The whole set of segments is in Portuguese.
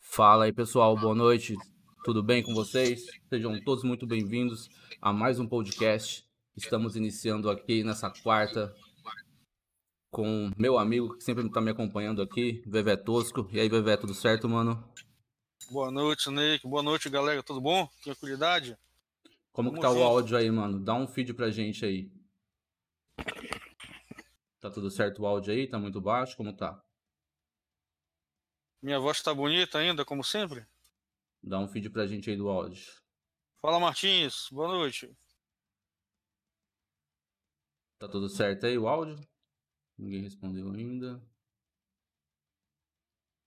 Fala aí, pessoal. Boa noite. Tudo bem com vocês? Sejam todos muito bem-vindos a mais um podcast. Estamos iniciando aqui nessa quarta com meu amigo que sempre está me acompanhando aqui, Vevé Tosco. E aí, Vevé, tudo certo, mano? Boa noite, Nick. Boa noite, galera. Tudo bom? Tranquilidade? Como que tá o áudio aí, mano? Dá um feed pra gente aí. Tá tudo certo o áudio aí? Tá muito baixo? Como tá? Minha voz tá bonita ainda, como sempre? Dá um feed pra gente aí do áudio. Fala, Martins. Boa noite. Tá tudo certo aí o áudio? Ninguém respondeu ainda.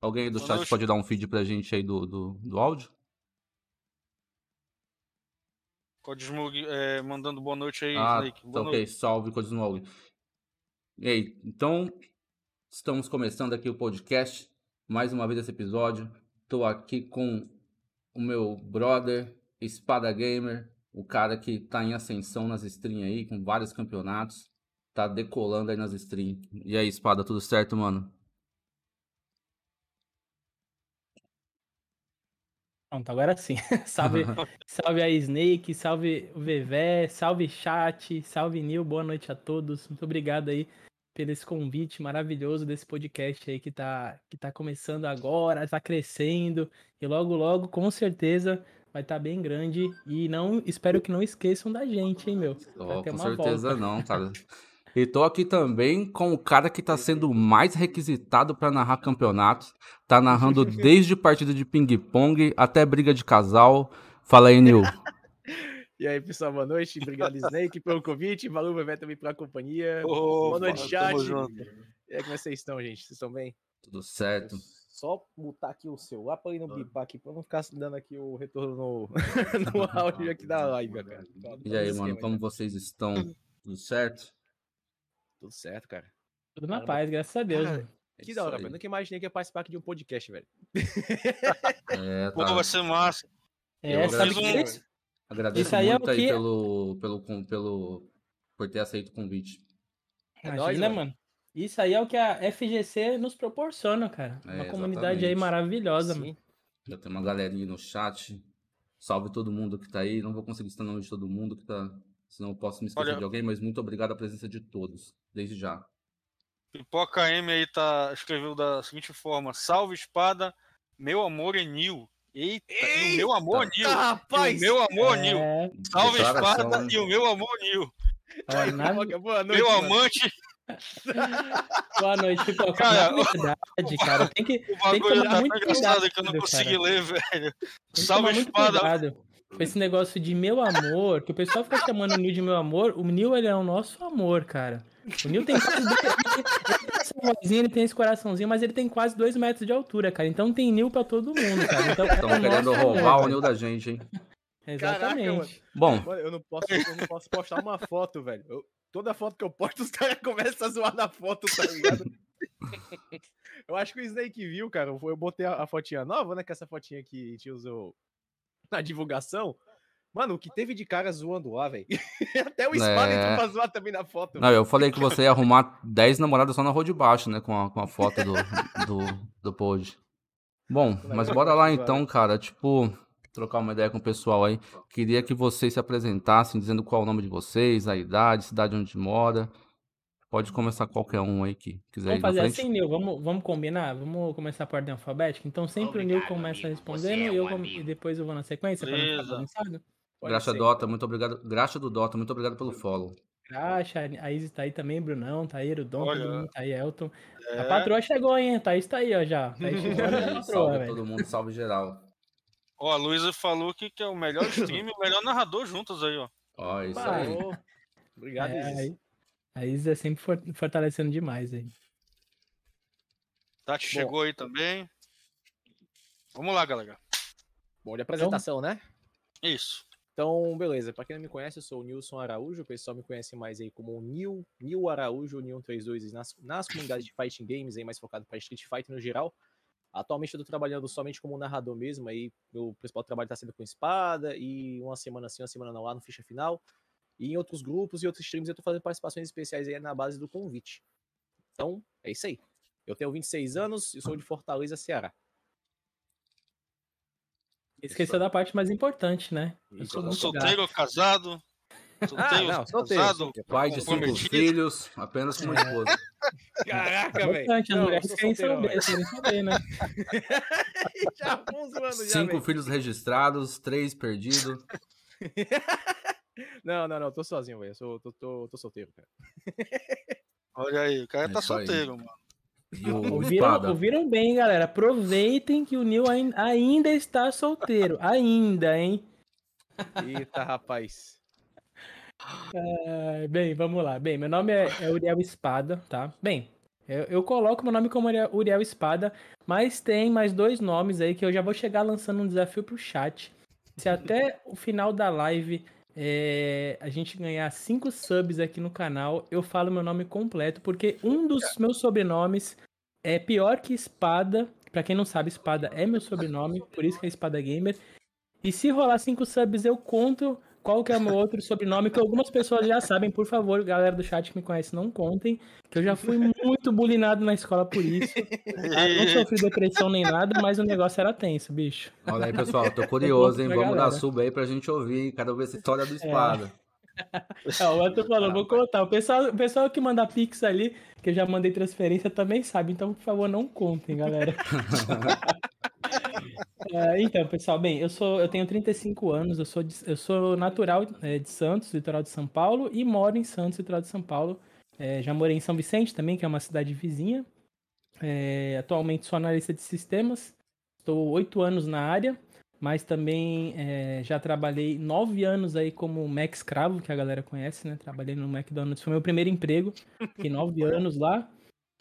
Alguém aí do Boa chat noite. pode dar um feed pra gente aí do, do, do áudio? Código Smug é, mandando boa noite aí, Ah, Snake. tá Boa ok. noite. Salve, coisas no áudio. E aí, então, estamos começando aqui o podcast. Mais uma vez esse episódio. Tô aqui com o meu brother, Espada Gamer, o cara que tá em ascensão nas streams aí, com vários campeonatos. Tá decolando aí nas streams. E aí, Espada, tudo certo, mano? Pronto, agora sim. salve, salve a Snake, salve o Vevé, salve chat, salve Nil, boa noite a todos. Muito obrigado aí pelo esse convite maravilhoso desse podcast aí que tá, que tá começando agora, tá crescendo e logo logo, com certeza, vai estar bem grande e não espero que não esqueçam da gente, hein, meu. Ter com certeza volta. não, cara. E tô aqui também com o cara que tá sendo mais requisitado pra narrar campeonatos. Tá narrando desde partida de ping-pong até briga de casal. Fala aí, Nil. E aí, pessoal, boa noite. Obrigado, Snake, pelo convite. Valeu, Vevé, também pela companhia. Opa, boa noite, chat. tamo junto. E aí, como é que vocês estão, gente? Vocês estão bem? Tudo certo. Só botar aqui o celular pra ele não bipar aqui, pra não ficar dando aqui o retorno no, no áudio aqui da live, cara. E aí, no mano, como vocês estão? Tudo certo? Tudo certo, cara. Tudo na Caramba. paz, graças a Deus. Cara? É que da hora, aí. velho. Nunca imaginei que ia participar aqui de um podcast, velho. É, Pô, tá. vai ser massa. É, Eu sabe agradeço que? Agradeço Isso aí é muito o aí que- pelo, pelo, com- pelo, por ter aceito o convite. É Imagina, nóis, mano. mano. Isso aí é o que a FGC nos proporciona, cara. É, Uma comunidade aí exatamente. maravilhosa, mano. Sim. Já tem uma galerinha no chat. Salve todo mundo que tá aí. Não vou conseguir citar o nome de todo mundo, que tá. Senão eu posso me esquecer Olha- de alguém, mas muito obrigado a presença de todos, desde já. Pipoca M aí tá, escreveu da seguinte forma: Salve espada, meu amor é Nil. Eita, e o meu amor Nil. Ah, E rapaz! o meu amor Nil. É, Salve Declaração, espada né? e o meu amor Nil. ó, na- Pipoca, Boa noite, Meu mano. amante, Boa noite, Pipoca. Cara, Na verdade, cara, tem que, o tem que bagulho tomar tá muito engraçado cuidado, que eu não cara. consegui ler, velho. Salve espada. cuidado com esse negócio de meu amor, que o pessoal fica chamando o Nil de meu amor. O Nil, ele é o nosso amor, cara. O Nil tem quase dois, ele tem ele tem esse coraçãozinho, mas ele tem quase dois metros de altura, cara. Então tem Nil pra todo mundo, cara. Então, é Estão o querendo roubar amor, o. Nil da gente, hein? Exatamente. Bom, Mano, eu não posso, eu não posso postar uma foto, velho. Eu- toda foto que eu posto, os caras começam a zoar na foto, tá ligado? eu acho que o Snake viu, cara. Eu botei a, a fotinha nova, né? Que essa fotinha que a gente usou na divulgação. Mano, o que teve de cara zoando lá, velho. Até o espada É. entrou pra zoar também na foto. não, eu falei que você ia arrumar 10 namoradas só na rua de baixo, né? Com a, com a foto do, do, do pod. Bom, mas bora lá então, cara. Tipo, trocar uma ideia com o pessoal aí. Queria que vocês se apresentassem, dizendo qual é o nome de vocês, a idade, cidade onde mora. Pode começar qualquer um aí que quiser ir Vamos fazer assim, Nil, vamos, vamos combinar? Vamos começar por ordem alfabética? Então sempre o Nil Obrigado, começa amigo. respondendo é e, eu um com- e depois eu vou na sequência pra não ficar Graxa ser. Dota, muito obrigado. Graxa do Dota, muito obrigado pelo follow. Graxa, a Izzy tá aí também, Brunão, tá aí, mundo tá aí, Elton. A É, patroa chegou, hein? A Thaís tá aí, ó, já. Thaís chegou, a patroa, salve velho. todo mundo, salve geral. Ó, a Luísa falou que, que é o melhor stream e o melhor narrador juntos aí, ó. Ó, isso Pá, aí. Obrigado, É, Isis. Aí- a é sempre for- fortalecendo demais aí. Tati chegou aí também. Vamos lá, galera. Bom, de apresentação, né? Isso. Então, beleza. Pra quem não me conhece, eu sou o Nilson Araújo. O pessoal me conhece mais aí como o Nil, Nil Araújo, Nil132 nas, nas comunidades de Fighting Games, aí mais focado para Street Fighter no geral. Atualmente eu tô trabalhando somente como narrador mesmo, aí meu principal trabalho tá sendo com espada, e uma semana assim, uma semana não lá no ficha final. E em outros grupos e outros streams eu tô fazendo participações especiais aí na base do convite. Então, é isso aí. Eu tenho 26 anos e sou de Fortaleza, Ceará. Esqueceu da parte mais importante, né? Eu sou muito Solteiro ou casado? Ah, Solteiro, não, solteiro. casado? Pai de cinco filhos, apenas com uma É. esposa. Caraca, velho. importante, as Não, mulheres querem saber, querem saber, né? já uns anos já, Cinco velho. filhos registrados, três perdidos. Não, não, não, tô sozinho, velho. Eu sou, tô, tô, tô solteiro, cara. Olha aí, o cara É tá isso aí. solteiro, mano. O Ouviram, ouviram bem, galera. Aproveitem que o Neil ain- ainda está solteiro. Ainda, hein? Eita, rapaz. É, bem, vamos lá. Bem, meu nome é, é Uriel Espada, tá? Bem, eu, eu coloco meu nome como Uriel Espada, mas tem mais dois nomes aí que eu já vou chegar lançando um desafio pro chat. Se até o final da live é, a gente ganhar cinco subs aqui no canal, eu falo meu nome completo, porque um dos meus sobrenomes é pior que Espada. Pra quem não sabe, Espada é meu sobrenome, por isso que é Espada Gamer. E se rolar cinco subs, eu conto qual que é o meu outro sobrenome, que algumas pessoas já sabem. Por favor, galera do chat que me conhece, não contem. Que eu já fui muito bulinado na escola por isso. Não sofri depressão nem nada, mas o negócio era tenso, bicho. Olha aí, pessoal, tô curioso, hein? Vamos dar galera. sub aí pra gente ouvir, hein? Quero ver essa história do espada. Ó, o Arthur falou, vou contar. O pessoal, o pessoal que manda pix ali, que eu já mandei transferência, também sabe. Então, por favor, não contem, galera. É, então, pessoal, bem, eu sou, eu tenho 35 anos, eu sou, de- eu sou natural é, de Santos, litoral de São Paulo, e moro em Santos, litoral de São Paulo. É, já morei em São Vicente também, que é uma cidade vizinha. É, atualmente sou analista de sistemas. Estou oito anos na área, mas também é, já trabalhei nove anos aí como Mac escravo, que a galera conhece, né? Trabalhei no McDonald's, foi meu primeiro emprego. Fiquei nove anos lá.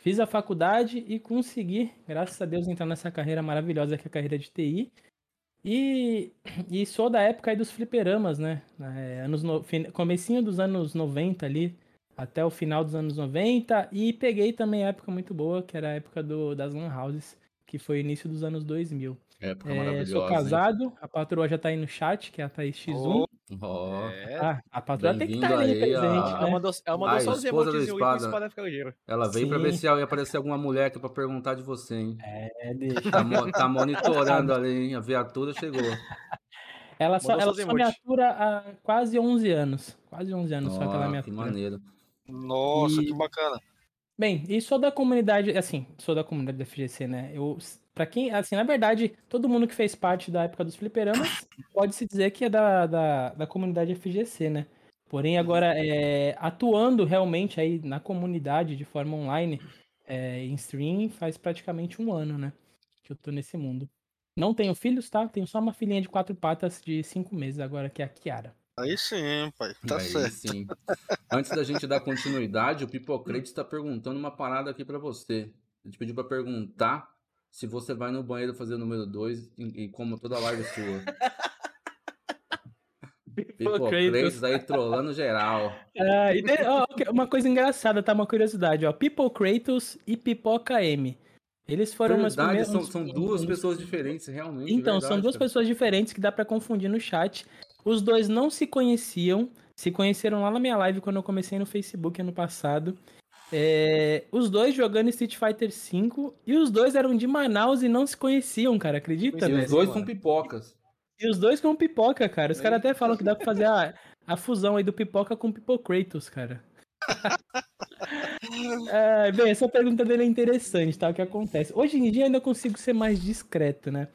Fiz a faculdade e consegui, graças a Deus, entrar nessa carreira maravilhosa que é a carreira de TI. E, e sou da época aí dos fliperamas, né? É, anos no, fin- comecinho dos anos 90 ali, até o final dos anos 90. E peguei também a época muito boa, que era a época do, das lan houses, que foi início dos anos 2000. Época É, maravilhosa. sou hein? casado, a patroa já tá aí no chat, que é a Thaís X1. Ó, É. Ah, a patroa tem que estar aí aí, presente. Ela né? mandou, ela mandou Ah, só os esposa do emotezinhos e espada. espada fica ligeiro. ela veio pra ver Sim. se ia aparecer alguma mulher aqui pra perguntar de você, hein? É, deixa. Tá, mo- tá monitorando ali, hein? A viatura chegou. Ela só, Mandou ela só me atura há quase 11 anos. Quase 11 anos só que ela me Ó, que atura. maneiro. Nossa, E- que bacana. Bem, e sou da comunidade, assim, sou da comunidade da FGC, né? Eu, pra quem, assim, na verdade, todo mundo que fez parte da época dos fliperamas pode se dizer que é da, da, da comunidade FGC, né? Porém, agora, é, atuando realmente aí na comunidade de forma online, é, em stream, faz praticamente um ano, né? Que eu tô nesse mundo. Não tenho filhos, tá? Tenho só uma filhinha de quatro patas de cinco meses agora, que é a Kiara. Aí sim, pai. Tá Aí certo. sim. Antes da gente dar continuidade, o Pipocrate está perguntando uma parada aqui pra você. A gente pediu pra perguntar se você vai no banheiro fazer o número 2 e, e como toda live sua. Pipocrates aí trolando geral. Ah, e de- ó, uma coisa engraçada, tá? Uma curiosidade, ó. People Kratos e Pipoca M. Eles foram umas Verdade, primeiras. são, são duas pessoas diferentes, realmente. Então, verdade, são duas cara. pessoas diferentes que dá pra confundir no chat. Os dois não se conheciam, se conheceram lá na minha live quando eu comecei no Facebook ano passado. É, os dois jogando Street Fighter V e os dois eram de Manaus e não se conheciam, cara. Acredita, E os dois mano. são pipocas. E os dois com pipoca, cara. Os caras até falam que dá pra fazer a, a fusão aí do pipoca com Pipocratos, cara. É, bem, essa pergunta dele é interessante, tá? O que acontece? Hoje em dia eu ainda consigo ser mais discreto, né?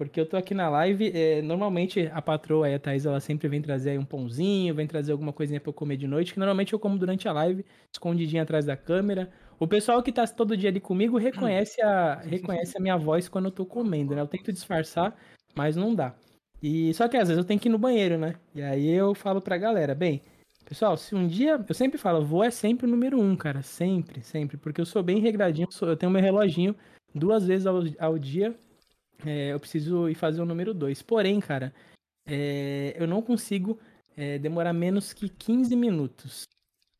Porque eu tô aqui na live, é, normalmente a patroa aí, a Thaís, ela sempre vem trazer aí um pãozinho, vem trazer alguma coisinha pra eu comer de noite, que normalmente eu como durante a live, escondidinho atrás da câmera. O pessoal que tá todo dia ali comigo reconhece a, reconhece a minha voz quando eu tô comendo, né? Eu tento disfarçar, mas não dá. E só que às vezes eu tenho que ir no banheiro, né? E aí eu falo pra galera, bem, pessoal, se um dia, eu sempre falo, vou é sempre o número um, cara, sempre, sempre, porque eu sou bem regradinho, eu tenho meu reloginho duas vezes ao, ao dia, é, eu preciso ir fazer o número dois. Porém, cara, é, eu não consigo é, demorar menos que 15 minutos,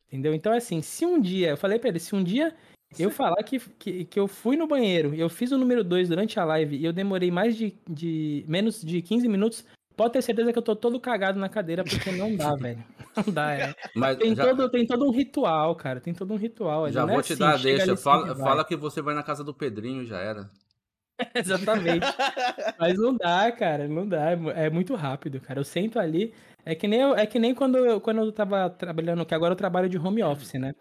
entendeu? Então, assim, se um dia, eu falei pra ele, se um dia eu falar que, que, que eu fui no banheiro, eu fiz o número 2 durante a live e eu demorei mais de, de menos de 15 minutos, pode ter certeza que eu tô todo cagado na cadeira porque não dá, velho. Não dá, é. Mas Tem, já, todo, tem todo um ritual, cara. Tem todo um ritual. já não é vou te assim, dar, chega deixa. Fala, fala que você vai na casa do Pedrinho, já era. Exatamente. Mas não dá, cara, não dá. é mu- muito rápido, cara. Eu sento ali. É que nem, é que nem quando, eu, quando eu tava trabalhando, que agora eu trabalho de home office, né?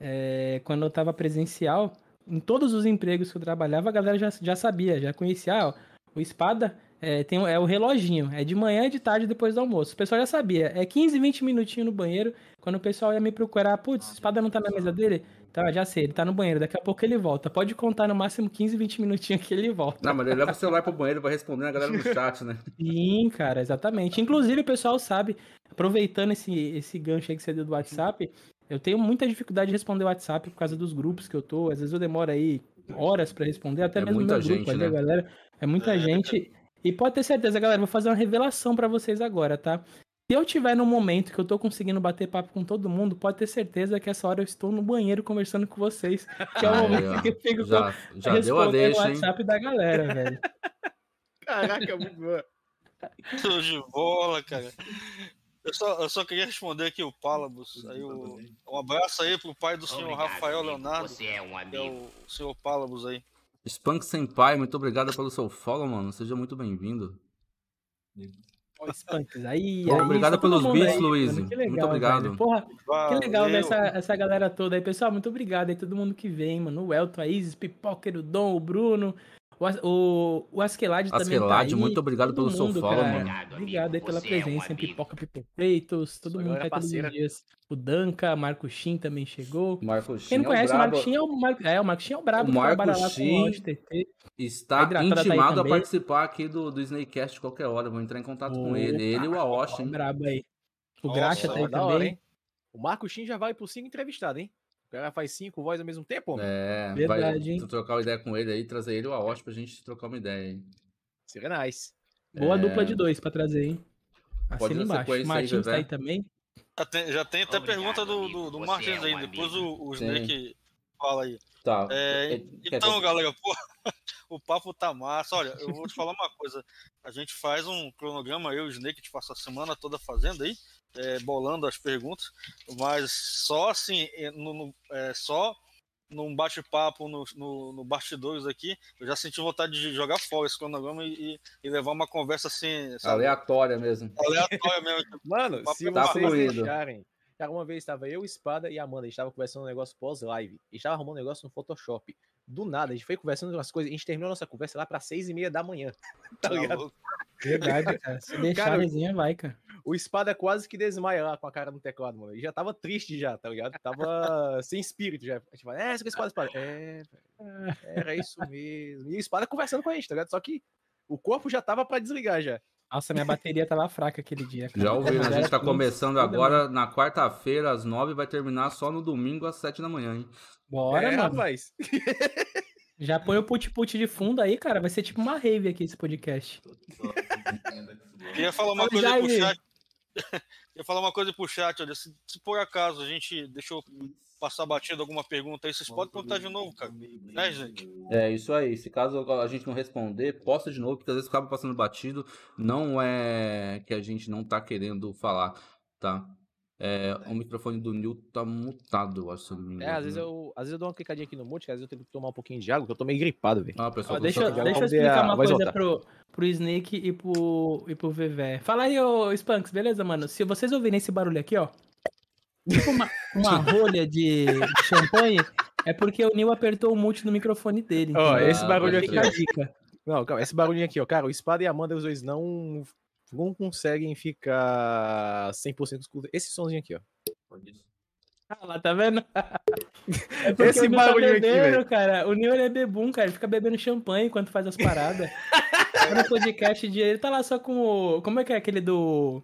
É, quando eu tava presencial, em todos os empregos que eu trabalhava, a galera já, já sabia, já conhecia. Ah, o espada é, tem, é o reloginho. É de manhã, de tarde, depois do almoço. O pessoal já sabia. É 15, 20 minutinhos no banheiro. Quando o pessoal ia me procurar, putz, espada não tá na mesa dele? Tá, já sei, ele tá no banheiro. Daqui a pouco ele volta. Pode contar no máximo 15, 20 minutinhos que ele volta. Não, mas ele leva o celular pro banheiro vai responder a galera no chat, né? Sim, cara, exatamente. Inclusive, o pessoal sabe, aproveitando esse, esse gancho aí que você deu do WhatsApp, eu tenho muita dificuldade de responder o WhatsApp por causa dos grupos que eu tô. Às vezes eu demoro aí horas pra responder, até É mesmo no muita meu grupo gente, ali, né? galera. É muita É. gente. E pode ter certeza, galera, vou fazer uma revelação pra vocês agora, tá? Se eu tiver num momento que eu tô conseguindo bater papo com todo mundo, pode ter certeza que essa hora eu estou no banheiro conversando com vocês. Que é o Aí, momento ó. que eu fico Já, já deu a respondendo o deixa, hein? WhatsApp da galera, velho. Caraca, muito boa. Show de bola, cara. Eu só, eu só queria responder aqui o Pálabos. Aí o, um abraço aí pro pai do senhor Rafael Leonardo, Você é um que é amigo. o senhor Pálabos aí. Spunk Senpai, muito obrigado pelo seu follow, mano. Seja muito bem-vindo. Ó, Spanks, aí, Bom, aí, obrigado tá pelos aí, Luiz. Muito legal, obrigado. velho. Porra, que legal Valeu. essa, essa galera toda aí. Pessoal, muito obrigado aí, todo mundo que vem, mano. O Elton, a Isis, Pipoker, o Dom, o Bruno, o, o, o Askelad também tá Askelad, aí. muito obrigado todo pelo seu mundo, follow, cara. mano. Obrigado, Obrigado aí pela Você é um presença. Pipoca, Pipopeitos, todo mundo tá todos os dias. O Danca, Marco Shin também chegou. Marco Quem não Shin é o conhece o. Marco Shin é o Marco, é, o Marco Shin é o brabo O que Marco Shin- o. Está A tá intimado a também. participar aqui do, do Snakecast qualquer hora. Vou entrar em contato com ele. Ele e o Aoshi, hein? Brabo aí. O Graxa tá aí hora, também. hein? O Marco Shin já vai por cinco entrevistados, hein? O cara faz cinco vozes ao mesmo tempo, homem. É, Verdade, vai hein? tu trocar uma ideia com ele aí, trazer ele o Aoshi pra gente trocar uma ideia aí. Seria nice. Boa É. dupla de dois pra trazer, hein? Pode Assina embaixo. Martins tá aí também. Já tem, já tem até Obrigado, pergunta do, do, do Martins é um aí. amigo. Depois o, o. Snake fala aí. Tá. É, É, Então, galera, pô, o papo tá massa. Olha, eu vou te falar uma coisa. A gente faz um cronograma, eu e o Snake, a gente passa a semana toda fazendo aí, é, bolando as perguntas, mas só assim, é, no, no- é, só num bate-papo no, no, no bastidores aqui, eu já senti vontade de jogar fora esse cronograma e, e- levar uma conversa assim, sabe, Aleatória mesmo. aleatória mesmo. Mano, Papo se tá vocês fluido. deixarem. Cara, uma vez estava eu, Espada e a Amanda, a gente estava conversando um negócio pós-live. E estava arrumando um negócio no Photoshop. Do nada, a gente foi conversando umas coisas, a gente terminou a nossa conversa lá para seis e meia da manhã. Tá ligado? Verdade, cara. Se deixar Cara, a resenha, vai, cara. O Espada quase que desmaia lá com a cara no teclado, mano. Ele já tava triste já, tá ligado? Tava sem espírito já. A gente fala, é, essa que é Espada, Espada. É, velho, era isso mesmo. E o Espada conversando com a gente, tá ligado? Só que o corpo já tava pra desligar já. Nossa, minha bateria tava fraca aquele dia, cara. Já ouviram, a gente tá começando agora na quarta-feira, às nove, vai terminar só no domingo, às sete da manhã, hein? Bora, é, mano. rapaz. Já põe o put-put de fundo aí, cara. Vai ser tipo uma rave aqui esse podcast. Queria falar uma coisa aí pro Jaime. chat. Queria falar uma coisa pro chat, olha, se, se por acaso a gente deixou passar batido alguma pergunta aí, vocês podem perguntar de novo, cara. Né, gente? É isso aí. Se caso a gente não responder, posta de novo, porque às vezes acaba passando batido. Não é que a gente não tá querendo falar, tá? É, o microfone do Nil tá mutado, eu acho. É, às vezes eu, às vezes eu dou uma clicadinha aqui no mute, às vezes eu tenho que tomar um pouquinho de água, porque eu tô meio gripado, velho. Ah, pessoal, do deixa, deixa eu explicar uma vai coisa voltar. pro, pro Snake e pro, e pro Vevé. Fala aí, ô Spanks, beleza, mano? Se vocês ouvirem esse barulho aqui, ó. Tipo uma, uma rolha de, champanhe, é porque o Nil apertou o mute no microfone dele. Ó, esse Ah, barulho aqui, Fica ó. a dica. Não, calma, esse barulhinho aqui, ó. Cara, o Espada e a Amanda, os dois não, não conseguem ficar 100% escuros. Esse somzinho aqui, ó. Ah lá, tá vendo? É Esse o Nil tá aqui, cara. O ele é bebum, cara. Ele fica bebendo champanhe enquanto faz as paradas. Tá no podcast de. Ele tá lá só com o. Como é que é aquele do.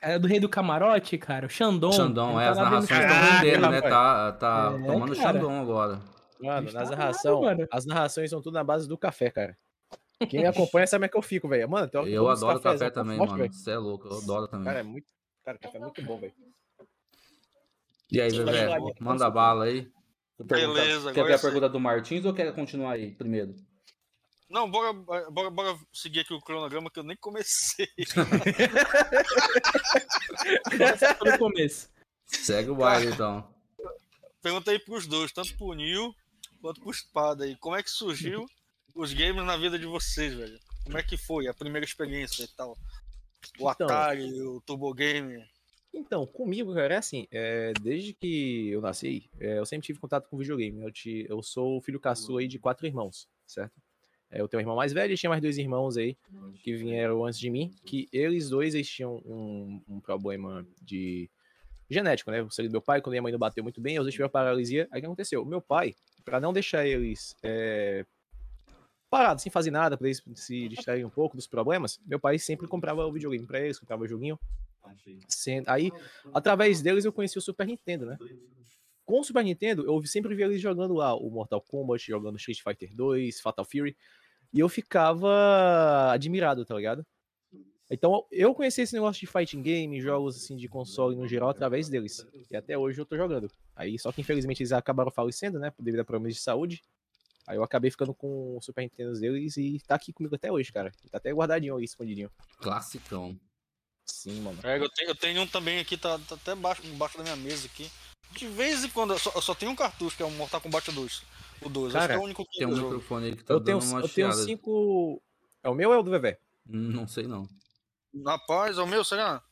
É do Rei do Camarote, cara? O Xandão. Xandão, Ele é, tá as narrações estão rendendo, né? Tá, tá É, tomando cara. Xandão agora. Mano, nas tá narração, as narrações são tudo na base do café, cara. Quem me acompanha sabe como é que eu fico, velho. Mano, tem hora que Eu uns adoro café tão também, forte, mano. Você é louco, eu adoro também. Cara, é muito. Cara, café é muito bom, velho. E aí, lá, manda bala aí. Pergunta- Beleza, Quer ver a pergunta do Martins ou quer continuar aí primeiro? Não, bora, bora, bora seguir aqui o cronograma que eu nem comecei. Começa pelo começo. Segue o baile, então. Perguntei pros dois, tanto pro Nil quanto pro Espada aí. Como é que surgiu os games na vida de vocês, velho? Como é que foi a primeira experiência e tal? O Então. Atari, o Turbo Game. Então, comigo, cara, é assim, é, desde que eu nasci, é, eu sempre tive contato com videogame. Eu, te, eu sou o filho caçula aí de quatro irmãos, certo? É, eu tenho um irmão mais velho e tinha mais dois irmãos aí que vieram antes de mim, que eles dois eles tinham um, um problema de genético, né? O sangue do meu pai, quando minha mãe não bateu muito bem, os dois tiveram paralisia. Aí o que aconteceu? O meu pai, pra não deixar eles é, parados, sem fazer nada, pra eles se distraírem um pouco dos problemas, meu pai sempre comprava o videogame pra eles, comprava o joguinho. Aí, através deles, eu conheci o Super Nintendo, né? Com o Super Nintendo, eu sempre via eles jogando lá o Mortal Kombat, jogando Street Fighter 2, Fatal Fury, e eu ficava admirado, tá ligado? Então, eu conheci esse negócio de fighting game, jogos assim de console no geral, através deles. E até hoje eu tô jogando. Aí, só que infelizmente eles acabaram falecendo, né? Devido a problemas de saúde. Aí eu acabei ficando com o Super Nintendo deles e tá aqui comigo até hoje, cara. Tá até guardadinho aí, escondidinho. Classicão. Sim, mano. É, eu, tenho, eu tenho um também aqui, tá, tá até embaixo, embaixo da minha mesa aqui. De vez em quando, eu só, eu só tenho um cartucho, que é o Mortal Kombat 2. O 2, acho Cara, que é o único que Tem um jogo. microfone aí que tá Eu tenho, eu tenho cinco. É o meu ou é o do Vevé? Hum, Não sei não. Rapaz, é o meu, será?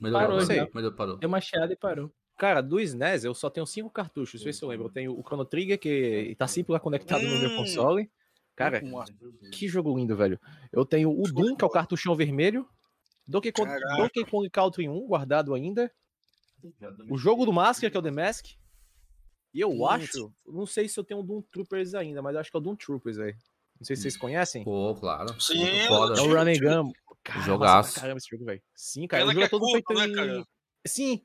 Melhorou, Parou agora. já. Melhorou, parou. Deu uma chiada e parou. Cara, do SNES eu só tenho cinco cartuchos, ver se eu lembro. Eu tenho o Chrono Trigger, que tá sempre lá conectado no meu Hum. console. Cara, que jogo lindo, velho. Eu tenho o Doom, que é o cartuchão vermelho. Donkey Kong. Donkey Kong Country 1, guardado ainda. O jogo do Masker, que é o The Mask. E eu Hum. acho, não sei se eu tenho o Doom Troopers ainda, mas eu acho que é o Doom Troopers, velho. Não sei se vocês conhecem. Pô, claro. Sim, Muito eu foda. É o Sim, Run and sim. Gun. Cara, Jogaço. Caramba, esse jogo, velho. Sim, cara. Pena O jogo é é todo curto, feito né, em... cara? Sim.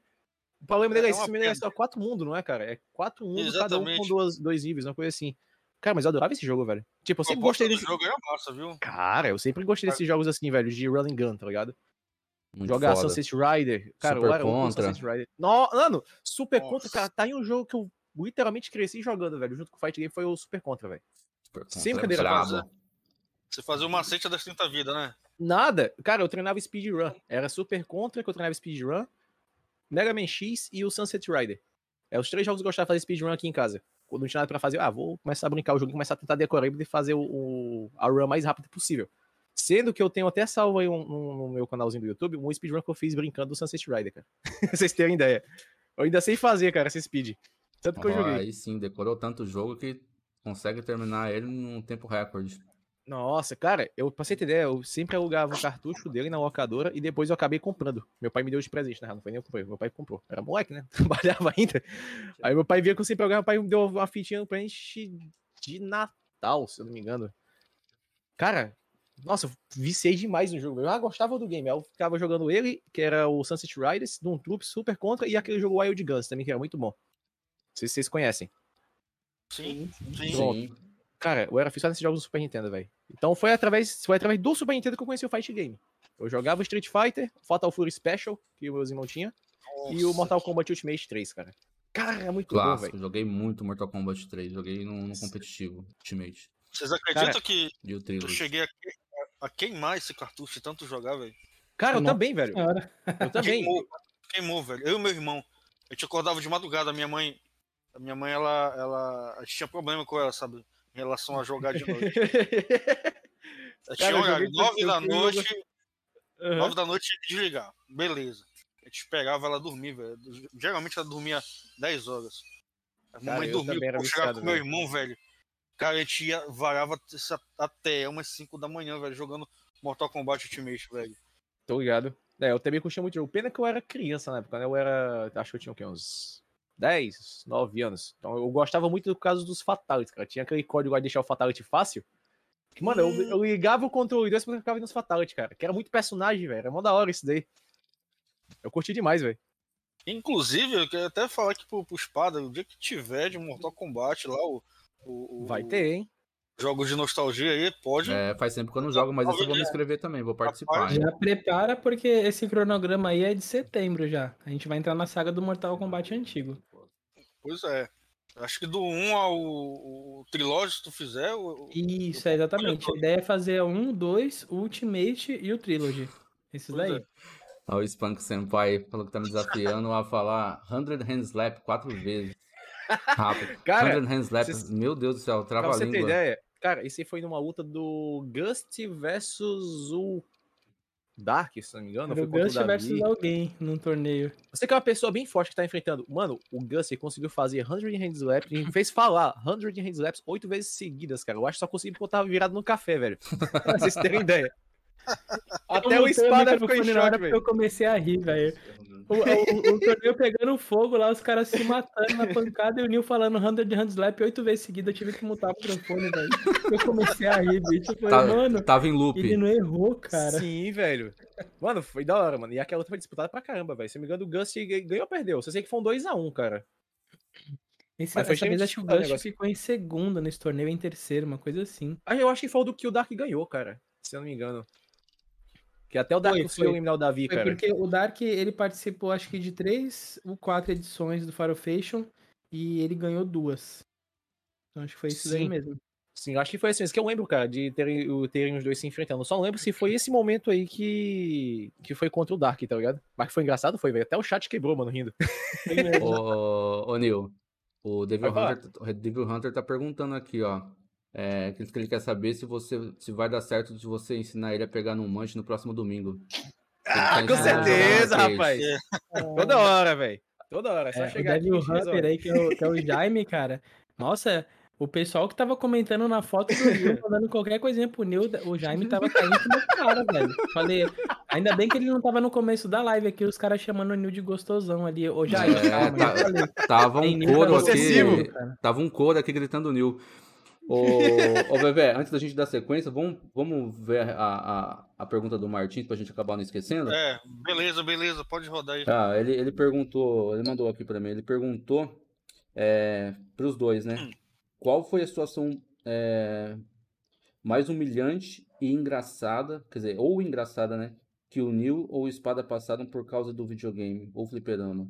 O problema dele é, É esse filme é só quatro mundos, não é, cara? É quatro mundos, cada um com duas, dois níveis, uma coisa assim. Cara, mas eu adorava esse jogo, velho. Tipo, eu sempre gostei desse... jogo é massa, viu? Cara, eu sempre gostei desses jogos assim, velho, de run and gun, tá ligado? Muito Jogar foda. Sunset Rider. Cara, Super eu era Contra. Sunset Rider. No, mano, Super Nossa. Contra, cara, tá em um jogo que eu literalmente cresci jogando, velho. Junto com o Fight Game foi o Super Contra, velho. Super Contra Sem brincadeira, brabo. Você fazia o macete das 30 vidas, né? Nada. Cara, eu treinava speedrun. Era Super Contra que eu treinava speedrun, Mega Man X e o Sunset Rider. É os três jogos que eu gostava de fazer speedrun aqui em casa. Quando não tinha nada pra fazer, ah, vou começar a brincar o jogo e começar a tentar decorar e fazer o, o- a run mais rápido possível. Sendo que eu tenho até salvo aí um- um- no meu canalzinho do YouTube um speedrun que eu fiz brincando do Sunset Rider, cara. vocês terem ideia. Eu ainda sei fazer, cara, esse speed. Tanto que eu Ó, joguei. Aí sim, decorou tanto o jogo que consegue terminar ele num tempo recorde. Nossa, cara, eu pra você ter ideia, eu sempre alugava o cartucho dele na locadora e depois eu acabei comprando. Meu pai me deu de presente, na real, não foi nem eu que comprei, meu pai comprou. Era moleque, né? Trabalhava ainda. Aí meu pai via que eu sempre alugava, meu pai me deu uma fitinha pra gente de Natal, se eu não me engano. Cara, nossa, eu viciei demais no jogo. Eu já gostava do game. Eu ficava jogando ele, que era o Sunset Riders, Doom Troop, Super Contra, e aquele jogo Wild Guns também, que era muito bom. Não sei se vocês conhecem. Sim, sim. Pronto. Sim. Cara, eu era fissurado nesses jogos do Super Nintendo, velho. Então foi através, foi através do Super Nintendo que eu conheci o Fight Game. Eu jogava Street Fighter, Fatal Fury Special, que meus irmãos tinham, e o. Mortal Kombat Ultimate 3, cara. Cara, é muito bom, Clássico. velho. Joguei muito Mortal Kombat 3. Joguei no, no competitivo. Ultimate. Vocês acreditam Cara, que E eu cheguei a, a queimar esse cartucho de tanto jogar, velho? Cara, eu Nossa também, velho. Eu também. Queimou, queimou, velho. Eu e meu irmão. A gente acordava de madrugada, a minha mãe. A minha mãe, ela. ela a gente tinha problema com ela, sabe? Em relação a jogar de noite. Tinha eu horário, joguei- nove da noite. Aham. Nove da noite tinha que desligar. Beleza. A gente pegava ela dormir, velho. Geralmente ela dormia 10 horas. A Cara, mamãe dormia, eu chegava com meu irmão, velho. Cara, a gente ia, varava até umas 5 da manhã, velho, jogando Mortal Kombat Ultimate, velho. Tô ligado. É, eu também curtia muito jogo. Pena que eu era criança na época, né? Eu era. Acho que eu tinha o quê? Uns 10, 9 anos. Então eu gostava muito do caso dos Fatalities, cara. Tinha aquele código de deixar o Fatality fácil. Que, mano, eu, eu ligava o controle 2 pra ficava nos Fatality, cara. Que era muito personagem, velho. Era mó da hora isso daí. Eu curti demais, velho. Inclusive, eu queria até falar aqui pro, pro Espada, o dia que tiver de Mortal Kombat lá, o- o- Vai ter, hein? Jogos de nostalgia aí, pode. É, faz tempo que eu não jogo, mas esse eu vou me inscrever também, vou participar. Já prepara porque esse cronograma aí é de setembro já. A gente vai entrar na saga do Mortal Kombat antigo. Pois é. Acho que do 1 ao o trilógio, se tu fizer. O, Isso, é exatamente. A ideia é fazer um, dois, Ultimate e o Trilogy. Esses Pois daí. é. O Spunk Senpai falou que tá me desafiando a falar 100 hand slap quatro vezes. Rápido. Cara, 100 hand slap. vocês- Meu Deus do céu, Pra trava a você ter língua. ideia, cara, esse foi numa luta do Gust versus o Dark, se não me engano. Era foi o Gust versus alguém num torneio. Você que é uma pessoa bem forte que tá enfrentando. Mano, o Gus ele conseguiu fazer 100 hand slaps e fez falar 100 hand slaps oito vezes seguidas, cara. Eu acho que só consegui porque eu tava virado no café, velho. pra vocês terem ideia. Até o espada ficou em choque, porque velho. Eu comecei a rir, velho. O, o- o torneio pegando fogo lá, os caras se matando na pancada e o Nil falando 100 hand slap oito vezes seguidas. Eu tive que mutar o microfone, velho. Eu comecei a rir, bicho. Eu falei, Tá- mano, Tava em loop. ele não errou, cara. Sim, velho. Mano, foi da hora, mano. E aquela luta foi disputada pra caramba, velho. Se não me engano, o Gus ganhou ou perdeu? Só sei que foi um 2x1, cara. Esse, Mas foi essa vez acho que o o Gust ficou em segundo nesse torneio, em terceiro, uma coisa assim. Aí eu acho que foi o do que o Dark ganhou, cara. Se eu não me engano. Que até o Dark Foi, conseguiu foi. eliminar o Davi, Foi cara. porque o Dark, ele participou acho que de três ou quatro edições do Farofation e ele ganhou duas. Então acho que foi isso daí Sim. mesmo. Sim, eu acho que foi assim, isso que eu lembro, cara, de terem, o- terem os dois se enfrentando. Eu só não lembro se foi esse momento aí que, que foi contra o Dark, tá ligado? Mas que foi engraçado, foi, velho. Até o chat quebrou, mano, rindo. Ô, ô Nil, o Devil. Hunter, o Devil Hunter tá perguntando aqui, ó. É, que ele quer saber se você se vai dar certo de você ensinar ele a pegar num manche no próximo domingo. Ele tá Ah, com certeza, rapaz. É. Toda hora, velho. Toda hora. É só É, o chegar aqui Devil e a gente resolve. Hunter aí, que é, o, que é o Jaime, cara. Nossa, o pessoal que tava comentando na foto do Nil, falando qualquer coisinha pro Nil, o Jaime tava caindo no cara, velho. Falei, ainda bem que ele não tava no começo da live aqui, os caras chamando o Nil de gostosão ali. Ô, Jaime, É, calma, tá-. Tava um Nil coro aqui. Tava um coro aqui gritando Nil. Ô, ô Bebê, antes da gente dar sequência, vamos, vamos ver a, a, a pergunta do Martins pra gente acabar não esquecendo? É, beleza, beleza, pode rodar aí. Ah, ele, ele perguntou, ele mandou aqui pra mim, ele perguntou é, pros dois, né? Hum. Qual foi a situação é, mais humilhante e engraçada, quer dizer, ou engraçada, né? Que o Nil ou o Espada passaram por causa do videogame, ou fliperama.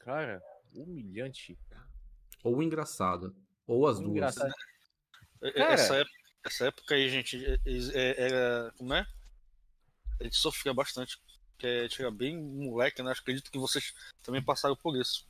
Cara, humilhante. Ou engraçada, ou as duas. Engraçado. É- Cara. Essa, época, essa época aí, gente, é- é- era. Como é? A gente sofria bastante. Porque a gente era bem moleque, né? Acredito que vocês também passaram por isso.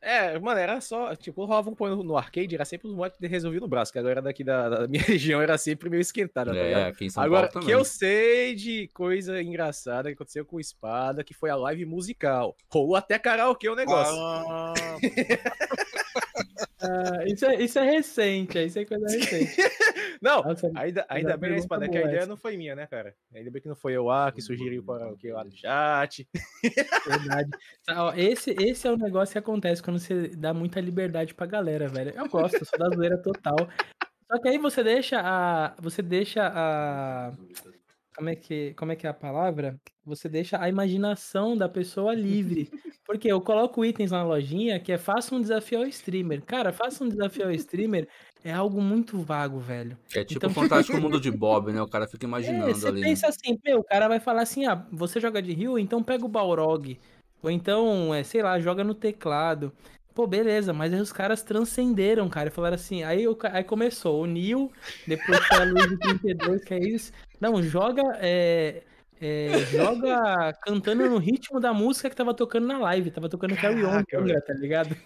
É, mano, era só. Tipo, rolava um põe no, arcade, era sempre os moleques que resolviam no braço, que agora daqui da, da minha região era sempre meio esquentada, tá? É, aqui em São Agora, Paulo que eu sei de coisa engraçada que aconteceu com o Espada, que foi a live musical. Rolou até karaokê o negócio. Ah, Ah, isso, é, isso é recente, é, isso é coisa recente. Não, Nossa, ainda, ainda bem, né, pergunta Espada, que boa a ideia essa. não foi minha, né, cara? Ainda bem que não foi eu lá que sugeriu o karaokê lá no chat. Verdade. Tá, ó, Esse, esse é o negócio que acontece quando você dá muita liberdade pra galera, velho. Eu gosto, eu sou da zoeira total. Só que aí você deixa a. Você deixa a. Como é que, como é, que é a palavra? Você deixa a imaginação da pessoa livre. Porque eu coloco itens na lojinha que é faça um desafio ao streamer. Cara, faça um desafio ao streamer é algo muito vago, velho. É tipo Então- o Fantástico Mundo de Bob, né? O cara fica É, imaginando você ali. né? pensa assim, meu, o cara vai falar assim, ah, você joga de Rio, então pega o Balrog. Ou então, é, sei lá, joga no teclado. Pô, beleza, mas aí os caras transcenderam, cara, e falaram assim, aí, o ca- aí começou o Nil, depois foi a Luiz de 32, que é isso. Não, joga, é, é, joga cantando no ritmo da música que tava tocando na live, tava tocando Carry On, tá ligado?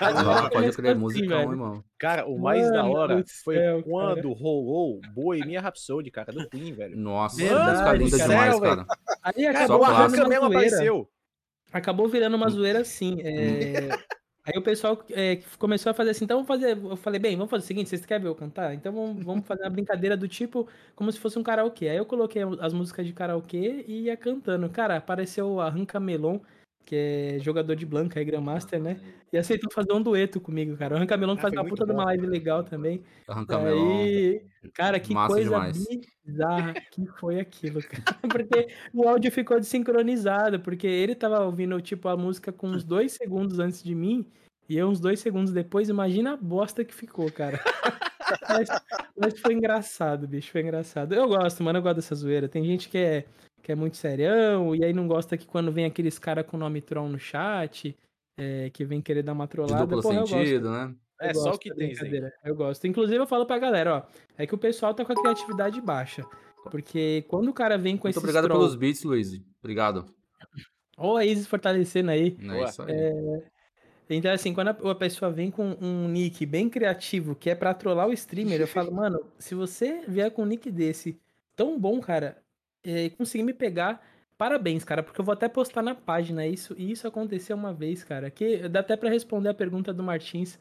Ah, pode crer, assim, velho. irmão. Cara, o mais da Mano hora do foi céu, quando rolou Bohemia Rhapsody, cara, do Queen, velho. Nossa, Verdade, música linda cara. demais, Sério, cara. Aí Cara, acabou mesmo zoeira. apareceu. acabou virando Hum. uma zoeira assim. é, Aí o pessoal é, começou a fazer assim, então vamos fazer. Eu falei, bem, vamos fazer o seguinte, vocês querem ver eu cantar? Então vamos, vamos fazer uma brincadeira do tipo como se fosse um karaokê. Aí eu coloquei as músicas de karaokê e ia cantando. Cara, apareceu Arranca Melon, que é jogador de Blanca, é Grandmaster, né? E aceitou fazer um dueto comigo, cara. O Arranca Melon Ah, faz uma puta de uma bom. live legal também. Arranca melão. Aí, cara, que Massa coisa demais. bizarra que foi aquilo, cara. Porque o áudio ficou desincronizado, porque ele tava ouvindo, tipo, a música com uns dois segundos antes de mim, e eu uns dois segundos depois, imagina a bosta que ficou, cara. mas, mas foi engraçado, bicho, foi engraçado. Eu gosto, mano, eu gosto dessa zoeira. Tem gente que é, que é muito serião, e aí não gosta que quando vem aqueles cara com nome Tron no chat, é, que vem querer dar uma trollada. duplo porra, eu gosto. sentido, né? Eu É só o gosto que tem, Eu gosto. Inclusive, eu falo pra galera, ó. É que o pessoal tá com a criatividade baixa. Porque quando o cara vem com Muito esse obrigado troll, pelos beats, Luiz. Obrigado. ou a Isis fortalecendo aí. É Boa. isso aí. Então, assim, quando a a pessoa vem com um nick bem criativo, que é pra trollar o streamer, eu falo, mano, se você vier com um nick desse tão bom, cara, e conseguir me pegar, parabéns, cara, porque eu vou até postar na página isso, e isso aconteceu uma vez, cara, que dá até pra responder a pergunta do Martins,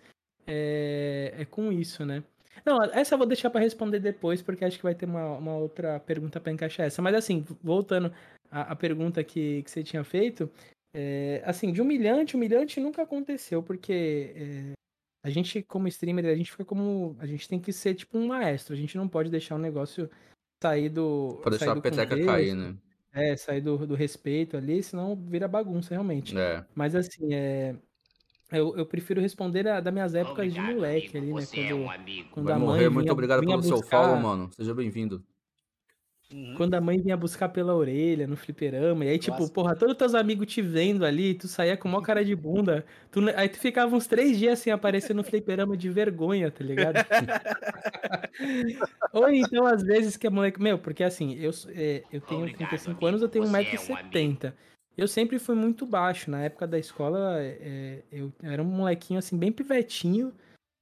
é, é com isso, né? Não, essa eu vou deixar pra responder depois, porque acho que vai ter uma, uma outra pergunta pra encaixar essa. Mas assim, voltando à, à pergunta que, que você tinha feito, é, assim, de humilhante, humilhante nunca aconteceu, porque é, a gente, como streamer, a gente fica como. A gente tem que ser tipo um maestro, a gente não pode deixar o negócio sair do. Pra sair deixar a do peteca contexto, cair, né? É, sair do, do respeito ali, senão vira bagunça, realmente. É. Mas assim, é. Eu, eu prefiro responder a, das minhas épocas de Obrigado, moleque amigo, ali, né? Você é Quando, um amigo. quando Vai a mãe morrer. Muito vinha- obrigado vinha pelo seu buscar- follow, mano. Seja bem-vindo. Uhum. Quando a mãe vinha buscar pela orelha no fliperama, e aí, tipo, Nossa. porra, todos teus amigos te vendo ali, tu saía com maior cara de bunda. tu aí tu ficava uns três dias sem aparecer no fliperama de vergonha, tá ligado? Ou então, às vezes, que a moleque. Meu, porque assim, eu, é, eu tenho Obrigado, 35 anos, eu tenho amigo. Você é um 1,70m. Eu sempre fui muito baixo. Na época da escola, é, eu era um molequinho, assim, bem pivetinho.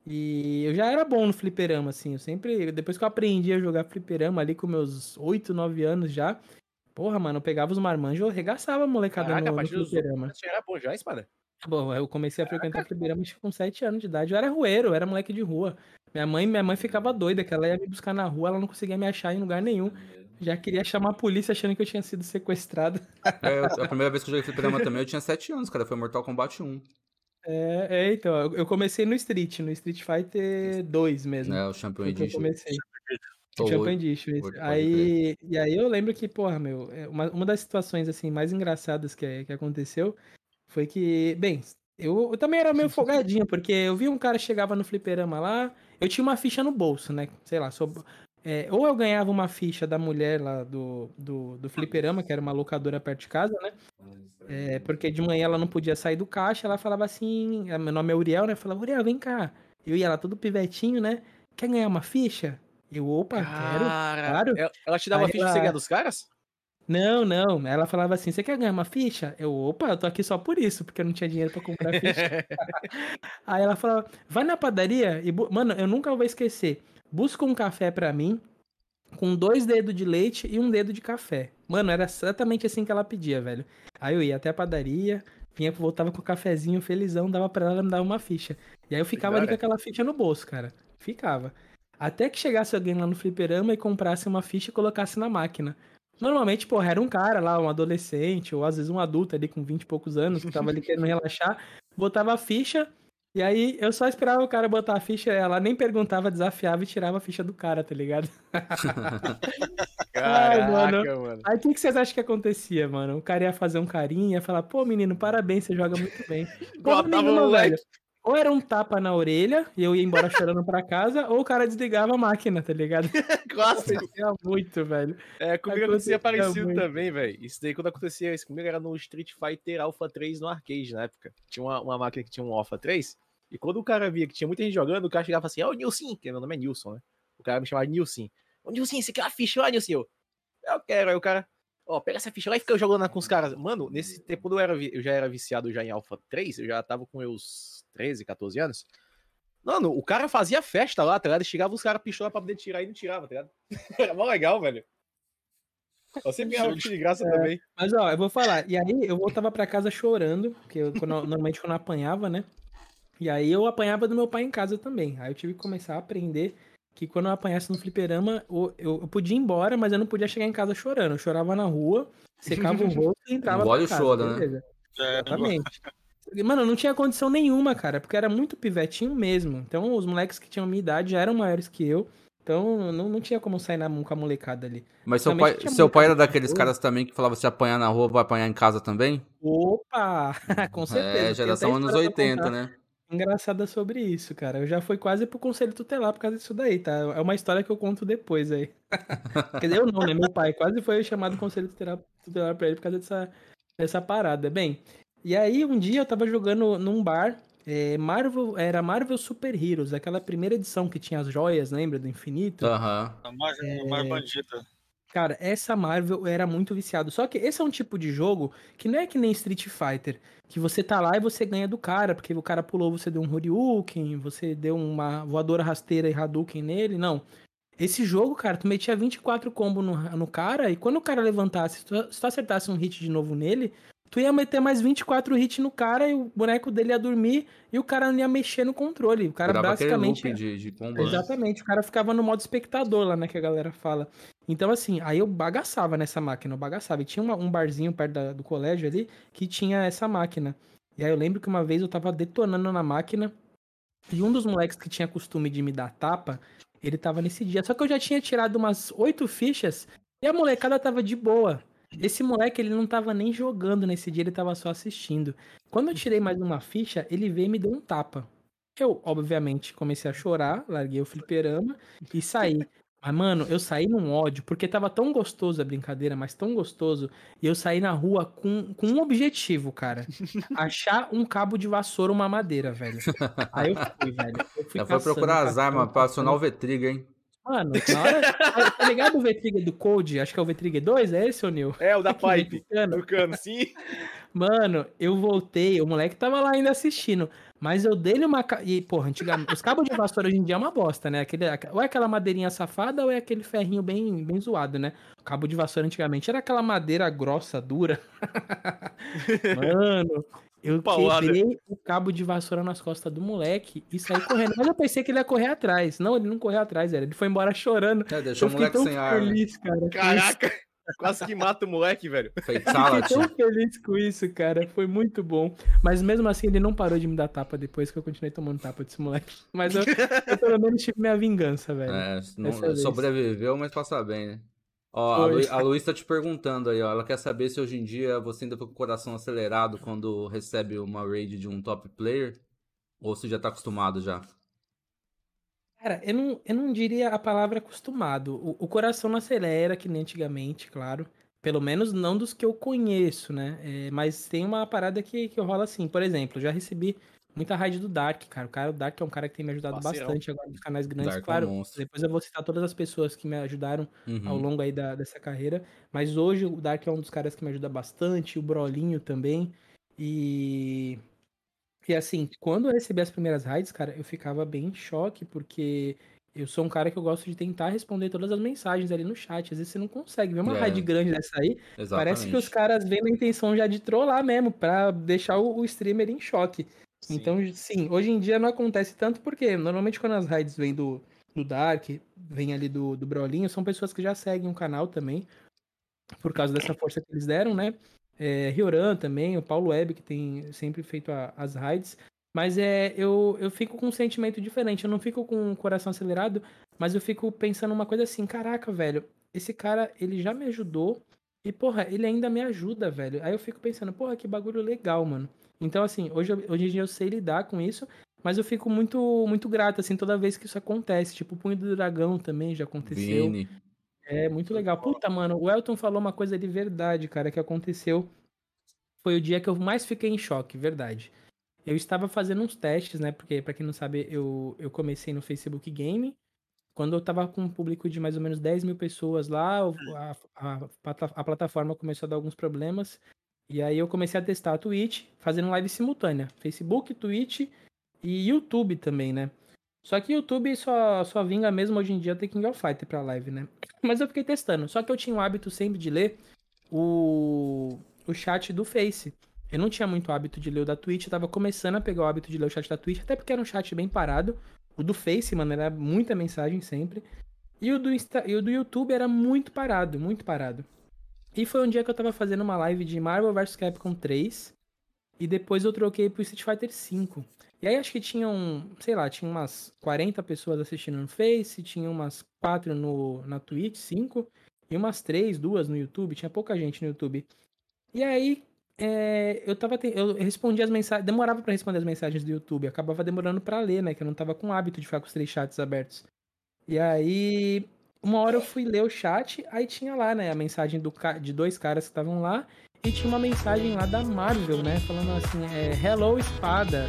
E eu já era bom no fliperama, assim. Eu sempre. Depois que eu aprendi a jogar fliperama ali com meus 8, 9 anos já. Porra, mano, eu pegava os marmanjos, eu arregaçava a molecada Caraca, a no, no dos fliperama. Você era bom já, espada? Bom, eu comecei a frequentar fliperama com 7 anos de idade. Eu era rueiro, eu era moleque de rua. Minha mãe, minha mãe ficava doida, que ela ia me buscar na rua, ela não conseguia me achar em lugar nenhum. Já queria chamar a polícia achando que eu tinha sido sequestrado. É, a primeira vez que eu joguei fliperama também, eu tinha 7 anos, cara. Foi Mortal Kombat 1. É, é, então, eu- comecei no Street, no Street Fighter 2 mesmo. Né? O Champion que eu Edition. comecei. Ou Champion. Edition. Aí, e aí eu lembro que, porra, meu, é, uma, uma das situações, assim, mais engraçadas que, que aconteceu foi que, bem, eu, eu também era meio folgadinho, porque eu vi um cara chegava no fliperama lá, eu tinha uma ficha no bolso, né? Sei lá, sob- é, ou eu ganhava uma ficha da mulher lá do, do, do fliperama, que era uma locadora perto de casa, né? É, porque de manhã ela não podia sair do caixa, ela falava assim, ah, meu nome é Uriel, né? Falava, Uriel, vem cá. Eu ia lá todo pivetinho, né? Quer ganhar uma ficha? Eu, opa, quero. claro. Ela, te dava Aí ficha pra ela- você ganhar dos caras? Não, não. Ela falava assim: você quer ganhar uma ficha? Eu, opa, eu tô aqui só por isso, porque eu não tinha dinheiro pra comprar ficha. Aí ela falava: vai na padaria e. Mano, eu nunca vou esquecer. Busca um café pra mim, com dois dedos de leite e um dedo de café. Mano, era exatamente assim que ela pedia, velho. Aí eu ia até a padaria, vinha, voltava com o cafezinho felizão, dava pra ela, me dava uma ficha. E aí eu ficava ali hora. com aquela ficha no bolso, cara. Ficava. Até que chegasse alguém lá no fliperama e comprasse uma ficha e colocasse na máquina. Normalmente, porra, era um cara lá, um adolescente, ou às vezes um adulto ali com 20 e poucos anos, que tava ali querendo relaxar, botava a ficha, e aí eu só esperava o cara botar a ficha, ela nem perguntava, desafiava e tirava a ficha do cara, tá ligado? Caraca, mano. mano. Aí o que, que vocês acham que acontecia, mano? O cara ia fazer um carinho, ia falar, pô, menino, parabéns, você joga muito bem. Botava nenhuma, o moleque. velho. Ou era um tapa na orelha e eu ia embora chorando pra casa, ou o cara desligava a máquina, tá ligado? Clássico. Acontecia muito, velho. É, comigo acontecia Acontecia parecido muito. também, velho. Isso daí, quando acontecia isso comigo, era no Street Fighter Alpha 3 no arcade na época. Tinha uma, uma máquina que tinha um Alpha 3. E quando o cara via que tinha muita gente jogando, o cara chegava assim: Ó, o Nilson, que meu nome é Nilson, né? O cara me chamava de Nilson. Ô, Nilson, você quer uma ficha lá, Nilson? Eu, eu quero. Aí o cara, ó, pega essa ficha lá e fica jogando com os caras. Mano, nesse tempo eu, era, eu já era viciado já em Alpha 3, eu já tava com meus 13, 14 anos. Mano, o cara fazia festa lá, tá ligado? Chegava os caras pistola pra poder tirar e não tirava, tá ligado? Era mó legal, velho. Eu sempre ganhava de graça também. Mas ó, eu vou falar. E aí eu voltava pra casa chorando, porque eu, quando- normalmente quando eu apanhava, né? E aí eu apanhava do meu pai em casa também. Aí eu tive que começar a aprender que quando eu apanhasse no fliperama, o- eu, eu podia ir embora, mas eu não podia chegar em casa chorando. Eu chorava na rua, secava o rosto e entrava Engole pra o casa. choro, né? beleza. É, Exatamente. Mano, não tinha condição nenhuma, cara, porque era muito pivetinho mesmo. Então, os moleques que tinham minha idade já eram maiores que eu. Então, não, não tinha como sair na mão com a molecada ali. Mas seu Também pai, seu pai era daqueles caras também que falava se apanhar na rua, vai apanhar em casa também? Opa! com certeza. É, geração anos história pra 80, contar né? Engraçada sobre isso, cara. Eu já fui quase pro conselho tutelar por causa disso daí, tá? É uma história que eu conto depois aí. Quer dizer, eu não, né? Meu pai quase foi chamado conselho tutelar, tutelar pra ele por causa dessa, dessa parada. Bem, E aí, um dia eu tava jogando num bar, é, Marvel, era Marvel Super Heroes, aquela primeira edição que tinha as joias, lembra? Do infinito. Aham. A mais, a mais bandida. Cara, essa Marvel era muito viciado. Só que esse é um tipo de jogo que não é que nem Street Fighter, que você tá lá e você ganha do cara, porque o cara pulou, você deu um Horyuken, você deu uma voadora rasteira e Hadouken nele. Não. Esse jogo, cara, tu metia 24 combos no, no cara e quando o cara levantasse, se tu, se tu acertasse um hit de novo nele, tu ia meter mais 24 hits no cara e o boneco dele ia dormir e o cara não ia mexer no controle. O cara aquele basicamente. looping de, de combo, né? Exatamente, o cara ficava no modo espectador lá, né, que a galera fala. Então, assim, aí eu bagaçava nessa máquina, eu bagaçava. E tinha uma- um barzinho perto da- do colégio ali que tinha essa máquina. E aí eu lembro que uma vez eu tava detonando na máquina e um dos moleques que tinha costume de me dar tapa, ele tava nesse dia. Só que eu já tinha tirado umas oito fichas e a molecada tava de boa. Esse moleque, ele não tava nem jogando nesse dia, ele tava só assistindo. Quando eu tirei mais uma ficha, ele veio e me deu um tapa. Eu, obviamente, comecei a chorar, larguei o fliperama e saí. Mas, mano, eu saí num ódio, porque tava tão gostoso a brincadeira, mas tão gostoso. E eu saí na rua com, com um objetivo, cara. Achar um cabo de vassoura, uma madeira, velho. Aí eu fui, velho. Eu fui Já foi caçando, procurar as armas pra acionar o. V-Trigger, hein? Mano, na hora. Tá ligado o V-Trigger do Code? Acho que é o V-Trigger 2, é esse, ô Nil? É, o da pipe. Mano, Do cano, sim. Mano, eu voltei, o moleque tava lá ainda assistindo. Mas eu dei-lhe uma. E, porra, antigamente. Os cabos de vassoura hoje em dia é uma bosta, né? Aquele, aque- ou é aquela madeirinha safada ou é aquele ferrinho bem, bem zoado, né? O cabo de vassoura antigamente era aquela madeira grossa, dura. Mano, eu Paulada. quebrei o cabo de vassoura nas costas do moleque e saí correndo. Mas eu pensei que ele ia correr atrás. Não, ele não correu atrás, velho. Ele foi embora chorando. É, deixou eu o moleque tão sem ar. né? feliz, cara. Caraca. Quase que mata o moleque, velho. Fez Fiquei tão feliz com isso, cara. Foi muito bom. Mas mesmo assim, ele não parou de me dar tapa depois que eu continuei tomando tapa desse moleque. Mas eu, eu pelo menos tive minha vingança, velho. É, não- sobreviveu, mas passa bem, né? Ó, a. Lu, a Luiz tá te perguntando aí, ó. Ela quer saber se hoje em dia você ainda fica com o coração acelerado quando recebe uma raid de um top player. Ou se já tá acostumado já. Cara, eu não, eu não diria a palavra acostumado. O, o coração não acelera, que nem antigamente, claro. Pelo menos não dos que eu conheço, né? É, mas tem uma parada que, que rola assim. Por exemplo, já recebi muita raid do Dark, cara. O cara, o Dark é um cara que tem me ajudado Parceirão. bastante agora nos canais grandes, Dark é um claro. monstro. depois eu vou citar todas as pessoas que me ajudaram Uhum. ao longo aí da, dessa carreira. Mas hoje o Dark é um dos caras que me ajuda bastante, o Brolinho também. E. E assim, quando eu recebi as primeiras raids, cara, eu ficava bem em choque, porque eu sou um cara que eu gosto de tentar responder todas as mensagens ali no chat. Às vezes você não consegue ver uma É. raid grande dessa aí. Exatamente. Parece que os caras vêm na intenção já de trollar mesmo, pra deixar o, o streamer em choque. Sim. Então, sim, hoje em dia não acontece tanto porque normalmente quando as raids vêm do, do Dark, vem ali do, do Brolinho, são pessoas que já seguem o canal também, por causa dessa força que eles deram, né? É, Rioran também, o Paulo Web, que tem sempre feito a- as raids. Mas é, eu, eu fico com um sentimento diferente, eu não fico com o coração acelerado, mas eu fico pensando uma coisa assim, caraca, velho, esse cara, ele já me ajudou e, porra, ele ainda me ajuda, velho. Aí eu fico pensando, porra, que bagulho legal, mano. Então, assim, hoje, eu- hoje em dia eu sei lidar com isso, mas eu fico muito, muito grato, assim, toda vez que isso acontece. Tipo, o Punho do Dragão também já aconteceu. Vini. É muito legal. Puta, mano, o Elton falou uma coisa de verdade, cara, que aconteceu. Foi o dia que eu mais fiquei em choque, verdade. Eu estava fazendo uns testes, né? Porque, pra quem não sabe, eu, eu comecei no Facebook Game. Quando eu tava com um público de mais ou menos 10 mil pessoas lá, o- a, a, a plataforma começou a dar alguns problemas. E aí eu comecei a testar a Twitch, fazendo live simultânea. Facebook, Twitch e YouTube também, né? Só que YouTube só, só vinga mesmo hoje em dia ter King of Fighter pra live, né? Mas eu fiquei testando. Só que eu tinha o hábito sempre de ler o, o chat do Face. Eu não tinha muito hábito de ler o da Twitch, eu tava começando a pegar o hábito de ler o chat da Twitch, até porque era um chat bem parado. O do Face, mano, era muita mensagem sempre. E o do, Insta, e o do YouTube era muito parado, muito parado. E foi um dia que eu tava fazendo uma live de Marvel vs Capcom 3. E depois eu troquei pro Street Fighter 5. E aí acho que tinham, sei lá, tinha umas 40 pessoas assistindo no Face, tinha umas 4 no, na Twitch, 5, e umas 3, 2 no YouTube, tinha pouca gente no YouTube. E aí é, eu tava te- eu respondia as mensagens, demorava pra responder as mensagens do YouTube, acabava demorando pra ler, né, que eu não tava com o hábito de ficar com os três chats abertos. E aí uma hora eu fui ler o chat, aí tinha lá, né, a mensagem do, de dois caras que estavam lá, e tinha uma mensagem lá da Marvel, né? Falando assim, é, Hello Espada,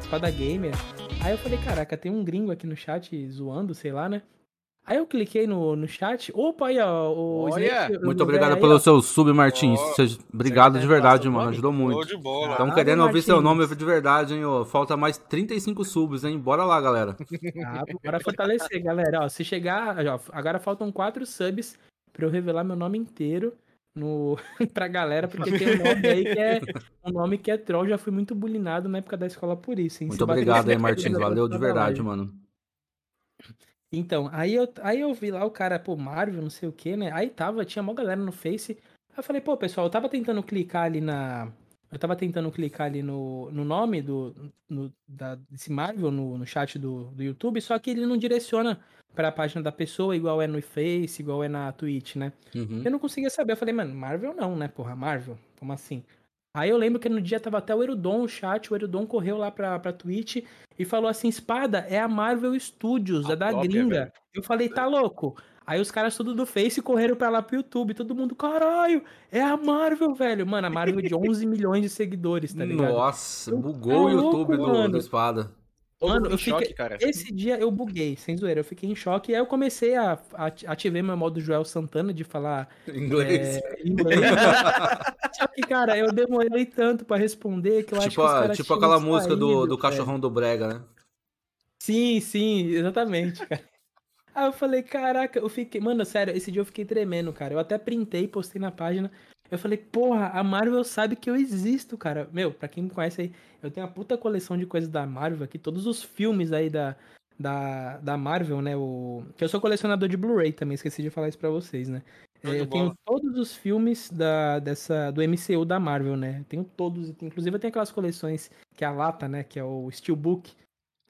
Espada Gamer. Aí eu falei, caraca, tem um gringo aqui no chat zoando, sei lá, né? Aí eu cliquei no, no chat. Opa, aí, ó. O Olha! Snake- Muito obrigado aí, pelo ó. seu sub, Martins. Ó, Seja- Obrigado de verdade, mano. nome? Ajudou muito. de bola. Ah, Estamos Ah, querendo ouvir seu Martins. nome de verdade, hein, ô. Falta mais 35 subs, hein? Bora lá, galera. Ah, bora fortalecer, galera. Ó, se chegar. ó, agora faltam quatro subs pra eu revelar meu nome inteiro no, pra galera, porque tem um nome aí que é. Um nome que é troll. Já fui muito bulinado na época da escola por isso, hein? Muito Se obrigado aí, Martins. Valeu de verdade, mano. Então, aí eu, aí eu vi lá o cara, pô, Marvel, não sei o que, né? Aí tava, tinha uma galera no Face. Aí eu falei, pô, pessoal, eu tava tentando clicar ali na. Eu tava tentando clicar ali no, no nome do, no, da, desse Marvel no, no chat do, do YouTube, só que ele não direciona pra página da pessoa, igual é no Face, igual é na Twitch, né? Uhum. Eu não conseguia saber. Eu falei, mano, Marvel não, né, porra? Marvel? Como assim? Aí eu lembro que no dia tava até o Erudon no chat, o Erudon correu lá pra, pra Twitch e falou assim: Espada, é a Marvel Studios, A é da gringa. velho. Eu falei, tá louco? Aí os caras tudo do Face correram pra lá pro YouTube, todo mundo, caralho, é a Marvel, velho. Mano, a Marvel de 11 milhões de seguidores, tá ligado? Nossa, bugou o tá louco, YouTube do, mano. do Espada. Todo Mano, eu em choque, fiquei- cara. Esse dia eu buguei, sem zoeira, eu fiquei em choque. E aí eu comecei a, a ativei meu modo Joel Santana de falar Inglês. é, inglês. Só que, cara, eu demorei tanto pra responder que eu acho que tipo a- tipo aquela música do, saído, do cachorrão do Brega, né? Sim, sim, exatamente, cara. Aí eu falei, caraca, eu fiquei. Mano, sério, esse dia eu fiquei tremendo, cara. Eu até printei, postei na página. Eu falei, porra, a Marvel sabe que eu existo, cara. Meu, pra quem me conhece aí, eu tenho uma puta coleção de coisas da Marvel aqui, todos os filmes aí da, da, da Marvel, né? O... Que eu sou colecionador de Blu-ray também, esqueci de falar isso pra vocês, né? É, eu tenho bola. todos os filmes da, dessa, do MCU da Marvel, né? Eu tenho todos, inclusive eu tenho aquelas coleções que é a lata, né? Que é o Steelbook.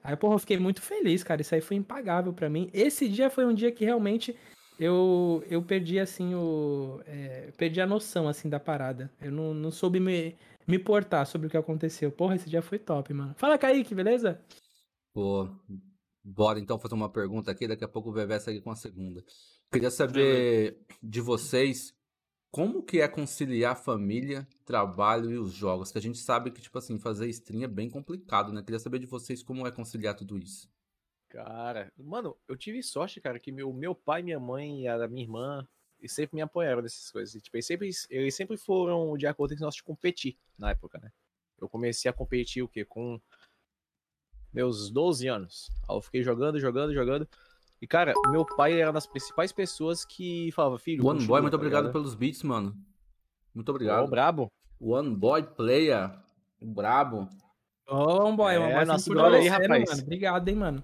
Aí, porra, eu fiquei muito feliz, cara. Isso aí foi impagável pra mim. Esse dia foi um dia que realmente eu, eu perdi, assim, o. é, perdi a noção, assim, da parada. Eu não, não soube me, me portar sobre o que aconteceu. Porra, esse dia foi top, mano. Fala, Kaique, beleza? Pô, bora então fazer uma pergunta aqui, daqui a pouco o Vevé segue com a segunda. Queria saber de vocês como que é conciliar família, trabalho e os jogos, que a gente sabe que, tipo assim, fazer stream é bem complicado, né? Queria saber de vocês como é conciliar tudo isso. Cara, mano, eu tive sorte, cara, que meu, meu pai, minha mãe e a minha irmã eles sempre me apoiaram nessas coisas. E, tipo, eles sempre, eles sempre foram de acordo com nós de competir na época, né? Eu comecei a competir o quê? Com meus 12 anos. Aí eu fiquei jogando, jogando, jogando. E, cara, meu pai era uma das principais pessoas que falava, filho. One Boy, muito tá obrigado ligado? pelos beats, mano. Muito obrigado. brabo. One Boy Player, o brabo. Ô, um boy, É, nosso sempre brother aí, rapaz. mano? Obrigado, hein, mano.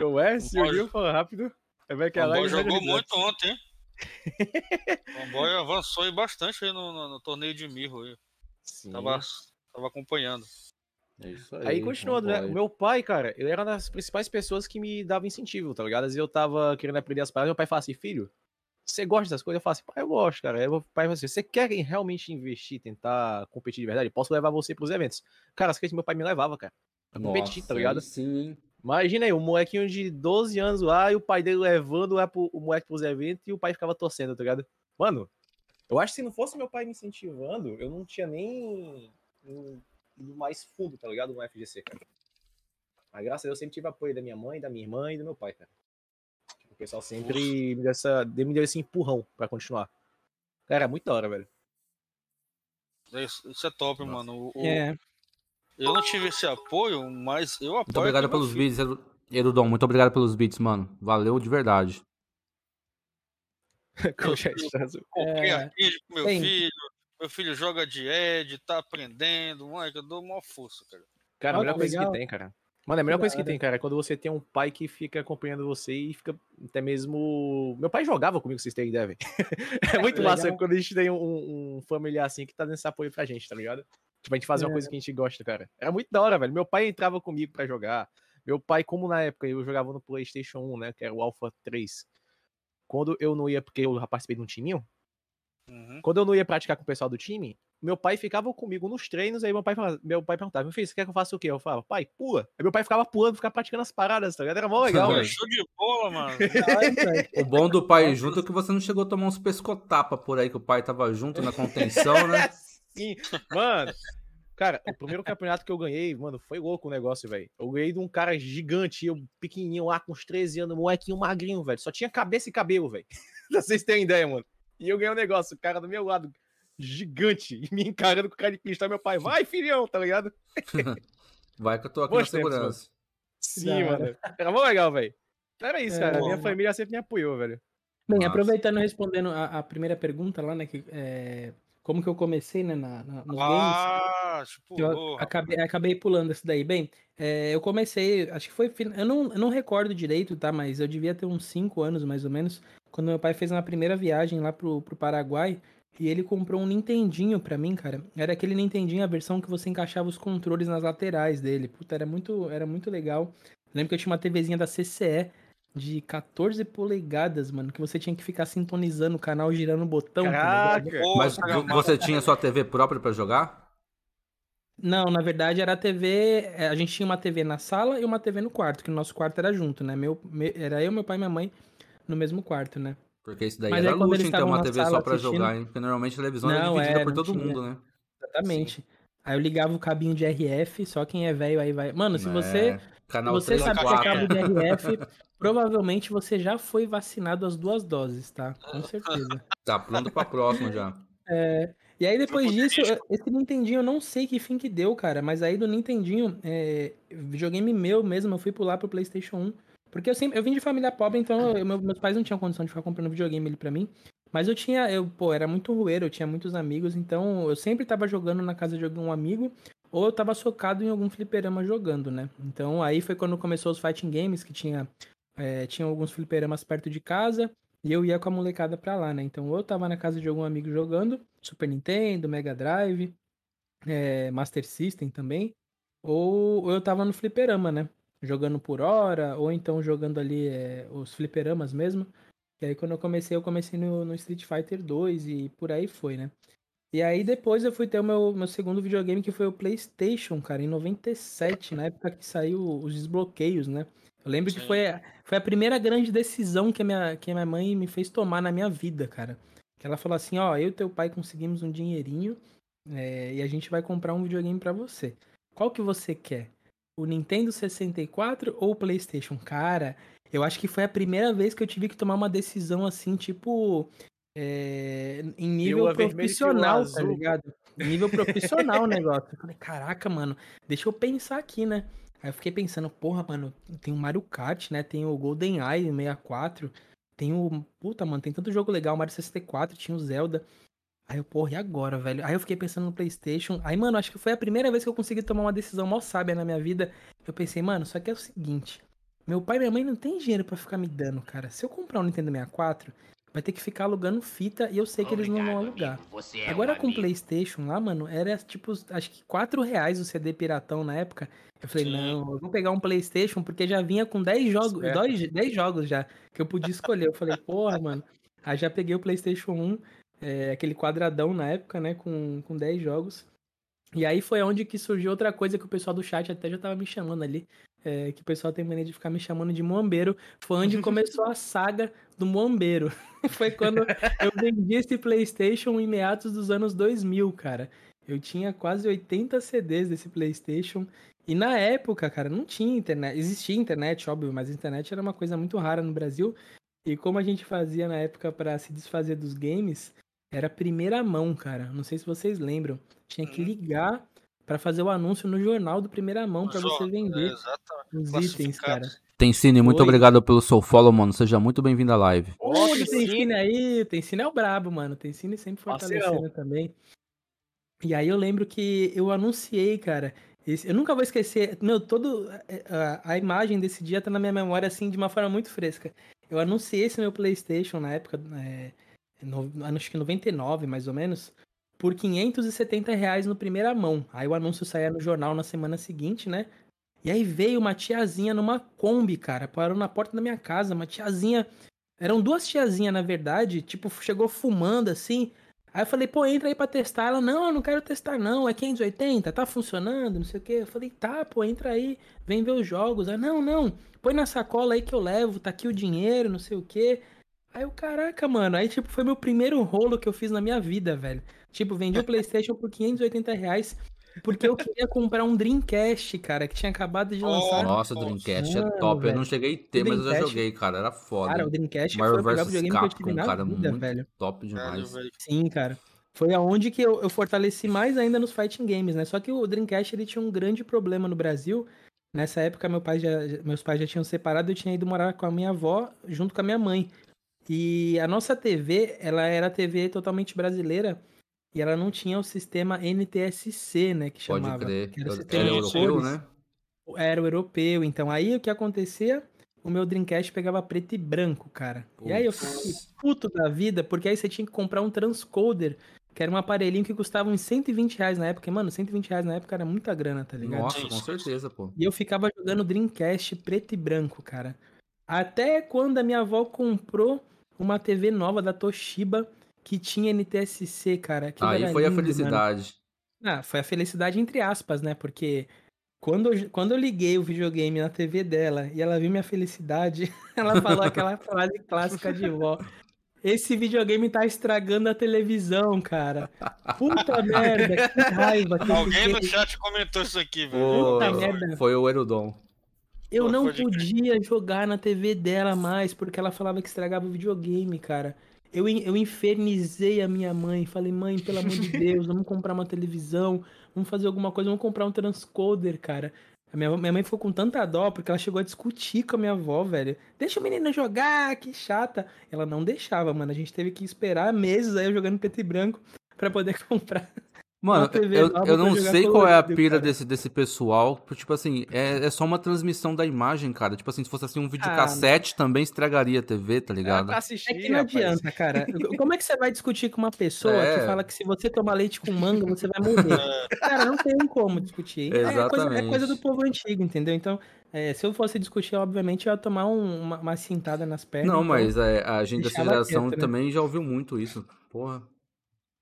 Como é? Boy. Surgiu, fala rápido. É bem que O a Boy live vai jogou muito ontem, hein? O Boy avançou aí bastante aí no, no- no torneio de Mirro. aí. Sim. Tava, tava acompanhando. É isso Aí, continuando, né? O meu pai, cara, ele era uma das principais pessoas que me dava incentivo, tá ligado? Às vezes eu tava querendo aprender as paradas, meu pai falava assim, filho, você gosta dessas coisas? Eu falo assim, pai, eu gosto, cara. Aí meu pai falou assim, você quer realmente investir, tentar competir de verdade? Posso levar você pros eventos. Cara, as coisas que meu pai me levava, cara. Pra competir, tá ligado? Sim, hein? Imagina aí, um molequinho de 12 anos lá e o pai dele levando lá pro, o moleque pros eventos e o pai ficava torcendo, tá ligado? Mano, eu acho que se não fosse meu pai me incentivando, eu não tinha nem ido mais fundo, tá ligado? No FGC, cara. Mas graças a Deus eu sempre tive apoio da minha mãe, da minha irmã e do meu pai, cara. O pessoal sempre me deu, essa, me deu esse empurrão pra continuar. Cara, é muito da hora, velho. Isso, isso é top, Nossa. mano. O- o- É. Eu não tive esse apoio, mas eu apoio. Muito obrigado pelos filho. beats, Eru- Erudon. Muito obrigado pelos beats, mano. Valeu de verdade. Comprei É, a build pro meu bem. filho. Meu filho joga de Ed, tá aprendendo. Mano, eu dou mó força, cara. Cara, a melhor que coisa legal. que tem, cara. Mano, a melhor coisa que tem, cara, é quando você tem um pai que fica acompanhando você e fica até mesmo. Meu pai jogava comigo, vocês têm ideia, velho. É muito massa legal. quando a gente tem um, um familiar assim que tá dando esse apoio pra gente, tá ligado? Tipo, a gente fazer uma É. coisa que a gente gosta, cara. Era muito da hora, velho. Meu pai entrava comigo pra jogar. Meu pai, como na época eu jogava no PlayStation 1, né, que era o Alpha 3. Quando eu não ia, porque eu já participei de um timinho, Uhum. quando eu não ia praticar com o pessoal do time, meu pai ficava comigo nos treinos, aí meu pai, falava- meu pai perguntava, meu filho, você quer que eu faça o quê? Eu falava, pai, pula. Aí meu pai ficava pulando, ficava praticando as paradas, tá ligado? Era mó legal, velho. show de bola, mano. O bom do pai junto é que você não chegou a tomar uns pescotapa por aí, que o pai tava junto na contenção, né? Sim, mano. Cara, o primeiro campeonato que eu ganhei, mano, foi louco o negócio, velho. Eu ganhei de um cara gigante, eu pequenininho lá, com uns 13 anos, molequinho magrinho, velho. Só tinha cabeça e cabelo, velho. Pra vocês terem ideia, mano. E eu ganhei um negócio, o cara do meu lado, gigante, e me encarando com cara de cristal, meu pai, vai, filhão, tá ligado? Vai que eu tô aqui Bons na tempos, segurança. Sim, hora. mano. Era mó legal, velho. Era isso, É, cara. bom, Minha mano. família sempre me apoiou, velho. Bem, Massa. aproveitando e respondendo a, a primeira pergunta lá, né? Que, é, como que eu comecei, né, na, na- nos games. Ah, tipo, que eu acabei, acabei pulando esse daí. Bem, é, eu comecei, acho que foi. Eu não, eu não recordo direito, tá? Mas eu devia ter uns 5 anos mais ou menos. Quando meu pai fez uma primeira viagem lá pro, pro Paraguai. E ele comprou um Nintendinho pra mim, cara. Era aquele Nintendinho, a versão que você encaixava os controles nas laterais dele. Puta, era muito, era muito legal. Lembro que eu tinha uma TVzinha da CCE de 14 polegadas, mano. Que você tinha que ficar sintonizando o canal, girando o botão. tá? Caraca! Pô, Mas você tinha sua TV própria pra jogar? Não, na verdade era a TV. é, A gente tinha uma TV na sala e uma TV no quarto, que o nosso quarto era junto, né? Meu, me- era eu, meu pai e minha mãe no mesmo quarto, né? Porque isso daí Mas era luxo eles em ter estavam uma TV só pra assistindo- jogar, hein? Porque normalmente a televisão era Não, dividida é, por não todo tinha. mundo, né? Exatamente. Aí eu ligava o cabinho de RF, só quem é velho aí vai. Mano, se você, É, se Canal você 3 sabe e que é 4. cabo de RF, provavelmente você já foi vacinado as duas doses, tá? Com certeza. Tá pronto pra próxima já. E aí depois Grupo disso, esse Nintendinho eu não sei que fim que deu, cara. Mas aí do Nintendinho, é, videogame meu mesmo, eu fui pular pro PlayStation 1. Porque eu sempre, eu vim de família pobre, então eu- meu- meus pais não tinham condição de ficar comprando videogame ali pra mim. Mas eu tinha, eu, pô, era muito rueiro, eu tinha muitos amigos, então eu sempre tava jogando na casa de algum amigo, ou eu tava socado em algum fliperama jogando, né? Então aí foi quando começou os fighting games, que tinha, é, tinha alguns fliperamas perto de casa, e eu ia com a molecada pra lá, né? Então ou eu tava na casa de algum amigo jogando, Super Nintendo, Mega Drive, é, Master System também, ou, ou eu tava no fliperama, né? Jogando por hora, ou então jogando ali é, os fliperamas mesmo. E aí quando eu comecei, eu comecei no, no Street Fighter 2 e por aí foi, né? E aí depois eu fui ter o meu, meu segundo videogame, que foi o PlayStation, cara, em 97, na época que saiu os desbloqueios, né? Eu lembro que Sim. foi, a- foi a primeira grande decisão que a, minha, que a minha mãe me fez tomar na minha vida, cara. Que ela falou assim, ó, eu e teu pai conseguimos um dinheirinho é, e a gente vai comprar um videogame pra você. Qual que você quer? O Nintendo 64 ou o PlayStation? Cara, eu acho que foi a primeira vez que eu tive que tomar uma decisão assim, tipo, é, em nível profissional, tá ligado? Em nível profissional o negócio. Eu falei, caraca, mano, deixa eu pensar aqui, né? Aí eu fiquei pensando, porra, mano, tem o Mario Kart, né? Tem o GoldenEye 64, tem o. Puta, mano, tem tanto jogo legal, o Mario 64, tinha o Zelda. Aí eu, porra, e agora, velho? Aí eu fiquei pensando no PlayStation. Aí, mano, acho que foi a primeira vez que eu consegui tomar uma decisão mó sábia na minha vida. Eu pensei, mano, só que é o seguinte: meu pai e minha mãe não tem dinheiro pra ficar me dando, cara. Se eu comprar um Nintendo 64, vai ter que ficar alugando fita e eu sei que eles não vão alugar. Agora com o PlayStation lá, mano, era tipo, acho que 4 reais o CD piratão na época. Eu falei, Sim. não, eu vou pegar um PlayStation porque já vinha com 10 jogos, Esperto. 10, 10 jogos já que eu podia escolher. Eu falei, porra, mano. Aí já peguei o PlayStation 1, é, aquele quadradão na época, né, com, com 10 jogos. E aí foi onde que surgiu outra coisa que o pessoal do chat até já tava me chamando ali. é, que o pessoal tem mania de ficar me chamando de Moambeiro. Foi onde começou a saga do Moambeiro. foi quando eu vendi esse PlayStation em meados dos anos 2000, cara. Eu tinha quase 80 CDs desse PlayStation. E na época, cara, não tinha internet. Existia internet, óbvio, mas a internet era uma coisa muito rara no Brasil. E como a gente fazia na época pra se desfazer dos games, era primeira mão, cara. Não sei se vocês lembram. Tinha que Uhum. ligar pra fazer o anúncio no jornal do primeira mão pra você vender é, os itens, cara. Tencine, muito Oi. obrigado pelo seu follow, mano. Seja muito bem-vindo à live. Ô, Tencine. Aí, Tencine é o brabo, mano. Tencine sempre Parceirão. fortalecendo também. E aí eu lembro que eu anunciei, cara. esse- eu nunca vou esquecer. Meu, todo. A, a imagem desse dia tá na minha memória, assim, de uma forma muito fresca. Eu anunciei esse meu PlayStation na época, é, no, acho que 99, mais ou menos, por 570 reais no primeira mão. Aí o anúncio saía no jornal na semana seguinte, né? E aí veio uma tiazinha numa Kombi, cara. Parou na porta da minha casa. Uma tiazinha. Eram duas tiazinhas, na verdade. Tipo, chegou fumando assim. Aí eu falei, pô, entra aí pra testar. Ela, não, eu não quero testar, não. É 580, tá funcionando, não sei o quê. Eu falei, tá, pô, entra aí, vem ver os jogos. Ela, não, não, põe na sacola aí que eu levo, tá aqui o dinheiro, não sei o quê. Aí eu, caraca, mano. Aí, tipo, foi meu primeiro rolo que eu fiz na minha vida, velho. Tipo, vendi o PlayStation por 580 reais. Porque eu queria comprar um Dreamcast, cara, que tinha acabado de lançar. Nossa, o Dreamcast é Mano, top. Eu velho. não cheguei a ter, mas eu já joguei, cara. Era foda. Cara, o Dreamcast foi Marvel o melhor vs videogame que eu tive Capcom, na cara, vida, muito velho. top demais. velho. Sim, cara. Foi aonde que eu, eu fortaleci mais ainda nos fighting games, né? Só que o Dreamcast ele tinha um grande problema no Brasil. Nessa época, meu pai já, meus pais já tinham separado, eu tinha ido morar com a minha avó junto com a minha mãe. E a nossa TV, ela era TV totalmente brasileira e ela não tinha o sistema NTSC, né, que Pode chamava. crer. que era o Era europeu, né? Era o europeu. Então aí o que acontecia? O meu Dreamcast pegava preto e branco, cara. E aí eu fiquei puto da vida, porque aí você tinha que comprar um transcoder, que era um aparelhinho que custava uns 120 reais na época. E, mano, 120 reais na época era muita grana, tá ligado? Nossa, com certeza, pô. E eu ficava jogando Dreamcast preto e branco, cara. Até quando a minha avó comprou uma TV nova da Toshiba que tinha NTSC, cara. Aquilo Aí foi a lindo, mano. felicidade. Ah, foi a felicidade entre aspas, né? Porque quando eu, quando eu liguei o videogame na TV dela e ela viu minha felicidade, ela falou aquela frase clássica de vó. Esse videogame tá estragando a televisão, cara. Puta merda, que raiva que Alguém no chat comentou isso aqui, velho. Puta merda. foi o Erudon. Eu Pô, não pode crer. podia jogar na TV dela mais, porque ela falava que estragava o videogame, cara. Eu, eu infernizei a minha mãe. Falei, mãe, pelo amor de Deus, vamos comprar uma televisão, vamos fazer alguma coisa, vamos comprar um transcoder, cara. A minha, minha mãe ficou com tanta dó, porque ela chegou a discutir com a minha avó, velho. Deixa o menino jogar, que chata. Ela não deixava, mano. A gente teve que esperar meses aí eu jogando preto e branco pra poder comprar. Mano, TV eu, eu não sei qual é a pira cara. desse, desse pessoal. Tipo assim, é, é só uma transmissão da imagem, cara. Tipo assim, se fosse assim um Ah, videocassete também estragaria a TV, tá Era ligado? assistir, É que não rapaz. adianta, cara. Como é que você vai discutir com uma pessoa É. que fala que se você tomar leite com manga, você vai morrer? Cara, não tem como discutir. É coisa, é coisa Exatamente. do povo antigo, entendeu? Então, é, se eu fosse discutir, obviamente, eu ia tomar um- uma, uma cintada nas pernas. Não, então- mas é, a gente dessa geração quieto, né? também já ouviu muito isso. Porra.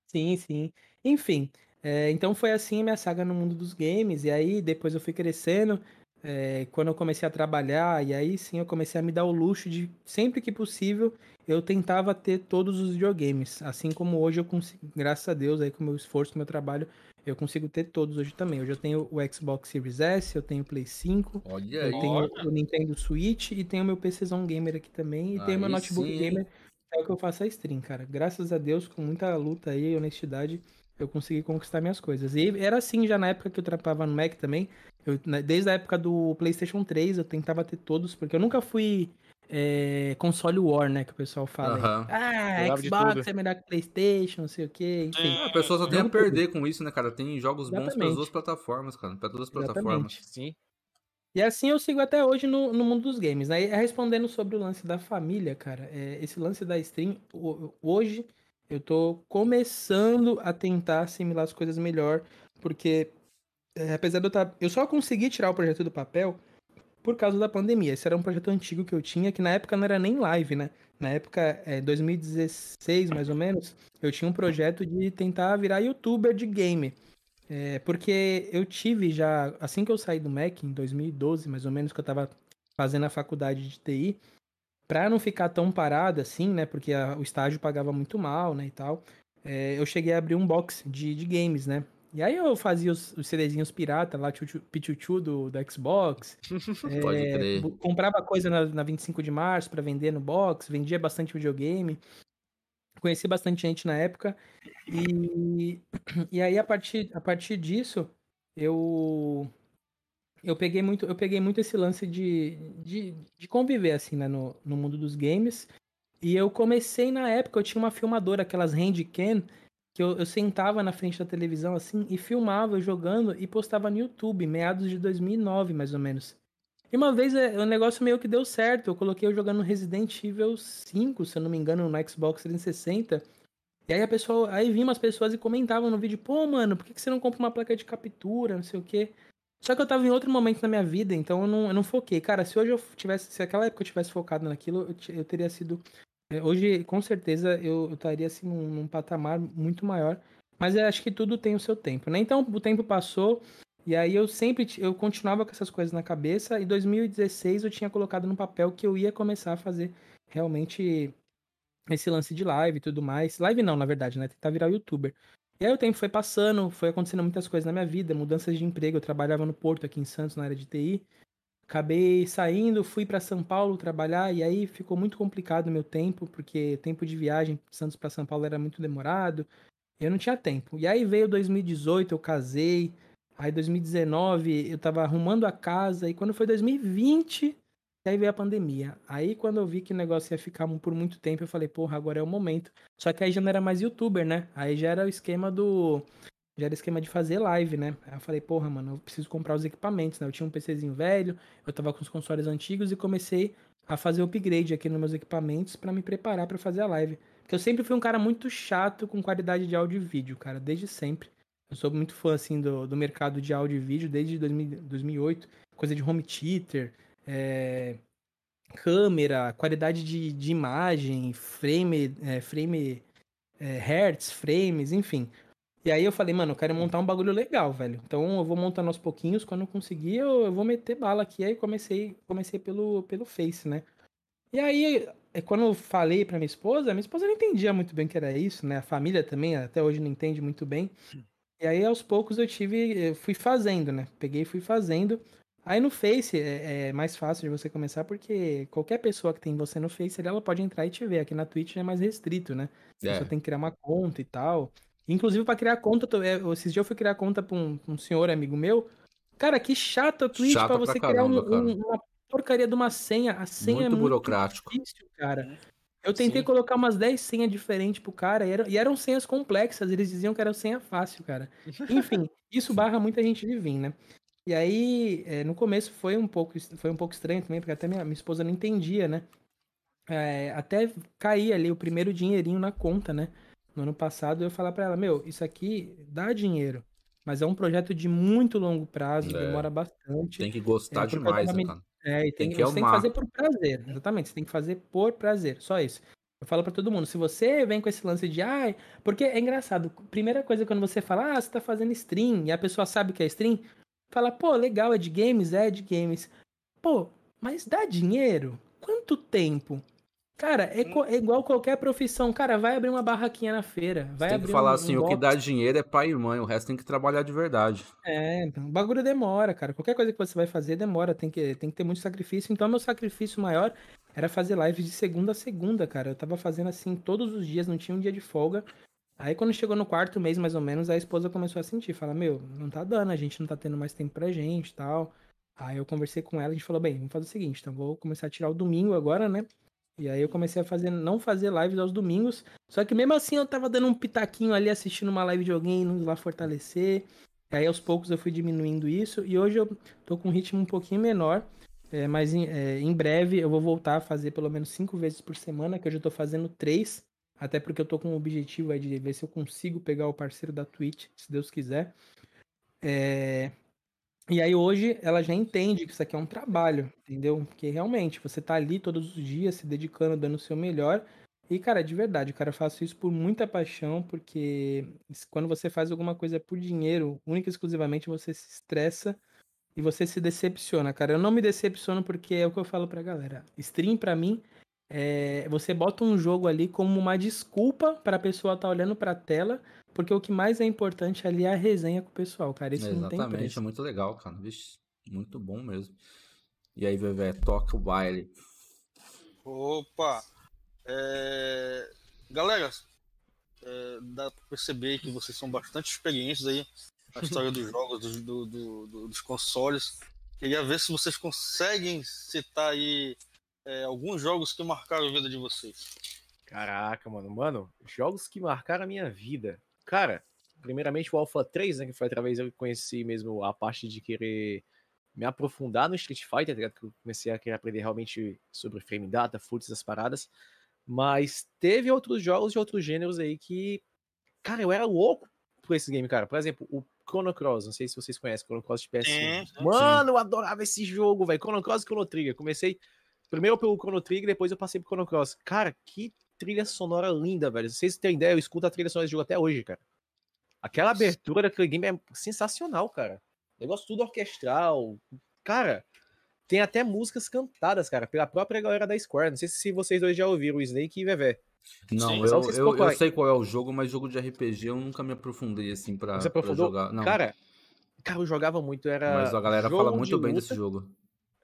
Sim, sim. Enfim, é, então foi assim a minha saga no mundo dos games. E aí depois eu fui crescendo. é, quando eu comecei a trabalhar, e aí sim eu comecei a me dar o luxo de, sempre que possível, eu tentava ter todos os videogames. Assim como hoje eu consigo, graças a Deus, aí com o meu esforço, com o meu trabalho, eu consigo ter todos hoje também. Hoje eu tenho o Xbox Series S, eu tenho o Play 5, Olha eu aí. tenho o Nintendo Switch e tenho o meu PCzão Gamer aqui também. E tenho o meu Aí notebook sim? Gamer é o que eu faço a stream, cara. Graças a Deus, com muita luta aí e honestidade, eu consegui conquistar minhas coisas. E era assim já na época que eu trampava no Mac também. Eu, desde a época do PlayStation 3, eu tentava ter todos, porque eu nunca fui é, console war, né? Que o pessoal fala. Aham. Ah, Xbox tudo. é melhor que PlayStation, não sei o quê. Enfim. Ah, a pessoa só tem a perder com isso, né, cara? Tem jogos bons para as Exatamente. duas plataformas, cara. Pra todas as Exatamente. plataformas. Sim. E assim eu sigo até hoje no, no mundo dos games, né? E respondendo sobre o lance da família, cara, é, esse lance da stream, ho- hoje eu tô começando a tentar assimilar as coisas melhor, porque é, apesar de eu estar. Eu só consegui tirar o projeto do papel por causa da pandemia. Esse era um projeto antigo que eu tinha, que na época não era nem live, né? Na época, é, 2016 mais ou menos, eu tinha um projeto de tentar virar youtuber de game. É, porque eu tive já, assim que eu saí do Mac, em 2012, mais ou menos, que eu tava fazendo a faculdade de TI, pra não ficar tão parado assim, né? Porque a- o estágio pagava muito mal, né, e tal. é, eu cheguei a abrir um box de, de games, né? E aí eu fazia os, os CDzinhos pirata lá, Pichuchu do, do Xbox. Pode é, crer. bu- comprava coisa na, na 25 de março pra vender no box, vendia bastante videogame. Conheci bastante gente na época. E, e aí, a partir, a partir disso, eu eu peguei muito, eu peguei muito esse lance de, de, de conviver assim, né, no, no mundo dos games. E eu comecei na época, eu tinha uma filmadora, aquelas handcam, que eu, eu sentava na frente da televisão assim e filmava jogando e postava no YouTube, meados de 2009, mais ou menos. E uma vez é, o negócio meio que deu certo, eu coloquei eu jogando Resident Evil 5, se eu não me engano, no Xbox 360. E aí a pessoa, aí vinham umas pessoas e comentavam no vídeo, pô, mano, por que que você não compra uma placa de captura, não sei o quê? Só que eu tava em outro momento na minha vida, então eu não, eu não foquei. Cara, se hoje eu tivesse, se aquela época eu tivesse focado naquilo, eu, eu teria sido. é, Hoje, com certeza, eu, estaria assim num, num patamar muito maior. Mas eu acho que tudo tem o seu tempo, né? Então o tempo passou, e aí eu sempre, eu continuava com essas coisas na cabeça, e 2016 eu tinha colocado no papel que eu ia começar a fazer realmente esse lance de live e tudo mais. Live não, na verdade, né? Tentar virar youtuber. E aí o tempo foi passando, foi acontecendo muitas coisas na minha vida, mudanças de emprego. Eu trabalhava no Porto aqui em Santos, na área de TI. Acabei saindo, fui para São Paulo trabalhar e aí ficou muito complicado o meu tempo, porque tempo de viagem de Santos para São Paulo era muito demorado. Eu não tinha tempo. E aí veio 2018, eu casei. Aí 2019 eu tava arrumando a casa e quando foi 2020, aí veio a pandemia. Aí quando eu vi que o negócio ia ficar por muito tempo, eu falei, porra, agora é o momento. Só que aí já não era mais youtuber, né? Aí já era o esquema do já era esquema de fazer live, né? Aí eu falei, porra, mano, eu preciso comprar os equipamentos, né? Eu tinha um PCzinho velho, eu tava com os consoles antigos e comecei a fazer upgrade aqui nos meus equipamentos para me preparar para fazer a live. Porque eu sempre fui um cara muito chato com qualidade de áudio e vídeo, cara, desde sempre. Eu sou muito fã, assim, do, do mercado de áudio e vídeo desde 2000, 2008. Coisa de home theater, é, câmera, qualidade de, de imagem, frame, é, frame é, hertz, frames, enfim. E aí eu falei, mano, eu quero montar um bagulho legal, velho. Então eu vou montando aos pouquinhos, quando eu conseguir, eu, eu vou meter bala aqui. Aí comecei, comecei pelo, pelo Face, né? E aí, quando eu falei pra minha esposa, minha esposa não entendia muito bem o que era isso, né? A família também até hoje não entende muito bem. E aí, aos poucos, eu tive, eu fui fazendo, né? Peguei e fui fazendo. Aí no Face é, é, mais fácil de você começar, porque qualquer pessoa que tem você no Face, ela pode entrar e te ver. Aqui na Twitch é mais restrito, né? É. Você tem que criar uma conta e tal. Inclusive, para criar conta, é, esses dias eu fui criar conta pra um, um senhor amigo meu. Cara, que chato a Twitch pra você pra caramba, criar um, um, uma porcaria de uma senha. A senha muito é muito burocrático. difícil, cara. Eu tentei Sim. colocar umas 10 senhas diferentes pro cara e, era, e, eram senhas complexas. Eles diziam que era senha fácil, cara. Enfim, isso barra muita gente de vir, né? E aí, é, no começo foi um pouco foi um pouco estranho também, porque até minha, minha esposa não entendia, né? É, até cair ali o primeiro dinheirinho na conta, né? no ano passado, eu falar para ela, meu, isso aqui dá dinheiro, mas é um projeto de muito longo prazo, é. demora bastante. Tem que gostar é, demais, né, cara? É, e tem, tem que você tem que fazer por prazer, exatamente, você tem que fazer por prazer, só isso. Eu falo para todo mundo, se você vem com esse lance de, ai, porque é engraçado, primeira coisa quando você fala, ah, você tá fazendo stream, e a pessoa sabe que é stream, fala, pô, legal, é de games, é de games. Pô, mas dá dinheiro? Quanto tempo? Cara, é, é, igual qualquer profissão. Cara, vai abrir uma barraquinha na feira. Vai tem que falar um, assim, um o que dá dinheiro é pai e mãe, o resto tem que trabalhar de verdade. É, o bagulho demora, cara. Qualquer coisa que você vai fazer demora, tem que, tem que ter muito sacrifício. Então, meu sacrifício maior era fazer lives de segunda a segunda, cara. Eu tava fazendo assim todos os dias, não tinha um dia de folga. Aí quando chegou no quarto mês, mais ou menos, a esposa começou a sentir, fala, meu, não tá dando, a gente não tá tendo mais tempo pra gente tal. Aí eu conversei com ela, a gente falou, bem, vamos fazer o seguinte, então vou começar a tirar o domingo agora, né? E aí eu comecei a fazer, não fazer lives aos domingos. Só que mesmo assim eu tava dando um pitaquinho ali, assistindo uma live de alguém, indo lá fortalecer. E aí aos poucos eu fui diminuindo isso. E hoje eu tô com um ritmo um pouquinho menor. É, mas em, é, em, breve eu vou voltar a fazer pelo menos cinco vezes por semana, que hoje eu tô fazendo três. Até porque eu tô com o objetivo aí de ver se eu consigo pegar o parceiro da Twitch, se Deus quiser. É, e aí hoje ela já entende que isso aqui é um trabalho, entendeu? Porque realmente você tá ali todos os dias se dedicando, dando o seu melhor. E, cara, de verdade, cara, eu faço isso por muita paixão, porque quando você faz alguma coisa por dinheiro, única e exclusivamente você se estressa e você se decepciona, cara. Eu não me decepciono porque é o que eu falo pra galera. Stream para mim é, você bota um jogo ali como uma desculpa para a pessoa estar tá olhando para a tela, porque o que mais é importante ali é a resenha com o pessoal, cara. Isso Exatamente, não tem preço. é muito legal, cara. Vixe, muito bom mesmo. E aí, Vevé, toca o baile. Opa! É... Galera, é, dá pra perceber que vocês são bastante experientes aí na história dos jogos, do, do, do, dos consoles. Queria ver se vocês conseguem citar aí é, alguns jogos que marcaram a vida de vocês. Caraca, mano. Mano, jogos que marcaram a minha vida. Cara, primeiramente o Alpha 3, né? Que foi através eu conheci mesmo a parte de querer me aprofundar no Street Fighter, tá Que eu comecei a querer aprender realmente sobre frame data, foots, essas paradas. Mas teve outros jogos de outros gêneros aí que. Cara, eu era louco por esse game, cara. Por exemplo, o Chrono Cross, não sei se vocês conhecem Chrono Cross de PS1. Mano, eu adorava esse jogo, velho. Chrono Cross e Chrono Trigger. Comecei Primeiro pelo Chrono Trigger, depois eu passei pro Chrono Cross. Cara, que trilha sonora linda, velho. Vocês terem ideia, eu escuto a trilha sonora desse jogo até hoje, cara. Aquela abertura daquele game é sensacional, cara. Negócio tudo orquestral. Cara, tem até músicas cantadas, cara, pela própria galera da Square. Não sei se vocês dois já ouviram, o Snake e Vevé. Não, Sim, eu, só não sei se eu, eu é. sei qual é o jogo, mas jogo de RPG eu nunca me aprofundei assim pra, Você pra aprofundou? jogar. Não, Cara, cara, eu jogava muito, era. mas a galera fala muito bem luta. desse jogo.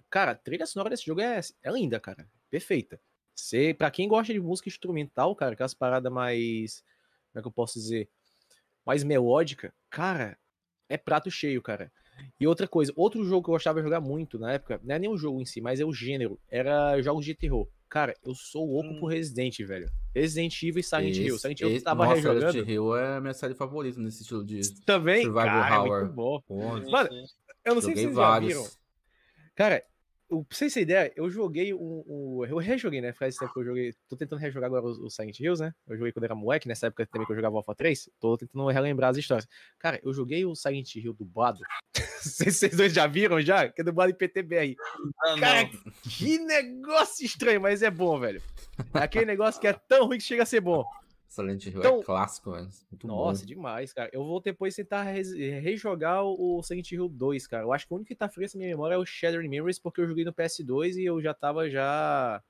Cara, a trilha sonora desse jogo é, é linda, cara. Perfeita. Você, pra quem gosta de música instrumental, cara, aquelas paradas mais. Como é que eu posso dizer? Mais melódica, cara, é prato cheio, cara. E outra coisa, outro jogo que eu gostava de jogar muito na época, não é nem o jogo em si, mas é o gênero, era jogos de terror. Cara, eu sou louco Hum. por Resident, velho. Resident Evil e Silent Hill. Esse- Silent Hill eu esse- tava nossa, rejogando. Resident Evil é a minha série favorita nesse estilo de. Também, Survival cara, é Horror. muito bom. Mano. Eu não sei se joguei vocês já vários. viram. Cara, o- pra vocês terem ideia, eu joguei um, um- Eu rejoguei, né? Faz tempo que eu joguei. Tô tentando rejogar agora o, o Silent Hills, né? Eu joguei quando era moleque, nessa época também que eu jogava Alpha 3. Tô tentando relembrar as histórias. Cara, eu joguei o Silent Hill dublado. Vocês vocês dois já viram já? Que é dublado em PTBR. Ah, Cara, não. que negócio estranho, mas é bom, velho. É aquele negócio que é tão ruim que chega a ser bom. Silent Hill Então- é clássico, velho. Nossa, bom. demais, cara. Eu vou depois tentar rejogar o Silent Hill 2, cara. Eu acho que o único que tá fresco na minha memória é o Shattered Memories, porque eu joguei no PS2 e eu já tava já.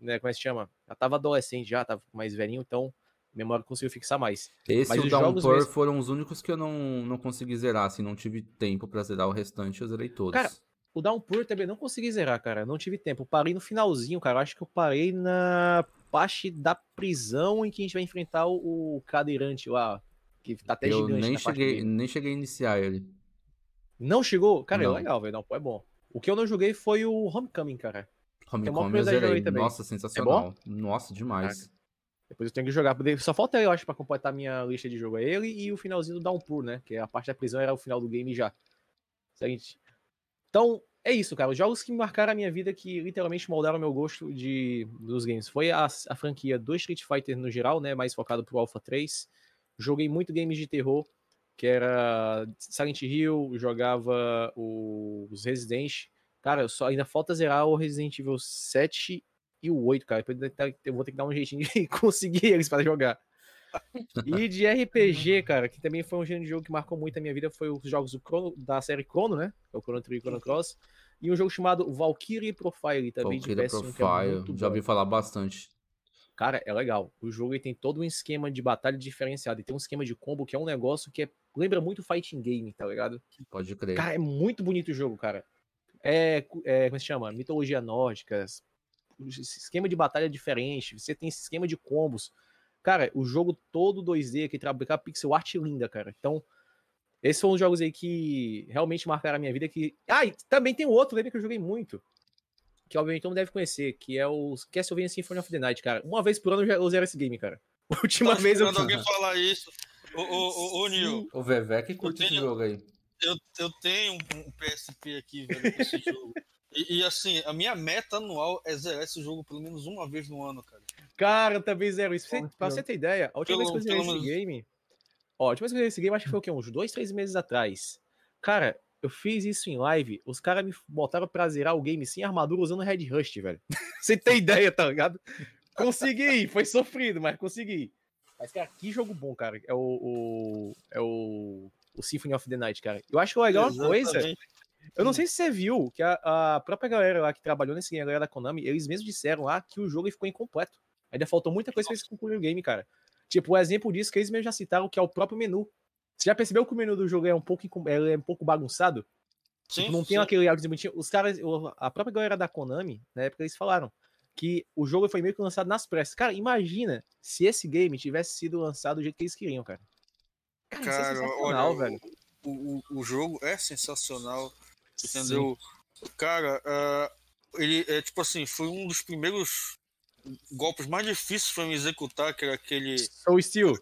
Né, como é que se chama? Já tava adolescente, já, tava mais velhinho, então memória conseguiu fixar mais. Esse Mas e o Downpour mesmo- foram os únicos que eu não, não consegui zerar, assim, não tive tempo pra zerar o restante, eu zerei todos. Cara, O Downpour também não consegui zerar, cara. Não tive tempo. Eu parei no finalzinho, cara. Eu acho que eu parei na parte da prisão em que a gente vai enfrentar o, o cadeirante lá. Que tá até eu gigante nem cheguei, nem cheguei a iniciar ele. Não chegou? Cara, Não. é legal, velho. Downpour é bom. O que eu não joguei foi o Homecoming, cara. Homecoming eu zerei. também. Nossa, sensacional. Nossa, demais. Depois eu tenho que jogar. Só falta eu acho, pra completar minha lista de jogo. É ele e o finalzinho do Downpour, né? Que a parte da prisão era o final do game já. Seguinte. Então, é isso, cara. Os jogos que marcaram a minha vida, que literalmente moldaram meu gosto de, dos games. Foi a, a franquia do Street Fighter no geral, né? Mais focado pro Alpha 3. Joguei muito games de terror, que era Silent Hill, jogava os Resident. Cara, só ainda falta zerar o Resident Evil 7 e o 8, cara. Eu vou ter que dar um jeitinho de conseguir eles para jogar. E de RPG, cara, que também foi um gênero de jogo que marcou muito a minha vida, foi os jogos do Chrono, da série Chrono, né? É o Chrono Trigger e Chrono Cross. E um jogo chamado Valkyrie Profile, também Valkyria de PS1, que é Profile, muito já ouvi falar bastante. Cara, é legal. O jogo tem todo um esquema de batalha diferenciado. E tem um esquema de combo que é um negócio que é- lembra muito fighting game, tá ligado? Pode crer. Cara, é muito bonito o jogo, cara. É, é como se chama? Mitologia nórdica, esquema de batalha diferente, você tem esse esquema de combos. Cara, o jogo todo 2D, que trabalha pixel art linda, cara. Então, esses são os jogos aí que realmente marcaram a minha vida. Que... Ah, e também tem outro, lembra que eu joguei muito. Que obviamente todo mundo deve conhecer, que é o Castlevania Symphony of the Night, cara. Uma vez por ano eu zero esse game, cara. Última Tô vez eu. alguém falar isso. Ô, ô, ô, ô Nil, O Vevé que curte esse tenho- jogo aí. eu, eu tenho um, um PSP aqui, velho, esse jogo. E, e, assim, a minha meta anual é zerar esse jogo pelo menos uma vez no ano, cara. Cara, eu também zero isso. Pra você- Pra você ter ideia, a última vez que eu Pelo- zerei pelo esse menos- game. Ó, a última vez que eu zerei esse game, acho que foi o quê? Uns dois, três meses atrás. Cara, eu fiz isso em live. Os caras me botaram pra zerar o game sem armadura usando Red Rust, velho. você tem ideia, tá ligado? Consegui, foi sofrido, mas consegui. Mas, cara, que jogo bom, cara. É o. o- é o. O Symphony of the Night, cara. Eu acho que é legal uma coisa. Eu não sei se você viu que a, a própria galera lá que trabalhou nesse game, a galera da Konami, eles mesmos disseram lá que o jogo ficou incompleto. Ainda faltou muita coisa pra eles concluírem o game, cara. Tipo, o exemplo disso que eles mesmos já citaram, que é o próprio menu. Você já percebeu que o menu do jogo é um pouco, ele é um pouco bagunçado? Sim, Tipo, não tem sim. aquele layout bonitinho. Os caras, a própria galera da Konami, na época eles falaram que o jogo foi meio que lançado nas pressas. Cara, imagina se esse game tivesse sido lançado do jeito que eles queriam, cara. Cara, isso é Cara, sensacional, olha, velho. O, o, o jogo é sensacional, entendeu? Cara, ah, ele é tipo assim, foi um dos primeiros golpes mais difíceis pra me executar, que era aquele. Soul Steel.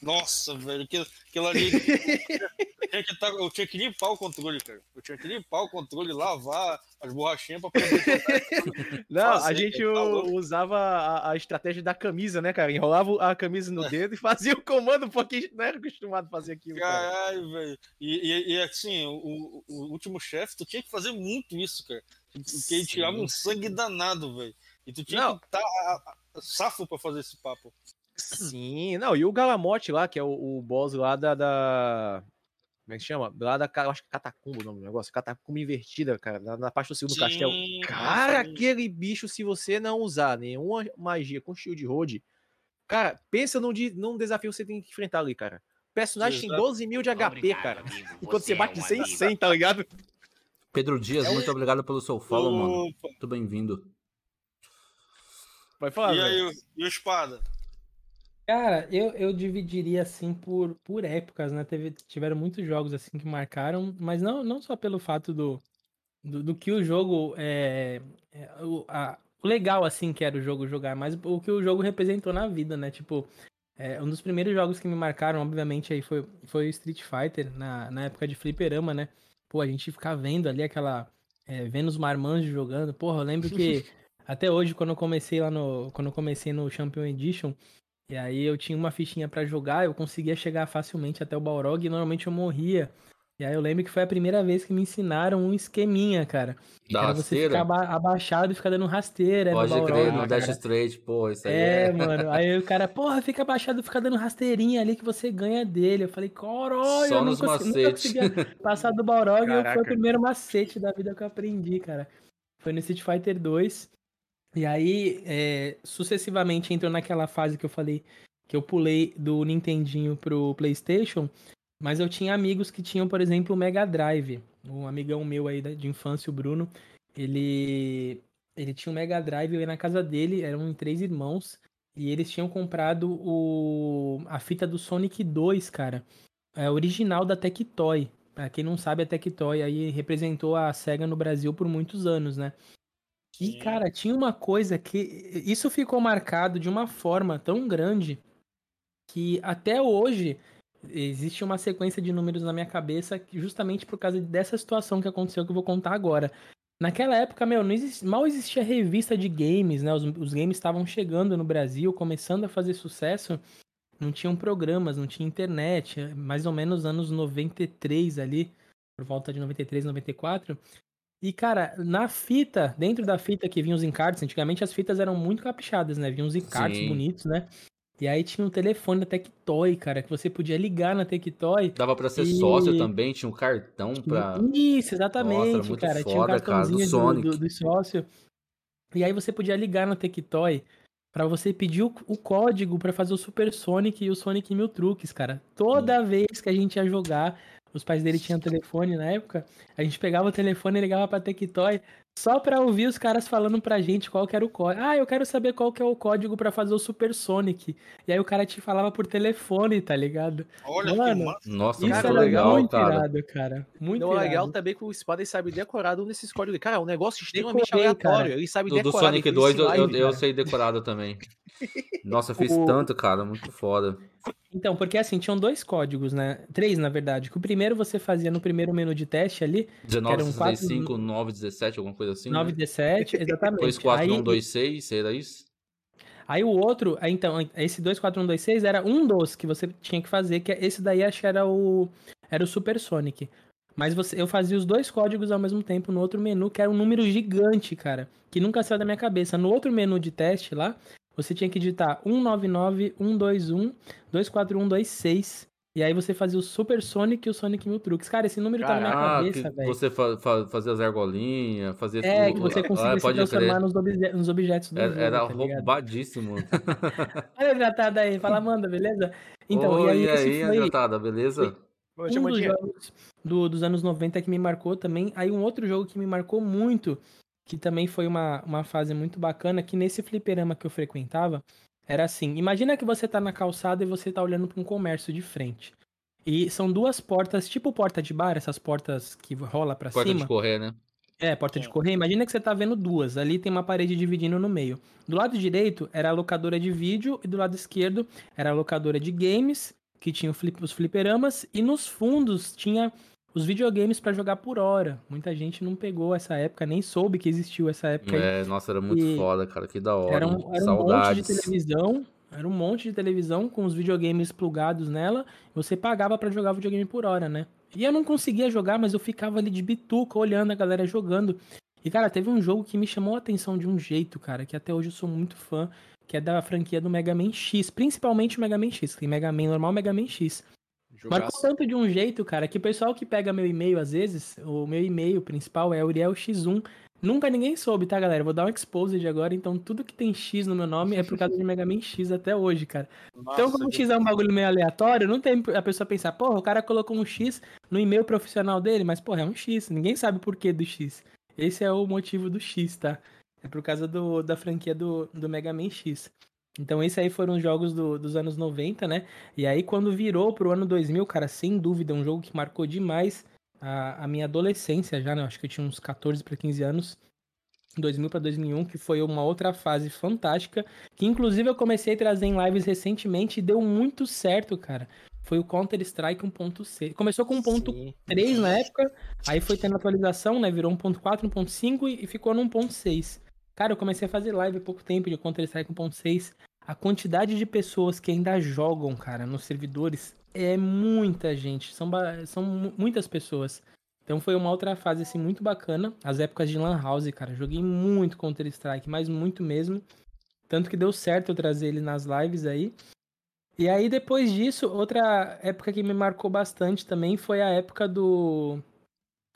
Nossa, velho, aquilo, aquilo ali. tinha que tá- eu tinha que limpar o controle, cara. Eu tinha que limpar o controle, lavar as borrachinhas pra poder. Não, a gente tá louco. usava a, a estratégia da camisa, né, cara? Enrolava a camisa no dedo e fazia o comando, porque a gente não era acostumado a fazer aquilo, cara. Caralho, velho. E, e, e, assim, o, o último chefe, tu tinha que fazer muito isso, cara. Porque ele tirava um sangue danado, velho. E tu tinha Não. que estar safo pra fazer esse papo. Sim, não, e o Galamote lá, que é o, o boss lá da, da- Como é que chama? Lá da. ca- Eu acho que é catacumba o nome do negócio. Catacumba invertida, cara. Na, na parte do segundo castelo. Sim, Cara, sim. aquele bicho, se você não usar nenhuma magia com shield road, Cara, pensa num, num desafio que você tem que enfrentar ali, cara. O personagem tem Exato. 12 mil de HP, Obrigado, cara. amigo. Enquanto você é bate um 100 amigo. 100, tá ligado? Pedro Dias, muito obrigado pelo seu follow, mano. Opa. Muito bem-vindo. Vai falar, E aí, velho. e o espada? Cara, eu, eu dividiria assim por, por épocas, né? Teve, tiveram muitos jogos assim que marcaram, mas não, não só pelo fato do, do, do que o jogo é, é, o, a- o legal assim que era o jogo jogar, mas o que o jogo representou na vida, né? Tipo, é, um dos primeiros jogos que me marcaram, obviamente, aí foi, foi o Street Fighter, na, na época de fliperama, né? Pô, a gente ficava vendo ali aquela. é, vendo os marmanjos jogando. Porra, eu lembro que até hoje, quando eu comecei lá no. Quando eu comecei no Champion Edition, e aí eu tinha uma fichinha pra jogar, eu conseguia chegar facilmente até o Balrog e normalmente eu morria. E aí eu lembro que foi a primeira vez que me ensinaram um esqueminha, cara. Da Era você rasteira? ficar aba- abaixado e ficar dando rasteira Pode no crer, no Dash. Straight, pô, isso aí É, é. mano. Aí o cara, porra, fica abaixado, fica dando rasteirinha ali que você ganha dele. Eu falei, Só eu nunca macetes. conseguia passar do Balrog. e Foi Caraca. o primeiro macete da vida que eu aprendi, cara. Foi no Street Fighter 2. E aí, é, sucessivamente, entrou naquela fase que eu falei que eu pulei do Nintendinho pro PlayStation. Mas eu tinha amigos que tinham, por exemplo, o Mega Drive. Um amigão meu aí de infância, o Bruno, ele ele tinha um Mega Drive, eu ia na casa dele, eram três irmãos, e eles tinham comprado o a fita do Sonic 2, cara. É original da Tectoy. Pra quem não sabe, a Tectoy aí representou a SEGA no Brasil por muitos anos, né? E, cara, tinha uma coisa que. Isso ficou marcado de uma forma tão grande que até hoje existe uma sequência de números na minha cabeça justamente por causa dessa situação que aconteceu que eu vou contar agora. Naquela época, meu, exist- mal existia revista de games, né? Os, os games estavam chegando no Brasil, começando a fazer sucesso. Não tinham programas, não tinha internet. Mais ou menos anos 93 ali, por volta de 93, 94. E, cara, na fita, dentro da fita que vinham os encartes, antigamente as fitas eram muito caprichadas, né? Vinham os encartes Sim. bonitos, né? E aí tinha um telefone da Tectoy, cara, que você podia ligar na Tectoy. Dava pra ser E- sócio também, tinha um cartão pra. Isso, exatamente, Nossa, cara. tinha um foda, cara, do cartãozinho do, do, do sócio. E aí você podia ligar na Tectoy pra você pedir o, o código pra fazer o Super Sonic e o Sonic Mil Truques, cara. Toda vez que a gente ia jogar, os pais dele tinham telefone na época, a gente pegava o telefone e ligava pra Tectoy só pra ouvir os caras falando pra gente qual que era o código. Ah, eu quero saber qual que é o código pra fazer o Super Sonic. E aí o cara te falava por telefone, tá ligado? Olha Mano, que massa. Nossa, Isso muito era legal, muito cara. irado, cara. Muito Não, o legal irado. também é que o Espada sabe decorar um desses códigos. Cara, é um negócio extremamente Decorei, aleatório. cara. Ele sabe Do, do decorar. Sonic ele fez 2 isso eu, eu, cara. sei decorado também. Nossa, eu fiz O- tanto, cara, muito foda. Então, porque assim, tinham dois códigos, né? Três, na verdade. Que o primeiro você fazia no primeiro menu de teste ali, 1965, 917, alguma coisa assim. 917, Né? exatamente. 24126, era isso? Aí o outro, aí, então, esse 24126 era um dos que você tinha que fazer, que esse daí acho que era o era o Super Sonic. Mas você, eu fazia os dois códigos ao mesmo tempo no outro menu, que era um número gigante, cara, que nunca saiu da minha cabeça. No outro menu de teste lá, você tinha que digitar 199 121 24126 e aí você fazia o Super Sonic e o Sonic Mil Truques. Cara, esse número tá na minha Ah, cabeça, velho. você fa fa fazia as argolinhas, fazia É, tudo. que você Ah, conseguia se pode transformar nos, obje- nos objetos do Era, jogo, era tá roubadíssimo. Olha a tratada aí, fala, Amanda, beleza? Então, Oi, e aí, e esse aí, foi Andratada, beleza? Boa um dos jogos do- dos anos 90 que me marcou também. Aí um outro jogo que me marcou muito, que também foi uma, uma fase muito bacana, que nesse fliperama que eu frequentava, era assim, imagina que você tá na calçada e você tá olhando pra um comércio de frente. E são duas portas, tipo porta de bar, essas portas que rola pra Porta cima. de correr, né? É, porta de Sim. correr. Imagina que você tá vendo duas. Ali tem uma parede dividindo no meio. Do lado direito era a locadora de vídeo e do lado esquerdo era a locadora de games, que tinha os fliperamas. E nos fundos tinha os videogames pra jogar por hora. Muita gente não pegou essa época, nem soube que existiu essa época. aí. É, nossa, era muito E foda, cara, que da hora. Era um, era um monte Saudades. de televisão. Era um monte de televisão com os videogames plugados nela. Você pagava pra jogar videogame por hora, né? E eu não conseguia jogar, mas eu ficava ali de bituca olhando a galera jogando. E, cara, teve um jogo que me chamou a atenção de um jeito, cara, que até hoje eu sou muito fã, que é da franquia do Mega Man X. Principalmente o Mega Man X. Tem Mega Man normal Mega Man X. Marcou Jogaço. tanto de um jeito, cara, que o pessoal que pega meu e-mail, às vezes, o meu e-mail principal é Uriel X1. Nunca ninguém soube, tá, galera? Vou dar um exposed agora, então tudo que tem X no meu nome é por causa de Mega Man X até hoje, cara. Então, como o X é um bagulho meio aleatório, não tem a pessoa pensar, porra, o cara colocou um X no e-mail profissional dele, mas, porra, é um X. Ninguém sabe o porquê do X. Esse é o motivo do X, tá? É por causa do, da franquia do, do Mega Man X. Então, esses aí foram os jogos do- dos anos 90, né? E aí, quando virou pro ano 2000, cara, sem dúvida, um jogo que marcou demais a, a minha adolescência já, né? Acho que eu tinha uns 14 para 15 anos. 2000 para 2001, que foi uma outra fase fantástica, que inclusive eu comecei a trazer em lives recentemente e deu muito certo, cara. Foi o Counter-Strike 1.6. Começou com 1.3 Sim. na época, aí foi tendo atualização, né? Virou 1.4, 1.5 e e ficou no 1.6. Cara, eu comecei a fazer live há pouco tempo de Counter-Strike 1.6. A quantidade de pessoas que ainda jogam, cara, nos servidores é muita gente. São, são mu- muitas pessoas. Então foi uma outra fase, assim, muito bacana. As épocas de Lan House, cara. Joguei muito Counter-Strike, mas muito mesmo. Tanto que deu certo eu trazer ele nas lives aí. E aí, depois disso, outra época que me marcou bastante também foi a época do.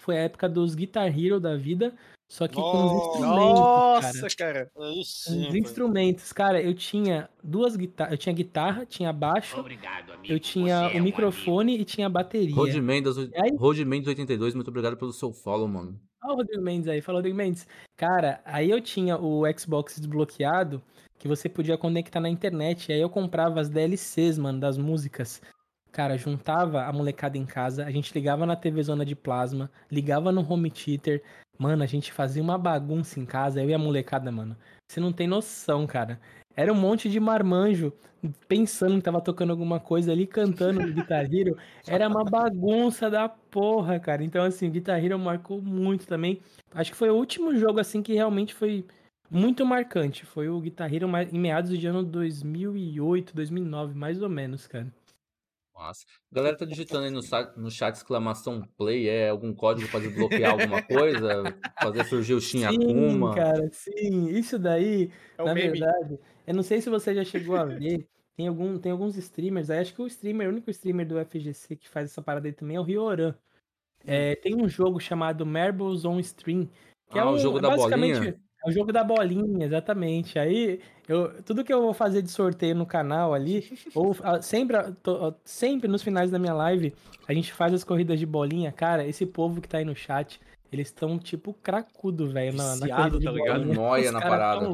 Foi a época dos Guitar Hero da vida. Só que com os instrumentos. Nossa, cara. cara. Aí Os instrumentos. Cara, eu tinha duas guitarras. Eu tinha guitarra, tinha baixo, Obrigado, amigo. eu tinha Você é o um microfone e tinha bateria. Rod Mendes, aí? Rod Mendes 82, muito obrigado pelo seu follow, mano. Olha o Rodrigo Mendes aí, fala Rodrigo Mendes. Cara, aí eu tinha o Xbox desbloqueado que você podia conectar na internet. E aí eu comprava as DLCs, mano, das músicas. Cara, juntava a molecada em casa, a gente ligava na TV Zona de Plasma, ligava no home theater. Mano, a gente fazia uma bagunça em casa, eu e a molecada, mano. Você não tem noção, cara. Era um monte de marmanjo pensando que tava tocando alguma coisa ali, cantando no Guitar Hero. Era uma bagunça da porra, cara. Então, assim, Guitar Hero marcou muito também. Acho que foi o último jogo, assim, que realmente foi muito marcante. Foi o Guitar Hero em meados de ano 2008, 2009, mais ou menos, cara. Massa. A galera tá digitando aí no, no chat exclamação play, é algum código pra desbloquear alguma coisa? Fazer surgir o Shin Sim, Akuma? cara, sim. Isso daí, É o na meme. verdade, eu não sei se você já chegou a ver. Tem, algum, tem alguns streamers, aí acho que o streamer, o único streamer do FGC que faz essa parada aí também é o Rioran. É, tem um jogo chamado Marbles on Stream. Que é Ah, o um, jogo é da basicamente- bolinha? É o jogo da bolinha, exatamente. Aí, eu, tudo que eu vou fazer de sorteio no canal ali, ou ah, sempre, ah, ah, sempre nos finais da minha live, a gente faz as corridas de bolinha. Cara, esse povo que tá aí no chat, eles estão tipo cracudo, velho, na, na corrida de tá ligado? bolinha. Nóia Os na parada.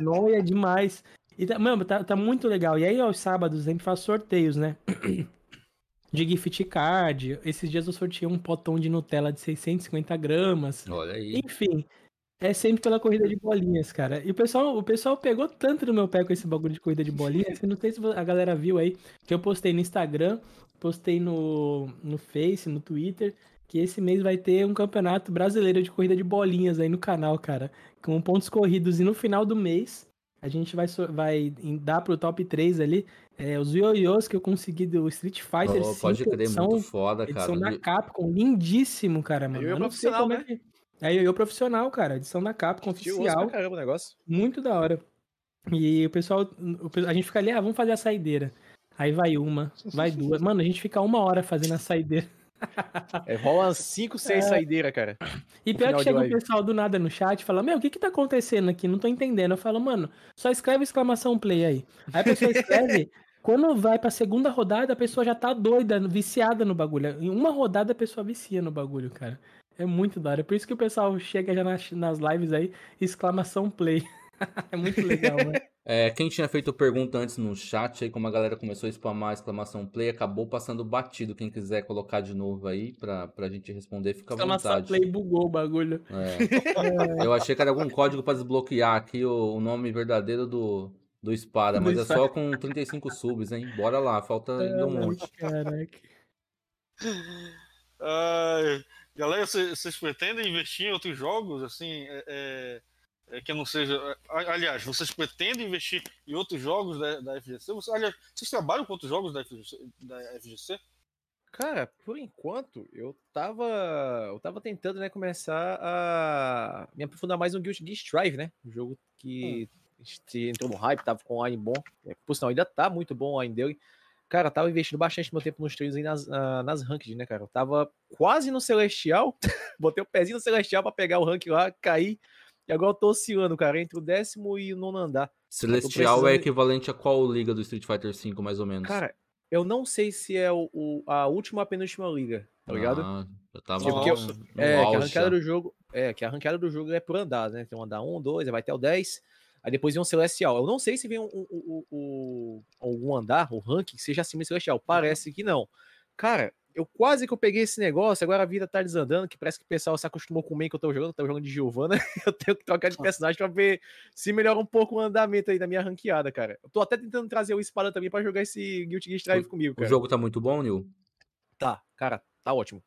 Nóia demais. E tá, mano, tá, tá muito legal. E aí, aos sábados, a gente faz sorteios, né? De gift card. Esses dias eu sorteei um potão de Nutella de 650 gramas. Olha aí. Enfim, é sempre pela corrida de bolinhas, cara. E o pessoal, o pessoal pegou tanto no meu pé com esse bagulho de corrida de bolinhas, não sei se a galera viu aí, que eu postei no Instagram, postei no, no Face, no Twitter, que esse mês vai ter um campeonato brasileiro de corrida de bolinhas aí no canal, cara. Com pontos corridos. E no final do mês, a gente vai, vai dar pro top 3 ali é, os ioiôs que eu consegui do Street Fighter Oh, 5, pode crer, edição, muito foda, cara. edição da Capcom, lindíssimo, cara, mano. Ioiô Eu não sei como é né? que... É ioiô profissional, cara, edição da Capcom oficial. pra caramba o negócio. Muito da hora. E o pessoal, a gente fica ali, ah, vamos fazer a saideira. Aí vai uma, vai duas. Mano, a gente fica uma hora fazendo a saideira. É, rola umas 5, 6 saideiras, cara. E pior que chega o pessoal do nada no chat e fala, meu, o que que tá acontecendo aqui? Não tô entendendo. Eu falo, mano, só escreve exclamação play aí. Aí a pessoa escreve, quando vai pra segunda rodada, a pessoa já tá doida, viciada no bagulho. Em uma rodada a pessoa vicia no bagulho, cara. É muito da hora. Por isso que o pessoal chega já nas, nas lives aí, exclamação play. é muito legal, mano. É, quem tinha feito pergunta antes no chat, aí como a galera começou a spamar a exclamação play, acabou passando batido. Quem quiser colocar de novo aí pra, pra gente responder, fica à Exclamação vontade. play bugou o bagulho. É. Eu achei que era algum código pra desbloquear aqui o, o nome verdadeiro do, do Espada, Do mas é Espada. só com 35 subs, hein? Bora lá, falta ainda um monte. Caraca. Ai, galera, cê- vocês pretendem investir em outros jogos, assim, é, é, é, que não seja... Aliás, vocês pretendem investir em outros jogos da, da FGC? Você, aliás, vocês trabalham com outros jogos da FGC? Da FGC? Cara, por enquanto, eu tava. Eu tava tentando, né, começar a me aprofundar mais no Guilty Gear Strive, né? Um jogo que a gente entrou no hype, tava com online bom. É, por sinal, ainda tá muito bom o online dele. Cara, eu tava investindo bastante meu tempo nos treinos aí nas, uh, nas ranked, né, cara? Eu tava quase no Celestial, botei o pezinho no Celestial pra pegar o rank lá, cair. E agora eu tô oscilando, cara, entre o décimo e o nono andar. Celestial é precisando... é equivalente a qual liga do Street Fighter V, mais ou menos? Cara, eu não sei se é o, o a última penúltima liga, tá ligado? Ah, eu tava tipo, eu, é, que a arrancada do jogo, é, que a arrancada do jogo é por andar, né? Tem um andar 1, 2, aí vai até o 10. Aí depois vem um Celestial. Eu não sei se vem um, um, um, algum andar, o ranking, que seja acima do Celestial. Parece que não. Cara, eu quase que eu peguei esse negócio, agora a vida tá desandando, que parece que o pessoal se acostumou com o meio que eu tô jogando, eu tô jogando de Giovanna, eu tenho que trocar de personagem pra ver se melhora um pouco o andamento aí da minha ranqueada, cara. Eu tô até tentando trazer o Espada também pra jogar esse Guilty Gear Strive comigo, cara. O jogo tá muito bom, Nil? Tá, cara, tá ótimo.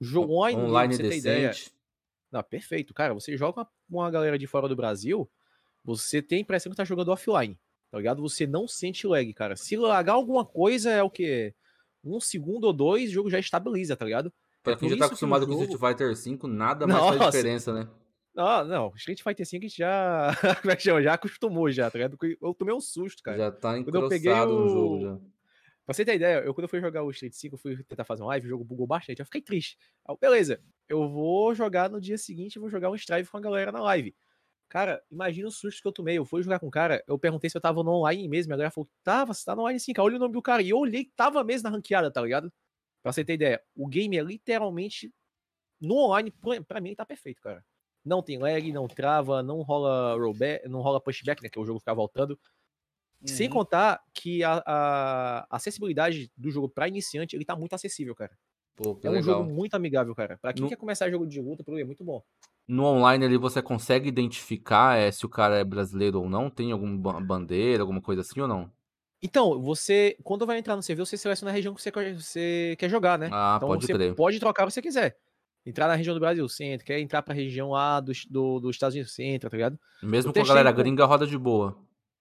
Jogo online, online você decente. Ideia... Não, perfeito, cara. Você joga com uma galera de fora do Brasil, você tem a impressão que tá jogando offline, tá ligado? Você não sente lag, cara. Se lagar alguma coisa é o que? Um segundo ou dois, o jogo já estabiliza, tá ligado? Pra é quem já tá acostumado com jogo... Street Fighter V, nada mais Nossa. faz diferença, né? Não, não, Street Fighter V a gente já, como é que chama? já acostumou já, tá ligado? Eu tomei um susto, cara. Já tá encroçado o... no jogo já. Pra você ter ideia, eu quando eu fui jogar o Street 5, eu fui tentar fazer uma live, o jogo bugou bastante, eu fiquei triste. Aí, beleza, eu vou jogar no dia seguinte, eu vou jogar um Strive com a galera na live. Cara, imagina o susto que eu tomei. Eu fui jogar com o cara, eu perguntei se eu tava no online mesmo. A galera falou, tava, você tá no online sim, cara. Olha o nome do cara. E eu olhei, tava mesmo na ranqueada, tá ligado? Pra você ter ideia, o game é literalmente. No online, pra mim, tá perfeito, cara. Não tem lag, não trava, não rola rollback, não rola pushback, né? Que é o jogo ficar voltando. Uhum. Sem contar que a, a, acessibilidade do jogo para iniciante, ele tá muito acessível, cara. Pô, é um legal. jogo muito amigável, cara. Pra quem no... quer começar jogo de luta, é muito bom no online ali você consegue identificar é, se o cara é brasileiro ou não? Tem alguma bandeira, alguma coisa assim ou não? Então, você, quando vai entrar no CV, você seleciona a região que você, você quer jogar, né? Ah, então, pode você crer. pode trocar se você quiser. Entrar na região do Brasil, você entra. Quer entrar pra região A do, do, dos Estados Unidos, você entra, tá ligado? Mesmo com a galera gringa, roda de boa.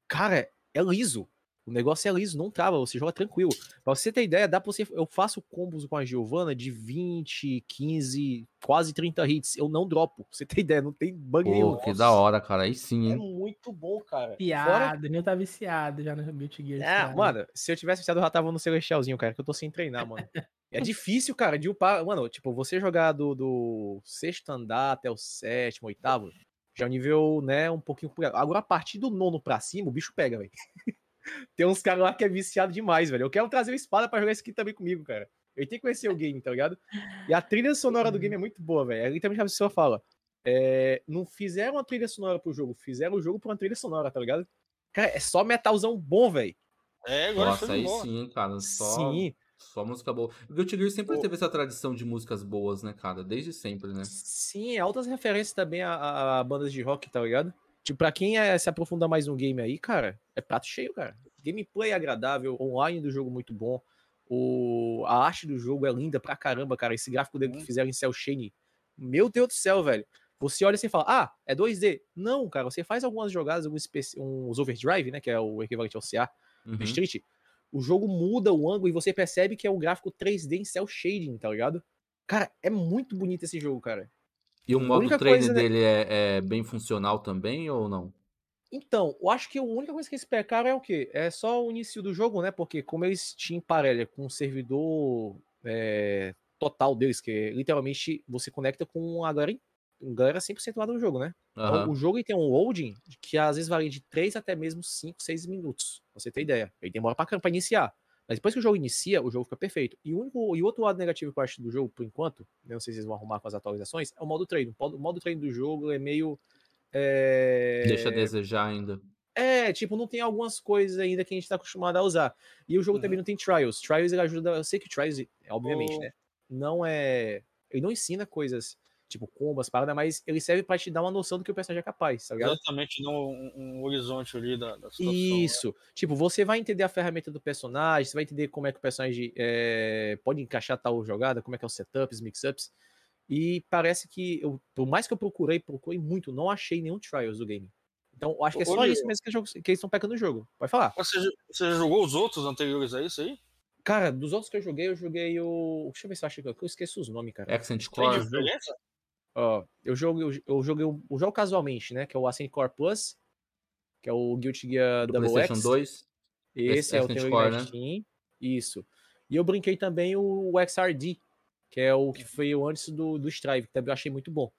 Cara, é liso. O negócio é liso, não trava, você joga tranquilo. Pra você ter ideia, dá pra você. Eu faço combos com a Giovanna de 20, 15, quase 30 hits. Eu não dropo. Pra você ter ideia, não tem bug Pô, nenhum. Que da hora, cara. Aí sim, É muito bom, cara. Piada, Fora... nem tá viciado já no Beauty Gear. É, cara. mano, se eu tivesse viciado, eu já tava no Celestialzinho, cara, que eu tô sem treinar, mano. é difícil, cara, de upar. Mano, tipo, você jogar do, do sexto andar até o sétimo, oitavo, já é um nível, né, um pouquinho. Agora, a partir do nono pra cima, o bicho pega, velho. Tem uns caras lá que é viciado demais, velho. Eu quero trazer o espada para jogar isso aqui também comigo, cara. Eu tenho que conhecer o game, tá ligado? E a trilha sonora do game é muito boa, velho. Aí também a pessoa fala. É, não fizeram a trilha sonora pro jogo, fizeram o jogo pra uma trilha sonora, tá ligado? Cara, é só metalzão bom, velho. É, agora Nossa, aí boa. sim, cara. Só, sim. Só música boa. O Guilty Gear sempre Pô. teve essa tradição de músicas boas, né, cara? Desde sempre, né? Sim, altas referências também a, a bandas de rock, tá ligado? Tipo, pra quem é, se aprofundar mais no game aí, cara, é prato cheio, cara. Gameplay agradável, online do jogo muito bom. O, a arte do jogo é linda pra caramba, cara. Esse gráfico dele que uhum. fizeram em Cell Shane. Meu Deus do céu, velho. Você olha e fala, ah, é 2D. Não, cara, você faz algumas jogadas, alguns uns overdrive, né? Que é o equivalente ao CA uhum. Street. O jogo muda o ângulo e você percebe que é um gráfico 3D em cel shading, tá ligado? Cara, é muito bonito esse jogo, cara. E o modo treino coisa, né dele né? é, é, bem funcional também ou não? Então, eu acho que a única coisa que eles pecaram é o quê? É só o início do jogo, né? Porque como eles tinham parelha com o servidor é, total deles, que literalmente você conecta com a galera, galera 100% lá do jogo, né? Uhum. Então, o jogo tem um loading que às vezes varia de 3 até mesmo 5, 6 minutos, pra você ter ideia. Ele demora pra, pra iniciar. Mas depois que o jogo inicia, o jogo fica perfeito. E o, único, e outro lado negativo que eu acho do jogo, por enquanto, não sei se vocês vão arrumar com as atualizações, é o modo treino. O modo treino do jogo é meio. É... Deixa a desejar ainda. É, tipo, não tem algumas coisas ainda que a gente tá acostumado a usar. E o jogo uhum. também não tem trials. Trials ele ajuda. Eu sei que trials, obviamente, oh. né? Não é. Ele não ensina coisas tipo combas, parada, mas ele serve para te dar uma noção do que o personagem é capaz, tá ligado? Exatamente, no, um, um horizonte ali da, da situação. Né? Isso. Né? Tipo, você vai entender a ferramenta do personagem, você vai entender como é que o personagem é, pode encaixar tal jogada, como é que é os setups, mix-ups. E parece que, eu, por mais que eu procurei, procurei muito, não achei nenhum trials do game. Então, eu acho que é só isso mesmo que, que eles estão pegando no jogo. Pode falar. Você, você já jogou os outros anteriores a isso aí? Cara, dos outros que eu joguei, eu joguei o. Deixa eu ver se eu acho que eu esqueço os nomes, cara. Accent Core. Tem diferença? Ó, eu joguei, eu joguei o jogo casualmente, né? Que é o Ascent Core Plus, que é o Guilty Gear Do Double PlayStation X. 2. Esse é o teu Core, né? Isso. E eu brinquei também o XRD, que é o que foi o antes do, do Strive, que também eu achei muito bom.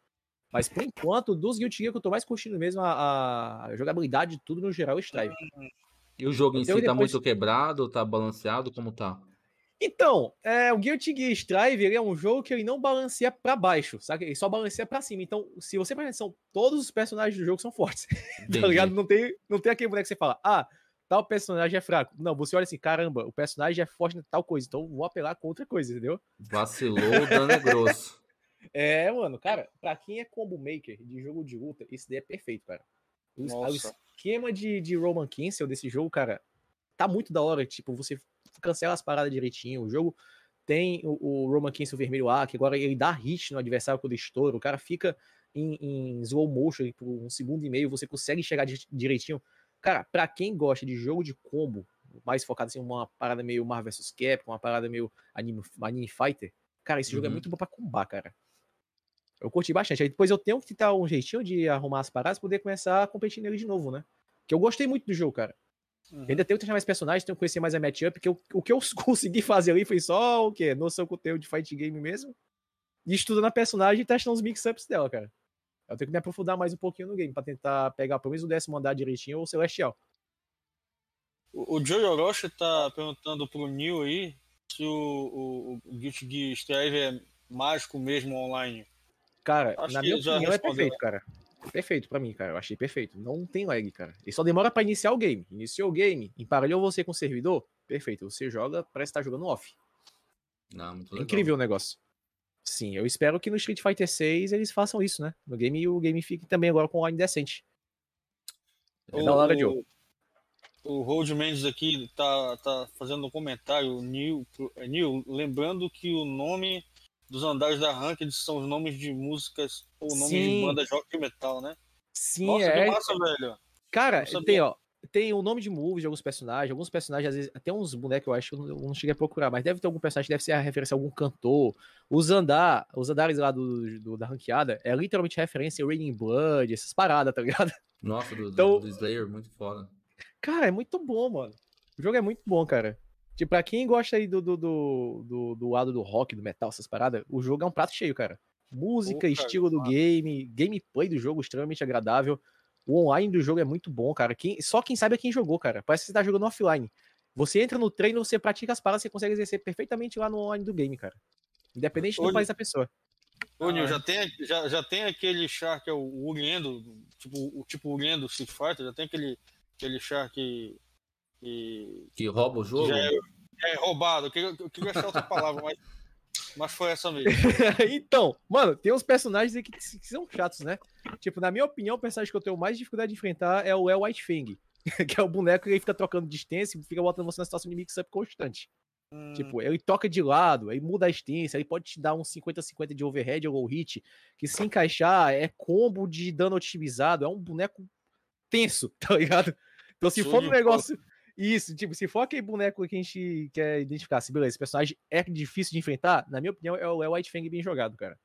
Mas por enquanto, dos Guilty Gear que eu tô mais curtindo mesmo, a, a jogabilidade de tudo no geral é o Strive. E o jogo em Então, si tá depois- muito quebrado, tá balanceado, como tá? Então, é, o Guilty Gear Strive ele é um jogo que ele não balanceia pra baixo, sabe? Ele só balanceia pra cima. Então, se você prestar atenção, todos os personagens do jogo são fortes. tá ligado? Não tem, não tem aquele boneco que você fala, ah, tal personagem é fraco. Não, você olha assim, caramba, o personagem é forte em tal coisa, então vou apelar com outra coisa, entendeu? Vacilou, o dano é grosso. É, mano, cara, pra quem é combo maker de jogo de luta, isso daí é perfeito, cara. O, o esquema de, de Roman Cancel desse jogo, cara, tá muito da hora. Tipo, você cancela as paradas direitinho. O jogo tem o, o Roman Cancel vermelho A, que agora ele dá hit no adversário quando estoura. O cara fica em, em slow motion por um segundo e meio, você consegue chegar di- direitinho. Cara, pra quem gosta de jogo de combo, mais focado assim, uma parada meio Marvel vs Capcom, uma parada meio anime, anime fighter, cara, esse jogo é Uhum. muito bom pra combar, cara. Eu curti bastante. Aí depois eu tenho que tentar um jeitinho de arrumar as paradas pra poder começar a competir nele de novo, né? Que eu gostei muito do jogo, cara. Uhum. Ainda tenho que testar mais personagens, tenho que conhecer mais a matchup, que eu- o que eu consegui fazer ali foi só o quê? Noção que eu tenho de fight game mesmo. E estudando a personagem e testando os mix-ups dela, cara. Eu tenho que me aprofundar mais um pouquinho no game pra tentar pegar pelo menos o décimo andar direitinho ou o Celestial. O, o Joe Orochi tá perguntando pro Neil aí se o, o, o Guilty Gear Strive é mágico mesmo online. Cara, Acho na minha já opinião é perfeito, cara. Perfeito pra mim, cara. Eu achei perfeito. Não tem lag, cara. Ele só demora pra iniciar o game. Iniciou o game, emparelhou você com o servidor, perfeito. Você joga, parece estar jogando off. Não, muito É legal. incrível o negócio. Sim, eu espero que no Street Fighter 6 eles façam isso, né? No game e o game fique também agora com online decente. É da hora, Joe. O Road Mendes aqui tá, tá fazendo um comentário, o Neil, é, Neil, lembrando que o nome dos andares da Ranked são os nomes de músicas ou nomes Sim. de bandas de rock e metal, né? Sim, Nossa, é. que massa, velho. Cara, tem, ó. Tem o nome de moves de alguns personagens. Alguns personagens, às vezes, até uns bonecos, eu acho que eu não, cheguei a procurar, mas deve ter algum personagem que deve ser a referência a algum cantor. Os andar, os andares lá do, do- da ranqueada é literalmente referência a Raining Blood, essas paradas, tá ligado? Nossa, do, do- Então- do Slayer, muito foda. Cara, é muito bom, mano. O jogo é muito bom, cara. Tipo, pra quem gosta aí do, do, do, do, do lado do rock, do metal, essas paradas, o jogo é um prato cheio, cara. Música, Pô, cara, estilo do game, gameplay do jogo extremamente agradável. O online do jogo é muito bom, cara. Quem, só quem sabe é quem jogou, cara. Parece que você tá jogando offline. Você entra no treino, você pratica as paradas, você consegue exercer perfeitamente lá no online do game, cara. Independente do Olha- país da pessoa. Ô, Nil, Ah, já tem, já, já tem aquele char que é o Uriendo, tipo o tipo Uriendo Street Fighter, já tem aquele, aquele char que, que, Que rouba o jogo? é, é roubado. Eu queria, eu queria achar outra palavra, mas, mas foi essa mesmo. então, mano, tem uns personagens aí que, que são chatos, né? Tipo, na minha opinião, o personagem que eu tenho mais dificuldade de enfrentar é o El White Fang. que é o boneco que ele fica trocando distância e fica botando você na situação de mix-up constante. Hum, Tipo, ele toca de lado, aí muda a distância, ele pode te dar uns 50-50 de overhead ou hit, que se encaixar é combo de dano otimizado, é um boneco tenso, tá ligado? Então se Show for um negócio... Isso, tipo, se for aquele boneco que a gente quer identificar, se beleza, esse personagem é difícil de enfrentar, na minha opinião, é o é o White Fang bem jogado, cara.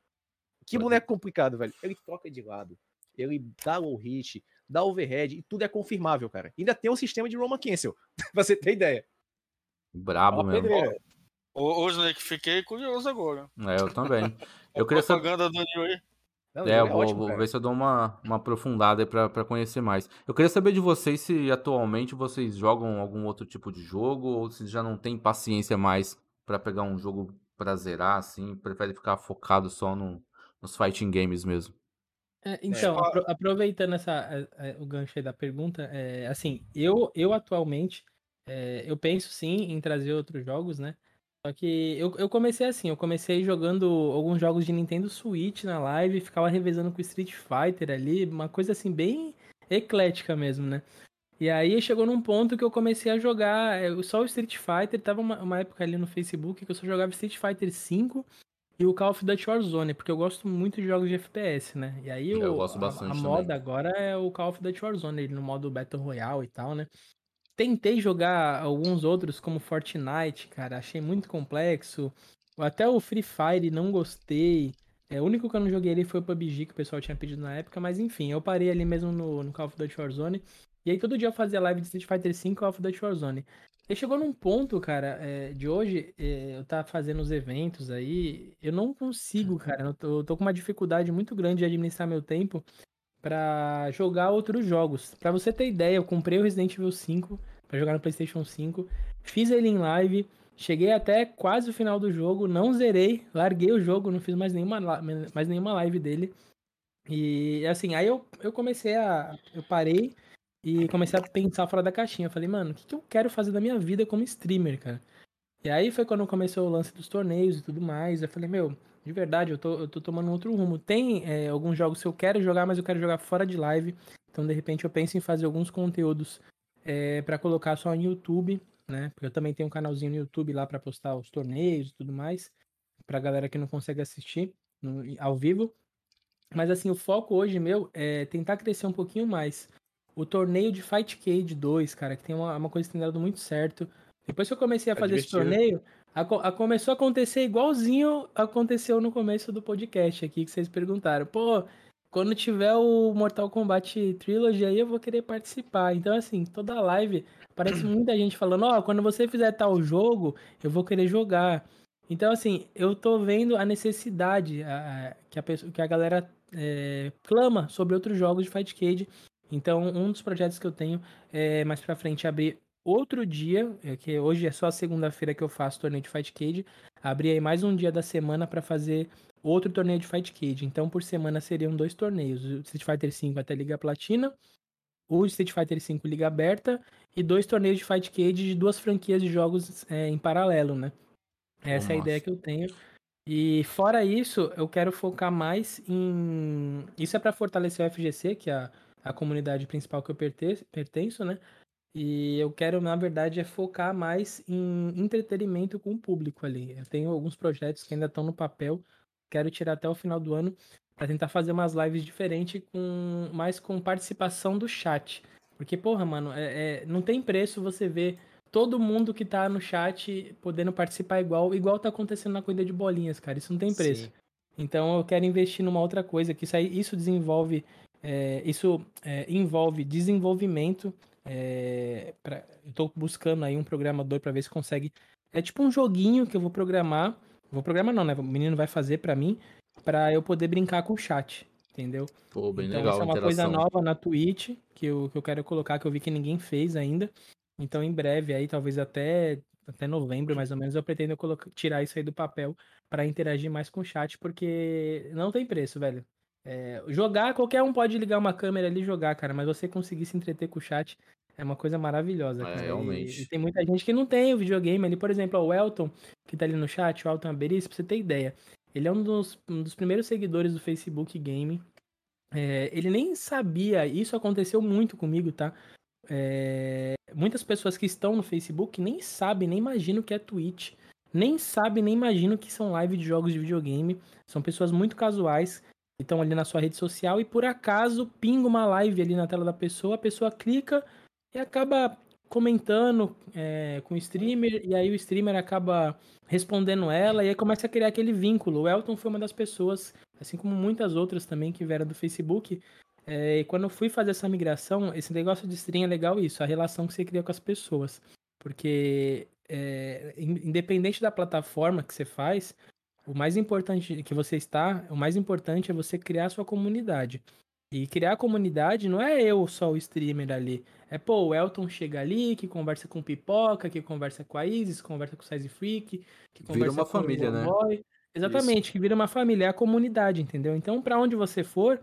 Que Pode. boneco complicado, velho. Ele troca de lado, ele dá low hit, dá overhead, e tudo é confirmável, cara. Ainda tem um sistema de Roman Cancel, pra você ter ideia. É Brabo uma mesmo. pedreira. Ô, ô, Snake, fiquei curioso agora. É, eu também. Eu queria saber. do aí. Não, É, eu jogo vou, ótimo, vou ver se eu dou uma, uma aprofundada aí pra, pra conhecer mais. Eu queria saber de vocês se atualmente vocês jogam algum outro tipo de jogo ou se já não tem paciência mais pra pegar um jogo pra zerar, assim, prefere ficar focado só no, nos fighting games mesmo. É, então, Tipo, apro- aproveitando essa, a- a- o gancho aí da pergunta, é, assim, eu, eu atualmente, é, eu penso sim em trazer outros jogos, né? Só que eu, eu comecei assim, eu comecei jogando alguns jogos de Nintendo Switch na live, ficava revezando com Street Fighter ali, uma coisa assim bem eclética mesmo, né? E aí chegou num ponto que eu comecei a jogar é, só o Street Fighter, tava uma, uma época ali no Facebook que eu só jogava Street Fighter 5 e o Call of Duty Warzone, porque eu gosto muito de jogos de FPS, né? E aí Eu o- gosto a- bastante a, também. moda agora é o Call of Duty Warzone, ele no modo Battle Royale e tal, né? Tentei jogar alguns outros, como Fortnite, cara, achei muito complexo. Até o Free Fire não gostei. É, o único que eu não joguei ali foi o PUBG, que o pessoal tinha pedido na época, mas enfim, eu parei ali mesmo no, no Call of Duty Warzone. E aí todo dia eu fazia live de Street Fighter V e Call of Duty Warzone. E chegou num ponto, cara, é, de hoje, é, eu tá fazendo os eventos aí, eu não consigo, cara, eu tô, eu tô com uma dificuldade muito grande de administrar meu tempo pra jogar outros jogos. Pra você ter ideia, eu comprei o Resident Evil 5 pra jogar no PlayStation 5, fiz ele em live, cheguei até quase o final do jogo, não zerei, larguei o jogo, não fiz mais nenhuma, mais nenhuma live dele. E assim, aí eu, eu comecei a. Eu parei e comecei a pensar fora da caixinha. Eu falei, mano, o que, que eu quero fazer da minha vida como streamer, cara? E aí foi quando começou o lance dos torneios e tudo mais. Eu falei, meu, de verdade, eu tô, eu tô tomando outro rumo. Tem é, alguns jogos que eu quero jogar, mas eu quero jogar fora de live. Então, de repente, eu penso em fazer alguns conteúdos é, para colocar só no YouTube, né? Porque eu também tenho um canalzinho no YouTube lá para postar os torneios e tudo mais. Pra galera que não consegue assistir no, ao vivo. Mas assim, o foco hoje meu é tentar crescer um pouquinho mais. O torneio de Fight Cade 2, cara, que tem uma, uma coisa que tem dado muito certo. Depois que eu comecei a Tá fazer esse torneio, a, a- começou a acontecer igualzinho aconteceu no começo do podcast aqui, que vocês perguntaram. Pô, quando tiver o Mortal Kombat Trilogy aí, eu vou querer participar. Então, assim, toda live, parece muita gente falando, ó, quando você fizer tal jogo, eu vou querer jogar. Então, assim, eu tô vendo a necessidade a- que, a pessoa, que a galera é, clama sobre outros jogos de Fight Cade. Então, um dos projetos que eu tenho é mais pra frente abrir outro dia, é, que hoje é só a segunda-feira que eu faço torneio de Fight Cade, abrir aí mais um dia da semana pra fazer outro torneio de Fight Cade. Então, por semana seriam dois torneios, o Street Fighter V até Liga Platina, o Street Fighter V Liga Aberta e dois torneios de Fight Cade de duas franquias de jogos é, em paralelo, né? Essa é a ideia que eu tenho. E fora isso, eu quero focar mais em. Isso é para fortalecer o FGC, que é a, a comunidade principal que eu pertenço, né? E eu quero, na verdade, é focar mais em entretenimento com o público ali. Eu tenho alguns projetos que ainda estão no papel, quero tirar até o final do ano para tentar fazer umas lives diferentes, com mais com participação do chat. Porque, porra, mano, é, é- não tem preço você ver todo mundo que tá no chat podendo participar igual, igual tá acontecendo na corrida de bolinhas, cara. Isso não tem preço. Sim. Então eu quero investir numa outra coisa, que isso, aí, isso desenvolve, é, isso é, envolve desenvolvimento. É, pra, eu tô buscando aí um programador para ver se consegue. É tipo um joguinho que eu vou programar. Vou programar não, né? O menino vai fazer para mim, para eu poder brincar com o chat, entendeu? Pô, bem então legal isso é uma coisa nova na Twitch que eu, que eu quero colocar, que eu vi que ninguém fez ainda. Então em breve aí, talvez até até novembro mais ou menos, eu pretendo colocar, tirar isso aí do papel para interagir mais com o chat, porque não tem preço, velho. É, jogar, qualquer um pode ligar uma câmera ali e jogar, cara, mas você conseguir se entreter com o chat é uma coisa maravilhosa, É, cara. E- realmente. E, tem muita gente que não tem o videogame ali, por exemplo, o Elton, que tá ali no chat, o Elton Aberis, pra você ter ideia. Ele é um dos, um dos primeiros seguidores do Facebook Game. É, ele nem sabia, isso aconteceu muito comigo, tá? É, muitas pessoas que estão no Facebook nem sabem, nem imaginam o que é Twitch. Nem sabem, nem imaginam que são live de jogos de videogame. São pessoas muito casuais que estão ali na sua rede social e por acaso pinga uma live ali na tela da pessoa, a pessoa clica e acaba comentando é, com o streamer, e aí o streamer acaba respondendo ela, e aí começa a criar aquele vínculo. O Elton foi uma das pessoas, assim como muitas outras também que vieram do Facebook. É, e quando eu fui fazer essa migração, esse negócio de stream é legal isso, a relação que você cria com as pessoas. Porque é, in- independente da plataforma que você faz, o mais importante que você está, o mais importante é você criar a sua comunidade. E criar a comunidade não é eu só o streamer ali. É, pô, o Elton chega ali, que conversa com o Pipoca, que conversa com a Isis, conversa com o Size Freak, que Vira conversa uma com o família, né? Boy. Exatamente, que vira uma família, é a comunidade, entendeu? Então, pra onde você for,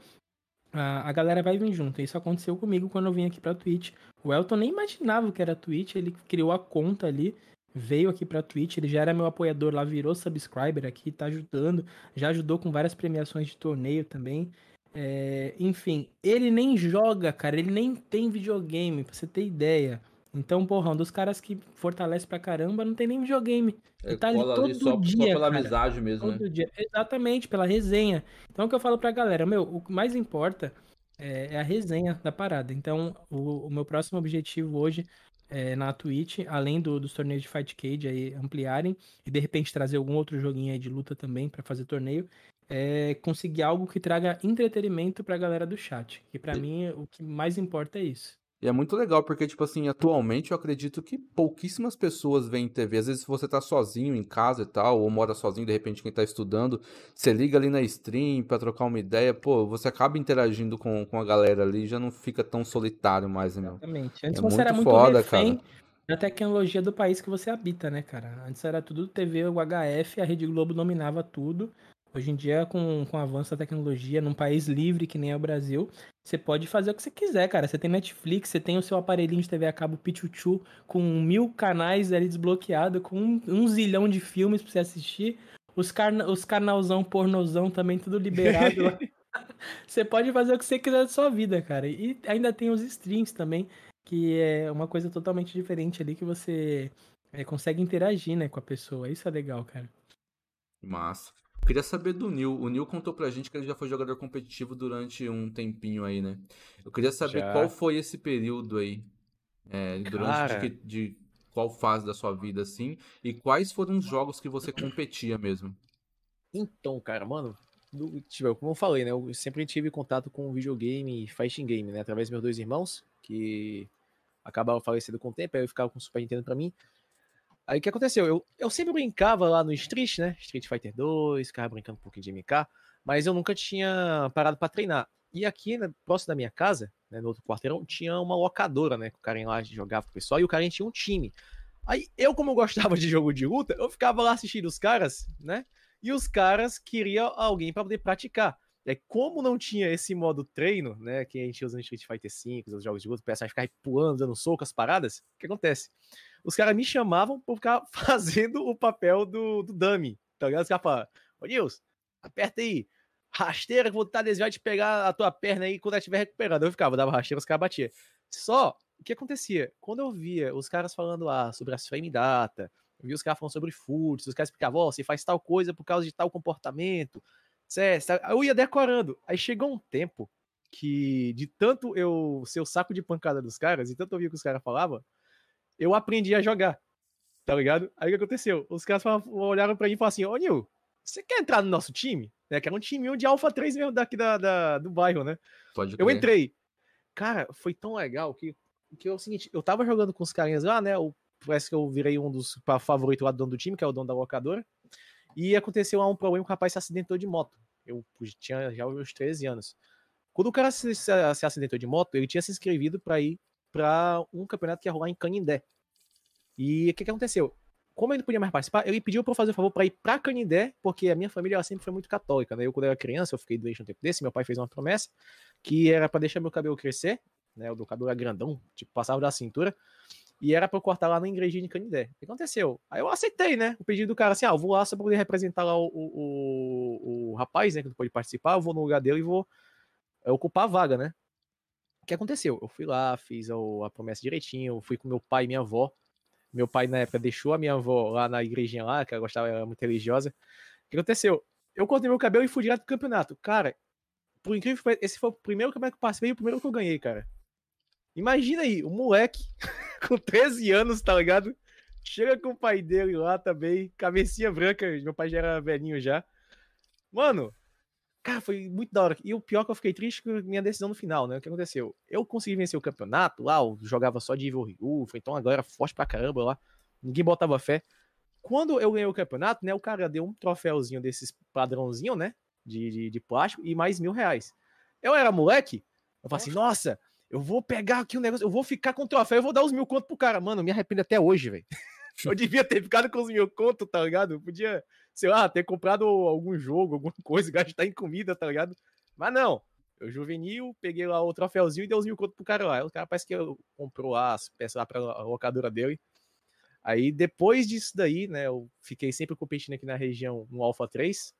a, a galera vai vir junto. Isso aconteceu comigo quando eu vim aqui pra Twitch. O Elton nem imaginava o que era Twitch, ele criou a conta ali, veio aqui pra Twitch, ele já era meu apoiador lá, virou subscriber aqui, tá ajudando, já ajudou com várias premiações de torneio também. É, enfim, ele nem joga, cara, ele nem tem videogame, pra você ter ideia. Então, porra, um dos caras que fortalece pra caramba não tem nem videogame. Ele tá ali todo ali só, só dia, pela cara. amizade mesmo, né? Dia. Exatamente, pela resenha. Então, o que eu falo pra galera, meu, o que mais importa é, é a resenha da parada. Então, o, o meu próximo objetivo hoje é na Twitch, além do- dos torneios de Fight Cage aí ampliarem e de repente trazer algum outro joguinho aí de luta também pra fazer torneio, é conseguir algo que traga entretenimento pra galera do chat. Que pra E- mim o que mais importa é isso. E é muito legal, porque, tipo assim, atualmente eu acredito que pouquíssimas pessoas veem TV. Às vezes você tá sozinho em casa e tal, ou mora sozinho, de repente quem tá estudando, você liga ali na stream pra trocar uma ideia, pô, você acaba interagindo com, com a galera ali, já não fica tão solitário mais, né? Exatamente. Antes É você muito era muito foda, refém cara. da tecnologia do país que você habita, né, cara? Antes era tudo TV, o HF, a Rede Globo dominava tudo. Hoje em dia, com, com o avanço da tecnologia, num país livre que nem é o Brasil, você pode fazer o que você quiser, cara. Você tem Netflix, você tem o seu aparelhinho de TV a cabo Pichuchu, com mil canais ali desbloqueado, com um, um zilhão de filmes pra você assistir. Os, carna os canalzão, pornozão também, tudo liberado lá. Você pode fazer o que você quiser da sua vida, cara. E ainda tem os streams também, que é uma coisa totalmente diferente ali que você é, consegue interagir, né, com a pessoa. Isso é legal, cara. Massa. Eu queria saber do Nil. O Nil contou pra gente que ele já foi jogador competitivo durante um tempinho aí, né? Eu queria saber Já. qual foi esse período aí. é, durante de, de qual fase da sua vida, assim. E quais foram os jogos que você competia mesmo? Então, cara, mano, do- tipo, como eu falei, né? Eu sempre tive contato com videogame e fighting game, né? Através dos meus dois irmãos, que acabaram falecendo com o tempo, aí eu ficava com o Super Nintendo pra mim. Aí o que aconteceu? Eu, eu sempre brincava lá no Street, né? Street Fighter 2, ficava brincando um pouquinho de MK, mas eu nunca tinha parado pra treinar. E aqui, né, próximo da minha casa, né, no outro quarteirão, tinha uma locadora, né? Que o cara lá jogava com o pessoal e o cara tinha um time. Aí eu, como eu gostava de jogo de luta, eu ficava lá assistindo os caras, né? E os caras queriam alguém pra poder praticar. Aí, como não tinha esse modo treino, né? Que a gente usa no Street Fighter V, os jogos de luta, o personagem ficava pulando, dando soco, as paradas, o que acontece? Os caras me chamavam eu ficar fazendo o papel do, do dummy, ligado? Os caras falavam, ô Nils, aperta aí, rasteira que vou tentar desviar de pegar a tua perna aí quando ela estiver recuperada. Eu ficava, dava rasteira, os caras batiam. Só, o que acontecia? Quando eu via os caras falando ah, sobre as frame data, eu via os caras falando sobre foods, os caras explicavam, ó, você faz tal coisa por causa de tal comportamento, certo? Eu ia decorando. Aí chegou um tempo que, de tanto eu ser o saco de pancada dos caras, e tanto eu o que os caras falavam, eu aprendi a jogar, tá ligado? Aí o que aconteceu? Os caras falavam- olharam pra mim e falaram assim, ô Nil, você quer entrar no nosso time? Né, que era um time de Alpha 3 mesmo daqui da, da- do bairro, né? Pode Eu crer. entrei. Cara, foi tão legal que, que é o seguinte, eu tava jogando com os carinhas lá, né? O, parece que eu virei um dos favoritos lá do dono do time, que é o dono da locadora. E aconteceu lá um problema que o rapaz se acidentou de moto. Eu tinha já os meus 13 anos. Quando o cara se, se, se acidentou de moto, ele tinha se inscrevido pra ir pra um campeonato que ia rolar em Canindé. E o que, que aconteceu? Como ele não podia mais participar, ele pediu pra eu fazer o favor pra ir pra Canindé, porque a minha família ela sempre foi muito católica, né? Eu, quando era criança, eu fiquei doente um tempo desse, meu pai fez uma promessa que era pra deixar meu cabelo crescer, né? O meu cabelo era grandão, tipo, passava da cintura, e era pra eu cortar lá na igrejinha de Canindé. O que aconteceu? Aí eu aceitei, né? O pedido do cara assim, ah, eu vou lá só pra poder representar lá o, o, o, o rapaz, né, que não pode participar, eu vou no lugar dele e vou ocupar a vaga, né? O que aconteceu? Eu fui lá, fiz a, promessa direitinho, fui com meu pai e minha avó. Meu pai, na época, deixou a minha avó lá na igrejinha lá, que ela gostava, ela era muito religiosa. O que aconteceu? Eu cortei meu cabelo e fui direto pro campeonato. Cara, por incrível que esse foi o primeiro campeonato que eu participei e o primeiro que eu ganhei, cara. Imagina aí, um moleque com 13 anos, tá ligado? Chega com o pai dele lá também, cabecinha branca, meu pai já era velhinho já. Mano, cara, foi muito da hora. E o pior é que eu fiquei triste com a minha decisão no final, né? O que aconteceu? Eu consegui vencer o campeonato lá, eu jogava só de Evil Ryu, foi então agora era forte pra caramba lá. Ninguém botava fé. Quando eu ganhei o campeonato, né? O cara deu um troféuzinho desses padrãozinho, né? De, de, de plástico e mais mil reais. Eu era moleque, eu falei assim, nossa, eu vou pegar aqui um negócio, eu vou ficar com o troféu, eu vou dar os mil contos pro cara. Mano, eu me arrependo até hoje, velho. Eu devia ter ficado com os mil contos, tá ligado? Eu podia, sei lá, ter comprado algum jogo, alguma coisa, gastar em comida, tá ligado? Mas não. Eu juvenil, peguei lá o troféuzinho e dei os mil contos pro cara lá. O cara parece que comprou lá as peças lá pra locadora dele. Aí depois disso daí, né, eu fiquei sempre competindo aqui na região no Alpha 3.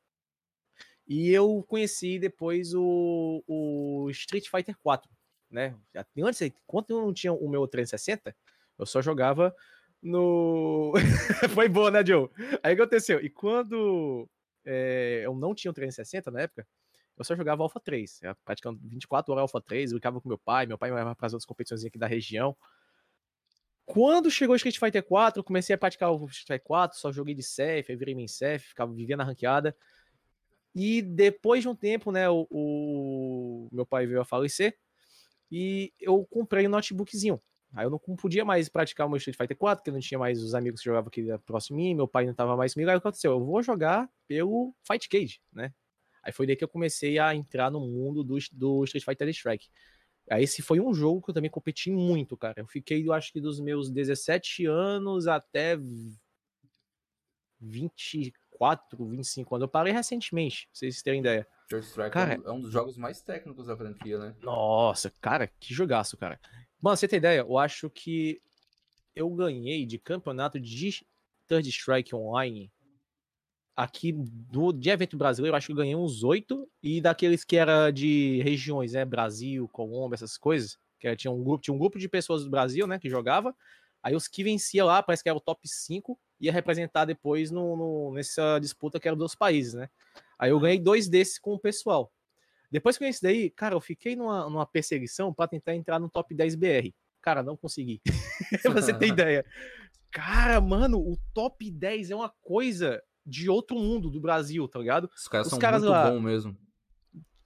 E eu conheci depois o, o Street Fighter 4, né? Antes, enquanto eu não tinha o meu 360, eu só jogava no. Foi boa, né, Joe? Aí aconteceu? E quando é, eu não tinha o 360 na época, eu só jogava Alpha 3. Eu praticando 24 horas Alpha 3, eu ficava com meu pai, meu pai me levava para as outras competições aqui da região. Quando chegou o Street Fighter 4, eu comecei a praticar o Street Fighter 4, só joguei de CF, aí virei main CF, ficava vivendo na ranqueada. E depois de um tempo, né, o, o, meu pai veio a falecer. E eu comprei um notebookzinho. Aí eu não podia mais praticar o meu Street Fighter 4, porque não tinha mais os amigos que jogavam aqui próximo de mim, meu pai não tava mais comigo. Aí o que aconteceu? Eu vou jogar pelo Fight Cage, né? Aí foi daí que eu comecei a entrar no mundo do, do Street Fighter Strike. Aí esse foi um jogo que eu também competi muito, cara. Eu fiquei, eu acho que dos meus 17 anos até 24, 25 anos. Eu parei recentemente, pra vocês terem ideia. Strike Cara, é, um, é um dos jogos mais técnicos da franquia, né? Nossa, cara, que jogaço, cara. Mano, você tem ideia? Eu acho que eu ganhei de campeonato de Third Strike Online aqui do, de evento brasileiro, eu acho que eu ganhei uns oito. E daqueles que era de regiões, né? Brasil, Colômbia, essas coisas. Que era, tinha, um grupo, tinha um grupo de pessoas do Brasil, né? Que jogava. Aí os que vencia lá, parece que era o top 5, ia representar depois no, no, nessa disputa que era dos países, né? Aí eu ganhei dois desses com o pessoal. Depois que eu ganhei esse daí, cara, eu fiquei numa, numa perseguição para tentar entrar no top 10 BR. Cara, não consegui. Você tem ideia. Cara, mano, o top 10 é uma coisa de outro mundo do Brasil, tá ligado? Os caras Os são caras muito lá- bons mesmo.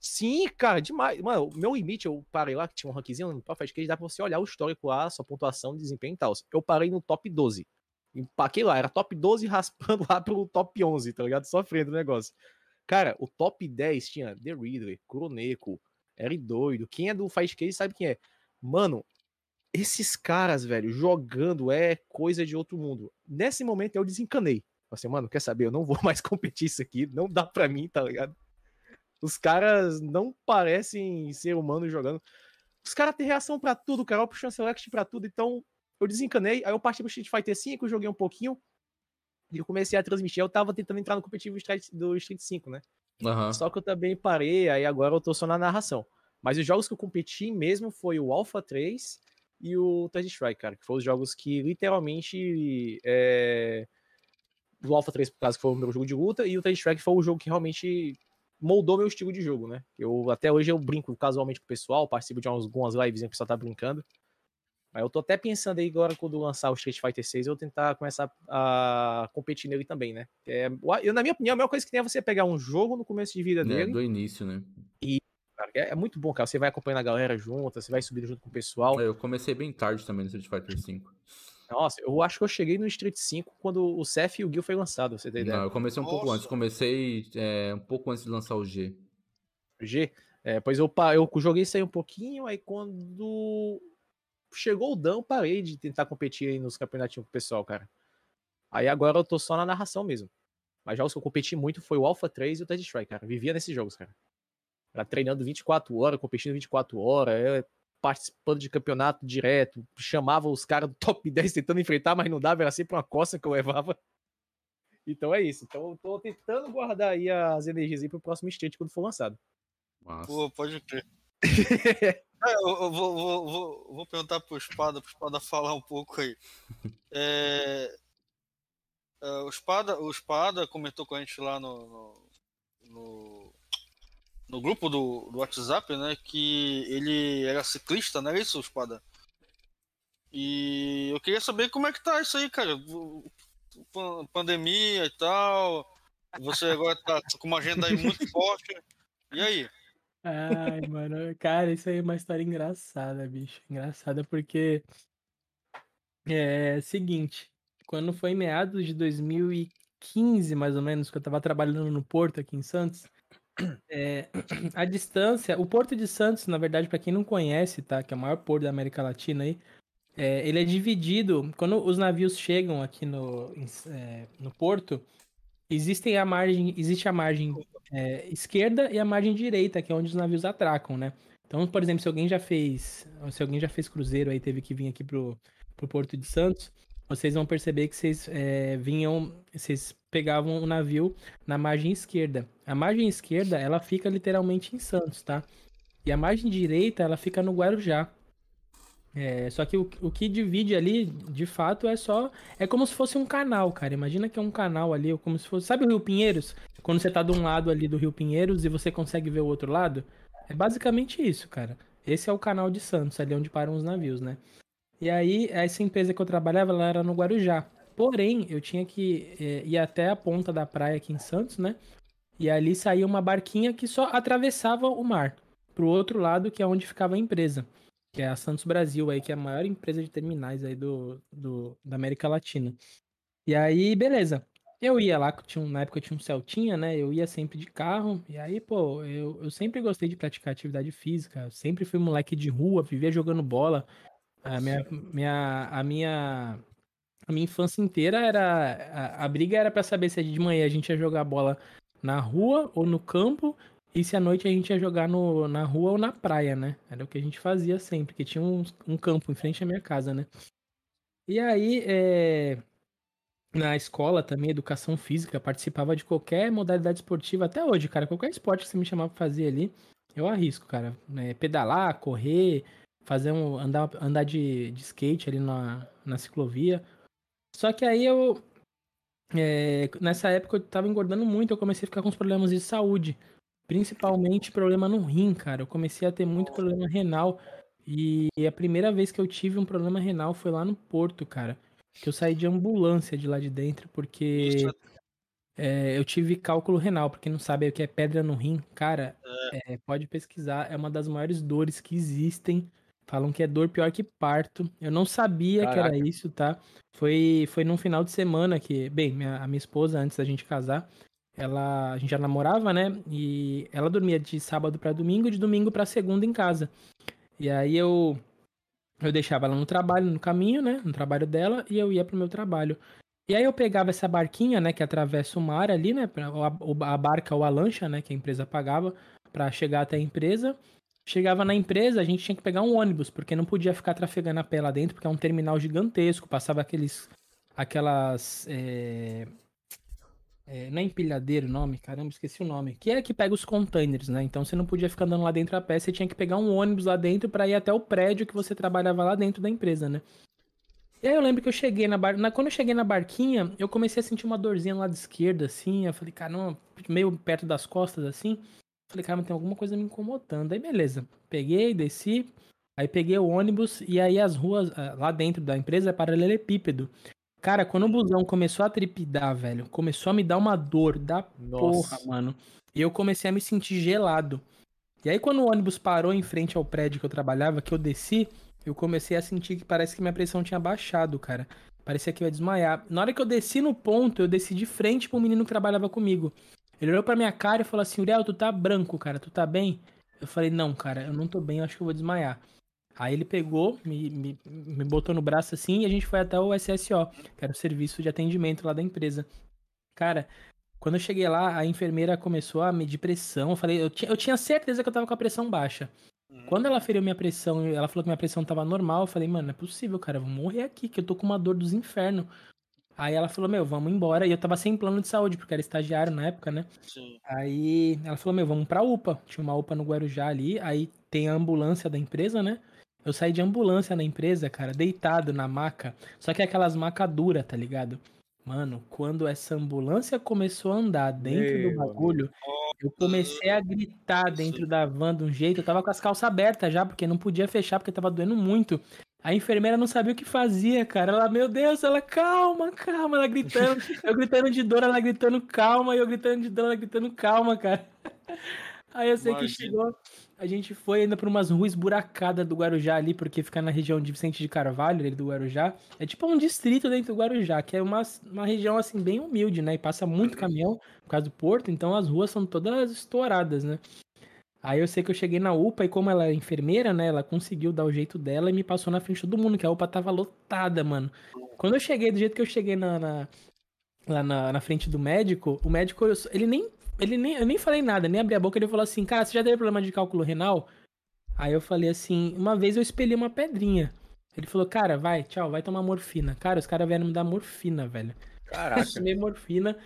Sim, cara, demais. Mano, o meu limite, eu parei lá, que tinha um rankzinho no Perfect Cage, dá pra você olhar o histórico lá, sua pontuação, desempenho e tal. Eu parei no top 12. Empaquei lá, era top 12 raspando lá pro top 11, tá ligado? Sofrendo o negócio. Cara, o top 10 tinha The Riddler, Kuroneko, Eri Doido. Quem é do Fight Cage sabe quem é. Mano, esses caras, velho, jogando é coisa de outro mundo. Nesse momento eu desencanei. Falei assim, mano, quer saber? Eu não vou mais competir isso aqui, não dá pra mim, tá ligado? Os caras não parecem ser humanos jogando. Os caras têm reação pra tudo, cara. Puxando select pra tudo. Então, eu desencanei. Aí eu parti pro Street Fighter V, joguei um pouquinho. E eu comecei a transmitir. Eu tava tentando entrar no competitivo do Street 5, né? Aham. Só que eu também parei, aí agora eu tô só na narração. Mas os jogos que eu competi mesmo foi o Alpha 3 e o Third Strike, cara. Que foram os jogos que literalmente. É... O Alpha 3, por causa que foi o meu jogo de luta, e o Third Strike foi o jogo que realmente moldou meu estilo de jogo, né? Eu até hoje eu brinco casualmente com o pessoal, participo de umas- algumas lives em que o pessoal tá brincando. Mas eu tô até pensando aí agora quando lançar o Street Fighter 6, eu tentar começar a competir nele também, né? É, eu, na minha opinião, a melhor coisa que tem é você pegar um jogo no começo de vida É, dele. do início, né? cara, É, é muito bom, cara. Você vai acompanhando a galera junto, você vai subindo junto com o pessoal. É, Eu comecei bem tarde também no Street Fighter V. Nossa, eu acho que eu cheguei no Street 5 quando o Cef e o Gil foi lançado, você tem ideia? Não, eu comecei um pouco Nossa. antes. Comecei é, um pouco antes de lançar o G. G. É, pois eu, eu joguei isso aí um pouquinho, aí quando chegou o Dan, eu parei de tentar competir aí nos campeonatinhos com o pessoal, cara. Aí agora eu tô só na narração mesmo. Mas jogos que eu competi muito foi o Alpha 3 e o Third Strike, cara. Vivia nesses jogos, cara. Era treinando 24 horas, competindo 24 horas, é, participando de campeonato direto, chamava os caras do top 10 tentando enfrentar, mas não dava, era sempre uma coça que eu levava. Então é isso. Então eu tô tentando guardar aí as energias aí pro próximo Street quando for lançado. Pô, pode crer. É, eu, eu vou, vou, vou, vou perguntar pro Espada, pro Espada falar um pouco aí. É, é, o, Espada, o Espada comentou com a gente lá no, no, no, no grupo do, do WhatsApp, né? Que ele era ciclista, não era isso, Espada? E eu queria saber como é que tá isso aí, cara. Pandemia e tal. Você agora tá com uma agenda aí muito forte. E aí? Ai, mano, cara, isso aí é uma história engraçada, bicho. Engraçada porque é seguinte, quando foi em meados de 2015, mais ou menos, que eu tava trabalhando no Porto aqui em Santos, é, a distância, o Porto de Santos, na verdade, pra quem não conhece, tá, que é o maior porto da América Latina aí, é, ele é dividido, quando os navios chegam aqui no, é, no porto, existem a margem, existe a margem é, esquerda e a margem direita, que é onde os navios atracam, né? Então, por exemplo, se alguém já fez, se alguém já fez cruzeiro aí, teve que vir aqui pro, pro Porto de Santos, vocês vão perceber que vocês é, vinham, vocês pegavam o navio na margem esquerda. A margem esquerda, ela fica literalmente em Santos, tá? E a margem direita, ela fica no Guarujá. É, só que o, o que divide ali, de fato, é só. É como se fosse um canal, cara. Imagina que é um canal ali, como se fosse. Sabe o Rio Pinheiros? Quando você tá de um lado ali do Rio Pinheiros e você consegue ver o outro lado? É basicamente isso, cara. Esse é o canal de Santos, ali onde param os navios, né? E aí, essa empresa que eu trabalhava, ela era no Guarujá. Porém, eu tinha que eh, ir até a ponta da praia aqui em Santos, né? E ali saía uma barquinha que só atravessava o mar. Pro outro lado, que é onde ficava a empresa. que é a Santos Brasil aí, que é a maior empresa de terminais aí do, do da América Latina. E aí, beleza. Eu ia lá, tinha, na época eu tinha um Celtinha, né? Eu ia sempre de carro. E aí, pô, eu, eu sempre gostei de praticar atividade física. Sempre fui moleque de rua, vivia jogando bola. A minha, minha, a minha, a minha infância inteira era. A, a briga era para saber se de manhã a gente ia jogar bola na rua ou no campo. E se à noite a gente ia jogar no, na rua ou na praia, né? Era o que a gente fazia sempre, porque tinha um, um campo em frente à minha casa, né? E aí, é, na escola também, educação física, participava de qualquer modalidade esportiva até hoje, cara. Qualquer esporte que você me chamava pra fazer ali, eu arrisco, cara. É, pedalar, correr, fazer um. andar, andar de, de skate ali na, na ciclovia. Só que aí eu. É, nessa época eu tava engordando muito, eu comecei a ficar com uns problemas de saúde. Principalmente problema no rim, cara. Eu comecei a ter muito problema renal. E a primeira vez que eu tive um problema renal foi lá no Porto, cara que eu saí de ambulância de lá de dentro, porque é, eu tive cálculo renal. Pra quem não sabe o que é pedra no rim, cara, é. É, pode pesquisar. É uma das maiores dores que existem. Falam que é dor pior que parto. Eu não sabia Caraca. que era isso, tá? Foi, foi num final de semana que, bem, minha, a minha esposa, antes da gente casar, ela, a gente já namorava, né? E ela dormia de sábado para domingo, de domingo para segunda em casa. E aí eu eu deixava ela no trabalho, no caminho, né? No trabalho dela, e eu ia pro meu trabalho. E aí eu pegava essa barquinha, né, que atravessa o mar ali, né, a, a barca ou a lancha, né, que a empresa pagava para chegar até a empresa. Chegava na empresa, a gente tinha que pegar um ônibus, porque não podia ficar trafegando a pé lá dentro, porque é um terminal gigantesco, passava aqueles aquelas é, é, não é empilhadeiro o nome, caramba, esqueci o nome. Que é que pega os containers, né? Então você não podia ficar andando lá dentro a pé, você tinha que pegar um ônibus lá dentro para ir até o prédio que você trabalhava lá dentro da empresa, né? E aí eu lembro que eu cheguei na bar... Na... Quando eu cheguei na barquinha, eu comecei a sentir uma dorzinha lá lado esquerda, assim. Eu falei, caramba, meio perto das costas, assim. Falei, cara, tem alguma coisa me incomodando. Aí beleza. Peguei, desci. Aí peguei o ônibus e aí as ruas ah, lá dentro da empresa é paralelepípedo. Cara, quando o busão começou a trepidar, velho, começou a me dar uma dor da Nossa. porra, mano. E eu comecei a me sentir gelado. E aí, quando o ônibus parou em frente ao prédio que eu trabalhava, que eu desci, eu comecei a sentir que parece que minha pressão tinha baixado, cara. Parecia que eu ia desmaiar. Na hora que eu desci no ponto, eu desci de frente pro menino que trabalhava comigo. Ele olhou pra minha cara e falou assim: Uriel, tu tá branco, cara, tu tá bem? Eu falei: Não, cara, eu não tô bem, eu acho que eu vou desmaiar. Aí ele pegou, me, me, me botou no braço assim e a gente foi até o SSO, que era o serviço de atendimento lá da empresa. Cara, quando eu cheguei lá, a enfermeira começou a medir pressão. Eu falei, eu, tinha, eu tinha certeza que eu tava com a pressão baixa. Uhum. Quando ela feriu minha pressão, ela falou que minha pressão tava normal. Eu falei, mano, não é possível, cara, eu vou morrer aqui, que eu tô com uma dor dos infernos. Aí ela falou, meu, vamos embora. E eu tava sem plano de saúde, porque era estagiário na época, né? Sim. Aí ela falou, meu, vamos pra UPA. Tinha uma UPA no Guarujá ali. Aí tem a ambulância da empresa, né? Eu saí de ambulância na empresa, cara, deitado na maca. Só que é aquelas macas duras, tá ligado? Mano, quando essa ambulância começou a andar dentro Meu do bagulho, eu comecei a gritar dentro da van de um jeito. Eu tava com as calças abertas já, porque não podia fechar, porque tava doendo muito. A enfermeira não sabia o que fazia, cara. Ela, meu Deus, ela, calma, calma, ela gritando. Eu gritando de dor, ela gritando calma, e eu gritando de dor, ela gritando calma, cara. Aí eu sei Imagina. que chegou, a gente foi ainda por umas ruas buracadas do Guarujá ali, porque fica na região de Vicente de Carvalho, ali do Guarujá. É tipo um distrito dentro do Guarujá, que é uma, uma região assim bem humilde, né? E passa muito caminhão por causa do porto, então as ruas são todas estouradas, né? Aí eu sei que eu cheguei na UPA e como ela é enfermeira, né? Ela conseguiu dar o jeito dela e me passou na frente de todo mundo, que a UPA tava lotada, mano. Quando eu cheguei, do jeito que eu cheguei na, na lá na, na frente do médico, o médico, ele nem ele nem, eu nem falei nada, nem abri a boca, ele falou assim, cara, você já teve problema de cálculo renal? Aí eu falei assim, uma vez eu espelhei uma pedrinha. Ele falou, cara, vai, tchau, vai tomar morfina. Cara, os caras vieram me dar morfina, velho. Caraca. Eu tomei morfina.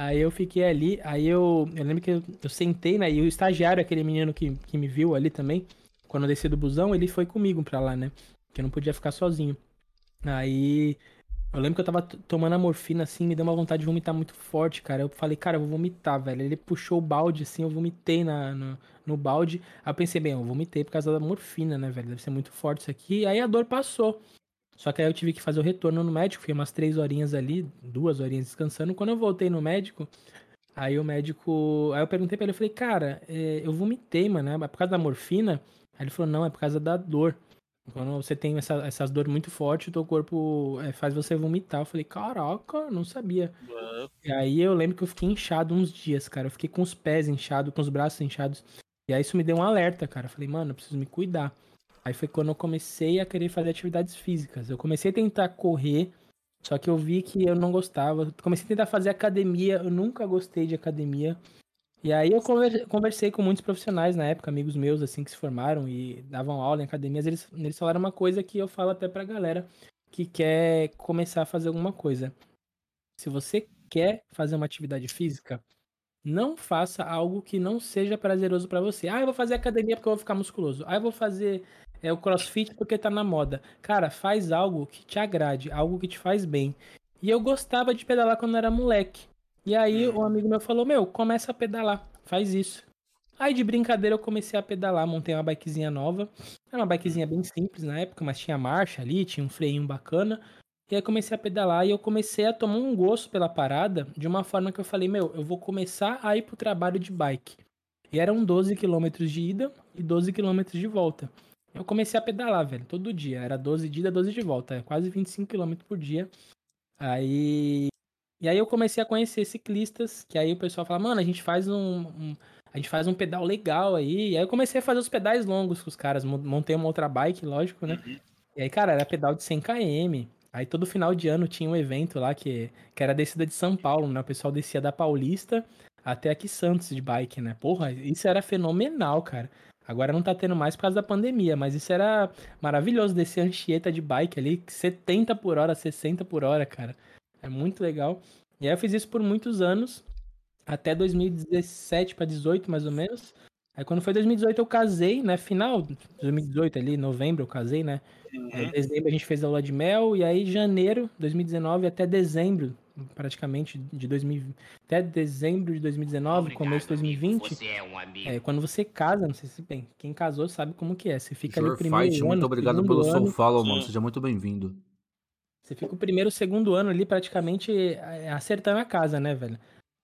Aí eu fiquei ali, aí eu, eu lembro que eu, eu, sentei, né, e o estagiário, aquele menino que, que me viu ali também, quando eu desci do busão, ele foi comigo pra lá, né, que eu não podia ficar sozinho. Aí eu lembro que eu tava tomando a morfina assim, me deu uma vontade de vomitar muito forte, cara. Eu falei, cara, eu vou vomitar, velho. Ele puxou o balde assim, eu vomitei na, no, no balde. Aí eu pensei, bem, eu vomitei por causa da morfina, né, velho? Deve ser muito forte isso aqui. Aí a dor passou. Só que aí eu tive que fazer o retorno no médico, fiquei umas três horinhas ali, duas horinhas descansando. Quando eu voltei no médico, aí o médico. Aí eu perguntei pra ele, eu falei, cara, é, eu vomitei, mano, é por causa da morfina? Aí ele falou, não, é por causa da dor. Quando você tem essa, essas dores muito fortes, o teu corpo é, faz você vomitar. Eu falei, caraca, não sabia. E aí eu lembro que eu fiquei inchado uns dias, cara. Eu fiquei com os pés inchados, com os braços inchados. E aí isso me deu um alerta, cara. Eu falei, mano, eu preciso me cuidar. Aí foi quando eu comecei a querer fazer atividades físicas. Eu comecei a tentar correr, só que eu vi que eu não gostava. Comecei a tentar fazer academia, eu nunca gostei de academia. E aí eu conver- conversei com muitos profissionais na época, amigos meus, assim, que se formaram e davam aula em academias. Eles, eles falaram uma coisa que eu falo até pra galera que quer começar a fazer alguma coisa. Se você quer fazer uma atividade física, não faça algo que não seja prazeroso pra você. Ah, eu vou fazer academia porque eu vou ficar musculoso. Ah, eu vou fazer é, o crossfit porque tá na moda. Cara, faz algo que te agrade, algo que te faz bem. E eu gostava de pedalar quando era moleque. E aí um amigo meu falou: Meu, começa a pedalar, faz isso. Aí de brincadeira eu comecei a pedalar, montei uma bikezinha nova. Era uma bikezinha bem simples na época, mas tinha marcha ali, tinha um freinho bacana. E aí comecei a pedalar e eu comecei a tomar um gosto pela parada de uma forma que eu falei, meu, eu vou começar a ir pro trabalho de bike. E eram 12 quilômetros de ida e 12 quilômetros de volta. Eu comecei a pedalar, velho, todo dia. Era 12 de ida, 12 de volta. É quase 25 quilômetros por dia. Aí. E aí eu comecei a conhecer ciclistas, que aí o pessoal fala, mano, a gente faz um, um- a gente faz um pedal legal aí. E aí eu comecei a fazer os pedais longos com os caras. Mon- Montei uma outra bike, lógico, né? E aí, cara, era pedal de 100 km. Aí todo final de ano tinha um evento lá que, que era a descida de São Paulo, né? O pessoal descia da Paulista até aqui Santos de bike, né? Porra, isso era fenomenal, cara. Agora não tá tendo mais por causa da pandemia, mas isso era maravilhoso, descer Anchieta de bike ali, 70 por hora, 60 por hora, cara. É muito legal. E aí eu fiz isso por muitos anos, até 2017 para 18 mais ou menos. Aí quando foi 2018 eu casei, né? Final de 2018 ali, novembro eu casei, né? Aí, Uhum. dezembro a gente fez a lua de mel, e aí janeiro 2019 até dezembro, praticamente, de 2020, até dezembro de 2019, começo de 2020, Você é um amigo. é, quando você casa, não sei se bem, quem casou sabe como que é, você fica ali o Jor primeiro Fight, ano, muito obrigado segundo pelo seu ano, follow, mano. Seja muito bem-vindo. você fica o primeiro, segundo ano ali praticamente é, acertando a casa, né, velho?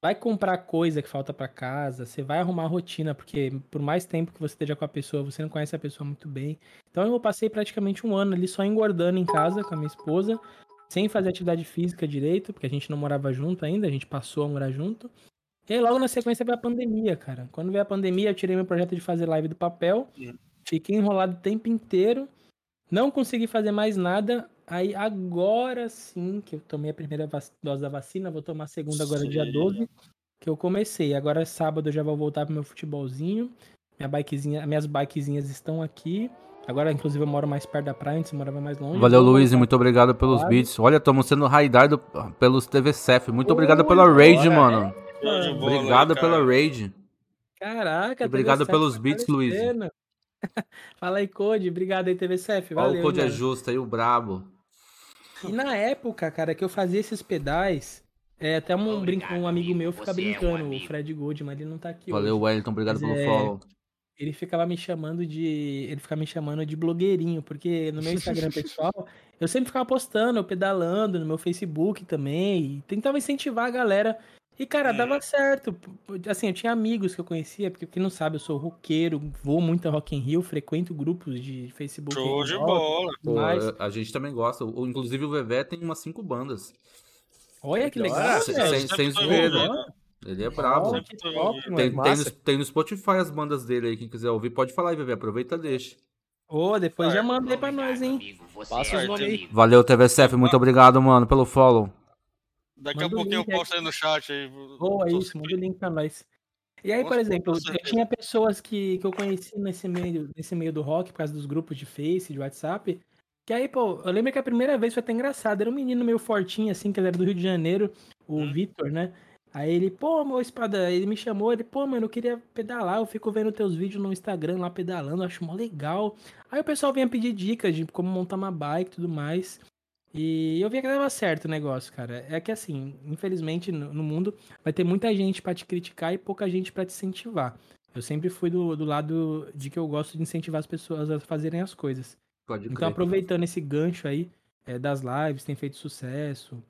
Vai comprar coisa que falta pra casa, você vai arrumar a rotina, porque por mais tempo que você esteja com a pessoa, você não conhece a pessoa muito bem. Então eu passei praticamente um ano ali só engordando em casa com a minha esposa, sem fazer atividade física direito, porque a gente não morava junto ainda, a gente passou a morar junto. E aí logo na sequência veio a pandemia, cara. Quando veio a pandemia, eu tirei meu projeto de fazer live do papel, Sim. fiquei enrolado o tempo inteiro, não consegui fazer mais nada. Aí agora sim que eu tomei a primeira dose da vacina, vou tomar a segunda agora dia Sim. 12, que eu comecei. Agora sábado eu já vou voltar pro meu futebolzinho. Minha bikezinha, minhas bikezinhas estão aqui. Agora, inclusive, eu moro mais perto da praia, antes eu morava mais longe. Valeu, Vou Luiz, e muito obrigado pelos Claro. beats. Olha, estamos sendo raidado pelos TVCF. Muito obrigado pela raid, mano. Aí, Obrigado cara. pela raid. Caraca, Obrigado pelos beats, Luiz. Fala aí, Code. Obrigado aí, TVCF. Olha Valeu. o Code é justo aí, o brabo. E na época, cara, que eu fazia esses pedais, é, até um, Obrigado, brinco, um amigo meu fica Você é um brincando, o. Fred Goldman, ele não tá aqui Valeu, hoje. Wellington. Obrigado Mas pelo é- follow. Ele ficava me chamando de. Ele ficava me chamando de blogueirinho, porque no meu Instagram pessoal, eu sempre ficava postando, eu pedalando, no meu Facebook também, e tentava incentivar a galera. E, cara, Hum. dava certo. Assim, eu tinha amigos que eu conhecia, porque quem não sabe, eu sou roqueiro, vou muito a Rock in Rio, frequento grupos de Facebook. Show de rock, bola. tudo Pô, a- gente também gosta. Inclusive o Vevé tem umas cinco bandas. Olha que legal, sem, sem, zoeira. envolvido. Ele é brabo. Top. Tem, tem, no, tem no Spotify as bandas dele aí, quem quiser ouvir, pode falar aí, Vevé. Aproveita e deixa. Ô, depois já Vai. manda aí pra nós, hein? Passa é os um nomes aí. Valeu, TVCF. Muito obrigado, mano, pelo follow. Daqui a Manda o pouquinho eu posto aí no chat aí. Boa, isso, manda o link pra nós. E aí, por exemplo, eu tinha pessoas que, que eu conheci nesse meio, nesse meio do rock, por causa dos grupos de Face, de WhatsApp. Que aí, pô, eu lembro que a primeira vez foi até engraçado. Era um menino meio fortinho, assim, que ele era do Rio de Janeiro, o Hum. Vitor, né? Aí ele, pô, meu espada, ele me chamou, ele, pô, mano, eu queria pedalar, eu fico vendo teus vídeos no Instagram lá pedalando, eu acho mó legal. Aí o pessoal vinha pedir dicas de como montar uma bike e tudo mais. E eu via que dava certo o negócio, cara. É que assim, infelizmente no, mundo vai ter muita gente pra te criticar e pouca gente pra te incentivar. Eu sempre fui do, do lado de que eu gosto de incentivar as pessoas a fazerem as coisas. Pode Então, crer. aproveitando esse gancho aí é, das lives, tem feito sucesso.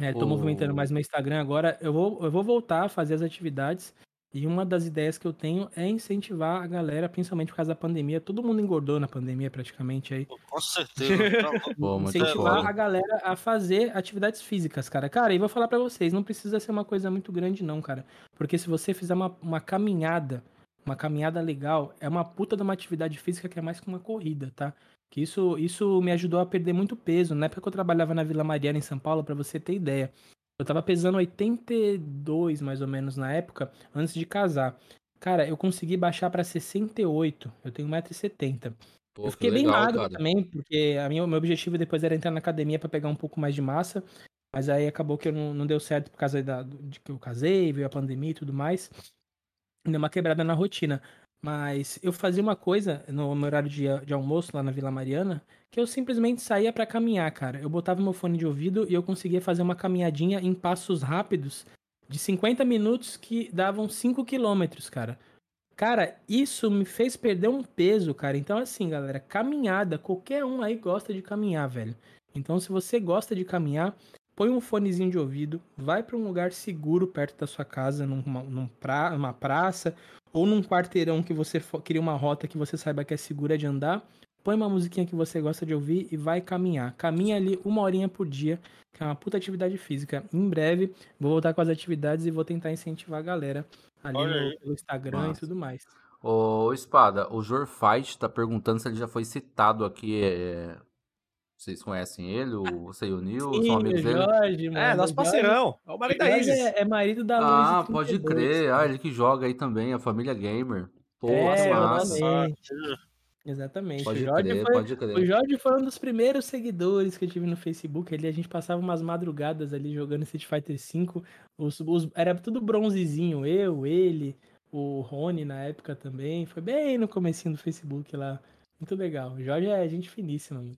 É, tô O- movimentando mais meu Instagram agora. Eu vou, eu vou voltar a fazer as atividades. E uma das ideias que eu tenho é incentivar a galera, principalmente por causa da pandemia. Todo mundo engordou na pandemia praticamente aí. Com certeza. Tá muito incentivar a galera a fazer atividades físicas, cara. Cara, e vou falar pra vocês, não precisa ser uma coisa muito grande não, cara. Porque se você fizer uma, uma caminhada, uma caminhada legal, é uma puta de uma atividade física que é mais que uma corrida, tá? Que isso, isso me ajudou a perder muito peso. Na época que eu trabalhava na Vila Mariana, em São Paulo, pra você ter ideia. Eu tava pesando 82, mais ou menos, na época, antes de casar. Cara, eu consegui baixar pra 68. Eu tenho 1,70m. Pô, Eu que fiquei bem legal, magro cara. também, porque a minha, o meu objetivo depois era entrar na academia pra pegar um pouco mais de massa. Mas aí acabou que eu não, não deu certo por causa da, de que eu casei, veio a pandemia e tudo mais. Deu uma quebrada na rotina. Mas eu fazia uma coisa no meu horário de, de almoço lá na Vila Mariana, que eu simplesmente saía pra caminhar, cara. Eu botava meu fone de ouvido e eu conseguia fazer uma caminhadinha em passos rápidos de 50 minutos que davam 5 quilômetros, cara. Cara, isso me fez perder um peso, cara. Então, assim, galera, caminhada, qualquer um aí gosta de caminhar, velho. Então, se você gosta de caminhar, põe um fonezinho de ouvido, vai pra um lugar seguro perto da sua casa, numa, num pra, numa praça, ou num quarteirão que você cria uma rota que você saiba que é segura de andar. Põe uma musiquinha que você gosta de ouvir e vai caminhar. Caminha ali uma horinha por dia, que é uma puta atividade física. Em breve, vou voltar com as atividades e vou tentar incentivar a galera ali no, pelo Instagram Massa. e tudo mais. Ô, Espada, o Jor Fight tá perguntando se ele já foi citado aqui. é, Vocês conhecem ele? O... Você e o Nil? São Sim, amigos o dele? Jorge, mano. É, nosso o parceirão. É o Jorge, marido o da Jorge Isis. é, é marido da Luiz. Ah, pode crer. Ah, ele que joga aí também, a família gamer. Pô, É, massa. exatamente. Exatamente. Pode o, Jorge crer, foi, pode o crer. Jorge foi um dos primeiros seguidores que eu tive no Facebook. Ali a gente passava umas madrugadas ali jogando Street Fighter V. Os, os- era tudo bronzezinho. Eu, ele, o Rony na época também. Foi bem no comecinho do Facebook lá. Muito legal. O Jorge é gente finíssima. mano.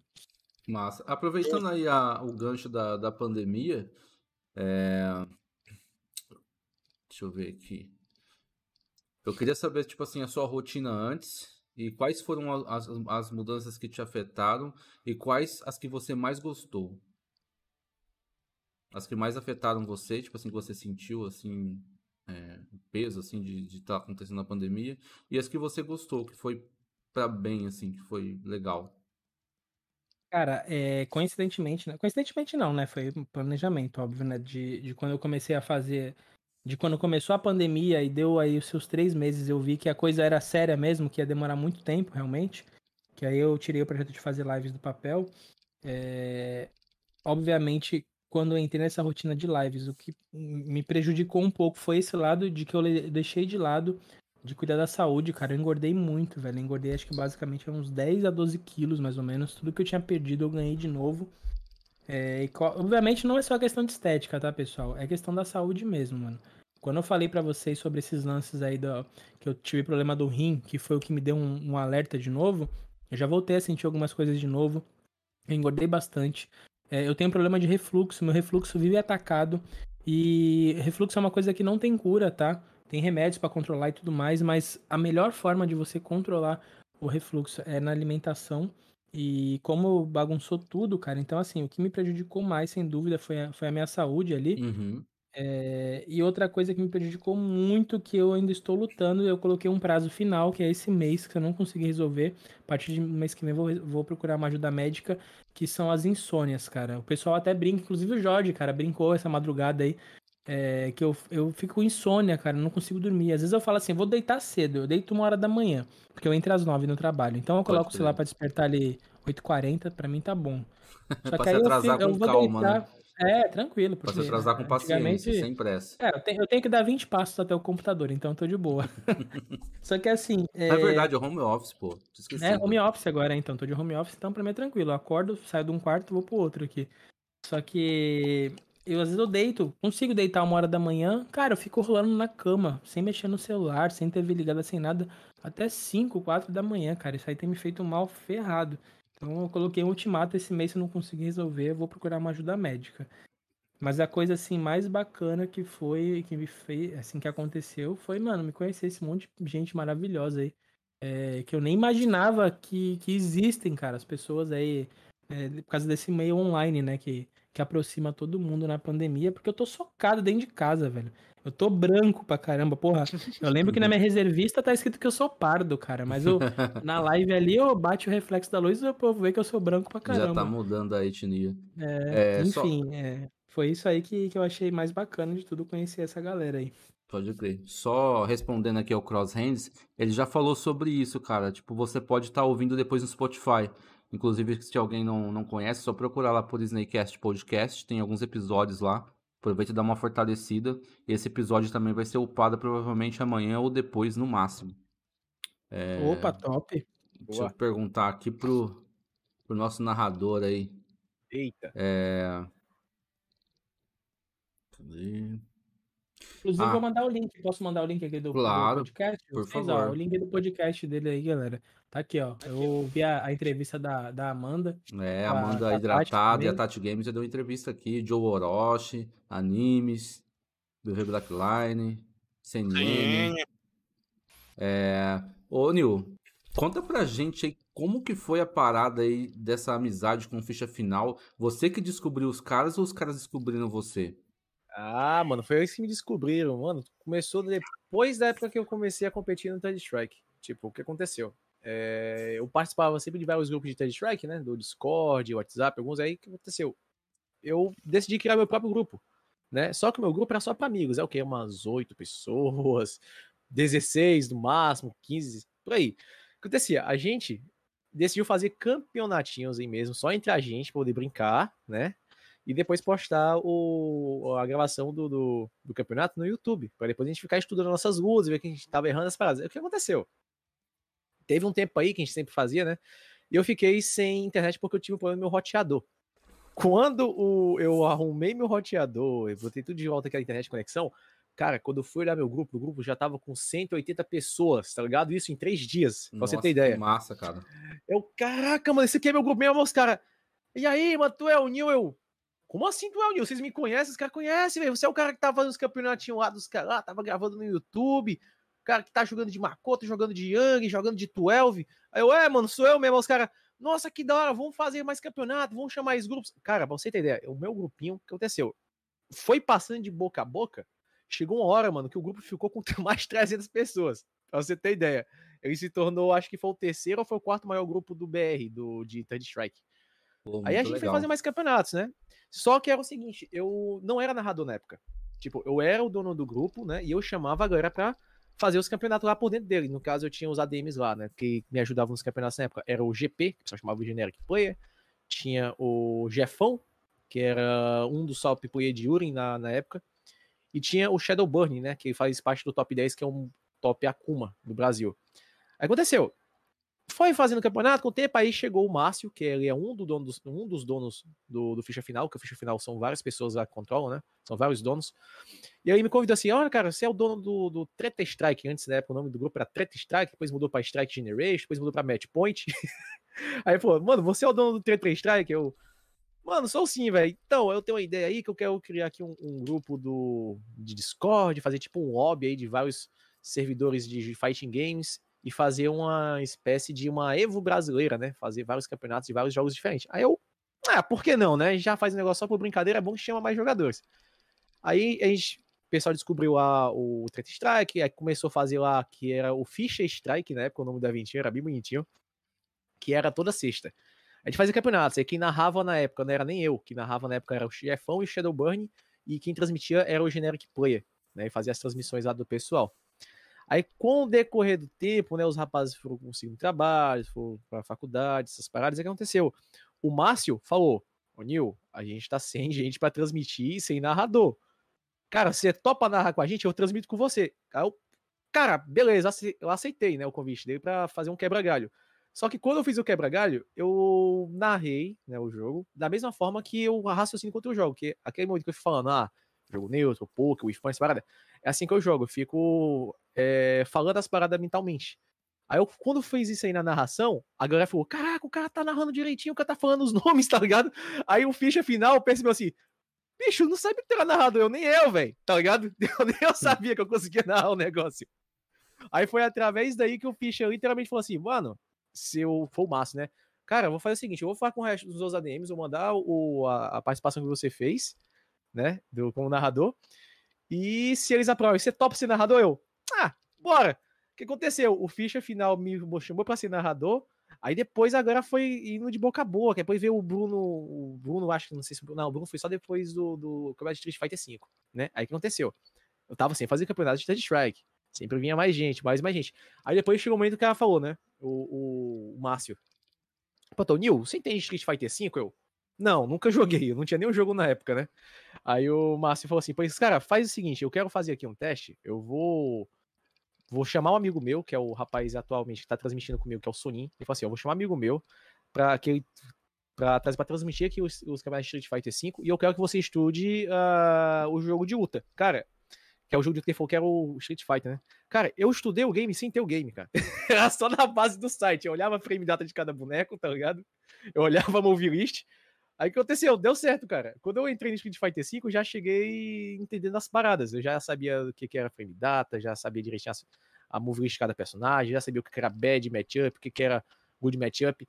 Massa. Aproveitando aí a- o gancho da, da pandemia, é, deixa eu ver aqui. Eu queria saber, tipo assim, a sua rotina antes e quais foram a- as, as mudanças que te afetaram e quais as que você mais gostou. As que mais afetaram você, tipo assim, que você sentiu, assim, é, peso, assim, de estar acontecendo na pandemia e as que você gostou, que foi pra bem, assim, que foi legal. Cara, é, coincidentemente, né? Coincidentemente não, né? Foi um planejamento, óbvio, né? De, de quando eu comecei a fazer. De quando começou a pandemia e deu aí os seus três meses, eu vi que a coisa era séria mesmo, que ia demorar muito tempo, realmente. Que aí eu tirei o projeto de fazer lives do papel. É, Obviamente, quando eu entrei nessa rotina de lives, o que me prejudicou um pouco foi esse lado de que eu deixei de lado de cuidar da saúde, cara. Eu engordei muito, velho. Engordei acho que basicamente uns 10 a 12 quilos, mais ou menos. Tudo que eu tinha perdido eu ganhei de novo. É, e obviamente não é só questão de estética, tá, pessoal? É questão da saúde mesmo, mano. Quando eu falei pra vocês sobre esses lances aí do, que eu tive problema do rim, que foi o que me deu um, um alerta de novo, eu já voltei a sentir algumas coisas de novo. Eu engordei bastante. É, eu tenho problema de refluxo, meu refluxo vive atacado. E refluxo é uma coisa que não tem cura, tá? Tem remédios pra controlar e tudo mais, mas a melhor forma de você controlar o refluxo é na alimentação. E como bagunçou tudo, cara, então assim, o que me prejudicou mais, sem dúvida, foi a, foi a minha saúde ali. Uhum. É, e outra coisa que me prejudicou muito, que eu ainda estou lutando, eu coloquei um prazo final, que é esse mês, que eu não consegui resolver. A partir de mês que vem eu vou, vou procurar uma ajuda médica, que são as insônias, cara. O pessoal até brinca, inclusive o Jorge, cara, brincou essa madrugada aí, é, que eu, eu fico com insônia, cara, não consigo dormir. Às vezes eu falo assim, vou deitar cedo, eu deito uma hora da manhã, porque eu entro às nove no trabalho. Então eu Pode coloco o celular crer. pra despertar ali 8h40, pra mim tá bom. Só que se aí eu, fico- eu com vou calma, né? deitar. É, tranquilo. Pra se porque atrasar com paciência, sem pressa. é, eu tenho, eu tenho que dar 20 passos até o computador, então eu tô de boa. Só que assim. É, É verdade, é home office, pô. É home office agora, então. Tô de home office, então pra mim é tranquilo. Eu acordo, saio de um quarto vou pro outro aqui. Só que. Eu às vezes eu deito, consigo deitar uma hora da manhã, cara, eu fico rolando na cama, sem mexer no celular, sem TV ligada, sem nada, até 5, 4 da manhã, cara. Isso aí tem me feito mal ferrado. Então eu coloquei um ultimato esse mês, se eu não conseguir resolver, eu vou procurar uma ajuda médica. Mas a coisa assim mais bacana que foi, que me fez, assim que aconteceu, foi, mano, me conhecer esse monte de gente maravilhosa aí. é, que eu nem imaginava que, que existem, cara, as pessoas aí, é, por causa desse meio online, né, que, que aproxima todo mundo na pandemia, porque eu tô socado dentro de casa, velho. Eu tô branco pra caramba, porra. Eu lembro que na minha reservista tá escrito que eu sou pardo, cara. Mas eu, na live ali, eu bate o reflexo da luz e o povo vê que eu sou branco pra caramba. Já tá mudando a etnia. É, enfim, só... é, foi isso aí que, que eu achei mais bacana de tudo conhecer essa galera aí. Pode crer. Só respondendo aqui ao Crosshands, ele já falou sobre isso, cara. Tipo, você pode estar tá ouvindo depois no Spotify. Inclusive, se alguém não, não conhece, só procurar lá por Snakecast Podcast. Tem alguns episódios lá. Aproveita e dá uma fortalecida. Esse episódio também vai ser upado provavelmente amanhã ou depois, no máximo. É... Opa, top. Deixa Boa. eu perguntar aqui pro, pro nosso narrador aí. Eita. É... Cadê? Inclusive, ah. vou mandar o link. Posso mandar o link aqui do, claro, do podcast? Por Vocês, favor. Ó, o link do podcast dele aí, galera. Tá aqui, ó. Eu vi a, a entrevista da, da Amanda. É, a Amanda a, hidratada e a Tati Games já deu entrevista aqui. Joe Orochi, Animes, BV Blackline, CNN. É... Ô, Nil, conta pra gente aí como que foi a parada aí dessa amizade com ficha final. Você que descobriu os caras ou os caras descobriram você? Ah, mano, foi eles que me descobriram, mano. Começou depois da época que eu comecei a competir no Third Strike. Tipo, o que aconteceu? É, eu participava sempre de vários grupos de Third Strike, né? Do Discord, WhatsApp, alguns aí. O que aconteceu? Eu decidi criar meu próprio grupo, né? Só que meu grupo era só para amigos. É o quê? Umas oito pessoas, 16 no máximo, 15, por aí. O que acontecia? A gente decidiu fazer campeonatinhos aí mesmo, só entre a gente, pra poder brincar, né? E depois postar o, a gravação do, do, do campeonato no YouTube, para depois a gente ficar estudando nossas ruas e ver que a gente estava errando as paradas. O que aconteceu? Teve um tempo aí que a gente sempre fazia, né? E eu fiquei sem internet porque eu tive um problema no meu roteador. Quando o, eu arrumei meu roteador, e botei tudo de volta aquela internet de conexão, cara, quando eu fui olhar meu grupo, o grupo já tava com 180 pessoas, tá ligado? Isso em três dias, pra Nossa, você ter ideia. massa, cara. Eu, caraca, mano, esse aqui é meu grupo mesmo, os caras. E aí, mano, tu é o Nil? Eu, como assim tu é Nil? Vocês me conhecem? Os caras conhecem, velho. Você é o cara que tava fazendo os campeonatinhos lá dos caras lá, tava gravando no YouTube. O cara que tá jogando de Makoto, jogando de Yang, jogando de 12. Aí eu, é, mano, sou eu mesmo. Os caras, nossa, que da hora, vamos fazer mais campeonato, vamos chamar mais grupos. Cara, pra você ter ideia, o meu grupinho, o que aconteceu? Foi passando de boca a boca, chegou uma hora, mano, que o grupo ficou com mais de 300 pessoas. Pra você ter ideia. Ele se tornou, acho que foi o terceiro ou foi o quarto maior grupo do BR, do, de Third Strike. Pô, Aí a gente legal. foi fazer mais campeonatos, né? Só que era o seguinte, eu não era narrador na época. Tipo, eu era o dono do grupo, né? E eu chamava a galera pra fazer os campeonatos lá por dentro dele. No caso, eu tinha os ADMs lá, né? Que me ajudavam nos campeonatos na época. Era o GP, que o pessoal chamava de Generic Player. Tinha o Jeffão, que era um dos top player de Urim na, na época. E tinha o Shadow Burning, né? Que faz parte do top 10, que é um top Akuma do Brasil. Aí aconteceu foi fazendo campeonato, com o tempo aí chegou o Márcio, que ele é um, do dono dos, um dos donos do, do Ficha Final, que o Ficha Final são várias pessoas lá que controlam, né? São vários donos. E aí me convidou assim: olha, cara, você é o dono do, do Treta Strike. Antes, na época, o nome do grupo era Treta Strike, depois mudou para Strike Generation, depois mudou para Match Point. aí, pô, mano, você é o dono do Treta Strike? Eu. Mano, sou sim, velho. Então, eu tenho uma ideia aí que eu quero criar aqui um, um grupo do, de Discord, fazer tipo um hobby aí de vários servidores de fighting games e fazer uma espécie de uma Evo brasileira, né? Fazer vários campeonatos de vários jogos diferentes. Aí eu, ah, por que não, né? Já faz um negócio só por brincadeira, é bom que chama mais jogadores. Aí a gente, o pessoal descobriu a, o Threat Strike, aí começou a fazer lá, que era o Ficha Strike, né? Porque o nome do eventinho era bem bonitinho, que era toda sexta. A gente fazia campeonatos, e quem narrava na época não era nem eu, quem narrava na época era o Chefão e o Shadowburn, e quem transmitia era o Generic Player, né? E fazia as transmissões lá do pessoal. Aí, com o decorrer do tempo, né, os rapazes foram conseguindo trabalho, foram para faculdade, essas paradas, o que aconteceu? O Márcio falou: Ô Nil, a gente tá sem gente para transmitir sem narrador. Cara, você topa narrar com a gente? Eu transmito com você. Aí eu, cara, beleza, eu aceitei né, o convite dele para fazer um quebra-galho. Só que quando eu fiz o quebra-galho, eu narrei né, o jogo da mesma forma que eu raciocínio contra o jogo. Que aquele momento que eu fui falando, ah, jogo neutro, poker, o essa parada, é assim que eu jogo. Eu fico é, falando as paradas mentalmente. Aí eu, quando fez isso aí na narração, a galera falou: Caraca, o cara tá narrando direitinho, o cara tá falando os nomes, tá ligado? Aí o ficha final percebeu assim: Bicho, não sabe ter narrador, eu nem eu, velho, tá ligado? Eu, nem eu sabia que eu conseguia narrar o negócio. Aí foi através daí que o ficha literalmente falou assim: Mano, se eu for o máximo, né? Cara, eu vou fazer o seguinte: eu vou falar com o resto dos meus ADMs, vou mandar o, a, a participação que você fez, né? Do, como narrador. E se eles aprovam, você topa ser narrador? Eu, ah, bora. O que aconteceu? O Fischer final me chamou pra ser narrador. Aí depois agora foi indo de boca a boca. Depois veio o Bruno. O Bruno, acho que não sei se. Não, o Bruno foi só depois do, do Campeonato de Street Fighter 5, né? Aí que aconteceu? Eu tava sem fazer campeonato de Third Strike. Sempre vinha mais gente, mais mais gente. Aí depois chegou o momento que ela falou, né? O, o, o Márcio. Pô, Nil, você entende Street Fighter 5? Eu. Não, nunca joguei. Eu não tinha nenhum jogo na época, né? Aí o Márcio falou assim: Pois, cara, faz o seguinte, eu quero fazer aqui um teste. Eu vou vou chamar um amigo meu, que é o rapaz atualmente que tá transmitindo comigo, que é o Sonin. Ele falou assim: eu vou chamar um amigo meu pra que ele pra transmitir aqui os, os campeonatos Street Fighter 5 e eu quero que você estude uh, o jogo de luta. Cara, que é o jogo de falou que era o Street Fighter, né? Cara, eu estudei o game sem ter o game, cara. era só na base do site. Eu olhava a frame data de cada boneco, tá ligado? Eu olhava a movie list. Aí o que aconteceu? Deu certo, cara. Quando eu entrei no Street Fighter 5, eu já cheguei entendendo as paradas. Eu já sabia o que, que era frame data, já sabia direitinho a, list de cada personagem, já sabia o que era bad matchup, o que, era good matchup.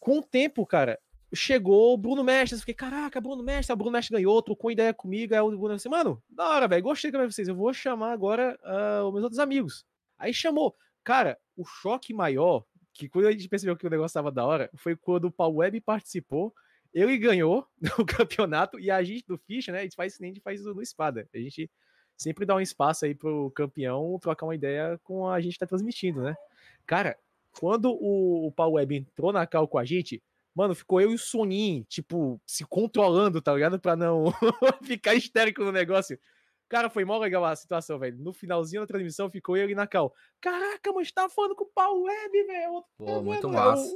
Com o tempo, cara, chegou o Bruno Mestre. Eu fiquei, caraca, Bruno Mestre, o Bruno Mestre ganhou, trocou ideia comigo. Aí o Bruno disse, mano, da hora, velho, gostei de vocês. Eu vou chamar agora uh, os meus outros amigos. Aí chamou. Cara, o choque maior, que quando a gente percebeu que o negócio tava da hora, foi quando o Paul Web participou ele ganhou o campeonato e a gente do Ficha, né? A gente faz nem a gente faz no Espada. A gente sempre dá um espaço aí pro campeão trocar uma ideia com a gente que tá transmitindo, né? Cara, quando o, o Paul Web entrou na cal com a gente, mano, ficou eu e o Sonin, tipo, se controlando, tá ligado? Pra não ficar histérico no negócio. Cara, foi mó legal a situação, velho. No finalzinho da transmissão ficou eu e na cal. Caraca, você tá falando com o Paul Web, velho. Pô, muito massa.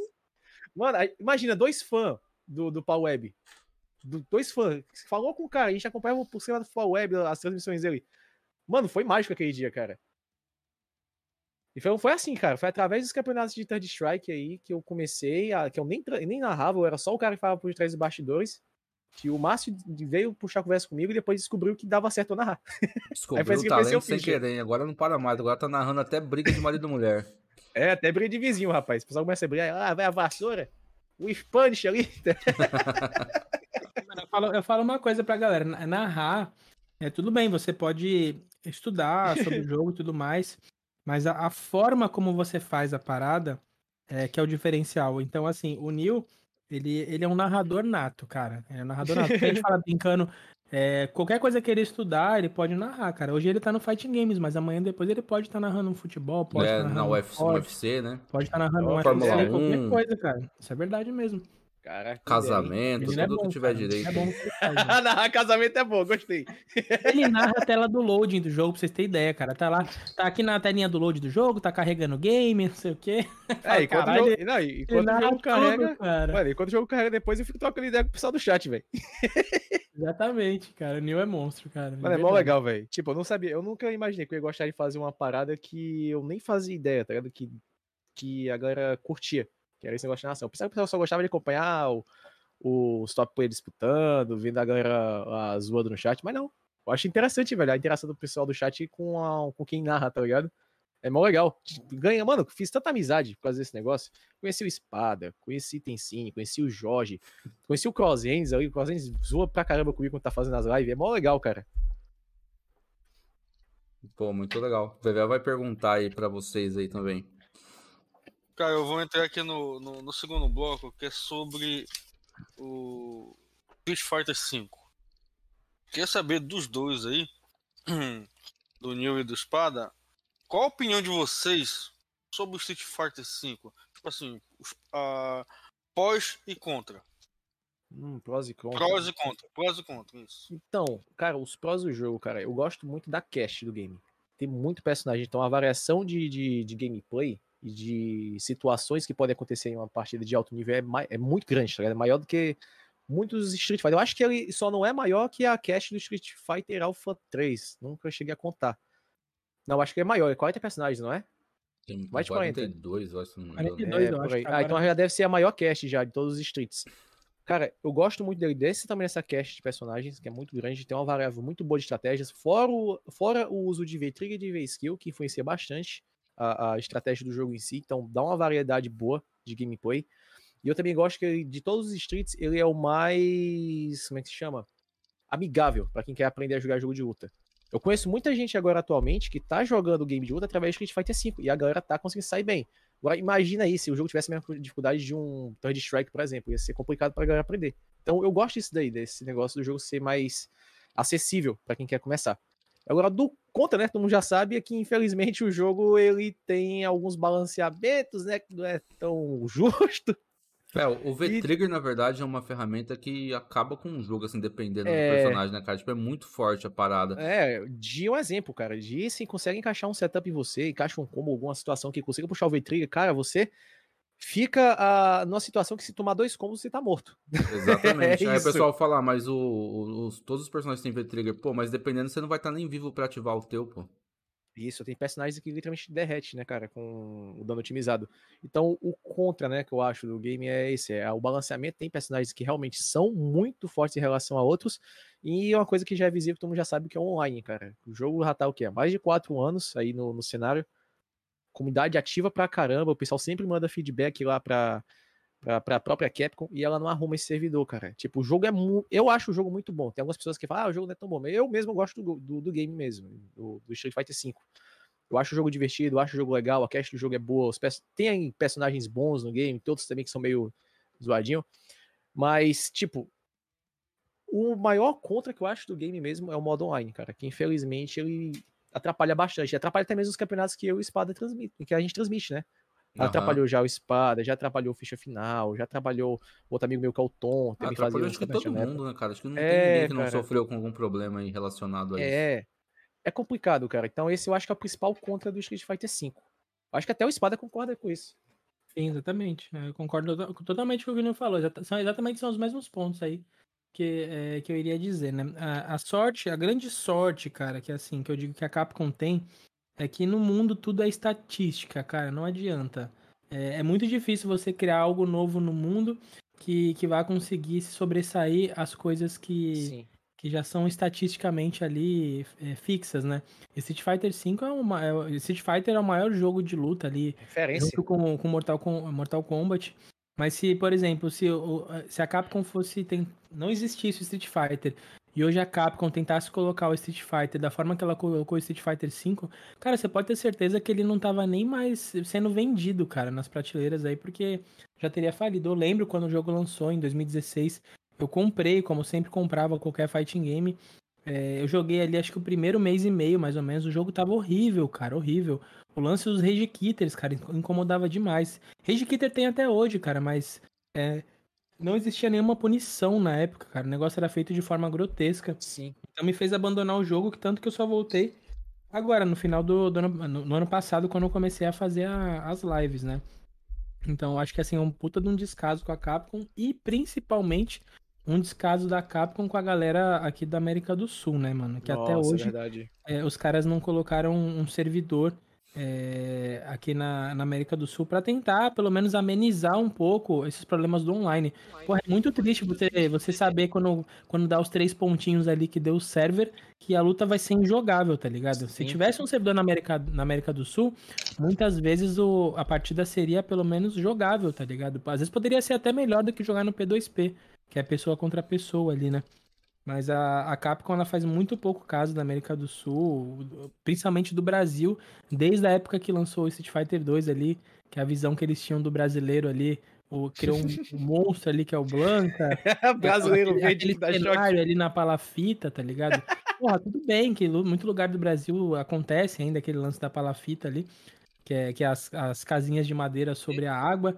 Mano, imagina, dois fãs do, do Paul Web. Do, dois fãs. Falou com o cara, a gente acompanhava por cima do Paul Web as transmissões dele. Mano, foi mágico aquele dia, cara. E foi, foi assim, cara. Foi através dos campeonatos de Third Strike aí que eu comecei, a, que eu nem, nem narrava, eu era só o cara que falava por trás dos bastidores. Que o Márcio veio puxar conversa comigo e depois descobriu que dava certo eu narrar. Descobriu assim o talento sem querer, agora não para mais, agora tá narrando até briga de marido e mulher. É, até briga de vizinho, rapaz. O pessoal começa a brigar, ah, vai a vassoura o Spanish ali. eu, falo, eu falo uma coisa pra galera: narrar, é tudo bem, você pode estudar sobre o jogo e tudo mais, mas a, a, forma como você faz a parada é que é o diferencial. Então, assim, o Neil, ele, ele é um narrador nato, cara. É um narrador nato. a gente fala brincando, é, qualquer coisa que ele estudar, ele pode narrar, cara. Hoje ele tá no Fighting Games, mas amanhã depois ele pode estar tá narrando um futebol, pode é, tá narrando na UFC, um UFC, né? Pode estar tá narrando um UFC, qualquer coisa, cara. Isso é verdade mesmo. Caraca, Casamento, tudo é bom, que tiver cara. direito. É bom faz, narrar casamento é bom, gostei. Ele narra a tela do loading do jogo, pra vocês terem ideia, cara. Tá lá, tá aqui na telinha do load do jogo, tá carregando o game, não sei o quê. É, enquanto, Caralho, o jogo, não, enquanto o jogo carrega. Tudo, cara. Mano, enquanto o jogo carrega depois, eu fico trocando ideia com o pessoal do chat, velho. Exatamente, cara. O Neil é monstro, cara. Mano, é mó legal, velho. Tipo, eu não sabia, eu nunca imaginei que eu ia gostar de fazer uma parada que eu nem fazia ideia, tá ligado? Que, que a galera curtia. Que era esse negócio de pensava que o pessoal só gostava de acompanhar o os top players disputando, vendo a galera a, zoando no chat, mas não. Eu acho interessante, velho, a interação do pessoal do chat com, a, com quem narra, tá ligado? É mó legal. Ganha, mano, fiz tanta amizade por causa desse negócio. Conheci o Espada, conheci o Tensine, conheci o Jorge, conheci o Crossends ali. O Crossends zoa pra caramba comigo quando tá fazendo as lives. É mó legal, cara. Pô, muito legal. O Vevel vai perguntar aí pra vocês aí também. Cara, eu vou entrar aqui no, no, no segundo bloco, que é sobre o Street Fighter V. Queria saber dos dois aí, do Neil e do Espada, qual a opinião de vocês sobre o Street Fighter V? Tipo assim, os, uh, pós e contra. Hum, prós e contra. Prós e contra, prós e contra, isso. Então, cara, os prós do jogo, cara, eu gosto muito da cast do game. Tem muito personagem, então a variação de, de, de gameplay e de situações que podem acontecer em uma partida de alto nível é, é muito grande, tá É maior do que muitos Street Fighter. Eu acho que ele só não é maior que a cache do Street Fighter Alpha 3. Nunca cheguei a contar. Não, acho que é maior. É 40 personagens, não é? Tem mais de 42, 40. eu acho. 42, é, eu acho. Ah, então já deve ser a maior cache já de todos os Streets. Cara, eu gosto muito dele, desse também essa cache de personagens, que é muito grande, tem uma variável muito boa de estratégias, fora o, fora o uso de V-Trigger e de V-Skill, que influencia bastante a, a, estratégia do jogo em si, então dá uma variedade boa de gameplay. E eu também gosto que de todos os streets ele é o mais, como é que se chama? Amigável para quem quer aprender a jogar jogo de luta. Eu conheço muita gente agora atualmente que tá jogando game de luta através de Street Fighter V e a galera tá conseguindo sair bem. Agora imagina aí se o jogo tivesse a mesma dificuldade de um Third Strike, por exemplo, ia ser complicado pra galera aprender. Então eu gosto disso daí, desse negócio do jogo ser mais acessível para quem quer começar. Agora, do contra, né? Todo mundo já sabe é que, infelizmente, o jogo ele tem alguns balanceamentos, né? Que não é tão justo. É, o V-Trigger, e... na verdade, é uma ferramenta que acaba com o jogo, assim, dependendo é... do personagem, né, cara? Tipo, é muito forte a parada. É, é um exemplo, cara. Di, se consegue encaixar um setup em você, encaixa um combo, alguma situação que consiga puxar o V-Trigger, cara, você fica a, numa situação que se tomar dois combos você tá morto. Exatamente. é Aí o pessoal fala, ah, mas o, o, os, todos os personagens têm V-Trigger. Pô, mas dependendo, você não vai estar tá nem vivo para ativar o teu, pô. Isso, tem personagens que literalmente derrete, né, cara, com o dano otimizado. Então, o contra, né, que eu acho do game é esse, é o balanceamento. Tem personagens que realmente são muito fortes em relação a outros, e uma coisa que já é visível, todo mundo já sabe que é online, cara. O jogo já tá o quê? Há mais de quatro anos aí no, no cenário comunidade ativa pra caramba, o pessoal sempre manda feedback lá pra, pra, pra própria Capcom e ela não arruma esse servidor, cara. Tipo, o jogo é muito. Eu acho o jogo muito bom. Tem algumas pessoas que falam, ah, o jogo não é tão bom. Mas eu mesmo gosto do, do, do game mesmo, do, do, Street Fighter V. Eu acho o jogo divertido, eu acho o jogo legal, a cast do jogo é boa, os tem personagens bons no game, todos também que são meio zoadinho. Mas, tipo, o maior contra que eu acho do game mesmo é o modo online, cara. Que infelizmente ele atrapalha bastante. Atrapalha até mesmo os campeonatos que eu e o Espada transmite, que a gente transmite, né? Uhum. Atrapalhou já o Espada, já atrapalhou o Ficha Final, já atrapalhou outro amigo meu que é o Tom. Também ah, atrapalhou acho que todo mundo, né, cara? Acho que não é, tem ninguém que não sofreu com algum problema aí relacionado a é, isso. É, é complicado, cara. Então esse eu acho que é o principal contra do Street Fighter V. Acho que até o Espada concorda com isso. Sim, exatamente. Eu concordo totalmente com o que o Vini falou. São exatamente são os mesmos pontos aí que, é, que eu iria dizer, né? A, a, sorte, a grande sorte, cara, que é assim, que eu digo que a Capcom tem, é que no mundo tudo é estatística, cara, não adianta. É, é muito difícil você criar algo novo no mundo que, que vai conseguir se sobressair as coisas que, que já são estatisticamente ali é, fixas, né? Street Fighter V é uma, é, Street Fighter é o maior jogo de luta ali, Referência. junto com, com Mortal, com Mortal Kombat. Mas se, por exemplo, se, se a Capcom fosse. Tem, não existisse o Street Fighter e hoje a Capcom tentasse colocar o Street Fighter da forma que ela colocou o Street Fighter V, cara, você pode ter certeza que ele não tava nem mais sendo vendido, cara, nas prateleiras aí, porque já teria falido. Eu lembro quando o jogo lançou em 2016, eu comprei, como sempre comprava qualquer fighting game. É, eu joguei ali acho que o primeiro mês e meio, mais ou menos. O jogo tava horrível, cara, horrível. O lance dos Rage Kitters, cara, incomodava demais. Rage Kitter tem até hoje, cara, mas é, não existia nenhuma punição na época, cara. O negócio era feito de forma grotesca. Sim. Então me fez abandonar o jogo, tanto que eu só voltei agora, no final do, do ano, no, no, ano passado, quando eu comecei a fazer a, as lives, né? Então acho que assim, é um puta de um descaso com a Capcom e principalmente um descaso da Capcom com a galera aqui da América do Sul, né, mano? Que Nossa, até hoje é, os caras não colocaram um servidor é, aqui na, na, América do Sul para tentar, pelo menos, amenizar um pouco esses problemas do online. Porra, é muito triste você, você saber quando, quando dá os três pontinhos ali que deu o server, que a luta vai ser injogável, tá ligado? Sim. Se tivesse um servidor na América, na América do Sul, muitas vezes o, a partida seria pelo menos jogável, tá ligado? Às vezes poderia ser até melhor do que jogar no P2P, que é pessoa contra pessoa ali, né? Mas a, a Capcom ela faz muito pouco caso da América do Sul, principalmente do Brasil, desde a época que lançou o Street Fighter 2 ali, que é a visão que eles tinham do brasileiro ali, o, criou um, um monstro ali que é o Blanca. brasileiro aquele, aquele cenário ali na palafita, tá ligado? Porra, tudo bem que muito lugar do Brasil acontece ainda aquele lance da palafita ali, que é, que é as, as casinhas de madeira sobre a água.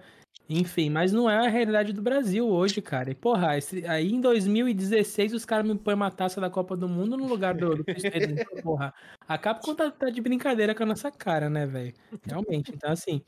Enfim, mas não é a realidade do Brasil hoje, cara. E, porra, esse, aí em 2016 os caras me põem uma taça da Copa do Mundo no lugar do, do porra. A Capcom tá, tá, de brincadeira com a nossa cara, né, velho? Realmente. Então, assim,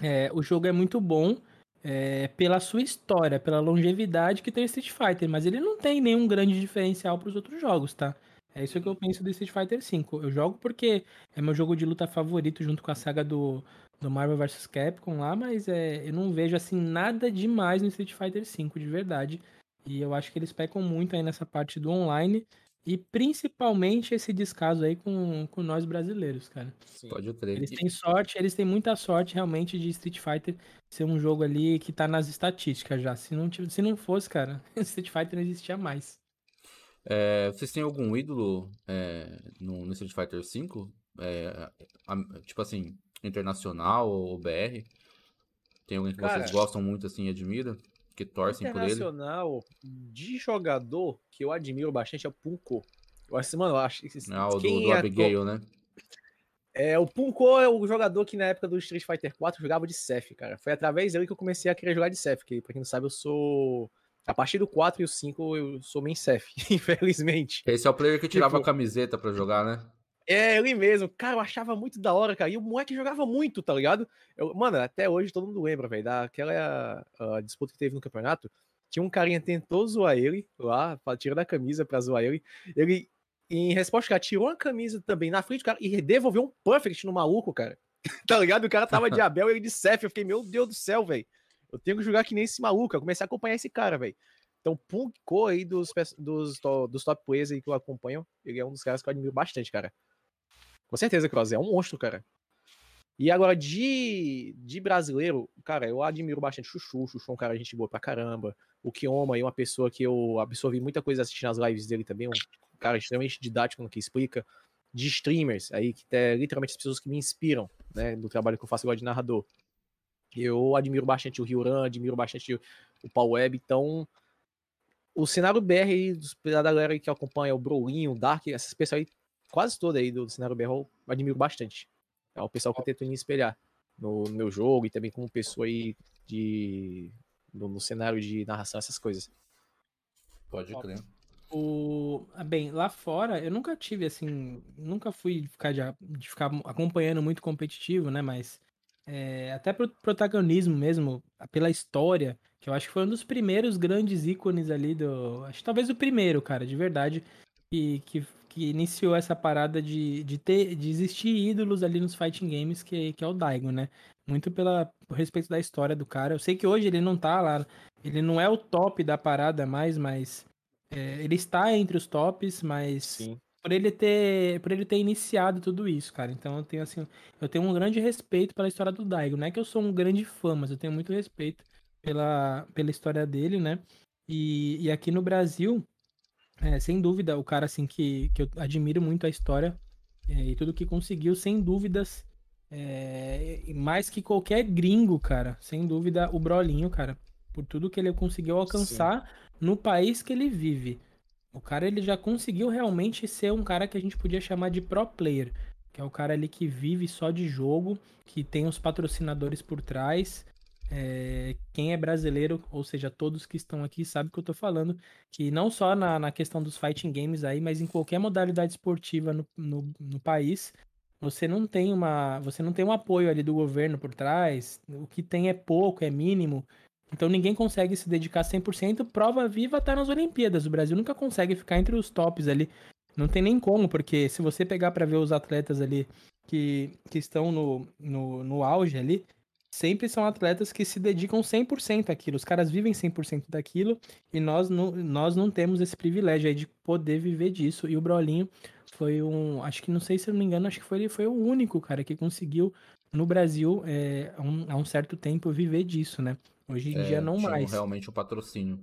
é, o jogo é muito bom é, pela sua história, pela longevidade que tem o Street Fighter, mas ele não tem nenhum grande diferencial para os outros jogos, tá? É isso que eu penso do Street Fighter V. Eu jogo porque é meu jogo de luta favorito junto com a saga do, do Marvel vs Capcom lá, mas é, eu não vejo assim nada demais no Street Fighter V de verdade. E eu acho que eles pecam muito aí nessa parte do online e principalmente esse descaso aí com, com nós brasileiros, cara. Sim. Pode crer. Eles têm sorte, eles têm muita sorte realmente de Street Fighter ser um jogo ali que tá nas estatísticas já. Se não, se não fosse, cara, Street Fighter não existia mais. É, vocês têm algum ídolo é, no, no Street Fighter V? É, a- tipo assim, internacional ou BR? Tem alguém que Cara, vocês gostam muito assim e admiram? Que torcem por ele? Internacional de jogador que eu admiro bastante é o Punko. Eu acho, mano, eu acho Ah, o do, do é Abigail, né? É, o Punko é o jogador que na época do Street Fighter 4 jogava de Seth, cara. Foi através dele que eu comecei a querer jogar de Seth, que pra quem não sabe eu sou... A partir do 4 e o 5 eu sou main Seth, infelizmente. Esse é o player que tirava Tipo- a camiseta pra jogar, né? É, ele mesmo. Cara, eu achava muito da hora, cara. E o moleque jogava muito, tá ligado? Eu- mano, até hoje todo mundo lembra, velho, daquela a disputa que teve no campeonato. Tinha um carinha tentou zoar ele lá, tirando a camisa pra zoar ele. Ele, em resposta, cara, tirou a camisa também na frente do cara e devolveu um perfect no maluco, cara. tá ligado? O cara tava de Abel e ele de Seth. Eu fiquei, meu Deus do céu, velho. Eu tenho que jogar que nem esse maluco. Eu comecei a acompanhar esse cara, velho. Então, Punko aí dos, dos, dos top players aí que eu acompanho, ele é um dos caras que eu admiro bastante, cara. Com certeza, Cross, é um monstro, cara. E agora, de, de brasileiro, cara, eu admiro bastante Chuchu. Chuchu é um cara gente boa pra caramba. O Kioma é uma pessoa que eu absorvi muita coisa assistindo as lives dele também. Um cara extremamente didático no que explica. De streamers aí, que é literalmente as pessoas que me inspiram, né, no trabalho que eu faço agora de narrador. Eu admiro bastante o Rioran, admiro bastante o Paul Web, então o cenário BR da galera aí que acompanha o Brolinho, o Dark, essas pessoas aí, quase toda aí do cenário BR eu admiro bastante. É o pessoal que eu tento me espelhar no, no meu jogo e também como pessoa aí de no, no cenário de narração, essas coisas. Pode crer. O... ah, Bem, lá fora eu nunca tive assim, nunca fui de ficar, de, de ficar acompanhando muito competitivo, né? Mas é, até pro protagonismo mesmo, pela história, que eu acho que foi um dos primeiros grandes ícones ali do. Acho que talvez o primeiro, cara, de verdade, que, que, que iniciou essa parada de, de ter de existir ídolos ali nos fighting games, que, que é o Daigo, né? Muito pela, por respeito da história do cara. Eu sei que hoje ele não tá lá, ele não é o top da parada mais, mas. É, ele está entre os tops, mas Sim. Por ele ter por ele ter iniciado tudo isso, cara. Então eu tenho assim, eu tenho um grande respeito pela história do Daigo. Não é que eu sou um grande fã, mas eu tenho muito respeito pela, pela história dele, né? E, e aqui no Brasil, é, sem dúvida, o cara assim que, que eu admiro muito a história é, e tudo que conseguiu, sem dúvidas, é, mais que qualquer gringo, cara, sem dúvida, o Brolinho, cara, por tudo que ele conseguiu alcançar no país que ele vive. O cara ele já conseguiu realmente ser um cara que a gente podia chamar de pro player, que é o cara ali que vive só de jogo, que tem os patrocinadores por trás. É, quem é brasileiro, ou seja, todos que estão aqui, sabe o que eu tô falando, que não só na, na questão dos fighting games aí, mas em qualquer modalidade esportiva no, no, no país, você não tem uma, você não tem um apoio ali do governo por trás, o que tem é pouco, é mínimo. Então ninguém consegue se dedicar 100%. Prova viva tá nas Olimpíadas. O Brasil nunca consegue ficar entre os tops ali. Não tem nem como, porque se você pegar pra ver os atletas ali que, que estão no, no, no auge ali, sempre são atletas que se dedicam 100% àquilo. Os caras vivem 100% daquilo e nós não, nós não temos esse privilégio aí de poder viver disso. E o Brolinho foi um, acho que não sei se eu não me engano, acho que foi, ele foi o único cara que conseguiu no Brasil é, há, um, há um certo tempo viver disso, né? Hoje em É, dia não mais. realmente o patrocínio.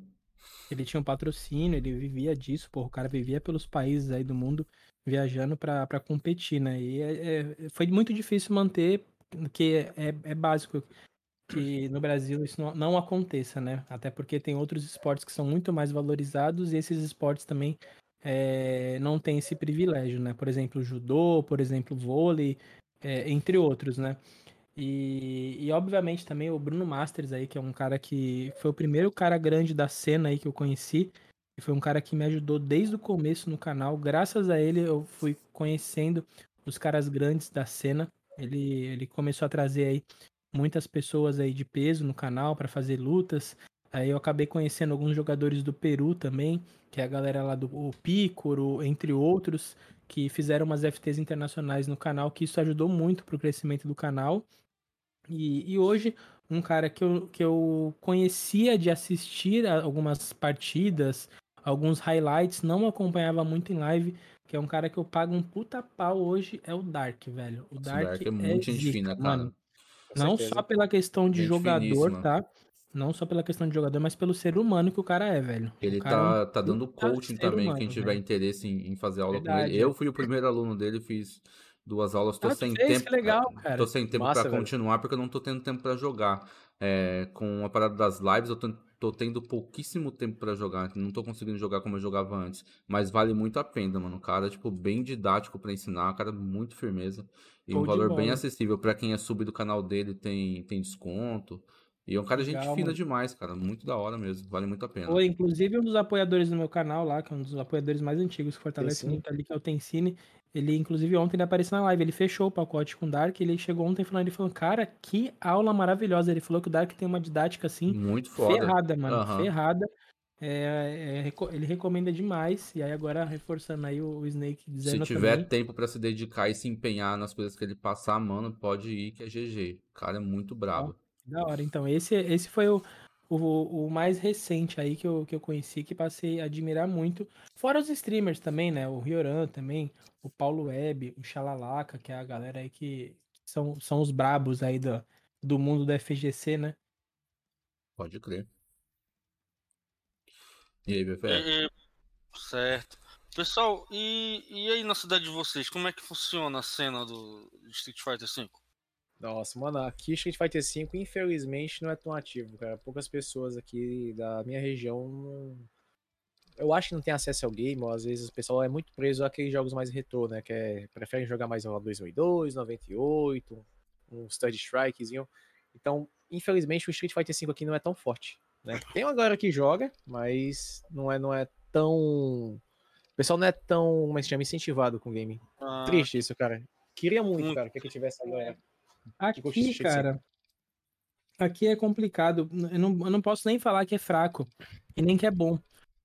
Ele tinha um patrocínio, ele vivia disso, pô, o cara vivia pelos países aí do mundo viajando pra competir, né? E é- é- foi muito difícil manter, porque é, é básico que no Brasil isso não, não aconteça, né? Até porque tem outros esportes que são muito mais valorizados e esses esportes também é, não têm esse privilégio, né? Por exemplo, judô, por exemplo, vôlei, é, entre outros, né? E, e obviamente também o Bruno Masters aí, que é um cara que foi o primeiro cara grande da cena aí que eu conheci. E foi um cara que me ajudou desde o começo no canal. Graças a ele eu fui conhecendo os caras grandes da cena. Ele, ele começou a trazer aí muitas pessoas aí de peso no canal para fazer lutas. Aí eu acabei conhecendo alguns jogadores do Peru também, que é a galera lá do Pícoro, entre outros, que fizeram umas FTs internacionais no canal, que isso ajudou muito pro crescimento do canal. E, e hoje, um cara que eu, que eu conhecia de assistir a algumas partidas, alguns highlights, não acompanhava muito em live, que é um cara que eu pago um puta pau hoje, é o Dark, velho. O Dark, Dark é muito gente zica, fina, cara. mano. Não só pela questão de Gente jogador, finíssima. tá? Não só pela questão de jogador, mas pelo ser humano que o cara é, velho. Ele cara é um tá, tá dando coaching também, humano, quem tiver velho. interesse em, em fazer aula com Verdade, ele. é. Eu fui o primeiro aluno dele, fiz duas aulas, tô Ah, sem fez? tempo. Que legal, cara. Tô sem tempo Massa, pra velho. continuar, porque eu não tô tendo tempo pra jogar. É, com a parada das lives, eu tô, tô tendo pouquíssimo tempo pra jogar. Não tô conseguindo jogar como eu jogava antes. Mas vale muito a pena, mano. O cara, tipo, bem didático pra ensinar, cara muito firmeza. E um Show de valor bem bola. acessível. Pra quem é sub do canal dele, tem, tem desconto. E é um cara gente Legal, fina mano. demais, cara. Muito da hora mesmo. Vale muito a pena. Foi, inclusive, um dos apoiadores do meu canal lá, que é um dos apoiadores mais antigos que fortalece Tencine. muito ali, que é o Tencine. Ele, inclusive, ontem ele apareceu na live. Ele fechou o pacote com o Dark. Ele chegou ontem falando, ele falou, cara, que aula maravilhosa. Ele falou que o Dark tem uma didática assim, Muito foda. ferrada, mano. Aham. Ferrada. É, é, ele recomenda demais. E aí, agora, reforçando aí o, Snake Se dizendo tiver também. tempo pra se dedicar e se empenhar nas coisas que ele passar, mano, pode ir que é GG. O cara é muito brabo. Da hora. Então, esse, esse foi o, o, o mais recente aí que eu, que eu conheci, que passei a admirar muito. Fora os streamers também, né? O Rioran também, o Paulo Web, o Xalalaca, que é a galera aí que são, são os brabos aí do, do mundo do FGC, né? Pode crer. E aí, BFF? Certo. Pessoal, e, e aí na cidade de vocês, como é que funciona a cena do Street Fighter V? Nossa, mano, aqui Street Fighter V, infelizmente, não é tão ativo, cara. Poucas pessoas aqui da minha região. não- Eu acho que não tem acesso ao game, ou às vezes o pessoal é muito preso àqueles jogos mais retrô, né? Que é, preferem jogar mais o 2002, 98, um Stud Strikezinho. Então, infelizmente, o Street Fighter V aqui não é tão forte, né? Tem uma galera que joga, mas não é, não é tão. O pessoal não é tão, como é que chama, incentivado com o game. Ah, Triste isso, cara. Queria muito, cara, que aqui tivesse a galera. Aqui, cara, aqui é complicado. Eu não, eu não posso nem falar que é fraco e nem que é bom.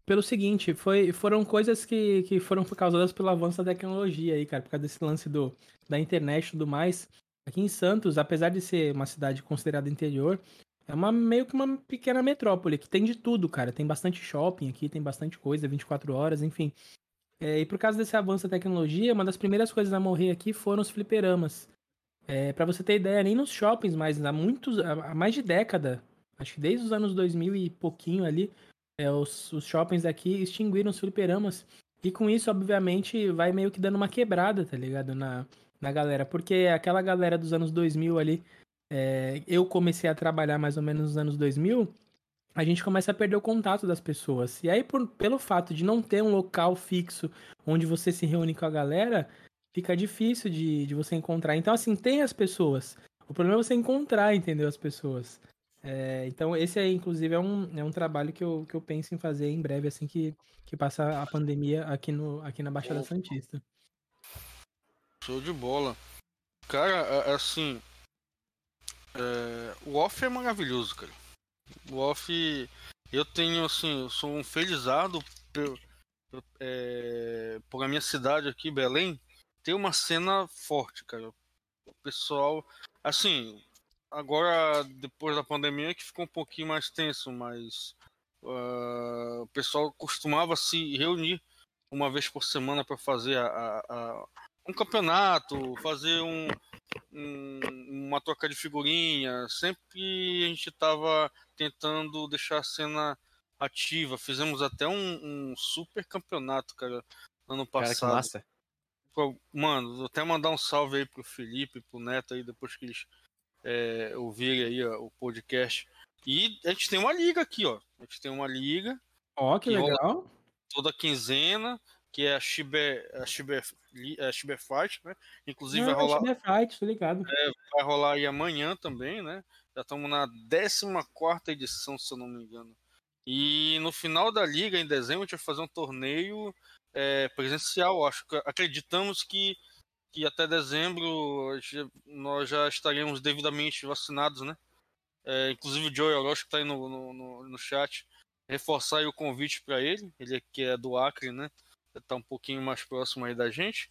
Pelo seguinte, foi, foram coisas que, que foram causadas pelo avanço da tecnologia aí, cara, por causa desse lance do, da internet e tudo mais. Aqui em Santos, apesar de ser uma cidade considerada interior, é uma meio que uma pequena metrópole, que tem de tudo, cara. Tem bastante shopping aqui, tem bastante coisa, 24 horas, enfim. É, e por causa desse avanço da tecnologia, uma das primeiras coisas a morrer aqui foram os fliperamas. É, para você ter ideia, nem nos shoppings, mas há muitos, há mais de década, acho que desde os anos 2000 e pouquinho ali, é, os, os shoppings aqui extinguiram os fliperamas. E com isso, obviamente, vai meio que dando uma quebrada, tá ligado? Na, na galera. Porque aquela galera dos anos 2000 ali, é, eu comecei a trabalhar mais ou menos nos anos 2000, a gente começa a perder o contato das pessoas. E aí, por, pelo fato de não ter um local fixo onde você se reúne com a galera, fica difícil de, de você encontrar. Então, assim, tem as pessoas. O problema é você encontrar, entendeu? As pessoas. É, então, esse aí, inclusive, é um, é um trabalho que eu, que eu penso em fazer em breve, assim que, que passar a pandemia aqui, no, aqui na Baixada Opa. Santista. show de bola. Cara, a- assim. é, o off é maravilhoso, cara. O off. Eu tenho, assim, eu sou um felizardo por, por, é, por a minha cidade aqui, Belém, ter uma cena forte, cara. O pessoal. Assim, agora, depois da pandemia, que ficou um pouquinho mais tenso, mas. ah, o pessoal costumava se reunir uma vez por semana para fazer a- a- a, um campeonato, fazer um, um- uma troca de figurinha. Sempre a gente estava tentando deixar a cena ativa. Fizemos até um, um super campeonato, cara, ano Cara, que passado. massa. Mano, vou até mandar um salve aí pro Felipe, pro Neto aí, depois que eles é, ouvirem aí ó, o podcast. E a gente tem uma liga aqui, ó. A gente tem uma liga Ó, que Que rola- legal. toda quinzena, que é a Shibe, a Shibe, a Shibe Fight, né? Inclusive vai Ah, rolar, Fight, tô ligado. vai rolar aí amanhã também, né? Já estamos na 14 edição, se eu não me engano. E no final da liga, em dezembro, a gente vai fazer um torneio é, presencial. Acho que acreditamos que, que até dezembro nós já estaremos devidamente vacinados, né? É, inclusive o Joey Orochi que está aí no, no, no, no chat. Reforçar o convite para ele. Ele que é do Acre, né? Tá um pouquinho mais próximo aí da gente.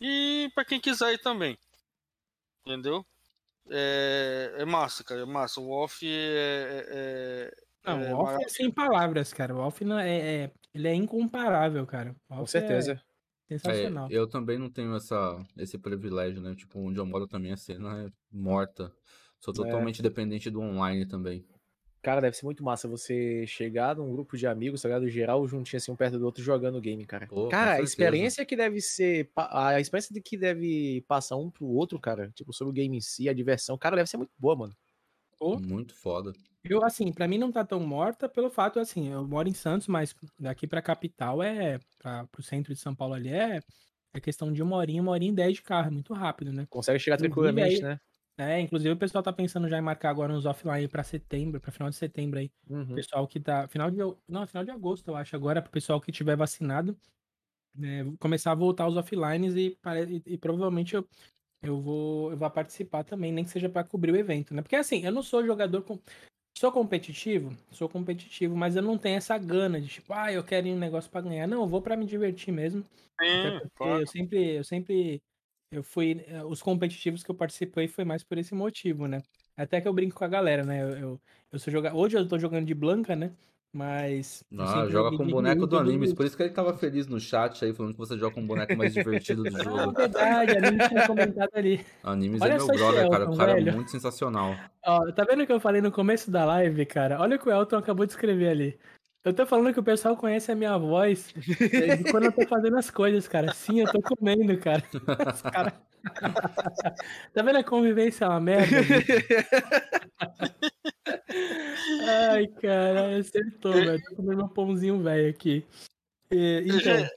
E para quem quiser aí também. Entendeu? É, é massa, cara. É massa. O off é. é- Não, é o mara- é sem palavras, cara. O Off não é, é- ele é incomparável, cara. Com Off certeza. É sensacional. É, eu também não tenho essa, esse privilégio, né? Tipo, onde eu moro também a cena é morta. Sou totalmente dependente do online também. Cara, deve ser muito massa você chegar num grupo de amigos, tá ligado? Geral, juntinho assim, um perto do outro, jogando game, cara. Pô, cara, a experiência que deve ser. A experiência de que deve passar um pro outro, cara. Tipo, sobre o game em si, a diversão, cara, deve ser muito boa, mano. Muito foda. Eu, assim, pra mim não tá tão morta pelo fato, assim, eu moro em Santos, mas daqui pra capital é, pra, pro centro de São Paulo ali é, é questão de uma horinha, uma horinha e dez de carro, é muito rápido, né? Consegue chegar tranquilamente, né? É, inclusive o pessoal tá pensando já em marcar agora uns offline pra setembro, pra final de setembro aí. O Uhum. pessoal que tá, final de, não, final de agosto, eu acho, agora, pro pessoal que tiver vacinado, né, começar a voltar aos offlines e, e, e provavelmente eu, eu vou eu vou participar também, nem que seja pra cobrir o evento, né? Porque assim, eu não sou jogador com Sou competitivo? Sou competitivo, mas eu não tenho essa gana de tipo, ah, eu quero ir um negócio pra ganhar. Não, eu vou pra me divertir mesmo. Sim, claro. eu sempre, eu sempre, eu fui, eh, os competitivos que eu participei foi mais por esse motivo, né? Até que eu brinco com a galera, né? Eu, eu, eu sou jogar, hoje eu tô jogando de Blanca, né? Mas Ah, joga com o boneco do Animes. Por isso que ele tava feliz no chat aí, falando que você joga com o boneco mais divertido do Ah, jogo. verdade, a Nini tinha comentado ali. Animes Olha é meu brother, cara. O Elton, cara é velho. muito sensacional. Ó, tá vendo o que eu falei no começo da live, cara? Olha o que o Elton acabou de escrever ali. Eu tô falando que o pessoal conhece a minha voz quando eu tô fazendo as coisas, cara. Sim, eu tô comendo, cara. Os cara... tá vendo a convivência é uma merda? Ai, cara, acertou, velho. Tô comendo um pãozinho velho aqui. E, então,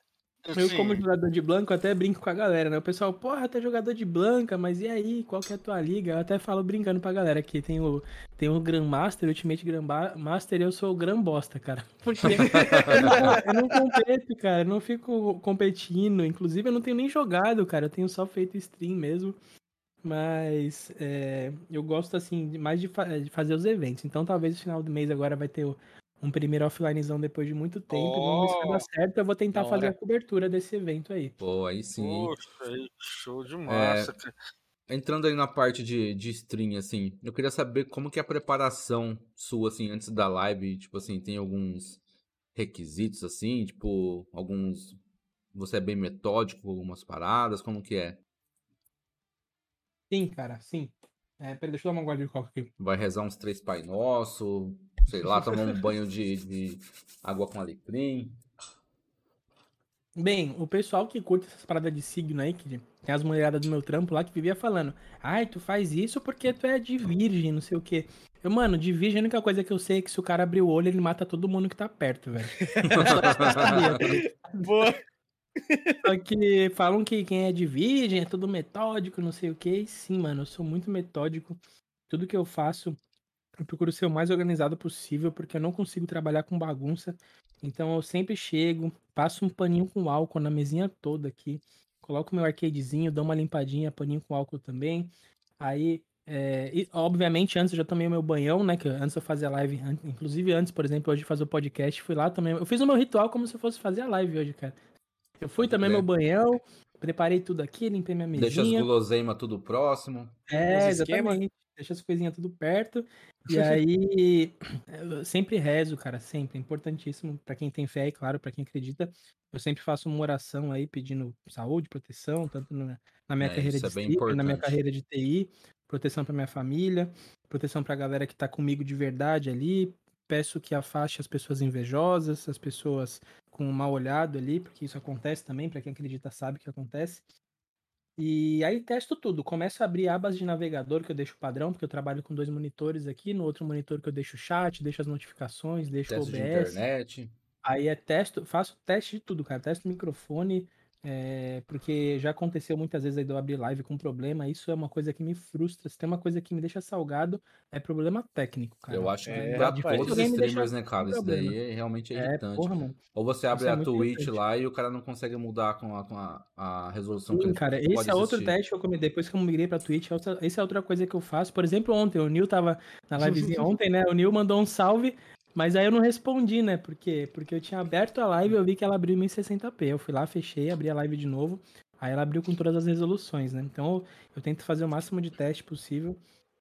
eu, Sim. como jogador de Blanco, até brinco com a galera, né? O pessoal, porra, tu é jogador de Blanca, mas e aí? Qual que é a tua liga? Eu até falo brincando pra galera que tem o, tem o Grandmaster, Ultimate Grandmaster, e eu sou o Gran Bosta, cara. Porque eu não, eu não competo, cara. Eu não fico competindo. Inclusive, eu não tenho nem jogado, cara. Eu tenho só feito stream mesmo. Mas é, eu gosto, assim, de- mais de, fa- de fazer os eventos. Então, talvez no final do mês agora vai ter um primeiro offlinezão depois de muito tempo. Vamos ver se vai Oh. dar certo. Eu vou tentar fazer hora. a cobertura desse evento aí. Pô, aí sim. Poxa, aí, show de massa. cara. Entrando aí na parte de, de stream, assim, eu queria saber como que é a preparação sua, assim, antes da live. Tipo assim, tem alguns requisitos, assim, tipo, alguns... Você é bem metódico com algumas paradas, como que é? Sim, cara, sim. É, peraí, deixa eu dar uma guarda de coca aqui. Vai rezar uns três Pai Nosso, sei lá, tomar um banho de, de água com alecrim. Bem, o pessoal que curte essas paradas de signo aí, que tem as mulheradas do meu trampo lá que vivia falando, ai, tu faz isso porque tu é de virgem, não sei o quê. Eu, mano, de virgem a única coisa que eu sei é que se o cara abrir o olho, ele mata todo mundo que tá perto, velho. Boa. Só que falam que quem é de virgem é tudo metódico, não sei o quê. E sim, mano, eu sou muito metódico. Tudo que eu faço, eu procuro ser o mais organizado possível, porque eu não consigo trabalhar com bagunça. Então eu sempre chego, passo um paninho com álcool na mesinha toda aqui, coloco meu arcadezinho, dou uma limpadinha, paninho com álcool também. Aí, é, e, obviamente, antes eu já tomei o meu banhão, né? Que antes eu fazia live, inclusive antes, por exemplo, hoje fazer o podcast, fui lá também. Eu fiz o meu ritual como se eu fosse fazer a live hoje, cara. Eu fui também crer. meu banhão, preparei tudo aqui, limpei minha Deixa as mesinha. guloseimas tudo próximo. É, exatamente. Deixa as coisinhas tudo perto. E aí, eu sempre rezo, cara, sempre. É importantíssimo pra quem tem fé e, claro, pra quem acredita. Eu sempre faço uma oração aí pedindo saúde, proteção, tanto na, na minha É, carreira isso de é na minha carreira de TI, proteção pra minha família, proteção pra galera que tá comigo de verdade ali. Peço que afaste as pessoas invejosas, as pessoas com um mal olhado ali, porque isso acontece também, pra quem acredita sabe que acontece. E aí testo tudo. Começo a abrir abas de navegador que eu deixo padrão, porque eu trabalho com dois monitores aqui. No outro monitor que eu deixo o chat, deixo as notificações, deixo o Teste de OBS. internet. Aí é testo, faço teste de tudo, cara. Testo microfone, é, porque já aconteceu muitas vezes aí de eu abrir live com problema. Isso é uma coisa que me frustra. Se tem uma coisa que me deixa salgado, é problema técnico, cara. Eu acho que É, pra rapaz. todos os streamers, né, cara? Isso daí é realmente é É, irritante. porra, mano. Ou você abre Isso é a muito Twitch irritante. lá e o cara não consegue mudar com a, com a, a resolução que Sim, ele cara, pode esse é outro teste que eu comi depois que eu migrei pra Twitch. é Essa é outra coisa que eu faço. Por exemplo, ontem, o Nil tava na livezinha ontem, né? O Nil mandou um salve, mas aí eu não respondi, né? Por quê? Porque eu tinha aberto a live e eu vi que ela abriu em 1060p. Eu fui lá, fechei, abri a live de novo. Aí ela abriu com todas as resoluções, né? Então eu, eu tento fazer o máximo de teste possível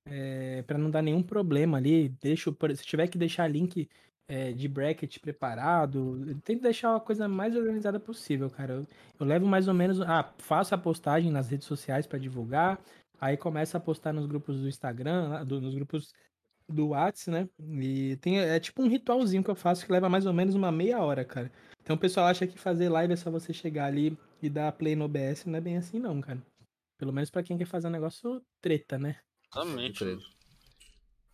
é, para não dar nenhum problema ali. Deixo, se tiver que deixar link é, de bracket preparado, eu tento deixar a coisa mais organizada possível, cara. Eu, eu levo mais ou menos. Ah, faço a postagem nas redes sociais para divulgar. Aí começo a postar nos grupos do Instagram, do- nos grupos do Whats, né? E tem, é tipo um ritualzinho que eu faço que leva mais ou menos uma meia hora, cara. Então o pessoal acha que fazer live é só você chegar ali e dar play no OBS, não é bem assim não, cara. Pelo menos pra quem quer fazer um negócio treta, né? Exatamente.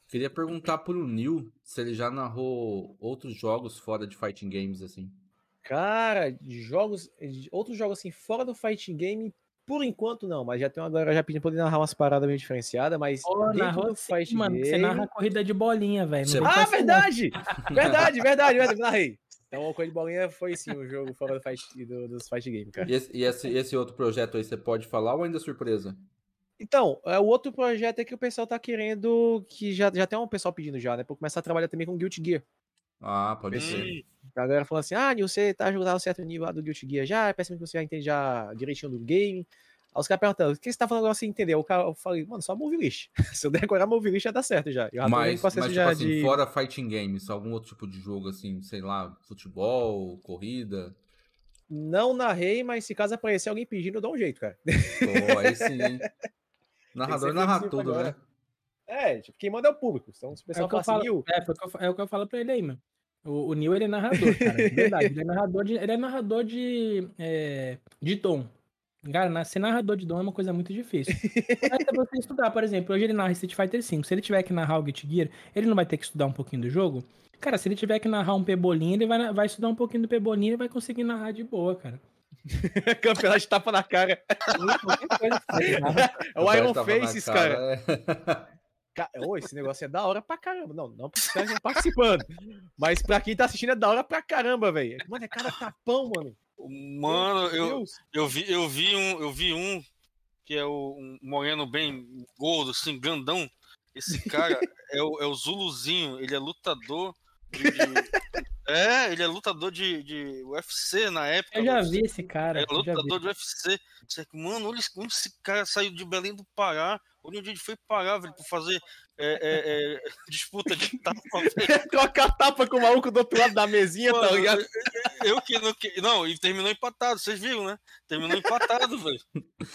Queria perguntar pro Neil se ele já narrou outros jogos fora de fighting games, assim. Cara, de jogos, de outros jogos assim, fora do fighting game, por enquanto não, mas já tem uma galera já pedindo pra ele narrar umas paradas meio diferenciadas, mas dentro narrou do fighting mano, game... você narra corrida de bolinha, velho. Ah, verdade! verdade, verdade, verdade, narrei. Então, o Coelho de Bolinha foi sim um jogo fora do fight, do- dos fight game, cara. E esse, e esse, esse outro projeto aí, você pode falar ou ainda é surpresa? Então, é, o outro projeto é que o pessoal tá querendo, que já, já tem um pessoal pedindo já, né, pra eu começar a trabalhar também com Guilty Gear. Ah, pode Pensei. ser. A galera falando assim, ah, Nil, você tá jogando um certo nível lá do Guilty Gear já, parece que você já entende já direitinho do game. Aí os caras perguntando, o que você tá falando agora sem entender? O cara, eu falei, mano, só move list. Se eu decorar move list já dá certo já. Eu Mas, mas tipo já assim, de... fora fighting games, algum outro tipo de jogo, assim, sei lá, futebol, corrida? Não narrei, mas se caso aparecer alguém pedindo, eu dou um jeito, cara. Pô, aí sim, hein? Narrador narra tudo, agora. né? É, tipo, quem manda é o público. Então, se o É pessoal o, que fala assim, falo, é, foi o que eu fa- é o que eu falo pra ele aí, mano. O, o Neil, ele é narrador, cara. de verdade. Ele é narrador de, ele é narrador de, é, de dom. Cara, ser narrador de dom é uma coisa muito difícil. Basta você estudar, por exemplo, hoje ele narra Street Fighter V. Se ele tiver que narrar o Guilty Gear, ele não vai ter que estudar um pouquinho do jogo? Cara, se ele tiver que narrar um Pebolinha, ele vai, vai estudar um pouquinho do Pebolinha e vai conseguir narrar de boa, cara. campeonato de tapa na cara. É o cara Iron Faces, cara. é. Ô, esse negócio é da hora pra caramba. Não, não pra estão participando. Mas pra quem tá assistindo é da hora pra caramba, velho. Mano, é cada tapão, mano. Mano, eu, eu, vi, eu, vi um, eu vi um que é o, um moreno bem gordo, assim, grandão. Esse cara é o, é o Zuluzinho, ele é lutador de. é, ele é lutador de, de UFC na época. Eu já UFC. vi esse cara. É lutador de UFC. Mano, olha esse cara saiu de Belém do Pará. Olha onde ele foi parar, velho, pra fazer é, é, é, disputa de tapa, velho. Troca a tapa com o maluco do outro lado da mesinha, tá Mano, ligado? Eu que não que... Não, e terminou empatado, vocês viram, né? Terminou empatado, velho.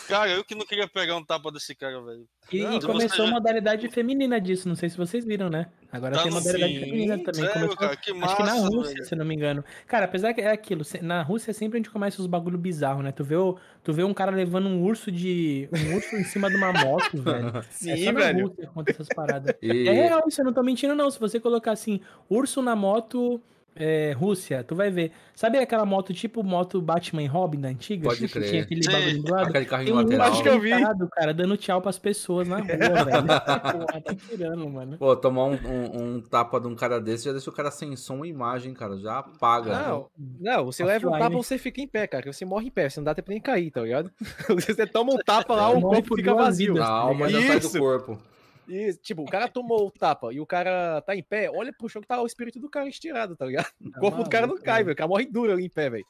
Cara, eu que não queria pegar um tapa desse cara, velho. E, Não, e começou já- modalidade feminina disso, não sei se vocês viram, né? Agora Tá tem modalidade fim. feminina também. Sério, Começou, cara, que acho que na massa, Rússia, velho. se não me engano. Cara, apesar que é aquilo, na Rússia sempre a gente começa os bagulho bizarro, né? Tu vê, o, tu vê um cara levando um urso de. um urso em cima de uma moto, velho. é Sim, só na velho. Rússia que acontece essas paradas. E- É real, isso eu não tô mentindo, não. Se você colocar assim, urso na moto. é, Rússia, tu vai ver. Sabe aquela moto tipo moto Batman Robin da antiga? Pode Que crer. Tinha aquele bagulho do lado? Tem um lateral. Acho que eu vi. parado, cara, dando tchau pras pessoas na rua, velho. Porra, tá tirando, mano. Pô, tomar um, um- um tapa de um cara desse já deixa o cara sem som e imagem, cara. Já apaga. Não, não, você leva um tapa, você fica em pé, cara. que Você morre em pé, você não dá tempo nem cair, tá ligado? Você toma um tapa lá, o corpo fica vazio. vidas. A alma já Isso. sai do corpo. E, tipo, o cara tomou o tapa e o cara tá em pé, olha pro chão que tá o espírito do cara estirado, tá ligado? O corpo do cara não cai, velho. velho. O cara morre duro ali em pé, velho.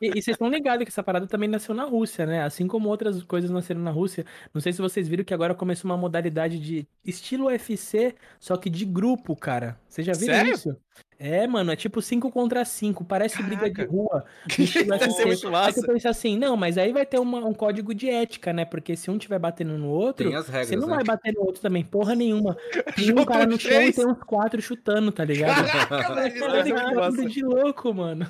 E, e vocês estão ligados que essa parada também nasceu na Rússia, né? Assim como outras coisas nasceram na Rússia. Não sei se vocês viram que agora começou uma modalidade de estilo UFC, só que de grupo, cara. Vocês já viram Sério? isso? É, mano, é tipo 5 contra 5, parece briga de Caraca. rua. Deve ser UFC. muito Aí massa. pensa assim, não, mas aí vai ter uma- um código de ética, né? Porque se um tiver batendo no outro, regras, você não né? vai bater no outro também, porra nenhuma. Tem um cara no chão e tem uns quatro chutando, tá ligado? Caraca, velho. muito massa. bagulho de louco, mano.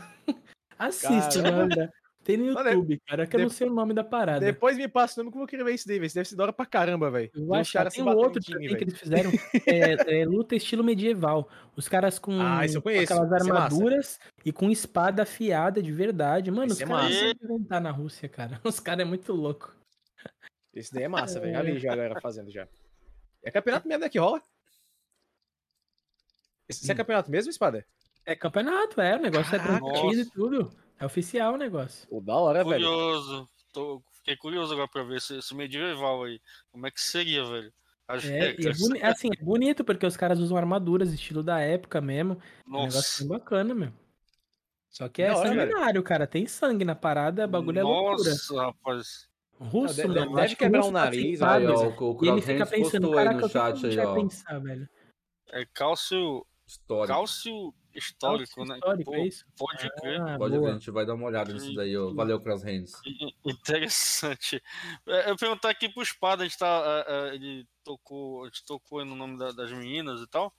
Assiste, Caramba. mano. Tem no é- YouTube, cara, que eu não sei o nome da parada. Depois me passa o nome que eu vou querer ver isso daí, velho. Isso deve ser da hora pra caramba, velho. Eu achar. se Tem um outro time, que eles fizeram, é, é, luta estilo medieval. Os caras com Ah, conheço, aquelas é armaduras e com espada afiada de verdade. Mano, Isso os é caras massa. não sabem inventar na Rússia, cara. Os caras é muito louco. Esse daí é massa, velho. Já vi já a galera fazendo já. É campeonato mesmo, né, que rola? Esse é campeonato mesmo, Espada? É campeonato, é, o negócio é Caraca. transmitido e tudo. É oficial o negócio. Pô, da hora, velho. Curioso. Tô, fiquei curioso agora pra ver esse, esse medieval aí. Como é que seria, velho? As É, e é, regras. boni- assim, é bonito porque os caras usam armaduras, estilo da época mesmo. É um negócio Nossa. bem bacana, meu. Só que é Da hora, sanguinário, cara. Tem sangue na parada, bagulho é loucura. Nossa, rapaz. Russo, Não, deve- mano. deve que quebrar russo um nariz, Aí, ó, velho. o, o E ele fica pensando, caraca, no o que chat gente aí, vai ó. pensar, velho? É cálcio. História. Cálcio. Histórico, né? Histórico, Pô, é isso? Pode crer. Ah, Pode ver, a gente vai dar uma olhada nisso daí. ó. Valeu, Crosshands. Interessante. É, Eu perguntar aqui pro Espada, a gente tá. é, é, Ele tocou, a gente tocou no nome da- das meninas e tal.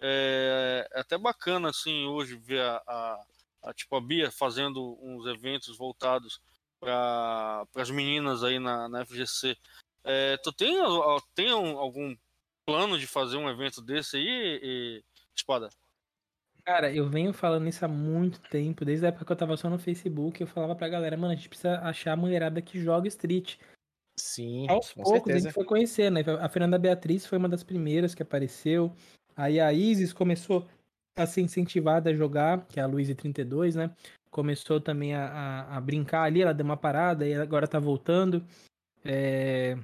É, é até bacana, assim, hoje ver a, a- a, tipo, a Bia fazendo uns eventos voltados para as meninas aí na, na FGC. É, tu tem, tem um- algum plano de fazer um evento desse aí, e- Espada? Cara, eu venho falando isso há muito tempo, desde a época que eu tava só no Facebook, eu falava pra galera, mano, a gente precisa achar a mulherada que joga Street. Sim, Aos com poucos a certeza. gente foi conhecer, né? A Fernanda Beatriz foi uma das primeiras que apareceu. Aí a Isis começou a ser incentivada a jogar, que é a Luísa 32, né? Começou também a, a, a brincar ali, ela deu uma parada e agora tá voltando. É,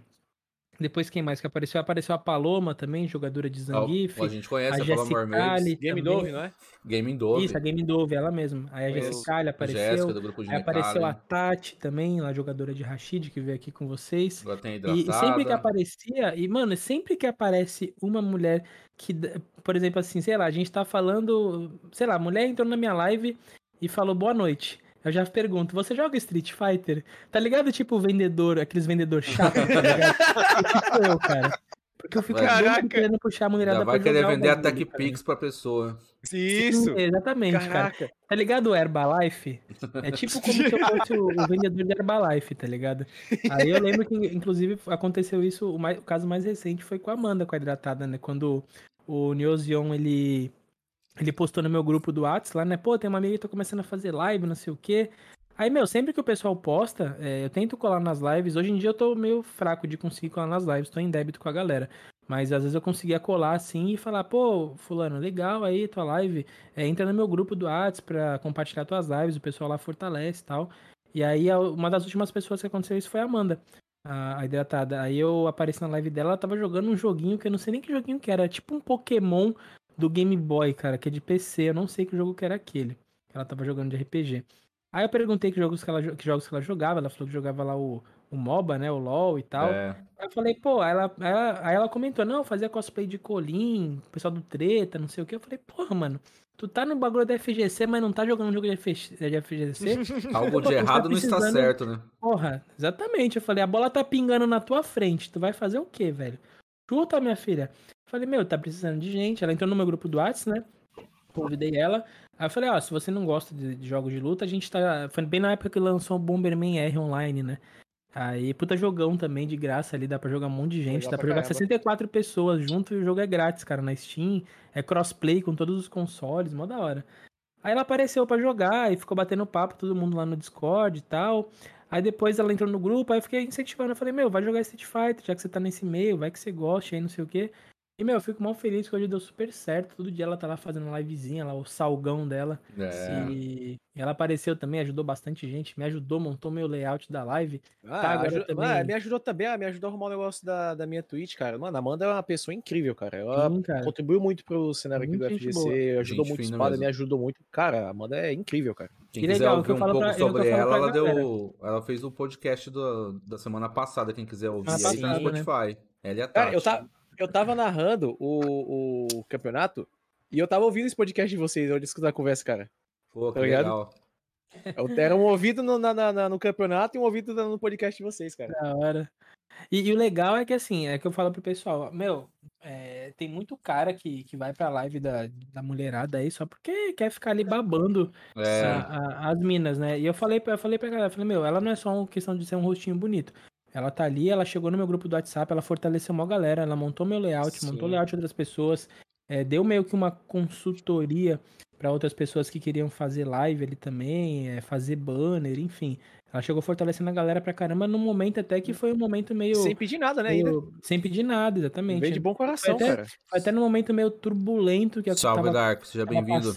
Depois quem mais que apareceu? Apareceu a Paloma também, jogadora de Zangief. A gente conhece a a Ali Game. Dove, não é? Gaming Dove, Isso, a Game Dove, ela mesma. Aí a. Jessica Ali apareceu. Jéssica do grupo de Aí apareceu a. Tati também, a jogadora de Rashid, que veio aqui com vocês. Agora tem E, e sempre que aparecia, e mano, sempre que aparece uma mulher que, por exemplo, assim, sei lá, a gente tá falando, sei lá, a mulher entrou na minha live e falou boa noite. Eu já pergunto, você joga Street Fighter? Tá ligado? Tipo o vendedor, aqueles vendedor chato, tá ligado? tipo eu, cara. Porque eu fico Caraca. querendo puxar a mulherada Já vai pra querer vender a bagulho, Tech cara. Pix pra pessoa. Isso! Sim, exatamente, cara. Caraca. Tá ligado o Herbalife? É tipo como se eu fosse o, o vendedor de Herbalife, tá ligado? Aí eu lembro que, inclusive, aconteceu isso, o, mais- o caso mais recente foi com a Amanda, com a hidratada, né? Quando o Neozion, ele, ele postou no meu grupo do Whats lá, né? Pô, tem uma amiga que tá começando a fazer live, não sei o quê. Aí, meu, sempre que o pessoal posta, é, eu tento colar nas lives. Hoje em dia eu tô meio fraco de conseguir colar nas lives, tô em débito com a galera. Mas às vezes eu conseguia colar assim e falar, pô, fulano, legal aí tua live. É, entra no meu grupo do Whats pra compartilhar tuas lives, o pessoal lá fortalece e tal. E aí uma das últimas pessoas que aconteceu isso foi a Amanda, a, a hidratada. Aí eu apareci na live dela, ela tava jogando um joguinho que eu não sei nem que joguinho que era, tipo um Pokémon do Game Boy, cara, que é de PC, eu não sei que jogo que era aquele. que Ela tava jogando de RPG. Aí eu perguntei que jogos que, ela, que jogos que ela jogava, ela falou que jogava lá o, o MOBA, né, o LoL e tal. É, Aí eu falei, pô, aí ela, ela, aí ela comentou, não, eu fazia cosplay de Colin, pessoal do Treta, não sei o que. Eu falei, porra, mano, tu tá no bagulho da FGC, mas não tá jogando jogo de FG de FGC? algo de tá errado não está certo, né? Porra, exatamente. Eu falei, a bola tá pingando na tua frente, tu vai fazer o quê, velho? Chuta, minha filha. Falei, meu, tá precisando de gente. Ela entrou no meu grupo do WhatsApp, né? Convidei ela. Aí eu falei, ó, se você não gosta de, de jogos de luta, a gente tá. Foi bem na época que lançou o Bomberman R online, né? Aí, puta jogão também, de graça ali, dá pra jogar um monte de gente. Legal dá pra pra jogar caramba. 64 pessoas junto e o jogo é grátis, cara, na Steam. É crossplay com todos os consoles, mó da hora. Aí ela apareceu pra jogar e ficou batendo papo, todo mundo lá no Discord e tal. Aí depois ela entrou no grupo, aí eu fiquei incentivando. Eu falei, meu, vai jogar Street Fighter, já que você tá nesse meio, vai que você gosta aí, não sei o quê. E, meu, eu fico mal feliz que hoje deu super certo. Todo dia ela tá lá fazendo livezinha, lá, o salgão dela. É. E e ela apareceu também, ajudou bastante gente, me ajudou, montou meu layout da live. Ah, Tá, agora também- Mano, me ajudou também, ah, me ajudou a arrumar o negócio da, da minha Twitch, cara. Mano, a Amanda é uma pessoa incrível, cara. Ela Sim, cara. contribuiu muito pro cenário aqui Muito do gente FGC, boa. ajudou Gente muito espada, mesmo. me ajudou muito. Cara, a Amanda é incrível, cara. Quem Que quiser legal, ouvir que eu um falo pouco pra- é sobre ela, ela galera. deu. Ela fez o podcast do- da semana passada, quem quiser ouvir aí tá no né? Spotify. Ela e a Cara, eu, Tati. Eu tava narrando o, o campeonato e eu tava ouvindo esse podcast de vocês, onde escutar a conversa, cara. Pô, que tá ligado? legal. Eu- Era um ouvido no, na- na- no campeonato e um ouvido no podcast de vocês, cara. Da hora. E, e o legal é que assim, é que eu falo pro pessoal, meu, é, tem muito cara que, que vai pra live da, da mulherada aí só porque quer ficar ali babando É, a- a- as minas, né? E eu falei, eu falei pra galera, eu falei, meu, ela não é só uma questão de ser um rostinho bonito. Ela tá ali, ela chegou no meu grupo do WhatsApp, ela fortaleceu uma galera, ela montou meu layout, montou o Sim. layout de outras pessoas, é, deu meio que uma consultoria pra outras pessoas que queriam fazer live ali também, é, fazer banner, enfim. Ela chegou fortalecendo a galera pra caramba num momento até que foi um momento meio. Sem pedir nada, né? Ainda. meio- sem pedir nada, exatamente. Veio de bom coração, até- cara. Foi até num momento meio turbulento que a salve, tava Dark, seja bem-vindo.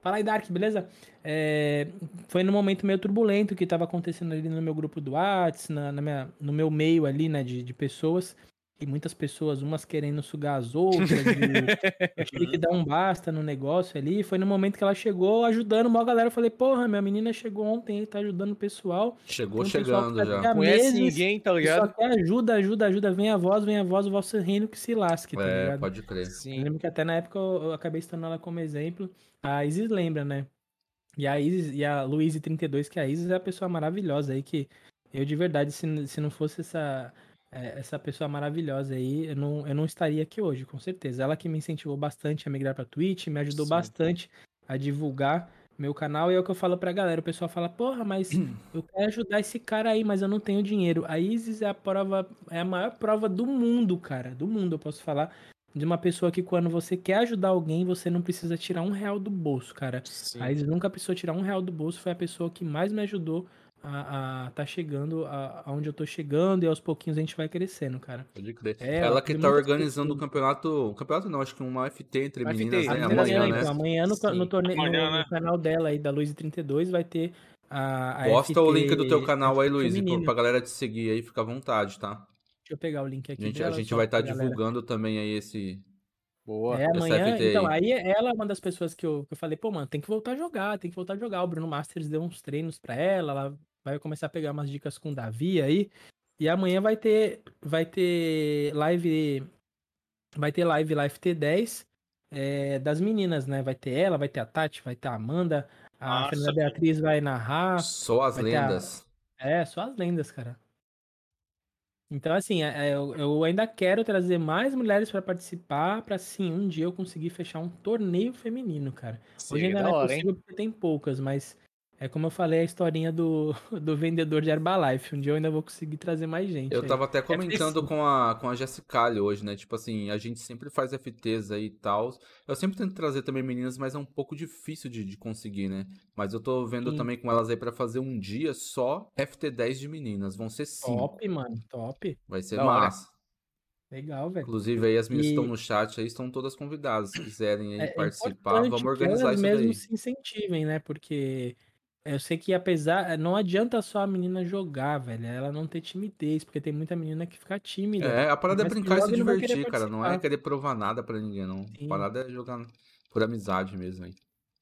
Fala aí, Dark, beleza? É, foi num momento meio turbulento que tava acontecendo ali no meu grupo do Whats, na, na no meu meio ali, né, de, de pessoas. E muitas pessoas, umas querendo sugar as outras, e eu tive que dar um basta no negócio ali. Foi no momento que ela chegou ajudando uma galera. Eu falei, porra, minha menina chegou ontem, tá ajudando o pessoal. Chegou um pessoal chegando tá já. há Conhece meses ninguém, tá e Só ligado? quer ajuda, ajuda, ajuda. Vem a voz, vem a voz, o vosso reino que se lasque, tá É, ligado? pode crer. Eu Sim. lembro que até na época eu, eu acabei citando ela como exemplo. A Isis lembra, né? E a Isis e a Luíse 32, que a Isis é a pessoa maravilhosa aí, que eu de verdade, se, se não fosse essa, é, essa pessoa maravilhosa aí, eu não, eu não estaria aqui hoje, com certeza. Ela que me incentivou bastante a migrar pra Twitch, me ajudou Sim. bastante a divulgar meu canal, e é o que eu falo pra galera. O pessoal fala, porra, mas eu quero ajudar esse cara aí, mas eu não tenho dinheiro. A Isis é a prova, é a maior prova do mundo, cara. Do mundo, eu posso falar de uma pessoa que quando você quer ajudar alguém, você não precisa tirar um real do bolso, cara. Sim. A Isis nunca precisou tirar um real do bolso, foi a pessoa que mais me ajudou a, a tá chegando a- aonde eu tô chegando e aos pouquinhos a gente vai crescendo, cara. Pode crer. É, Ela que tá organizando o campeonato. Campeonato não, acho que uma FT entre FT, meninas, né? amanhã, Amanhã, né? né? Então, amanhã no, no, torne- no- Amanhã, no né? canal dela aí, da Luiz 32, vai ter a, a Posta o FT link do teu canal aí, Luiz, pra galera te seguir aí, fica à vontade, tá? Deixa eu pegar o link A aqui gente, a dela, gente só vai estar galera. divulgando também aí esse. Boa. É, amanhã, então, aí. aí ela é uma das pessoas que eu, que eu falei, pô, mano, tem que voltar a jogar, tem que voltar a jogar. O Bruno Masters deu uns treinos pra ela, ela vai começar a pegar umas dicas com o Davi aí. E amanhã vai ter, vai ter live, vai ter live Live T10 é, das meninas, né? Vai ter ela, vai ter a Tati, vai ter a Amanda, a Massa, Fernanda. Beatriz vai narrar. Só as ter a- lendas. É, só as lendas, cara. Então, assim, é- é, eu, eu ainda quero trazer mais mulheres pra participar, pra sim, um dia eu conseguir fechar um torneio feminino, cara. Hoje Seria ainda da não é hora, hein? possível porque tem poucas, mas é como eu falei a historinha do, do vendedor de Herbalife. Um dia eu ainda vou conseguir trazer mais gente. Eu aí. tava até porque comentando sim. com a, com a Jessicalha hoje, né? Tipo assim, a gente sempre faz FTs aí e tal. Eu sempre tento trazer também meninas, mas é um pouco difícil de, de conseguir, né? Mas eu tô vendo Sim. também com elas aí pra fazer um dia só FT10 de meninas. Vão ser cinco. Top, mano, top. Vai ser Da hora. massa. Legal, velho. Inclusive aí as meninas que E- estão no chat aí estão todas convidadas. Se quiserem aí É participar, importante vamos que organizar elas isso mesmo daí. se incentivem, né? Porque eu sei que apesar. Não adianta só a menina jogar, velho. Ela não ter timidez, porque tem muita menina que fica tímida. É, a parada é brincar e se divertir, cara. Não é querer provar nada pra ninguém, não. Sim. A parada é jogar por amizade mesmo aí.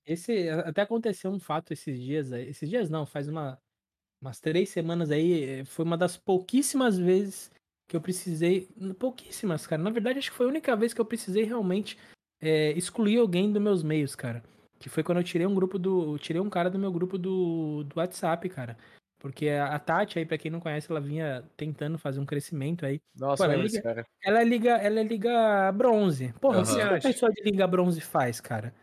Esse até aconteceu um fato esses dias aí. Esses dias não, faz uma, umas três semanas aí. Foi uma das pouquíssimas vezes que eu precisei. Pouquíssimas, cara. Na verdade, acho que foi a única vez que eu precisei realmente eh, excluir alguém dos meus meios, cara. Que foi quando eu tirei um grupo do. Tirei um cara do meu grupo do, do WhatsApp, cara. Porque a a Tati aí, pra quem não conhece, ela vinha tentando fazer um crescimento aí. Nossa, Pô, ela lembro liga- cara. Ela é liga, ela é liga bronze. Porra, o que uma pessoa de liga bronze faz, cara?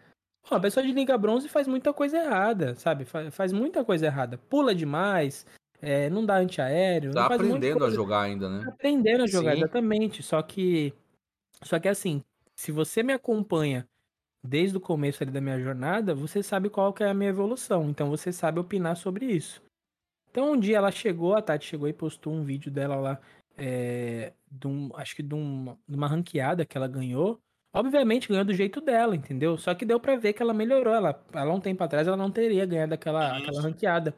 Pô, a pessoa de liga bronze faz muita coisa errada, sabe? Fa- Faz, muita coisa errada. Pula demais, é, não dá antiaéreo, Tá faz aprendendo a jogar ainda, Tá né? aprendendo a jogar, Sim. exatamente. Só que, só que assim, se você me acompanha desde o começo ali da minha jornada, você sabe qual que é a minha evolução. Então você sabe opinar sobre isso. Então um dia ela chegou, a Tati chegou e postou um vídeo dela lá, é, de um- acho que de, um- de uma ranqueada que ela ganhou. Obviamente ganhou do jeito dela, entendeu? Só que deu pra ver que ela melhorou. Ela, ela um tempo atrás ela não teria ganhado aquela, aquela ranqueada.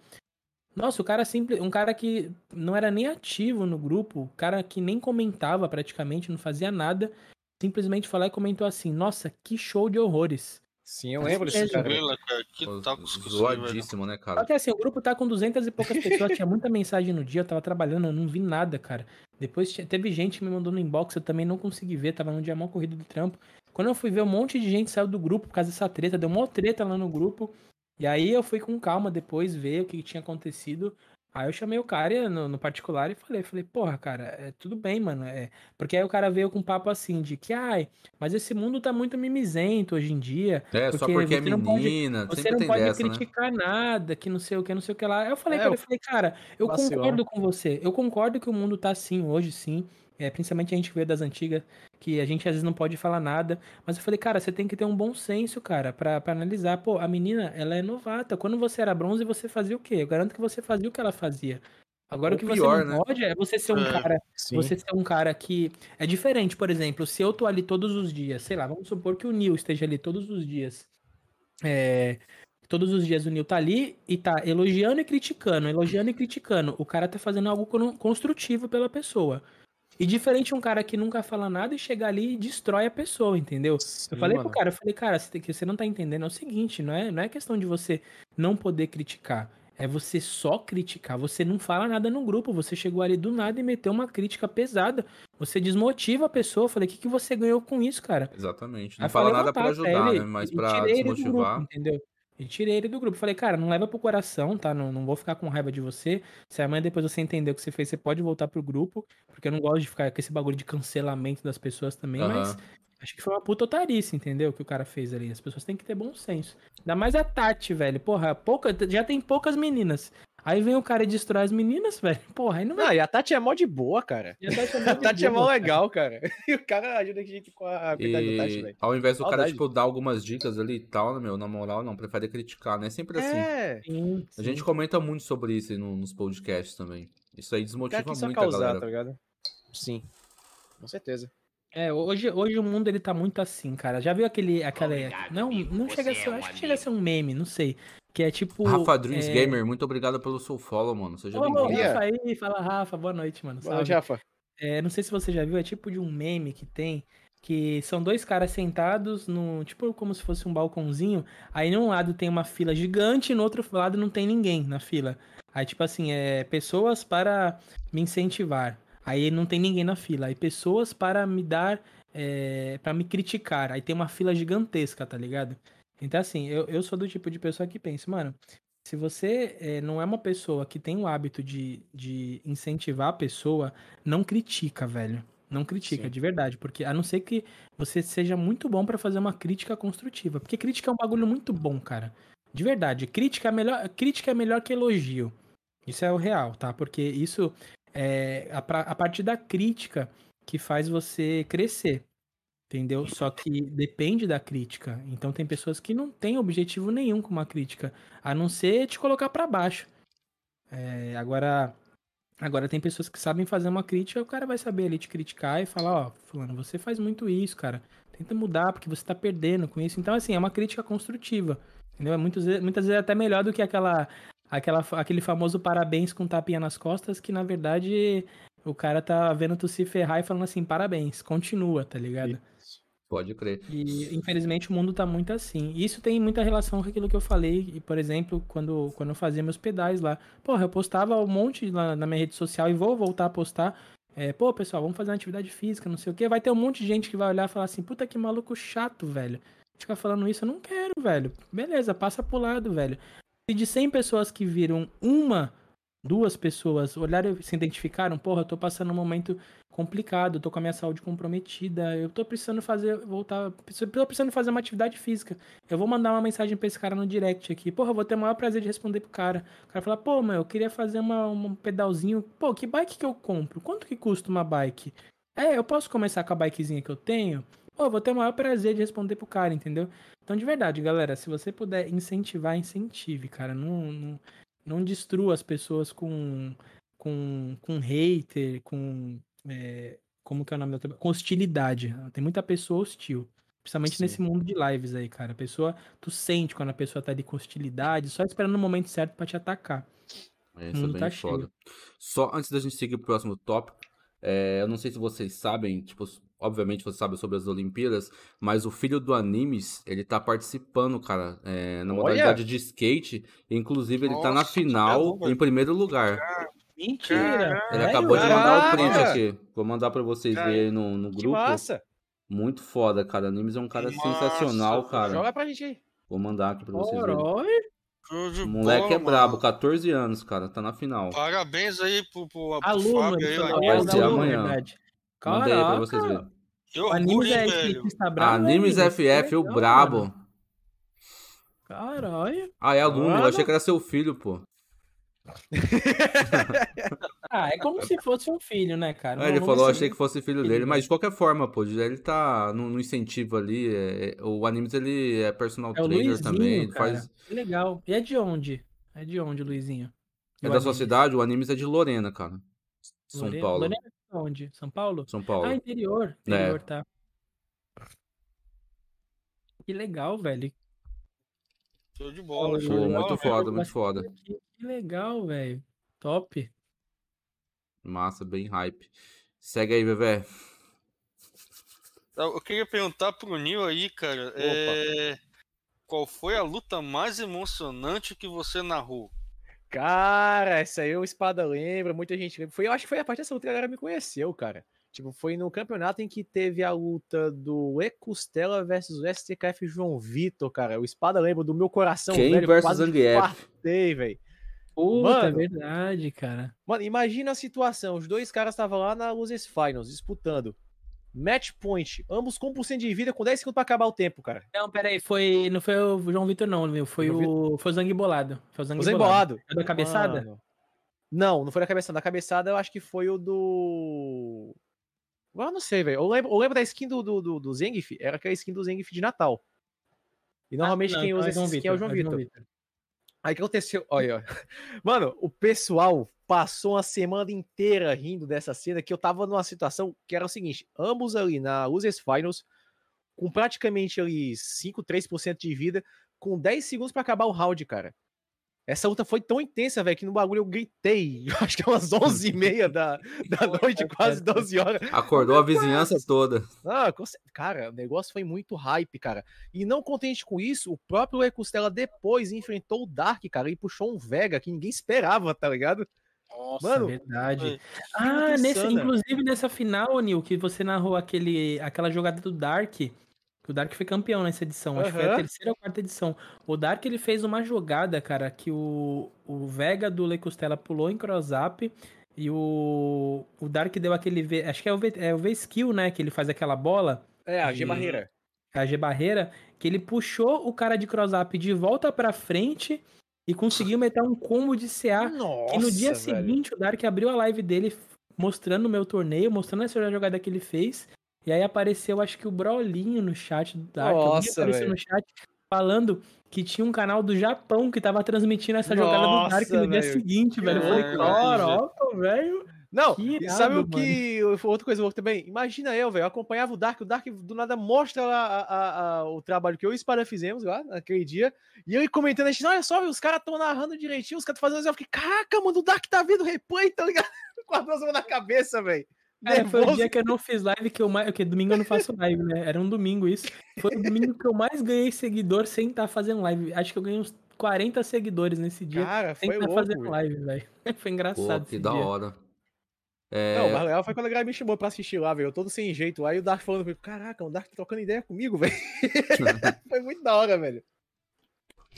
Nossa, o cara simples, um cara que não era nem ativo no grupo, o cara que nem comentava praticamente, não fazia nada, simplesmente falou e comentou assim: "Nossa, que show de horrores". Sim, eu lembro desse cara. Tranquila, cara. Que velho? Zoadíssimo, né, Só cara? que assim, o grupo tá com 200 e poucas pessoas, tinha muita mensagem no dia, eu tava trabalhando, eu não vi nada, cara. Depois teve gente que me mandou no inbox, eu também não consegui ver, tava num dia mal corrido do trampo. Quando eu fui ver, um monte de gente saiu do grupo por causa dessa treta, deu uma treta lá no grupo. E aí eu fui com calma depois ver o que tinha acontecido. Aí eu chamei o cara no, no particular e falei, falei, porra, cara, é tudo bem, mano. É... Porque aí o cara veio com um papo assim de que, ai, mas esse mundo tá muito mimizento hoje em dia. É, só porque é você não pode- menina, Você sempre não tem pode dessa, né? criticar nada, que não sei o que, não sei o que lá. Aí eu falei É, pra ele, o- eu falei, cara, eu concordo com você. Eu concordo que o mundo tá assim hoje, sim. É, principalmente a gente que veio das antigas, que a gente às vezes não pode falar nada. Mas eu falei, cara, você tem que ter um bom senso, cara, pra, pra analisar. Pô, a menina, ela é novata. Quando você era bronze, você fazia o quê? Eu garanto que você fazia o que ela fazia. Agora Ou o que pior, você não né? pode é você ser um É. cara Sim. você ser um cara que. É diferente, por exemplo, se eu tô ali todos os dias, sei lá, vamos supor que o Nil esteja ali todos os dias. É, Todos os dias o Nil tá ali e tá elogiando e criticando, elogiando e criticando. O cara tá fazendo algo con- construtivo pela pessoa. E diferente um cara que nunca fala nada e chega ali e destrói a pessoa, entendeu? eu falei pro cara, eu falei, cara, você, que- você não tá entendendo, é o seguinte, não é, não é questão de você não poder criticar. É você só criticar. Você não fala nada no grupo. Você chegou ali do nada e meteu uma crítica pesada. Você desmotiva a pessoa. Eu falei, o que, que você ganhou com isso, cara? Exatamente. Não fala falei, nada não, pra tá, ajudar, ele- né? Mas pra desmotivar. grupo, entendeu? E tirei ele do grupo. Falei, cara, não leva pro coração, tá? Não, não vou ficar com raiva de você. Se amanhã depois você entender o que você fez, você pode voltar pro grupo. Porque eu não gosto de ficar com esse bagulho de cancelamento das pessoas também, mas Aham. acho que foi uma puta otarice, entendeu? Que o cara fez ali. As pessoas têm que ter bom senso. Ainda mais a Tati, velho. Porra, pouca, já tem poucas meninas. Aí vem o cara e destrói as meninas, velho. Porra, aí não vai. Não, e a Tati é mó de boa, cara. E a Tati é mó A de Tati é mó legal, cara. E o cara ajuda a gente com a coitada da Tati, velho. ao invés do cara, tipo, dar algumas dicas ali e tal, né, meu? Na moral, não, prefere criticar, né? Sempre assim. É, Sim, A gente comenta muito sobre isso aí no- nos podcasts também. Isso aí desmotiva cara quis só muito a causar, galera. tá ligado? Sim. Com certeza. É, hoje, hoje o mundo ele tá muito assim, cara. Já viu aquele. Aquela, não, não chega a ser. acho que chega a ser um meme, não sei. Que é tipo. Rafa Dreams é... Gamer, muito obrigado pelo seu follow, mano. Seja bem-vindo. Rafa aí, fala Rafa, boa noite, mano. Boa noite. Rafa. É, não sei se você já viu, é tipo de um meme que tem. Que são dois caras sentados no. Tipo, como se fosse um balcãozinho. Aí num lado tem uma fila gigante e no outro lado não tem ninguém na fila. Aí, tipo assim, é pessoas para me incentivar. Aí não tem ninguém na fila. Aí pessoas para me dar. É, para me criticar. Aí tem uma fila gigantesca, tá ligado? Então, assim, eu, eu sou do tipo de pessoa que pensa, mano, se você é, não é uma pessoa que tem o hábito de, de incentivar a pessoa, não critica, velho. Não critica, Sim. de verdade. Porque a não ser que você seja muito bom pra fazer uma crítica construtiva. Porque crítica é um bagulho muito bom, cara. De verdade. Crítica é melhor, crítica é melhor que elogio. Isso é o real, tá? Porque isso é a, a partir da crítica que faz você crescer. Entendeu? Só que depende da crítica. Então tem pessoas que não têm objetivo nenhum com uma crítica, a não ser te colocar pra baixo. É, agora, agora tem pessoas que sabem fazer uma crítica, o cara vai saber ali te criticar e falar, ó, fulano, você faz muito isso, cara. Tenta mudar porque você tá perdendo com isso. Então assim, é uma crítica construtiva. Entendeu? É muitas vezes, muitas vezes até melhor do que aquela, aquela aquele famoso parabéns com tapinha nas costas que na verdade o cara tá vendo tu se ferrar e falando assim, parabéns, continua, tá ligado? Pode crer. E infelizmente o mundo tá muito assim. E isso tem muita relação com aquilo que eu falei, e, por exemplo, quando, quando eu fazia meus pedais lá. Porra, eu postava um monte lá na minha rede social e vou voltar a postar. É, pô, pessoal, vamos fazer uma atividade física, não sei o quê. Vai ter um monte de gente que vai olhar e falar assim, puta que maluco chato, velho. Ficar falando isso, eu não quero, velho. Beleza, passa pro lado, velho. Se de 100 pessoas que viram uma, duas pessoas olharam e se identificaram, porra, eu tô passando um momento complicado, tô com a minha saúde comprometida, eu tô precisando fazer, voltar, tô precisando fazer uma atividade física. Eu vou mandar uma mensagem pra esse cara no direct aqui. Porra, eu vou ter o maior prazer de responder pro cara. O cara fala, pô, meu, eu queria fazer uma, um pedalzinho. Pô, que bike que eu compro? Quanto que custa uma bike? É, eu posso começar com a bikezinha que eu tenho? Pô, eu vou ter o maior prazer de responder pro cara, entendeu? Então, de verdade, galera, se você puder incentivar, incentive, cara. Não, não, não destrua as pessoas com, com, com hater, com. é, como que é o nome da outra? Com hostilidade. Tem muita pessoa hostil. Principalmente Sim. nesse mundo de lives aí, cara. A pessoa, tu sente quando a pessoa tá ali com hostilidade, só esperando o momento certo pra te atacar. É, O isso é bem tá foda. Só antes da gente seguir pro próximo tópico, é, eu não sei se vocês sabem, tipo, obviamente você sabe sobre as Olimpíadas, mas o filho do Animes, ele tá participando, cara, é, na Olha! modalidade de skate, inclusive ele tá na Nossa, final em primeiro lugar. Mentira! Ele Sério? acabou de mandar o print aqui. Vou mandar pra vocês Cara, verem no, no Que grupo. massa. Muito foda, cara. Animes é um cara Massa, sensacional, cara. Joga pra gente aí. Vou mandar aqui pra vocês verem. O moleque bola, é brabo, mano. 14 anos, cara. Tá na final. Parabéns aí pro, pro, pro Aluno, Fábio aí, é aluno, amanhã. verdade. Mandei aí pra Caraca, vocês verem. Que O Animes orgulho, é hein, velho. skatista brabo. Animes hein? FF, o brabo. mano. Caralho. Ah, é aluno, eu achei que era seu filho, pô. Ah, é como se fosse um filho, né, cara? Aí ele Não- falou, achei que fosse filho filho, dele, né? mas de qualquer forma, pô, ele tá no, no incentivo ali. é- é- o Animes ele é personal É o trainer Luizinho, também, faz. Que legal. E é de onde? É de onde, Luizinho? É O da sua Animes? cidade, o Animes é de Lorena, cara. São Lorena- Paulo. Lorena é onde? São Paulo? São Paulo. Ah, interior. É. Interior, tá. Que legal, velho. Show de bola, show muito foda, muito foda. Que, que legal, velho. Top. Massa, bem hype. Segue aí, Vevé. Eu queria perguntar pro Nil aí, cara. É... Qual foi a luta mais emocionante que você narrou? Cara, essa aí o Espada lembra, muita gente lembra. Foi, eu acho que foi a partir dessa luta que a galera me conheceu, cara. Tipo, foi no campeonato em que teve a luta do E Costela versus o STKF João Vitor, cara. O Espada lembra do meu coração, Quem velho. versus quase Zangief? velho. Puta, é Mano. verdade, cara. Mano, imagina a situação. Os dois caras estavam lá na Losers Finals, disputando. Match point. Ambos com 1% de vida, com 10 segundos pra acabar o tempo, cara. Não, peraí, foi. Não foi o João Vitor, não, meu. Foi João o. Foi o Zangue Bolado. Foi o Zangue O Zé Bolado. É da cabeçada? Mano. Não, não foi da cabeçada. Da cabeçada eu acho que foi o do. Eu não sei, velho. Eu lembro, eu lembro da skin do, do, do, do Zengif, era aquela skin do Zengif de Natal. E normalmente Ah, não, quem então usa é João essa skin é o João Vitor, Vitor. Aí o que aconteceu? Olha, ó. Mano, o pessoal passou uma semana inteira rindo dessa cena que eu tava numa situação que era o seguinte: ambos ali na Losers Finals, com praticamente ali 5, 3% de vida, com 10 segundos pra acabar o round, cara. Essa luta foi tão intensa, velho, que no bagulho eu gritei. Eu acho que é umas 11h30 da, da noite, quase 12 horas. Acordou a vizinhança toda. Ah, cara, o negócio foi muito hype, cara. E não contente com isso, o próprio E Costela depois enfrentou o Dark, cara, e puxou um Vega que ninguém esperava, tá ligado? Nossa, Mano, verdade. Ah, luta nesse, inclusive nessa final, Nil, que você narrou aquele, aquela jogada do Dark. que O Dark foi campeão nessa edição, acho que foi a terceira ou quarta edição. O Dark ele fez uma jogada, cara, que o, o Vega do Le Costela pulou em cross-up e o, o Dark deu aquele V, acho que é o V, é o V skill, né, que ele faz aquela bola, É, a G Hum. Barreira. a G barreira, que ele puxou o cara de cross-up de volta pra frente e conseguiu meter um combo de CA Nossa, e no dia velho. seguinte, o Dark abriu a live dele mostrando o meu torneio, mostrando essa jogada que ele fez. E aí apareceu, acho que o Brolinho no chat do Dark. Nossa, apareceu velho. no chat falando que tinha um canal do Japão que tava transmitindo essa jogada do Dark Nossa, no dia seguinte, velho. Eu falei, caraca, velho. Não, Que e sabe o irado, que. Foi outra coisa louca também? Imagina eu, velho. Eu acompanhava o Dark, o Dark do nada mostra a- a- a- o trabalho que eu e o Espada fizemos lá naquele dia. E ele comentando, a gente, olha só, os caras estão narrando direitinho, os caras estão fazendo. Eu fiquei, caraca, mano, o Dark tá vendo replay, tá ligado? Com as duas mãos na cabeça, velho. Cara, foi o dia que eu não fiz live que eu mais. Porque domingo eu não faço live, né? Era um domingo isso. Foi o domingo que eu mais ganhei seguidor sem estar fazendo live. Acho que eu ganhei uns 40 seguidores nesse dia. Cara, sem foi estar louco. fazendo live, velho. Foi engraçado. Pô, que esse da dia. hora. É, Não, o mais legal foi quando a galera me chamou pra assistir lá, velho. Eu todo sem jeito e o Dark falando comigo, caraca, o Dark tá trocando ideia comigo, velho. foi muito da hora, velho.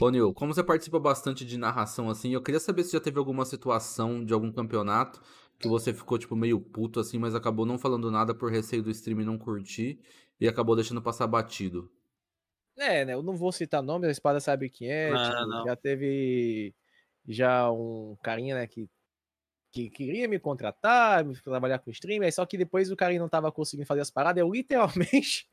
Ô, Nil, como você participa bastante de narração assim, eu queria saber se já teve alguma situação de algum campeonato que você ficou, tipo, meio puto assim, mas acabou não falando nada por receio do stream não curtir e acabou deixando passar batido. É, né? Eu não vou citar nomes, a espada sabe quem é. Não, tipo, não. Já teve já um carinha, né, que, que queria me contratar, me trabalhar com streamer, só que depois o carinha não tava conseguindo fazer as paradas. Eu literalmente.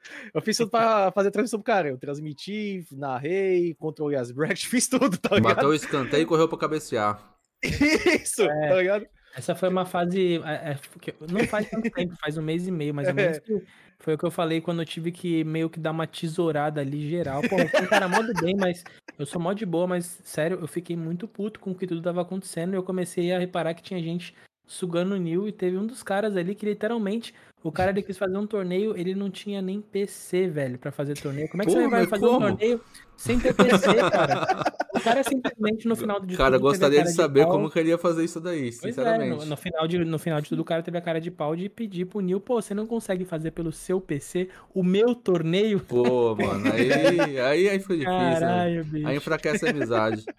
Eu fiz tudo pra fazer a transmissão pro cara. Eu transmiti, narrei, controlei as brackets, fiz tudo, tá ligado? Bateu o escanteio e correu pra cabecear. Isso, É. tá ligado? Essa foi uma fase. é, é, não faz tanto tempo, faz um mês e meio, mais ou menos. É. Que foi o que eu falei quando eu tive que meio que dar uma tesourada ali geral. Pô, eu um cara mó do bem, mas eu sou mó de boa, mas sério, eu fiquei muito puto com o que tudo tava acontecendo. E eu comecei a reparar que tinha gente sugando o Nil e teve um dos caras ali que literalmente. O cara ele quis fazer um torneio, ele não tinha nem PC, velho, pra fazer torneio. Como é que Pô, você vai fazer um como? torneio sem ter PC, cara? O cara simplesmente no final de Cara, tudo, gostaria cara de saber pau. como que ele ia fazer isso daí, Pois é, sinceramente. no, no final de, no final de tudo, o cara teve a cara de pau de pedir pro Nil, pô, você não consegue fazer pelo seu PC o meu torneio? Pô, mano, aí, aí, aí foi difícil, né? Caralho, bicho. Aí enfraquece a amizade.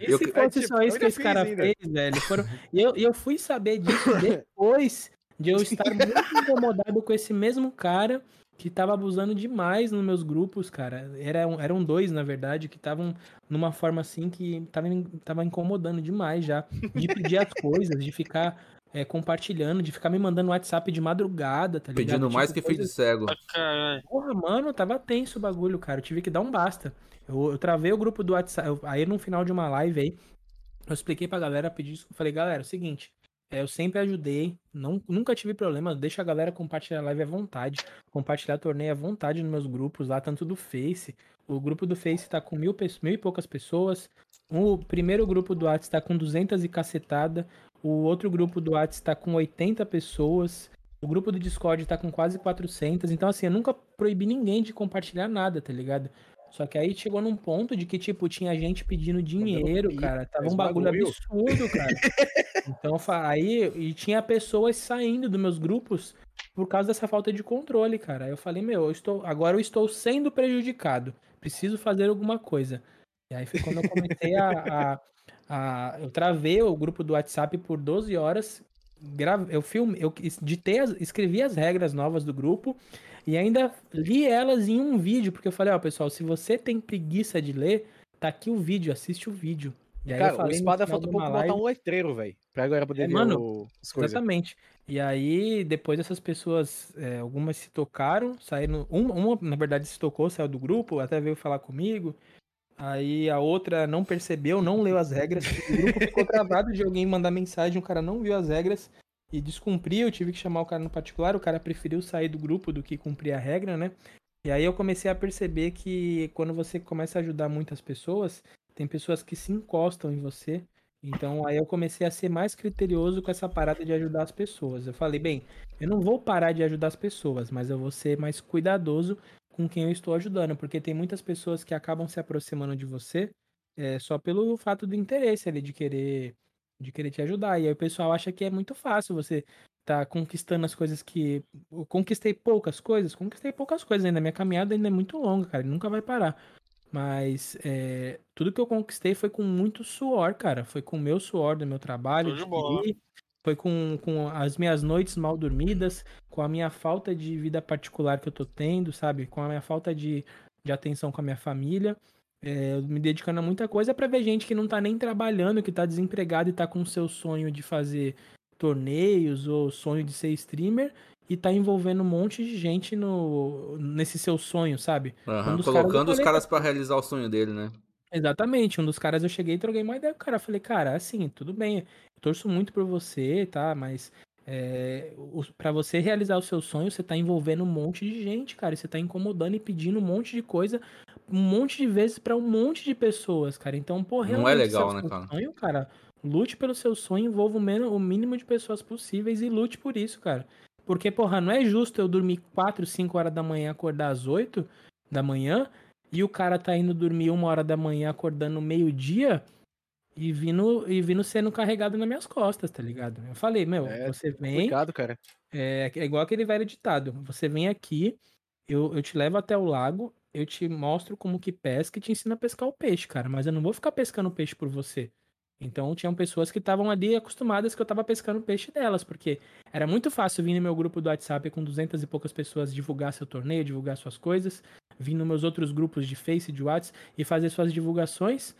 E eu se que- fosse É, tipo, só eu isso que ainda esse cara ainda. fez, velho? Foram... E eu, e eu fui saber disso depois de eu estar muito incomodado com esse mesmo cara que tava abusando demais nos meus grupos, cara. Eram, eram dois, na verdade, que estavam numa forma assim que tava, tava incomodando demais já. De pedir as coisas, de ficar é, compartilhando, de ficar me mandando WhatsApp de madrugada, tá ligado? Pedindo mais Tipo, que filho de cego. Ah. Porra, mano, tava tenso o bagulho, cara. Eu tive que dar um basta. Eu, eu travei o grupo do WhatsApp. eu- aí no final de uma live aí, eu expliquei pra galera, pedi. Falei, galera, é o seguinte. É, eu sempre ajudei, não, nunca tive problema. Deixa a galera compartilhar a live à vontade. Compartilhar torneio à vontade nos meus grupos lá, tanto do Face. O grupo do Face tá com mil, mil e poucas pessoas. O primeiro grupo do WhatsApp tá com 200 e cacetada. O outro grupo do WhatsApp tá com 80 pessoas. O grupo do Discord tá com quase 400. Então, assim, eu nunca proibi ninguém de compartilhar nada, tá ligado? Só que aí chegou num ponto de que, tipo, tinha gente pedindo dinheiro, pi- cara. Tava um bagulho bagulho. absurdo, cara. Então, aí, e tinha pessoas saindo dos meus grupos por causa dessa falta de controle, cara. Aí eu falei, meu, eu estou, agora eu estou sendo prejudicado. Preciso fazer alguma coisa. E aí foi quando eu comecei a, a, a- eu travei o grupo do WhatsApp por 12 horas. Grave, eu filme, eu ditei, as- escrevi as regras novas do grupo e ainda li elas em um vídeo, porque eu falei, ó, pessoal, se você tem preguiça de ler, tá aqui o vídeo, assiste o vídeo. E aí Cara, o espada falta um pouco uma botar live- um letreiro, velho. Pra agora poder É, mano, o- as coisas. Exatamente. E aí, depois essas pessoas, é, algumas se tocaram, saíram. Uma, uma, na verdade, se tocou, saiu do grupo, até veio falar comigo. Aí a outra não percebeu, não leu as regras. O grupo ficou travado de alguém mandar mensagem, o cara não viu as regras e descumpriu. Eu tive que chamar o cara no particular, o cara preferiu sair do grupo do que cumprir a regra, né? E aí eu comecei a perceber que quando você começa a ajudar muitas pessoas, tem pessoas que se encostam em você. Então aí eu comecei a ser mais criterioso com essa parada de ajudar as pessoas. Eu falei, bem, eu não vou parar de ajudar as pessoas, mas eu vou ser mais cuidadoso com quem eu estou ajudando, porque tem muitas pessoas que acabam se aproximando de você é, só pelo fato do interesse ali de querer de querer te ajudar. E aí o pessoal acha que é muito fácil você tá conquistando as coisas que eu conquistei poucas coisas, conquistei poucas coisas ainda. Minha caminhada ainda é muito longa, cara, nunca vai parar. Mas é, tudo que eu conquistei foi com muito suor, cara. Foi com o meu suor do meu trabalho. De Foi com, com as minhas noites mal dormidas, com a minha falta de vida particular que eu tô tendo, sabe? Com a minha falta de, de atenção com a minha família. É, me dedicando a muita coisa pra ver gente que não tá nem trabalhando, que tá desempregado e tá com o seu sonho de fazer torneios ou sonho de ser streamer e tá envolvendo um monte de gente no, nesse seu sonho, sabe? Aham, Um dos caras Colocando os caras pra realizar o sonho dele, né? Exatamente, um dos caras eu cheguei e troquei uma ideia com o cara. Falei, cara, assim, tudo bem, eu torço muito por você, tá? Mas é, pra você realizar o seu sonho, você tá envolvendo um monte de gente, cara. Você tá incomodando e pedindo um monte de coisa, um monte de vezes pra um monte de pessoas, cara. Então, pô, Não é esse legal, né, cara? sonho, cara. Lute pelo seu sonho, envolva o mínimo de pessoas possíveis e lute por isso, cara. Porque, porra, não é justo eu dormir 4, 5 horas da manhã, acordar às 8 da manhã, e o cara tá indo dormir uma hora da manhã, acordando meio-dia e vindo, e vindo sendo carregado nas minhas costas, tá ligado? Eu falei, meu, É você vem, Complicado, cara. é, é igual aquele velho ditado, você vem aqui, eu, eu te levo até o lago, eu te mostro como que pesca e te ensino a pescar o peixe, cara, mas eu não vou ficar pescando peixe por você. Então tinham pessoas que estavam ali acostumadas que eu tava pescando peixe delas, porque era muito fácil vir no meu grupo do WhatsApp com duzentas e poucas pessoas divulgar seu torneio, divulgar suas coisas, vir nos meus outros grupos de Face, de WhatsApp e fazer suas divulgações.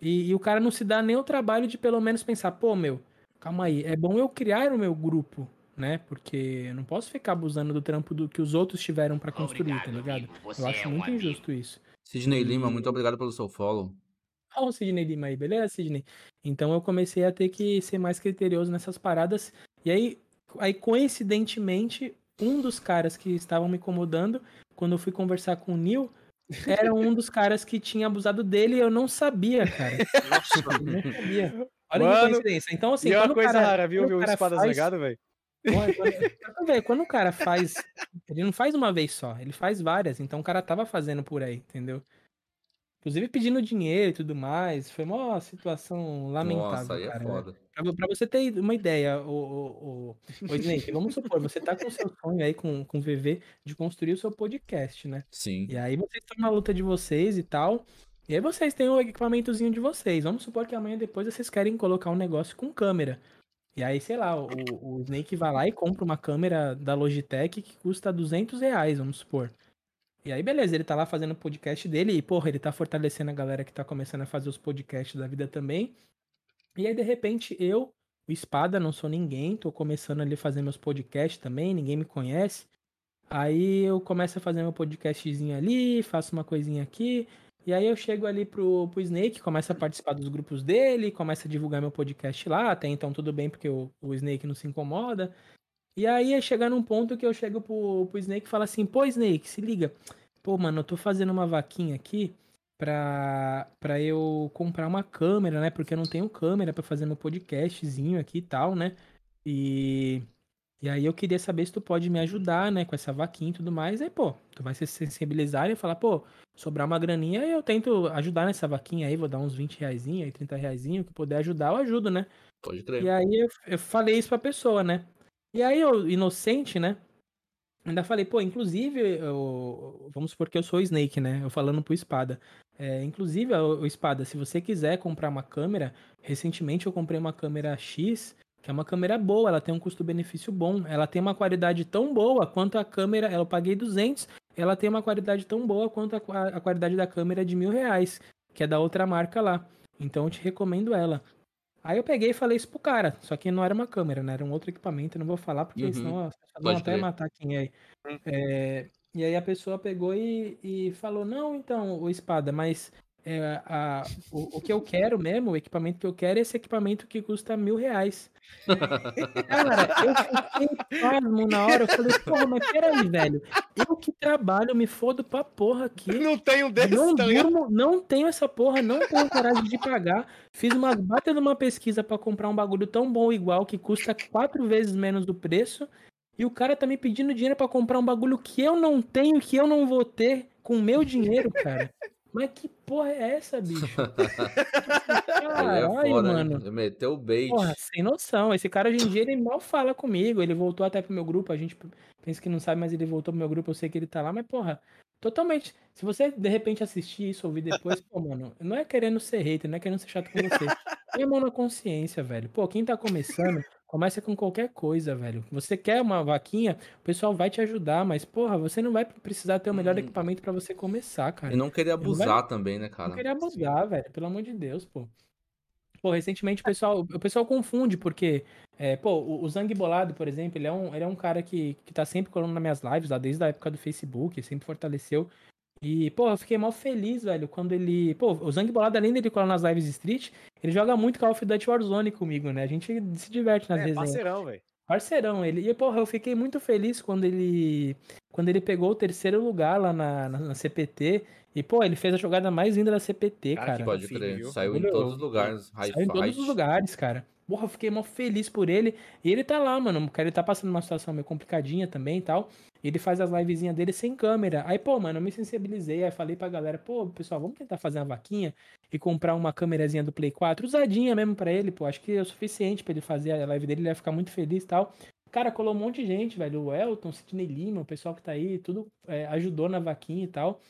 E, e o cara não se dá nem o trabalho de pelo menos pensar, pô, meu, calma aí, é bom eu criar o meu grupo, né? Porque eu não posso ficar abusando do trampo do que os outros tiveram pra construir, tá ligado? Eu acho muito injusto isso. Sidney Lima, muito obrigado pelo seu follow. Ó, o Sidney Lima aí, beleza, Sidney? Então eu comecei a ter que ser mais criterioso nessas paradas. E aí, aí coincidentemente, um dos caras que estavam me incomodando, quando eu fui conversar com o Neil, era um dos caras que tinha abusado dele e eu não sabia, cara. Nossa, Eu não sabia. Olha que Mano, coincidência. Então, assim, e é uma quando o coisa cara- rara, viu? Viu o o cara espada faz- zangado, velho? Quando, velho, quando o cara faz. Ele não faz uma vez só, ele faz várias. Então o cara tava fazendo por aí, entendeu? Inclusive pedindo dinheiro e tudo mais. Foi uma situação lamentável, Nossa, aí é cara. foda. Pra, pra você ter uma ideia, o, o, o, o Snake, vamos supor, você tá com o seu sonho aí com, com o VV de construir o seu podcast, né? Sim. E aí vocês estão na luta de vocês e tal. E aí vocês têm o equipamentozinho de vocês. Vamos supor que amanhã depois vocês querem colocar um negócio com câmera. E aí, sei lá, o, o Snake vai lá e compra uma câmera da Logitech que custa 200 reais, vamos supor. E aí, beleza, ele tá lá fazendo o podcast dele e, porra, ele tá fortalecendo a galera que tá começando a fazer os podcasts da vida também. E aí, de repente, eu, o Espada, não sou ninguém, tô começando ali a fazer meus podcasts também, ninguém me conhece. Aí eu começo a fazer meu podcastzinho ali, faço uma coisinha aqui. E aí eu chego ali pro, pro Snake, começo a participar dos grupos dele, começo a divulgar meu podcast lá. Até então tudo bem, porque o, o Snake não se incomoda. E aí é chegar num ponto que eu chego pro, pro Snake e falo assim, pô, Snake, se liga. Pô, mano, eu tô fazendo uma vaquinha aqui pra, pra eu comprar uma câmera, né? Porque eu não tenho câmera pra fazer meu podcastzinho aqui e tal, né? E, E aí eu queria saber se tu pode me ajudar, né, com essa vaquinha e tudo mais. Aí, pô, tu vai se sensibilizar e falar, pô, sobrar uma graninha e eu tento ajudar nessa vaquinha aí, vou dar uns 20 reais aí, 30 reais, que puder ajudar, eu ajudo, né? Pode crer. E aí eu, eu falei isso pra pessoa, né? E aí eu, inocente, né? Ainda falei, pô, inclusive, eu, vamos supor que eu sou o Snake, né? Eu falando pro Espada. É, inclusive, o Espada, se você quiser comprar uma câmera, recentemente eu comprei uma câmera X, que é uma câmera boa, ela tem um custo-benefício bom, ela tem uma qualidade tão boa quanto a câmera, eu paguei 200, ela tem uma qualidade tão boa quanto a, a qualidade da câmera de mil reais, que é da outra marca lá. Então eu te recomendo ela. Aí eu peguei e falei isso pro cara. Só que não era uma câmera, né? Era um outro equipamento. Eu não vou falar, porque uhum. senão vão até matar quem é. é. E aí a pessoa pegou e, e falou: Não, então, o espada, mas é, a, o, o, que eu quero mesmo, o equipamento que eu quero é esse equipamento que custa mil reais. Cara, eu fiquei pasmo na hora. Eu falei, porra, mas peraí, velho. Eu que trabalho, me fodo pra porra aqui. Não tenho desse, não, tá durmo, não tenho essa porra, não tenho coragem de pagar. Fiz uma bata numa pesquisa para comprar um bagulho tão bom igual que custa quatro vezes menos do preço. E o cara tá me pedindo dinheiro para comprar um bagulho que eu não tenho, que eu não vou ter com o meu dinheiro, cara. Mas que porra é essa, bicho? Caralho, é foda, mano. Meteu o bait. Porra, sem noção. Esse cara hoje em dia ele mal fala comigo. Ele voltou até pro meu grupo. A gente pensa que não sabe, mas ele voltou pro meu grupo. Eu sei que ele tá lá. Mas, porra, totalmente. Se você de repente assistir isso, ouvir depois, pô, mano, não é querendo ser hater, não é querendo ser chato com você. Tem mão na consciência, velho. Pô, quem tá começando, Começa com qualquer coisa, velho. Você quer uma vaquinha, o pessoal vai te ajudar, mas, porra, você não vai precisar ter o melhor hum. equipamento para você começar, cara. E não querer abusar vai... também, né, cara? Não querer abusar, velho. Pelo amor de Deus, pô. Pô, recentemente o pessoal, o pessoal confunde, porque, é, pô, o, o Zang Bolado, por exemplo, ele é um, ele é um cara que, que tá sempre colando nas minhas lives, lá desde a época do Facebook, sempre fortaleceu. E, pô, eu fiquei mal feliz, velho, quando ele. Pô, o Zang Bolado, além dele colar nas lives Street, ele joga muito Call of Duty Warzone comigo, né? A gente se diverte nas é, resenhas. Parceirão, velho. Parceirão, ele. E, porra, eu fiquei muito feliz quando ele. Quando ele pegou o terceiro lugar lá na, na, na CPT. E, pô, ele fez a jogada mais linda da CPT, cara. cara. Pode crer. Saiu em todos os lugares. Saiu em todos os lugares, cara. Porra, fiquei mal feliz por ele. E ele tá lá, mano. O cara tá passando uma situação meio complicadinha também e tal. Ele faz as livezinhas dele sem câmera. Aí, pô, mano, eu me sensibilizei. Aí falei pra galera, pô, pessoal, vamos tentar fazer uma vaquinha e comprar uma câmerazinha do Play 4, usadinha mesmo para ele, pô. Acho que é o suficiente para ele fazer a live dele, ele vai ficar muito feliz e tal. Cara, colou um monte de gente, velho. O Elton, Sidney Lima, o pessoal que tá aí, tudo é, ajudou na vaquinha e tal.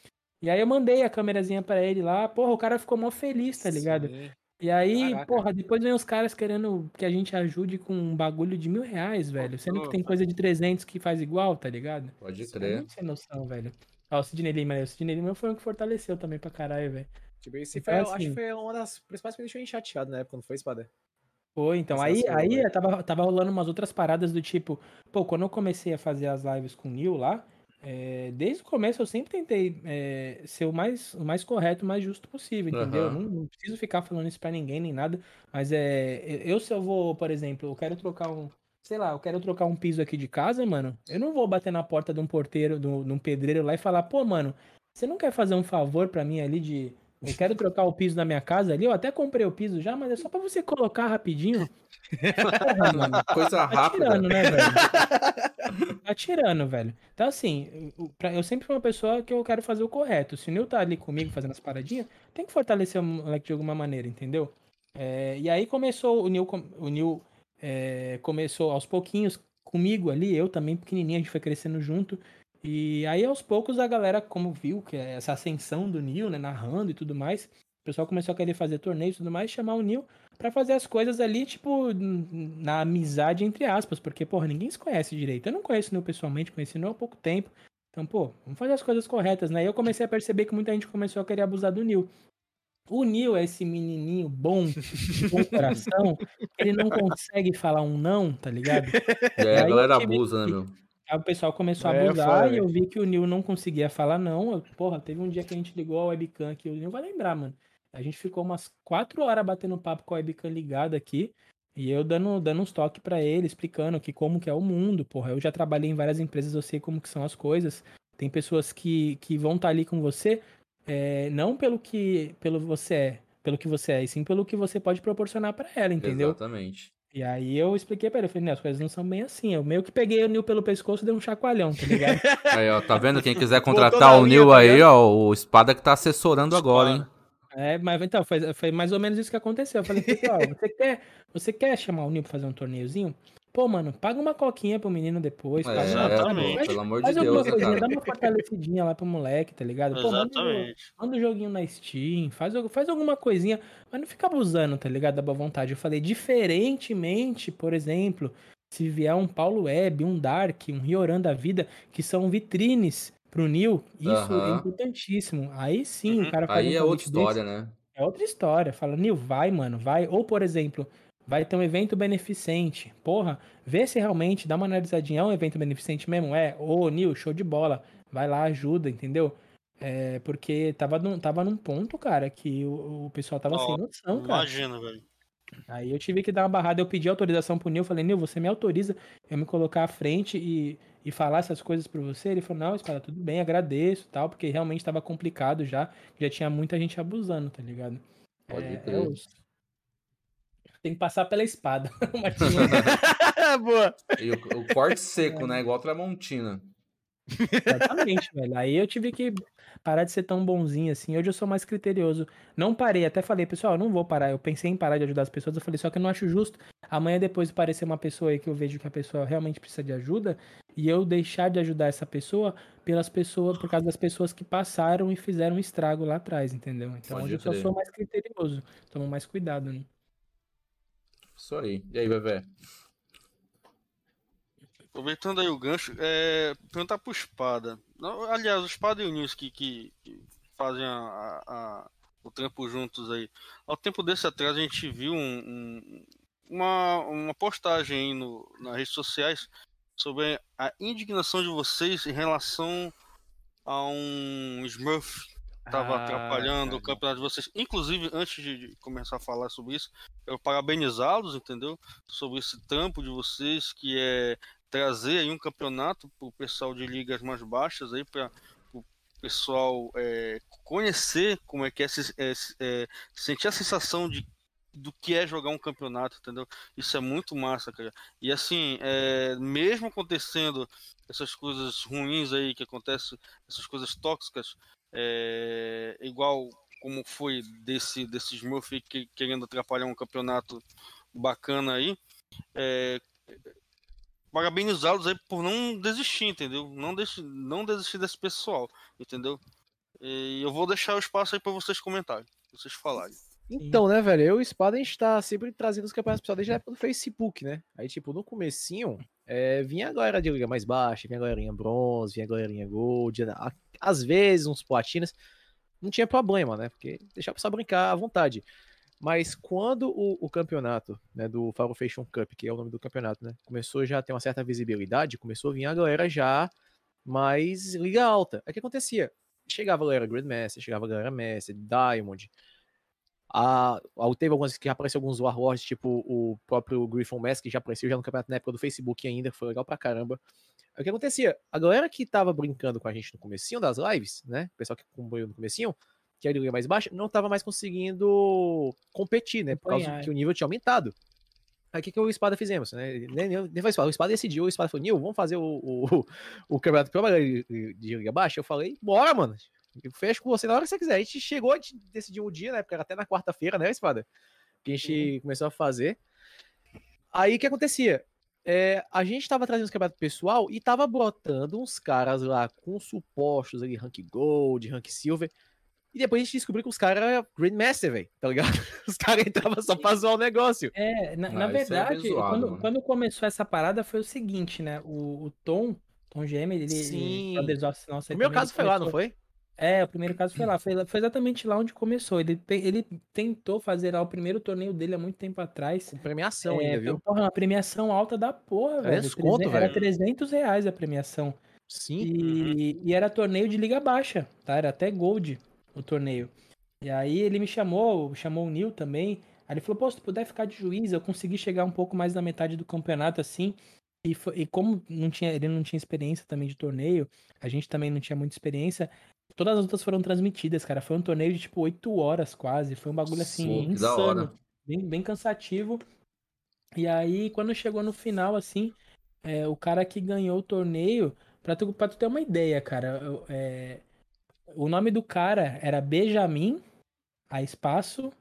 E aí eu mandei a câmerazinha para ele lá. Porra, o cara ficou mó feliz, tá ligado? Sim. E aí, Caraca. porra, depois vem os caras querendo que a gente ajude com um bagulho de mil reais, velho. Sendo que tem coisa de 300 que faz igual, tá ligado? Pode Isso crer. É muito sem noção, velho. Ó, o Sidney Lima? O Sidney Lima foi o que fortaleceu também pra caralho, velho. Tipo, esse foi, assim, acho que foi uma das principais que deixou chateado na época, não foi, Espada? Foi, então. Aí, aí tava, tava rolando umas outras paradas do tipo, pô, quando eu comecei a fazer as lives com o Neil lá, é, desde o começo eu sempre tentei é, ser o mais, o mais correto, o mais justo possível, entendeu? Uhum. Não, não, preciso ficar falando isso pra ninguém nem nada, mas é. Eu, se eu vou, por exemplo, eu quero trocar um. Sei lá, eu quero trocar um piso aqui de casa, mano. Eu não vou bater na porta de um porteiro, de um pedreiro lá e falar, pô, mano, você não quer fazer um favor para mim ali de. Eu quero trocar o piso da minha casa ali. Eu até comprei o piso já, mas é só para você colocar rapidinho. Porra, mano, coisa tá rápida. Tirando, né, velho? Tá tirando, velho. Então, assim, eu sempre fui uma pessoa que eu quero fazer o correto. Se o Nil tá ali comigo fazendo as paradinhas, tem que fortalecer o moleque de alguma maneira, entendeu? É, e aí começou, o Nil, o Nil é, começou aos pouquinhos comigo ali, eu também pequenininho, a gente foi crescendo junto. E aí, aos poucos, a galera, como viu que é essa ascensão do Neil, né, narrando e tudo mais, o pessoal começou a querer fazer torneios e tudo mais, chamar o Neil para fazer as coisas ali, tipo, na amizade, entre aspas, porque, porra, ninguém se conhece direito. Eu não conheço o Neil pessoalmente, conheci o Neil há pouco tempo. Então, pô, vamos fazer as coisas corretas, né? E eu comecei a perceber que muita gente começou a querer abusar do Neil. O Neil é esse menininho bom, bom coração, ele não consegue falar um não, tá ligado? É, a galera abusa, né, meu? Aí o pessoal começou a é, abusar e eu vi que o Nil não conseguia falar não. Eu, porra, teve um dia que a gente ligou a webcam aqui, o Nil vai lembrar, mano. A gente ficou umas quatro horas batendo papo com a webcam ligada aqui. E eu dando, dando uns toques para ele, explicando que como que é o mundo, porra. Eu já trabalhei em várias empresas, eu sei como que são as coisas. Tem pessoas que, que vão estar tá ali com você, é, não pelo que pelo você é, pelo que você é, e sim pelo que você pode proporcionar para ela, entendeu? Exatamente. E aí eu expliquei pra ele, eu falei, né, as coisas não são bem assim. Eu meio que peguei o Nil pelo pescoço e dei um chacoalhão, tá ligado? Aí, ó, tá vendo? Quem quiser contratar o Nil tá aí, ó, o Espada que tá assessorando agora, hein? é, mas então, foi, foi mais ou menos isso que aconteceu. Eu falei, pessoal, você quer, você quer chamar o Nil pra fazer um torneiozinho? Pô, mano, paga uma coquinha pro menino depois. É, paga uma- Exatamente. faz- pelo amor de Faz alguma Deus, coisinha, cara? dá uma fortalecidinha lá pro moleque, tá ligado? Pô, manda, um- Exatamente. manda um joguinho na Steam, faz, faz alguma coisinha, mas não fica abusando, tá ligado? Da boa vontade. Eu falei, diferentemente, por exemplo, se vier um Paulo Web, um Dark, um Rioran da vida, que são vitrines pro Nil, isso é importantíssimo. Aí sim Uhum. o cara faz Aí um é outra convite desse, história, né? é outra história. Fala, Nil, vai, mano, vai. Ou, por exemplo, vai ter um evento beneficente. Porra, vê se realmente dá uma analisadinha. É um evento beneficente mesmo? É. Ô, Nil, show de bola. Vai lá, ajuda, entendeu? É, porque tava num, tava num ponto, cara, que o, o pessoal tava Ó, sem noção, cara. Imagina, velho. Aí eu tive que dar uma barrada, eu pedi autorização pro Nil, falei, Nil, você me autoriza eu me colocar à frente e, e falar essas coisas pra você? Ele falou, não, Espada, tudo bem, agradeço tal, porque realmente tava complicado já, já tinha muita gente abusando, tá ligado? Pode É, é crer. osso. Tem que passar pela espada, Martinho. Boa. E o, o corte seco, né? Igual Tramontina. Exatamente, velho. Aí eu tive que parar de ser tão bonzinho assim. Hoje eu sou mais criterioso. Não parei, até falei, pessoal, eu não vou parar. Eu pensei em parar de ajudar as pessoas. Eu falei, só que eu não acho justo amanhã depois de parecer uma pessoa aí que eu vejo que a pessoa realmente precisa de ajuda e eu deixar de ajudar essa pessoa pelas pessoas, por causa das pessoas que passaram e fizeram um estrago lá atrás, entendeu? Então Pode hoje eu só sou mais criterioso. Tomo mais cuidado, né? Isso aí. E aí, Vevé? Aproveitando aí o gancho, é, perguntar pro Espada. Aliás, o Espada e o Nils que, que, que fazem a, a- o trampo juntos aí. Ao tempo desse atrás, a gente viu um- um- uma, uma postagem aí no, nas redes sociais sobre a indignação de vocês em relação a um Smurf estava Ah, atrapalhando o campeonato de vocês. Inclusive, antes de começar a falar sobre isso, eu parabenizá-los, entendeu? Sobre esse trampo de vocês, que é trazer aí um campeonato para o pessoal de ligas mais baixas aí para o pessoal é, conhecer como é que é, é, é, sentir a sensação de do que é jogar um campeonato, entendeu? Isso é muito massa, cara. E assim, é, mesmo acontecendo essas coisas ruins aí que acontecem, essas coisas tóxicas, é, igual como foi desse desse Smurf que, querendo atrapalhar um campeonato bacana aí, é, parabenizá-los aí por não desistir, entendeu? Não, deixe, não desistir desse pessoal, entendeu? E eu vou deixar o espaço aí para vocês comentarem, pra vocês falarem. Então, né, velho, eu e o Espada, a gente tá sempre trazendo os campeonatos pessoal desde a época do Facebook, né? Aí, tipo, no comecinho, é, vinha a galera de liga mais baixa, vinha a galerinha bronze, vinha a galerinha gold, às vezes uns platinas, não tinha problema, né? Porque deixava o pessoal brincar à vontade. Mas quando o, o campeonato, né, do Faro Fashion Cup, que é o nome do campeonato, né, começou já a ter uma certa visibilidade, começou a vir a galera já mais liga alta. O que acontecia? Chegava a galera Grandmaster, chegava a galera Master, Diamond, a, a- teve algumas que já apareceu alguns Warlords, tipo o próprio Griffon Mask, que já apareceu já no campeonato na época do Facebook ainda, foi legal pra caramba. O que acontecia? A galera que tava brincando com a gente no comecinho das lives, né? O pessoal que acompanhou no comecinho, que era a liga mais baixa, não tava mais conseguindo competir, né? Por causa que o nível tinha aumentado. Aí o que, que o Espada fizemos? Né? Nem, nem, foi Espada, o Espada decidiu, o Espada falou, Nil, vamos fazer o, o, o campeonato pra galera de, de liga baixa? Eu falei, bora, mano. Eu fecho com você na hora que você quiser. A gente chegou, a gente decidiu um dia, né? Porque era até na quarta-feira, né, Espada? Que a gente começou a fazer. Aí o que acontecia? É, a gente tava trazendo os campeonatos pessoal e tava brotando uns caras lá com supostos ali, rank gold, rank silver. E depois a gente descobriu que os caras eram Grandmaster, velho, tá ligado? Os caras entravam só pra zoar o negócio. É, na, na Ah, é verdade, zoado, quando, mano. quando começou essa parada foi o seguinte, né? O, o Tom, Tom GM, ele. Sim. ele Nossa, O ele meu caso foi lá, não foi? É, o primeiro caso foi lá. Foi, foi exatamente lá onde começou. Ele, te- ele tentou fazer lá o primeiro torneio dele há muito tempo atrás. Com premiação É, ainda, viu? Porra, uma premiação alta da porra, velho. 300 conto, Treze- Era velho. 300 reais a premiação. Sim. E, e era torneio de liga baixa, tá? Era até gold o torneio. E aí ele me chamou, chamou o Nil também. Aí ele falou, pô, se tu puder ficar de juiz, eu consegui chegar um pouco mais na metade do campeonato, assim. E, fo- e como não tinha, ele não tinha experiência também de torneio, a gente também não tinha muita experiência, todas as lutas foram transmitidas, cara. Foi um torneio de tipo 8 horas quase. Foi um bagulho assim, hora. insano. Bem, bem cansativo. E aí, quando chegou no final, assim, é, o cara que ganhou o torneio, pra tu, pra tu ter uma ideia, cara, eu- é, o nome do cara era Benjamin, a espaço,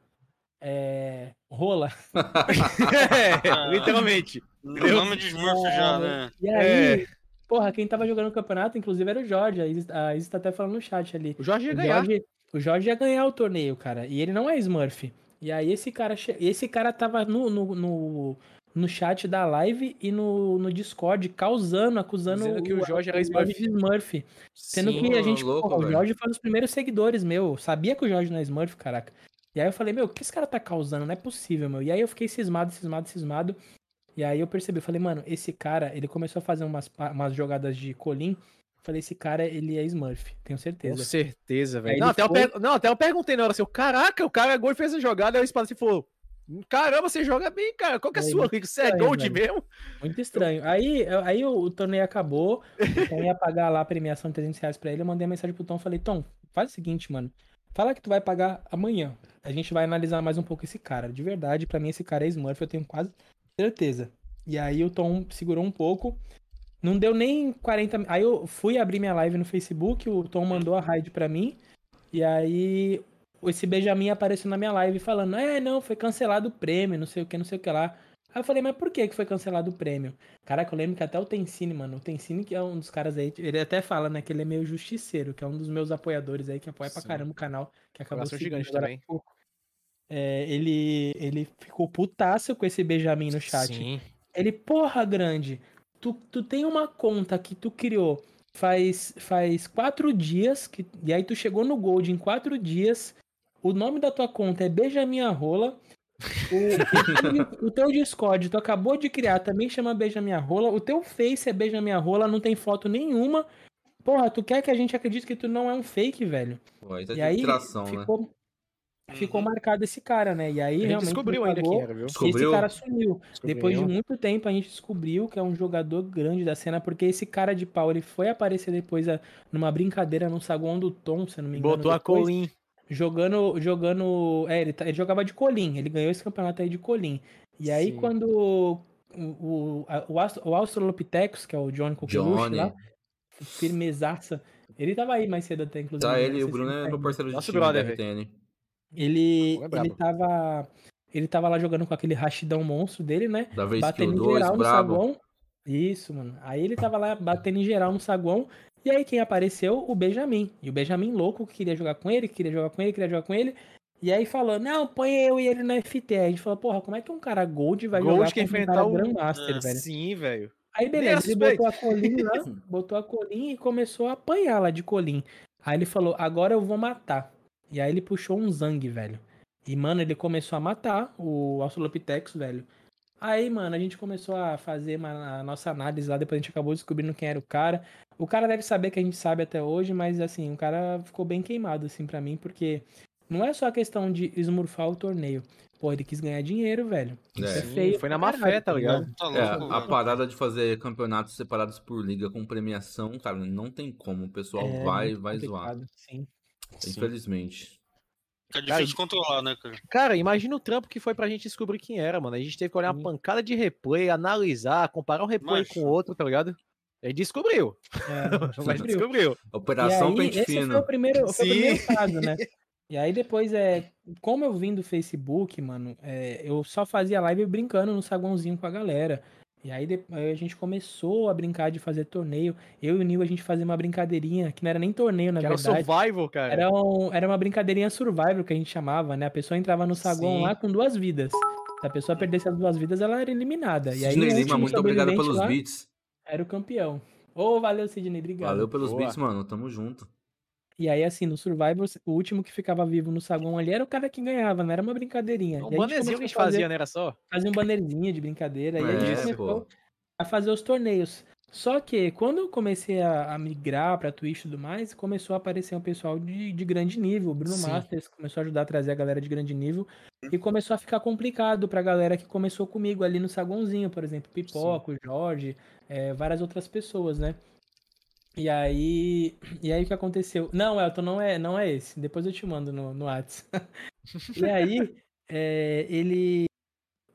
é, rola. É, literalmente. O nome de Smurf já, né? E aí, porra, quem tava jogando o campeonato, inclusive, era o Jorge. A Isis, a Isis tá até falando no chat ali. O Jorge ia O ganhar. Jorge, o Jorge ia ganhar o torneio, cara. E ele não é Smurf. E aí esse cara, esse cara tava no, no, no, no chat da live e no, no Discord causando, acusando Dizendo que o Jorge era Jorge de Smurf. Sendo Sim, que a gente, louco, porra, o. Jorge foi um dos primeiros seguidores meu. Eu Sabia que o Jorge não é Smurf, caraca. E aí eu falei, meu, o que esse cara tá causando? Não é possível, meu. E aí eu fiquei cismado, cismado, cismado. E aí eu percebi, eu falei, mano, esse cara, ele começou a fazer umas, umas jogadas de colim. Falei, esse cara, ele é Smurf, tenho Com certeza. certeza, Aí velho. Não, até eu foi- per- não, até eu perguntei na hora assim, caraca, o cara gol e fez a jogada, aí o espada assim falou. Caramba, você joga bem, cara. Qual que é a sua? Você é gold velho. mesmo? Muito estranho. Aí, eu- aí o, o torneio acabou, Tom ia pagar lá a premiação de 300 reais pra ele. Eu mandei a mensagem pro Tom, falei, Tom, faz o seguinte, mano. Fala que tu vai pagar amanhã. A gente vai analisar mais um pouco esse cara. De verdade, pra mim esse cara é Smurf, eu tenho quase certeza. E aí o Tom segurou um pouco. Não deu nem 40... mi- Aí eu fui abrir minha live no Facebook, o Tom mandou a raid pra mim. E aí esse Benjamin apareceu na minha live falando, é, não, foi cancelado o prêmio, não sei o que, não sei o que lá. Aí eu falei, mas por que que foi cancelado o prêmio? Caraca, eu lembro que até o Tensine, mano, o Tensine que é um dos caras aí, ele até fala, né, que ele é meio justiceiro, que é um dos meus apoiadores aí, que apoia pra Sim. caramba o canal, que acabou seguindo gigante também. pouco. É, ele, ele ficou putaço com esse Benjamin no chat. Sim. Ele, porra, grande, tu, tu tem uma conta que tu criou faz, faz quatro dias, que, e aí tu chegou no Gold em quatro dias, o nome da tua conta é Benjamin Arrola, o, o, teu Discord tu acabou de criar também chama Benjamin Arrola, o teu Face é Benjamin Arrola, não tem foto nenhuma, porra, tu quer que a gente acredite que tu não é um fake, velho? Pô, aí tá E aí tração, né? Ficou, ficou marcado esse cara, né? E aí A gente realmente descobriu ainda quem era, viu? esse Descobriu? cara sumiu. Depois de Descobriu. muito tempo a gente descobriu que é um jogador grande da cena, porque esse cara de pau, ele foi aparecer depois a- numa brincadeira no saguão do Tom, se eu não me engano. Botou a depois, Colin. Jogando, jogando, é, ele, tá- ele jogava de colim, ele ganhou esse campeonato aí de colim. E aí Sim. quando o, o, a- o, Astro- o Australopithecus, que é o Johnny Coqueluche Johnny. lá, firmezaça, ele tava aí mais cedo até, inclusive. Tá, né? ele e o Bruno é meu parceiro de Nosso time da brother, RTN. Ele, é ele tava. Ele tava lá jogando com aquele rachidão monstro dele, né? Da vez batendo que o em 2, geral no brabo. saguão. Isso, mano. Aí ele tava lá batendo em geral no saguão. E aí quem apareceu? O Benjamin. E o Benjamin louco que queria jogar com ele, que queria jogar com ele, queria jogar com ele. E aí falou, não, põe eu e ele na FT. Aí a gente falou, porra, como é que um cara Gold vai Gold jogar quer com um cara o- Grandmaster, É, velho? Sim, velho. Aí beleza, ele botou a colim lá, botou a colim e começou a apanhar lá de colim. Aí ele falou, agora eu vou matar. E aí ele puxou um Zang, velho. E, mano, ele começou a matar o Australopithecus, velho. Aí, mano, a gente começou a fazer uma- a nossa análise lá, depois a gente acabou descobrindo quem era o cara. O cara deve saber que a gente sabe até hoje, mas assim, o cara ficou bem queimado, assim, pra mim, porque não é só a questão de esmurfar o torneio. Pô, ele quis ganhar dinheiro, velho. Isso É. é Sim, feio. foi na má fé, tá ligado? Tá É, a parada de fazer campeonatos separados por liga com premiação, cara, não tem como. O pessoal É vai, vai zoar. complicado, Sim. Infelizmente. É difícil de controlar, né, cara? Cara, imagina o trampo que foi pra gente descobrir quem era, mano. A gente teve que olhar uma pancada de replay, analisar, comparar um replay Macho. com o outro, tá ligado? Gente descobriu. É, Mas descobriu. descobriu. Operação e aí, Pente esse foi o Fino. primeiro, foi o primeiro caso, né? E aí depois, é, como eu vim do Facebook, mano, é, eu só fazia live brincando no saguãozinho com a galera. E aí, aí a gente começou a brincar de fazer torneio. Eu e o Nil, a gente fazia uma brincadeirinha, que não era nem torneio, na Que era o verdade. survival, cara. Era, um- era uma brincadeirinha survival que a gente chamava, né? A pessoa entrava no saguão Sim. lá com duas vidas. Se a pessoa perdesse as duas vidas, ela era eliminada. E aí Sidney o Lima, muito obrigado pelos lá beats. era o campeão. Ô, valeu, Sidney, obrigado. Valeu pelos Boa. beats, mano. Tamo junto. E aí, assim, no Survivor, o último que ficava vivo no saguão ali era o cara que ganhava, não era uma brincadeirinha. Um bannerzinho que a gente fazer- fazia, né? Era só. Fazia um bannerzinho de brincadeira. e aí a gente É, começou pô. a fazer os torneios. Só que quando eu comecei a, a migrar pra Twitch e tudo mais, começou a aparecer um pessoal de, de grande nível. O Bruno Sim. Masters começou a ajudar a trazer a galera de grande nível. E começou a ficar complicado pra galera que começou comigo ali no saguãozinho, por exemplo, Pipoca, o Jorge, é, várias outras pessoas, né? E aí, e aí o que aconteceu? Não, Elton, não é, não é esse. Depois eu te mando no, no Whats. e aí, é, ele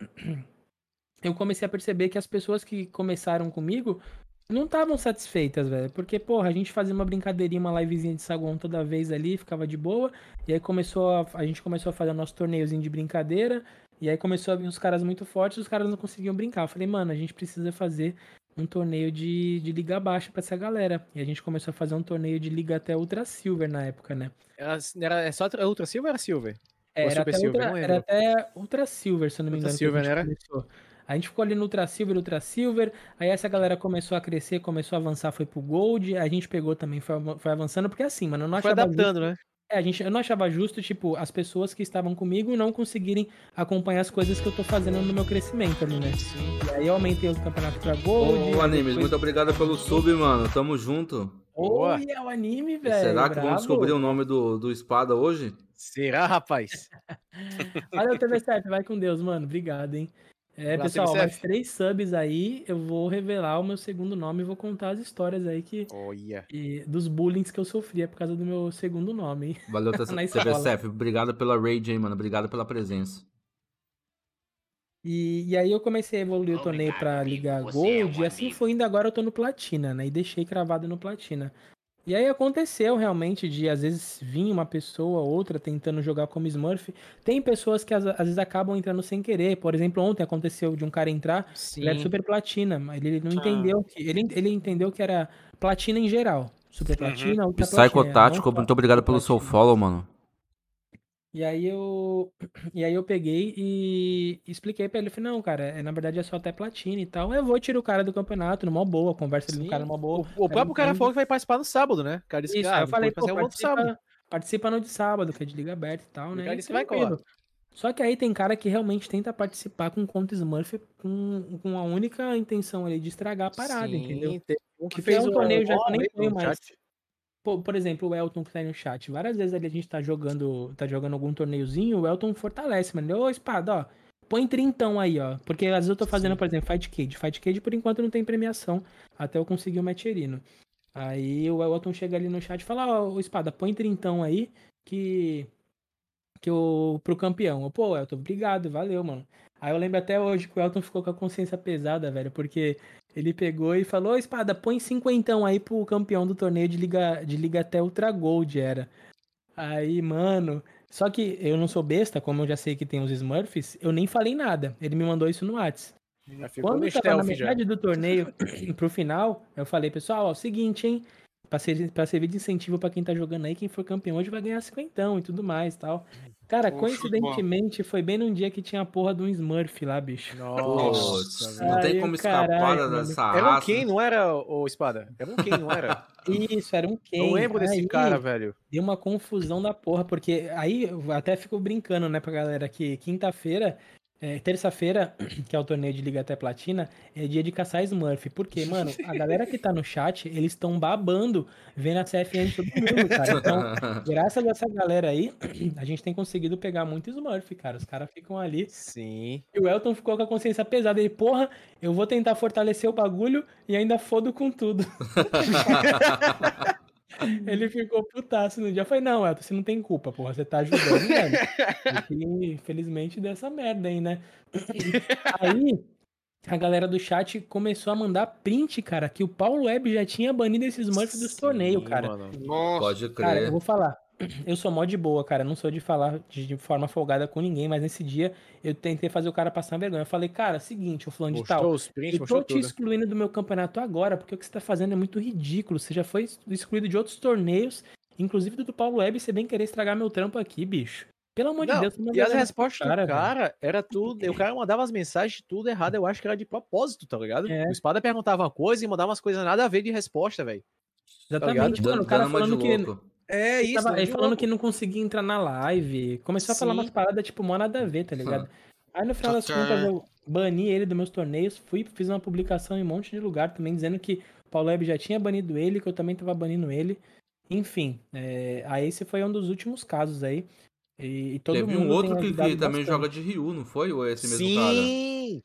eu comecei a perceber que as pessoas que começaram comigo não estavam satisfeitas, velho. Porque, porra, a gente fazia uma brincadeirinha, uma livezinha de saguão toda vez ali, ficava de boa. E aí começou a, a gente começou a fazer nosso torneiozinho de brincadeira. E aí começou a vir uns caras muito fortes, os caras não conseguiam brincar. Eu falei, mano, a gente precisa fazer um torneio de, de liga baixa pra essa galera. E a gente começou a fazer um torneio de liga até Ultra Silver na época, né? Era, era é só Ultra Silver ou era Silver? É, era, até Silver, Ultra, era até Ultra Silver, se eu não me Ultra engano. que Silver, a gente né, era? começou. A gente ficou ali no Ultra Silver, Ultra Silver. Aí essa galera começou a crescer, começou a avançar, foi pro Gold. A gente pegou também, foi, foi avançando, porque assim, mano, eu não Foi achava justo. adaptando, né? É, a gente, eu não achava justo, tipo, as pessoas que estavam comigo não conseguirem acompanhar as coisas que eu tô fazendo no meu crescimento ali, né? E aí eu aumentei o campeonato pra Gold. Ô, Animes, depois- muito obrigado pelo sub, mano. Tamo junto. Boa. Olha o anime, velho. Será que vão bravo. descobrir o nome do, do espada hoje? Será, rapaz? Valeu, TV7, vai com Deus, mano. Obrigado, hein? É, Valeu, pessoal, TV7. mais três subs aí, eu vou revelar o meu segundo nome e vou contar as histórias aí que, Olha. e- dos bullying que eu sofria por causa do meu segundo nome? Valeu. TVCF. Obrigado pela raid aí, mano. Obrigado pela presença. E, e aí eu comecei a evoluir o torneio pra ligar Gold, e assim foi indo agora eu tô no Platina, né? E deixei cravado no Platina. E aí aconteceu realmente de às vezes vir uma pessoa ou outra tentando jogar como Smurf. Tem pessoas que às, às vezes acabam entrando sem querer. Por exemplo, ontem aconteceu de um cara entrar Sim. Ele era super platina, mas ele não Ah. entendeu que. Ele, ele entendeu que era platina em geral. Super platina, ultra Psycho platina, Tático, não só muito obrigado pelo seu platina. follow, mano. E aí eu. E aí eu peguei e expliquei pra ele. Eu falei, não, cara, é, na verdade é só até platina e tal. Eu vou tirar o cara do campeonato numa boa, conversa Sim. do cara numa boa. O, o próprio cara falou que vai participar no sábado, né? O cara disse Isso, que aí ah, eu falei, fazer um outro sábado. participa, participa no de sábado, que é de liga aberta e tal, O né? cara disse que vai tranquilo. Só que aí tem cara que realmente tenta participar com conta Smurf com, com a única intenção ali de estragar a parada, Sim, entendeu? teve um que Porque fez é um o- torneio já que eu o- nem no tenho mais. chat. Pô, por exemplo, o Elton que tá aí no chat. Várias vezes ali a gente tá jogando, tá jogando algum torneiozinho, o Elton fortalece, mano. Ô, espada, ó. Põe trintão aí, ó. Porque às vezes eu tô fazendo, Sim. por exemplo, Fight Cage. Fight Cage, por enquanto, não tem premiação. Até eu conseguir o Mecherino. Aí o Elton chega ali no chat e fala, ó, ô, espada, põe trintão aí que. Que eu. pro campeão. Eu, Pô, Elton, obrigado, valeu, mano. Aí eu lembro até hoje que o Elton ficou com a consciência pesada, velho, porque ele pegou e falou, espada, põe cinquentão aí pro campeão do torneio de liga, de liga até Ultra Gold, era. Aí, mano. Só que eu não sou besta, como eu já sei que tem os Smurfs, eu nem falei nada. Ele me mandou isso no Whats. Quando no tava na stealth já. metade do torneio pro final, eu falei, pessoal, ó, é o seguinte, hein? Pra, ser, pra servir de incentivo pra quem tá jogando aí, quem for campeão hoje vai ganhar cinquentão e tudo mais tal. Cara, Poxa, coincidentemente, foi bem num dia que tinha a porra do Smurf lá, bicho. Nossa, não tem como escapar caralho, dessa Era um quem, não era, o Espada? Era um quem, não era? Isso, era um quem. Eu lembro desse Aí, cara, velho. Deu uma confusão da porra, porque aí eu até fico brincando, né, pra galera que quinta-feira, é, terça-feira, que é o torneio de Liga até Platina, é dia de caçar Smurf. Porque, mano, a galera que tá no chat, eles estão babando vendo a CFN todo mundo, cara. Então, graças a essa galera aí, a gente tem conseguido pegar muito Smurf, cara. Os caras ficam ali. Sim. E o Elton ficou com a consciência pesada. Ele, porra, eu vou tentar fortalecer o bagulho e ainda fodo com tudo. Ele ficou putaço no dia. Eu falei, não, Elton, você não tem culpa, porra. Você tá ajudando, velho. Porque, infelizmente, deu essa merda aí, né? Aí, a galera do chat começou a mandar print, cara, que o Paulo Web já tinha banido esses Smurfs dos torneios, cara. mano. Nossa. Pode Cara, eu crer. vou falar. Eu sou mó de boa, cara. Não sou de falar de de forma folgada com ninguém, mas nesse dia eu tentei fazer o cara passar vergonha. Eu falei, cara, seguinte, o fulano de tal. Os prints, Eu tô te tudo. excluindo do meu campeonato agora, porque o que você tá fazendo é muito ridículo. Você já foi excluído de outros torneios, inclusive do do Paulo Web, você bem querer estragar meu trampo aqui, bicho. Pelo amor de Não, Deus, você não e as respostas cara, do velho. cara era tudo. O cara mandava as mensagens tudo errado. Eu acho que era de propósito, tá ligado? É. O espada perguntava uma coisa e mandava umas coisas nada a ver de resposta, velho. Exatamente, Dando mano. O cara de falando que. louco. É Ele, tava- ele falando que não conseguia entrar na live. Começou a falar Sim. umas paradas, tipo, mó nada a ver, tá ligado? Aí no final das Total. contas eu bani ele dos meus torneios, fui, fiz uma publicação em um monte de lugar também, dizendo que o Paulo Web já tinha banido ele, que eu também tava banindo ele. Enfim, é, aí esse foi um dos últimos casos aí. E, e todo Teve mundo um outro que, também bastante. joga de Ryu, não foi? Ou é esse mesmo cara? Sim!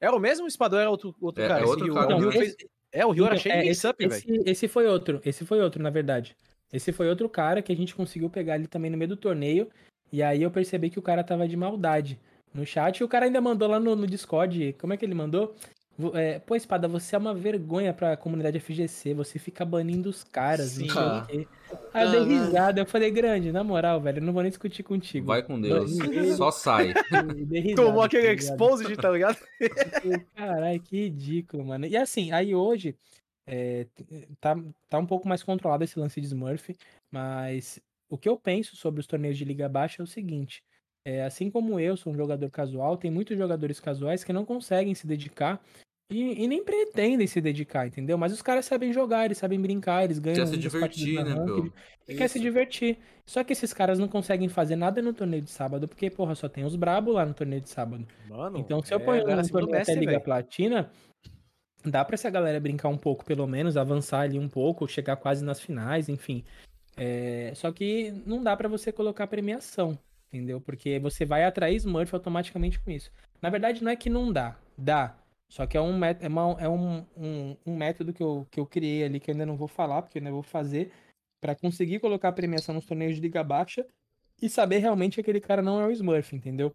Era o mesmo espada ou era outro, outro É- cara? é Esse outro Ryu- cara o Ryu Então, fez- É, o Rio era Então, cheio é, de esse, sup, velho. esse, esse foi outro, esse foi outro, na verdade. Esse foi outro cara que a gente conseguiu pegar ali também no meio do torneio. E aí eu percebi que o cara tava de maldade. no chat. E o cara ainda mandou lá no, no Discord. Como é que ele mandou? É, Pô, Espada, você é uma vergonha pra comunidade FGC. Você fica banindo os caras. Sim. não sei o quê. Aí eu dei risada. Eu falei, grande, na moral, velho, eu não vou nem discutir contigo. Vai com Deus. Só sai. Risada, Tomou aquele tá exposed, tá ligado? Caralho, que ridículo, mano. E assim, aí hoje é, t- tá, tá um pouco mais controlado esse lance de Smurf, mas o que eu penso sobre os torneios de Liga Baixa é o seguinte: é, assim como eu sou um jogador casual, tem muitos jogadores casuais que não conseguem se dedicar e, e nem pretendem se dedicar, entendeu? Mas os caras sabem jogar, eles sabem brincar, eles ganham Quer se divertir, né, meu? e quer se divertir. Só que esses caras não conseguem fazer nada no torneio de sábado, porque, porra, só tem os brabo lá no torneio de sábado. Mano, Então, se eu é, ponho um torneio até Liga velho. Platina, dá pra essa galera brincar um pouco, pelo menos, avançar ali um pouco, chegar quase nas finais, enfim. É, Só que não dá pra você colocar premiação, entendeu? Porque você vai atrair Smurf automaticamente com isso. Na verdade, não é que não dá, dá. Só que é um, é uma- é um, um, um método que eu, que eu criei ali, que eu ainda não vou falar, porque eu ainda vou fazer, pra conseguir colocar premiação nos torneios de Liga Baixa e saber realmente que aquele cara não é o Smurf, entendeu?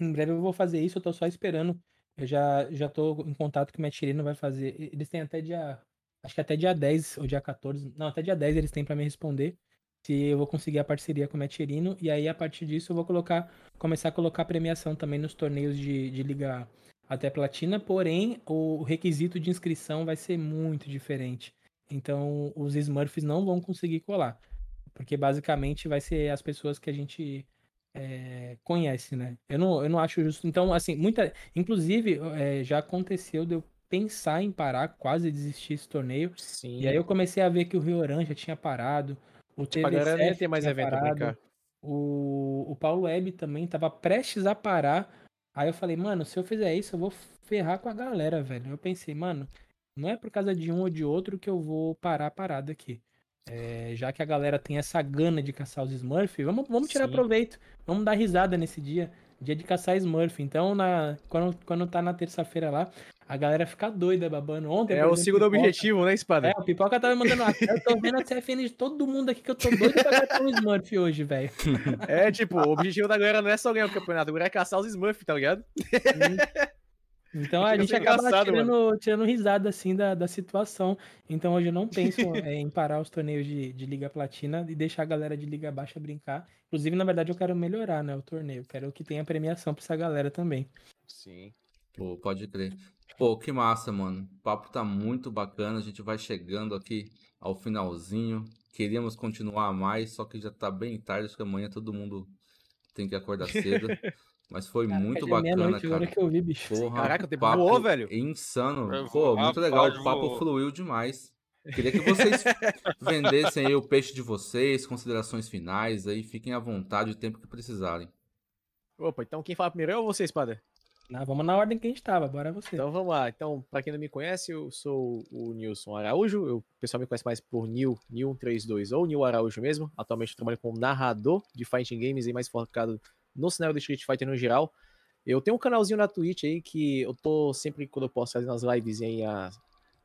Em breve eu vou fazer isso, eu tô só esperando. Eu já, já tô em contato com o Metirino, vai fazer. Eles têm até dia. Acho que até dia 10 ou dia 14. Não, até dia 10 eles têm pra me responder. Se eu vou conseguir a parceria com o Metirino. E aí, a partir disso, eu vou colocar. Começar a colocar premiação também nos torneios de, de Liga até Platina. Porém, o requisito de inscrição vai ser muito diferente. Então, os Smurfs não vão conseguir colar. Porque basicamente vai ser as pessoas que a gente é, conhece, né? Eu não, eu não acho justo. Então, assim, muita. Inclusive, é, já aconteceu de eu pensar em parar, quase desistir esse torneio. Sim. E aí eu comecei a ver que o Rio Orange já tinha parado. O Tipo, a galera nem tem mais evento pra parado, brincar. O, o Paulo Web também tava prestes a parar. Aí eu falei, mano, se eu fizer isso, eu vou ferrar com a galera, velho. Eu pensei, mano, não é por causa de um ou de outro que eu vou parar a parada aqui. É, já que a galera tem essa gana de caçar os Smurf, vamos, vamos tirar Sim. proveito. Vamos dar risada nesse dia. Dia de caçar Smurf. Então, na, quando, quando tá na terça-feira lá, a galera fica doida babando. Ontem, É o segundo Pipoca- objetivo, né, Espada? é, o Pipoca tava mandando. Eu tô vendo a CFN de todo mundo aqui que eu tô doido pra caçar um Smurf hoje, velho. É, tipo, o objetivo da galera não é só ganhar o campeonato, agora é caçar os Smurf, tá ligado? Então a gente acaba tirando, tirando risada assim da, da situação. Então hoje eu não penso é, em parar os torneios de, de Liga Platina e deixar a galera de Liga Baixa brincar. Inclusive, na verdade, eu quero melhorar né, o torneio. Quero que tenha premiação pra essa galera também. Sim. Pô, pode crer. Pô, que massa, mano. O papo tá muito bacana. A gente vai chegando aqui ao finalzinho. Queríamos continuar mais, só que já tá bem tarde. Acho que amanhã todo mundo tem que acordar cedo. Mas foi muito Caraca, já é bacana, agora cara. que eu vi, bicho. Porra, Caraca, o tempo papo voou, velho. Insano. Pô, muito legal. O papo fluiu demais. Queria que vocês vendessem aí o peixe de vocês, considerações finais aí. Fiquem à vontade o tempo que precisarem. Opa, então quem fala primeiro é você, Espada. Não, vamos na ordem que a gente tava, bora você. Então vamos lá. Então, pra quem não me conhece, eu sou o Nilson Araújo. Eu, o pessoal me conhece mais por Nil, Nil132 ou Nil Araújo mesmo. Atualmente eu trabalho como narrador de fighting games e mais focado no cenário do Street Fighter no geral. Eu tenho um canalzinho na Twitch aí que eu tô sempre, quando eu posso, fazendo as lives aí a-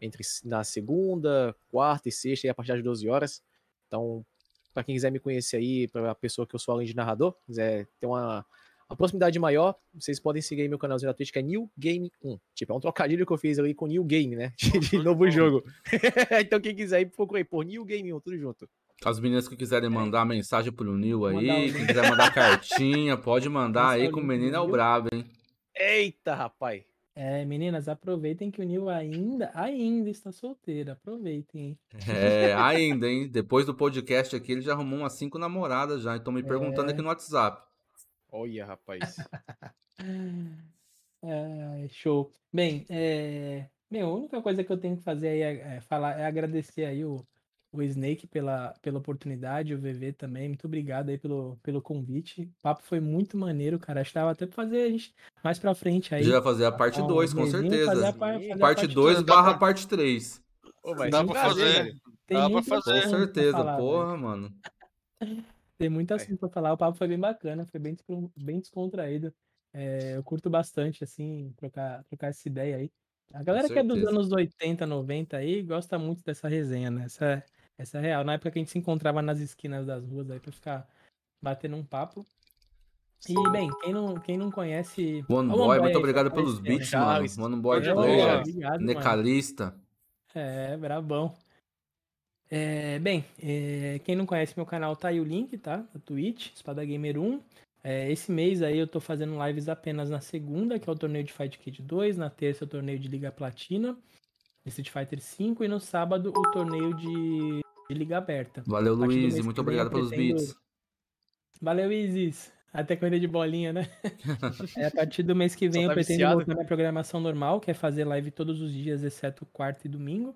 entre na segunda, quarta e sexta, aí a partir das 12 horas. Então, pra quem quiser me conhecer aí, pra pessoa que eu sou além de narrador, quiser ter uma a proximidade maior, vocês podem seguir aí meu canalzinho na Twitch, que é New Game 1. Tipo, é um trocadilho que eu fiz ali com New Game, né? De, de novo jogo. então, quem quiser aí, procura aí por New Game 1, tudo junto. As meninas que quiserem mandar mensagem pro Nil Mandar aí, link. quem quiser mandar cartinha, pode mandar aí que o menino é o brabo, hein? Eita, rapaz. É, meninas, aproveitem que o Nil ainda, ainda está solteiro. Aproveitem, hein? É, ainda, hein? Depois do podcast aqui, ele já arrumou umas cinco namoradas já. Então me perguntando É. aqui no WhatsApp. Olha, rapaz. É, show. Bem, é, meu, a única coisa que eu tenho que fazer aí é, é falar, é agradecer aí o, o Snake pela, pela oportunidade, o VV também. Muito obrigado aí pelo, pelo convite. O papo foi muito maneiro, cara. Acho que dava até pra fazer a gente mais pra frente aí. Já vai fazer a parte um 2, com certeza. fazer a fazer a Parte 2 dois, dá barra pra- parte 3. Ô, vai Dá ser pra fazer. velho. Tem Dá pra muito fazer. Com certeza, falar, velho. porra, mano. Tem muito assunto pra falar. O papo foi bem bacana, foi bem, bem descontraído. É, eu curto bastante, assim, trocar, trocar essa ideia aí. A galera que é dos anos 80, 90 aí gosta muito dessa resenha, né? Essa, é- essa é real. Na época que a gente se encontrava nas esquinas das ruas aí pra ficar batendo um papo. E, bem, quem não, quem não conhece. One o Boy, muito obrigado pelos beats, Tchau, mano. isso. One Boy É, Player, mano. Necalista. É, brabão. É, bem, é, quem não conhece meu canal, tá aí o link, tá? Da Twitch, Espada Gamer 1. É, esse mês aí eu tô fazendo lives apenas na segunda, que é o torneio de Fight Kid 2, na terça o torneio de Liga Platina, Street Fighter 5 e no sábado o torneio de, de Liga Aberta. Valeu, Luiz. Muito obrigado pelos pretendo- beats. Valeu, Isis. Até corrida de bolinha, né? é, a partir do mês que vem Só eu tá pretendo viciado. voltar minha programação normal, que é fazer live todos os dias, exceto quarta e domingo.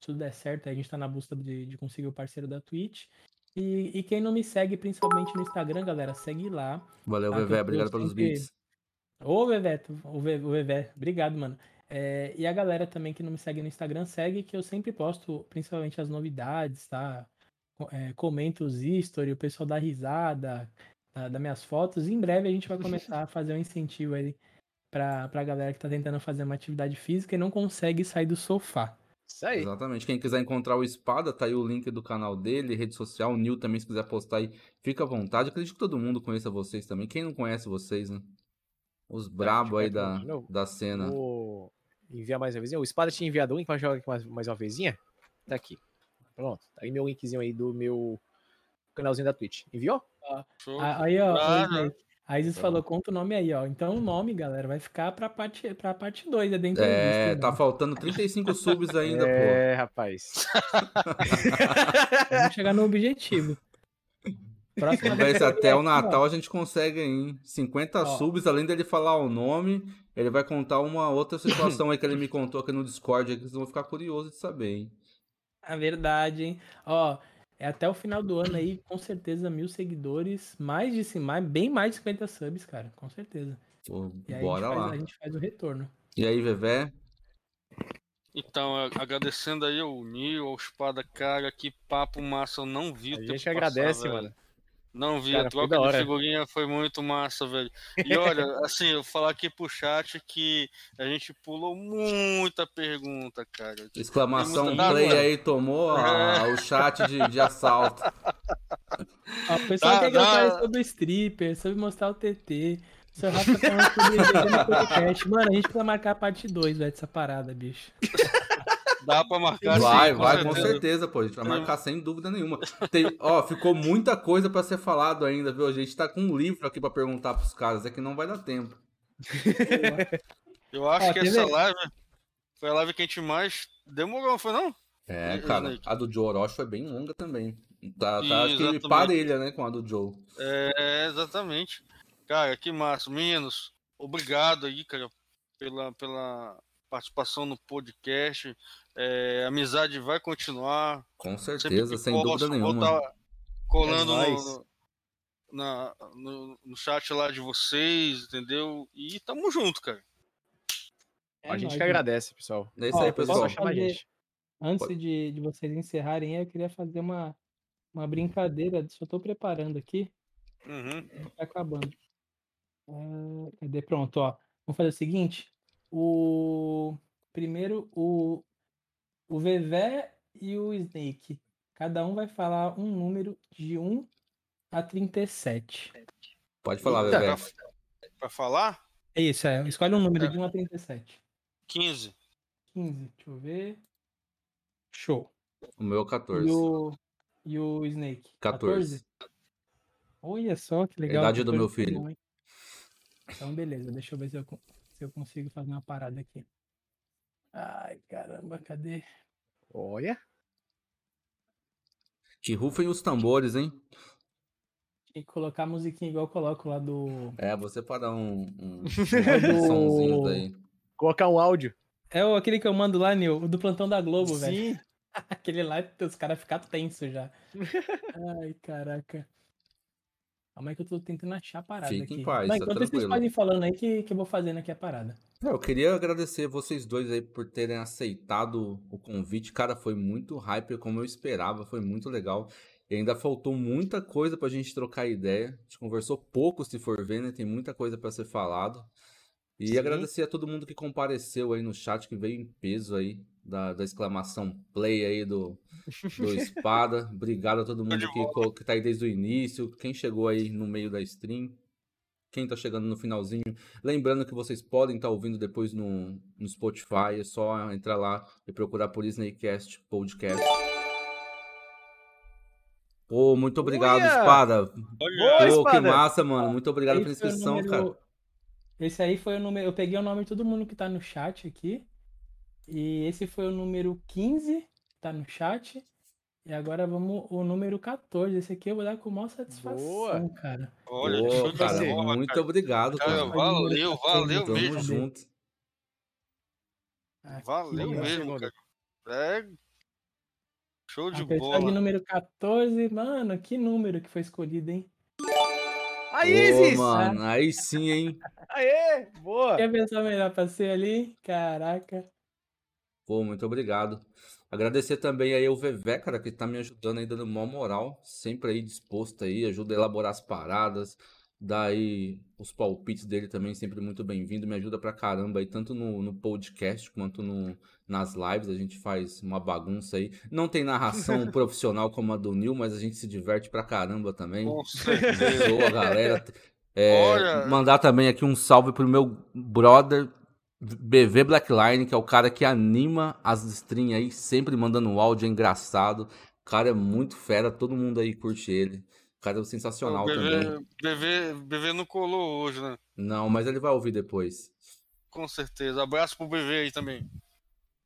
Se tudo der certo, aí a gente tá na busca de, de conseguir o parceiro da Twitch. E, e quem não me segue, principalmente no Instagram, galera, segue lá. Valeu, eu Vevé. Obrigado pelos beats. Ô, Veveto, o Ve- o Vevé, obrigado, mano. É, e a galera também que não me segue no Instagram, segue que eu sempre posto, principalmente as novidades, tá? É, comento os stories, o pessoal dá risada da- das minhas fotos. E em breve a gente vai começar a fazer um incentivo aí pra, pra galera que tá tentando fazer uma atividade física e não consegue sair do sofá. Isso aí. Exatamente. Quem quiser encontrar o Espada, tá aí o link do canal dele, rede social. O Nil também, se quiser postar aí, fica à vontade. Acredito que todo mundo conheça vocês também. Quem não conhece vocês, né? Os brabo aí da, da cena. Vou enviar mais uma vezinha. O Espada tinha enviado um, então joga aqui mais, mais uma vezinha. Tá aqui. Pronto. Tá aí meu linkzinho aí do meu canalzinho da Twitch. Enviou? Show. A- Aí, ó, Ah, Isaac- a Isis falou, conta o nome aí, ó. Então o nome, galera, vai ficar pra parte, pra parte 2 da entrevista. É, né? tá faltando 35 subs ainda, pô. é, rapaz. Vamos chegar no objetivo. Próxima até o. Natal a gente consegue aí, hein? 50 Ó. subs, além dele falar o nome, ele vai contar uma outra situação aí que ele me contou aqui no Discord, aí que vocês vão ficar curiosos de saber, hein? A verdade, hein? Ó, é até o final do ano aí, com certeza, mil seguidores, mais de mais, bem mais de 50 subs, cara, com certeza. Pô, E aí bora a, lá. faz, a gente faz o retorno. E aí, Vevé? Então, agradecendo aí ao Nil, ao Espada, cara, que papo massa, eu não vi o A gente agradece, velho. mano. Não vi, Cara, a troca da de figurinha foi muito massa, velho. E olha, assim, eu vou falar aqui pro chat que a gente pulou muita pergunta, cara. Exclamação muita- play aí, tomou a- o chat de, de assalto. O pessoal Dá- quer que eu dá- fale sobre o stripper, sobre mostrar o TT. O seu Rafa tá falando sobre podcast. Mano, a gente precisa marcar a parte 2, velho, dessa parada, bicho. Dá pra marcar Vai, sim, vai, com certeza. certeza, pô. A gente vai marcar sem dúvida nenhuma. Tem, ó, ficou muita coisa pra ser falado ainda, viu? A gente tá com um livro aqui pra perguntar pros caras, é que não vai dar tempo. Eu acho Ó, que essa live foi a live que a gente mais demorou, não foi não? É, cara, a do Joe Orochi foi bem longa também. Tá, tá Ih, acho que exatamente. parelha, né, com a do Joe. É, exatamente. Cara, que massa. Meninos, obrigado aí, cara, pela, pela participação no podcast. É, a amizade vai continuar. Com certeza, sem posso, dúvida vou nenhuma. tá colando É no, na, no, no chat lá de vocês, entendeu? E tamo junto, cara. É a gente nóis, que mano. agradece, pessoal. É isso Ó, aí, pessoal. Fazer- gente. Antes Pode. de, de vocês encerrarem, eu queria fazer uma, uma brincadeira. Só tô preparando aqui. Uhum. Tá acabando. Ah, cadê? Pronto, ó. Vamos fazer o seguinte. O primeiro o o Vevé e o Snake. Cada um vai falar um número de 1 a 37. Pode falar, Eita, Vevé. pra, pra falar? É isso, é. Escolhe um número É. de 1 a 37. 15. 15, deixa eu ver. Show. O meu é E 14. o, e o Snake? 14. Olha só que legal. idade do 14 meu filho. Então, beleza. Deixa eu ver se eu, se eu consigo fazer uma parada aqui. Ai, caramba, cadê? Olha. Que rufem os tambores, hein? Tem que colocar a musiquinha igual eu coloco lá do. É, você para um, um, um somzinho daí. Colocar um áudio. É o- aquele que eu mando lá, Nil, o do plantão da Globo, velho. Sim. Aquele lá, os caras ficam tensos já. Ai, caraca. Calma aí que eu tô tentando achar a parada Fique em aqui. paz, Mas tá enquanto vocês podem falando aí que, que eu vou fazendo aqui a parada. É, eu queria agradecer vocês dois aí por terem aceitado o convite. Cara, foi muito hype como eu esperava, foi muito legal. E ainda faltou muita coisa pra gente trocar ideia. A gente conversou pouco, se for ver, né? Tem muita coisa pra ser falado. E Sim. agradecer a todo mundo que compareceu aí no chat, que veio em peso aí, da, da exclamação play aí do, do Espada. Obrigado a todo mundo que, que tá aí desde o início, quem chegou aí no meio da stream. quem tá chegando no finalzinho. Lembrando que vocês podem estar tá ouvindo depois no, no Spotify, é só entrar lá e procurar por Snakecast Podcast. Pô, muito obrigado, Uia! Espada. Pô, que massa, mano. Muito obrigado Esse pela inscrição, número- cara. Esse aí foi o número. Eu peguei o nome de todo mundo que tá no chat aqui. E esse foi o número 15, que tá no chat. E agora vamos o número 14. Esse aqui eu vou dar com maior satisfação, Boa. cara. Olha, Pô, show de cara, bola, muito cara. obrigado, Cara, cara. valeu, valeu Tamo mesmo. junto. Aqui, Valeu ó. mesmo, cara. É. Show de A pessoa de bola. número 14, mano, que número que foi escolhido, hein? Aí, Pô, Isis! mano, aí sim, hein? Aê! Boa! Quer pensar melhor pra ser ali? Caraca. Pô, muito obrigado. Agradecer também aí o Vevé, cara, que tá me ajudando aí, dando mó moral. Sempre aí disposto aí, ajuda a elaborar as paradas. Dá aí os palpites dele também, sempre muito bem-vindo. Me ajuda pra caramba aí, tanto no, no podcast quanto no, nas lives. A gente faz uma bagunça aí. Não tem narração profissional como a do Nil, mas a gente se diverte pra caramba também. Zoa a galera. É, Olha- Mandar também aqui um salve pro meu brother BV Blackline, que é o cara que anima as streams aí, sempre mandando um áudio é engraçado. O cara é muito fera, todo mundo aí curte ele. O cara é sensacional o também. BV, BV, BV não colou hoje, né? Não, mas ele vai ouvir depois. Com certeza. Abraço pro BV aí também.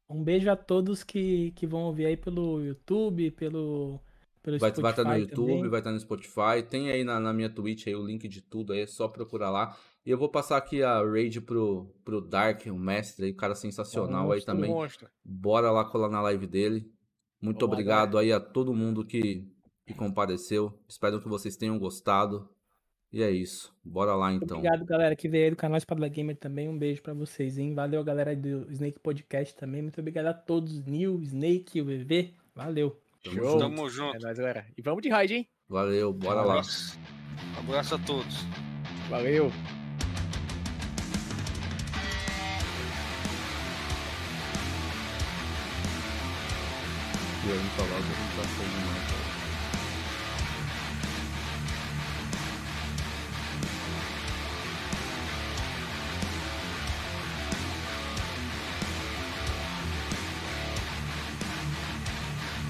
Um beijo a todos que, que vão ouvir aí pelo YouTube, pelo, pelo Vai Spotify vai estar no YouTube, também. vai estar no Spotify. Tem aí na, na minha Twitch aí o link de tudo aí, é só procurar lá. E eu vou passar aqui a raid pro, pro Dark, o mestre aí, o cara sensacional aí Monstro, também. Monstro. Bora lá colar na live dele. Muito Vamos lá, obrigado aí a todo mundo que, que compareceu. Espero que vocês tenham gostado. E é isso. Bora lá então. Obrigado, galera, que veio aí do canal Espada Gamer também. Um beijo pra vocês, hein? Valeu, galera do Snake Podcast também. Muito obrigado a todos. Nil, Snake, o VV. Valeu. Tamo Show. junto. Tamo É junto. nóis, galera. E vamos de raid, hein? Valeu, bora lá. Abraço. Abraço a todos. Valeu! E aí, falar que a gente tá saindo mais.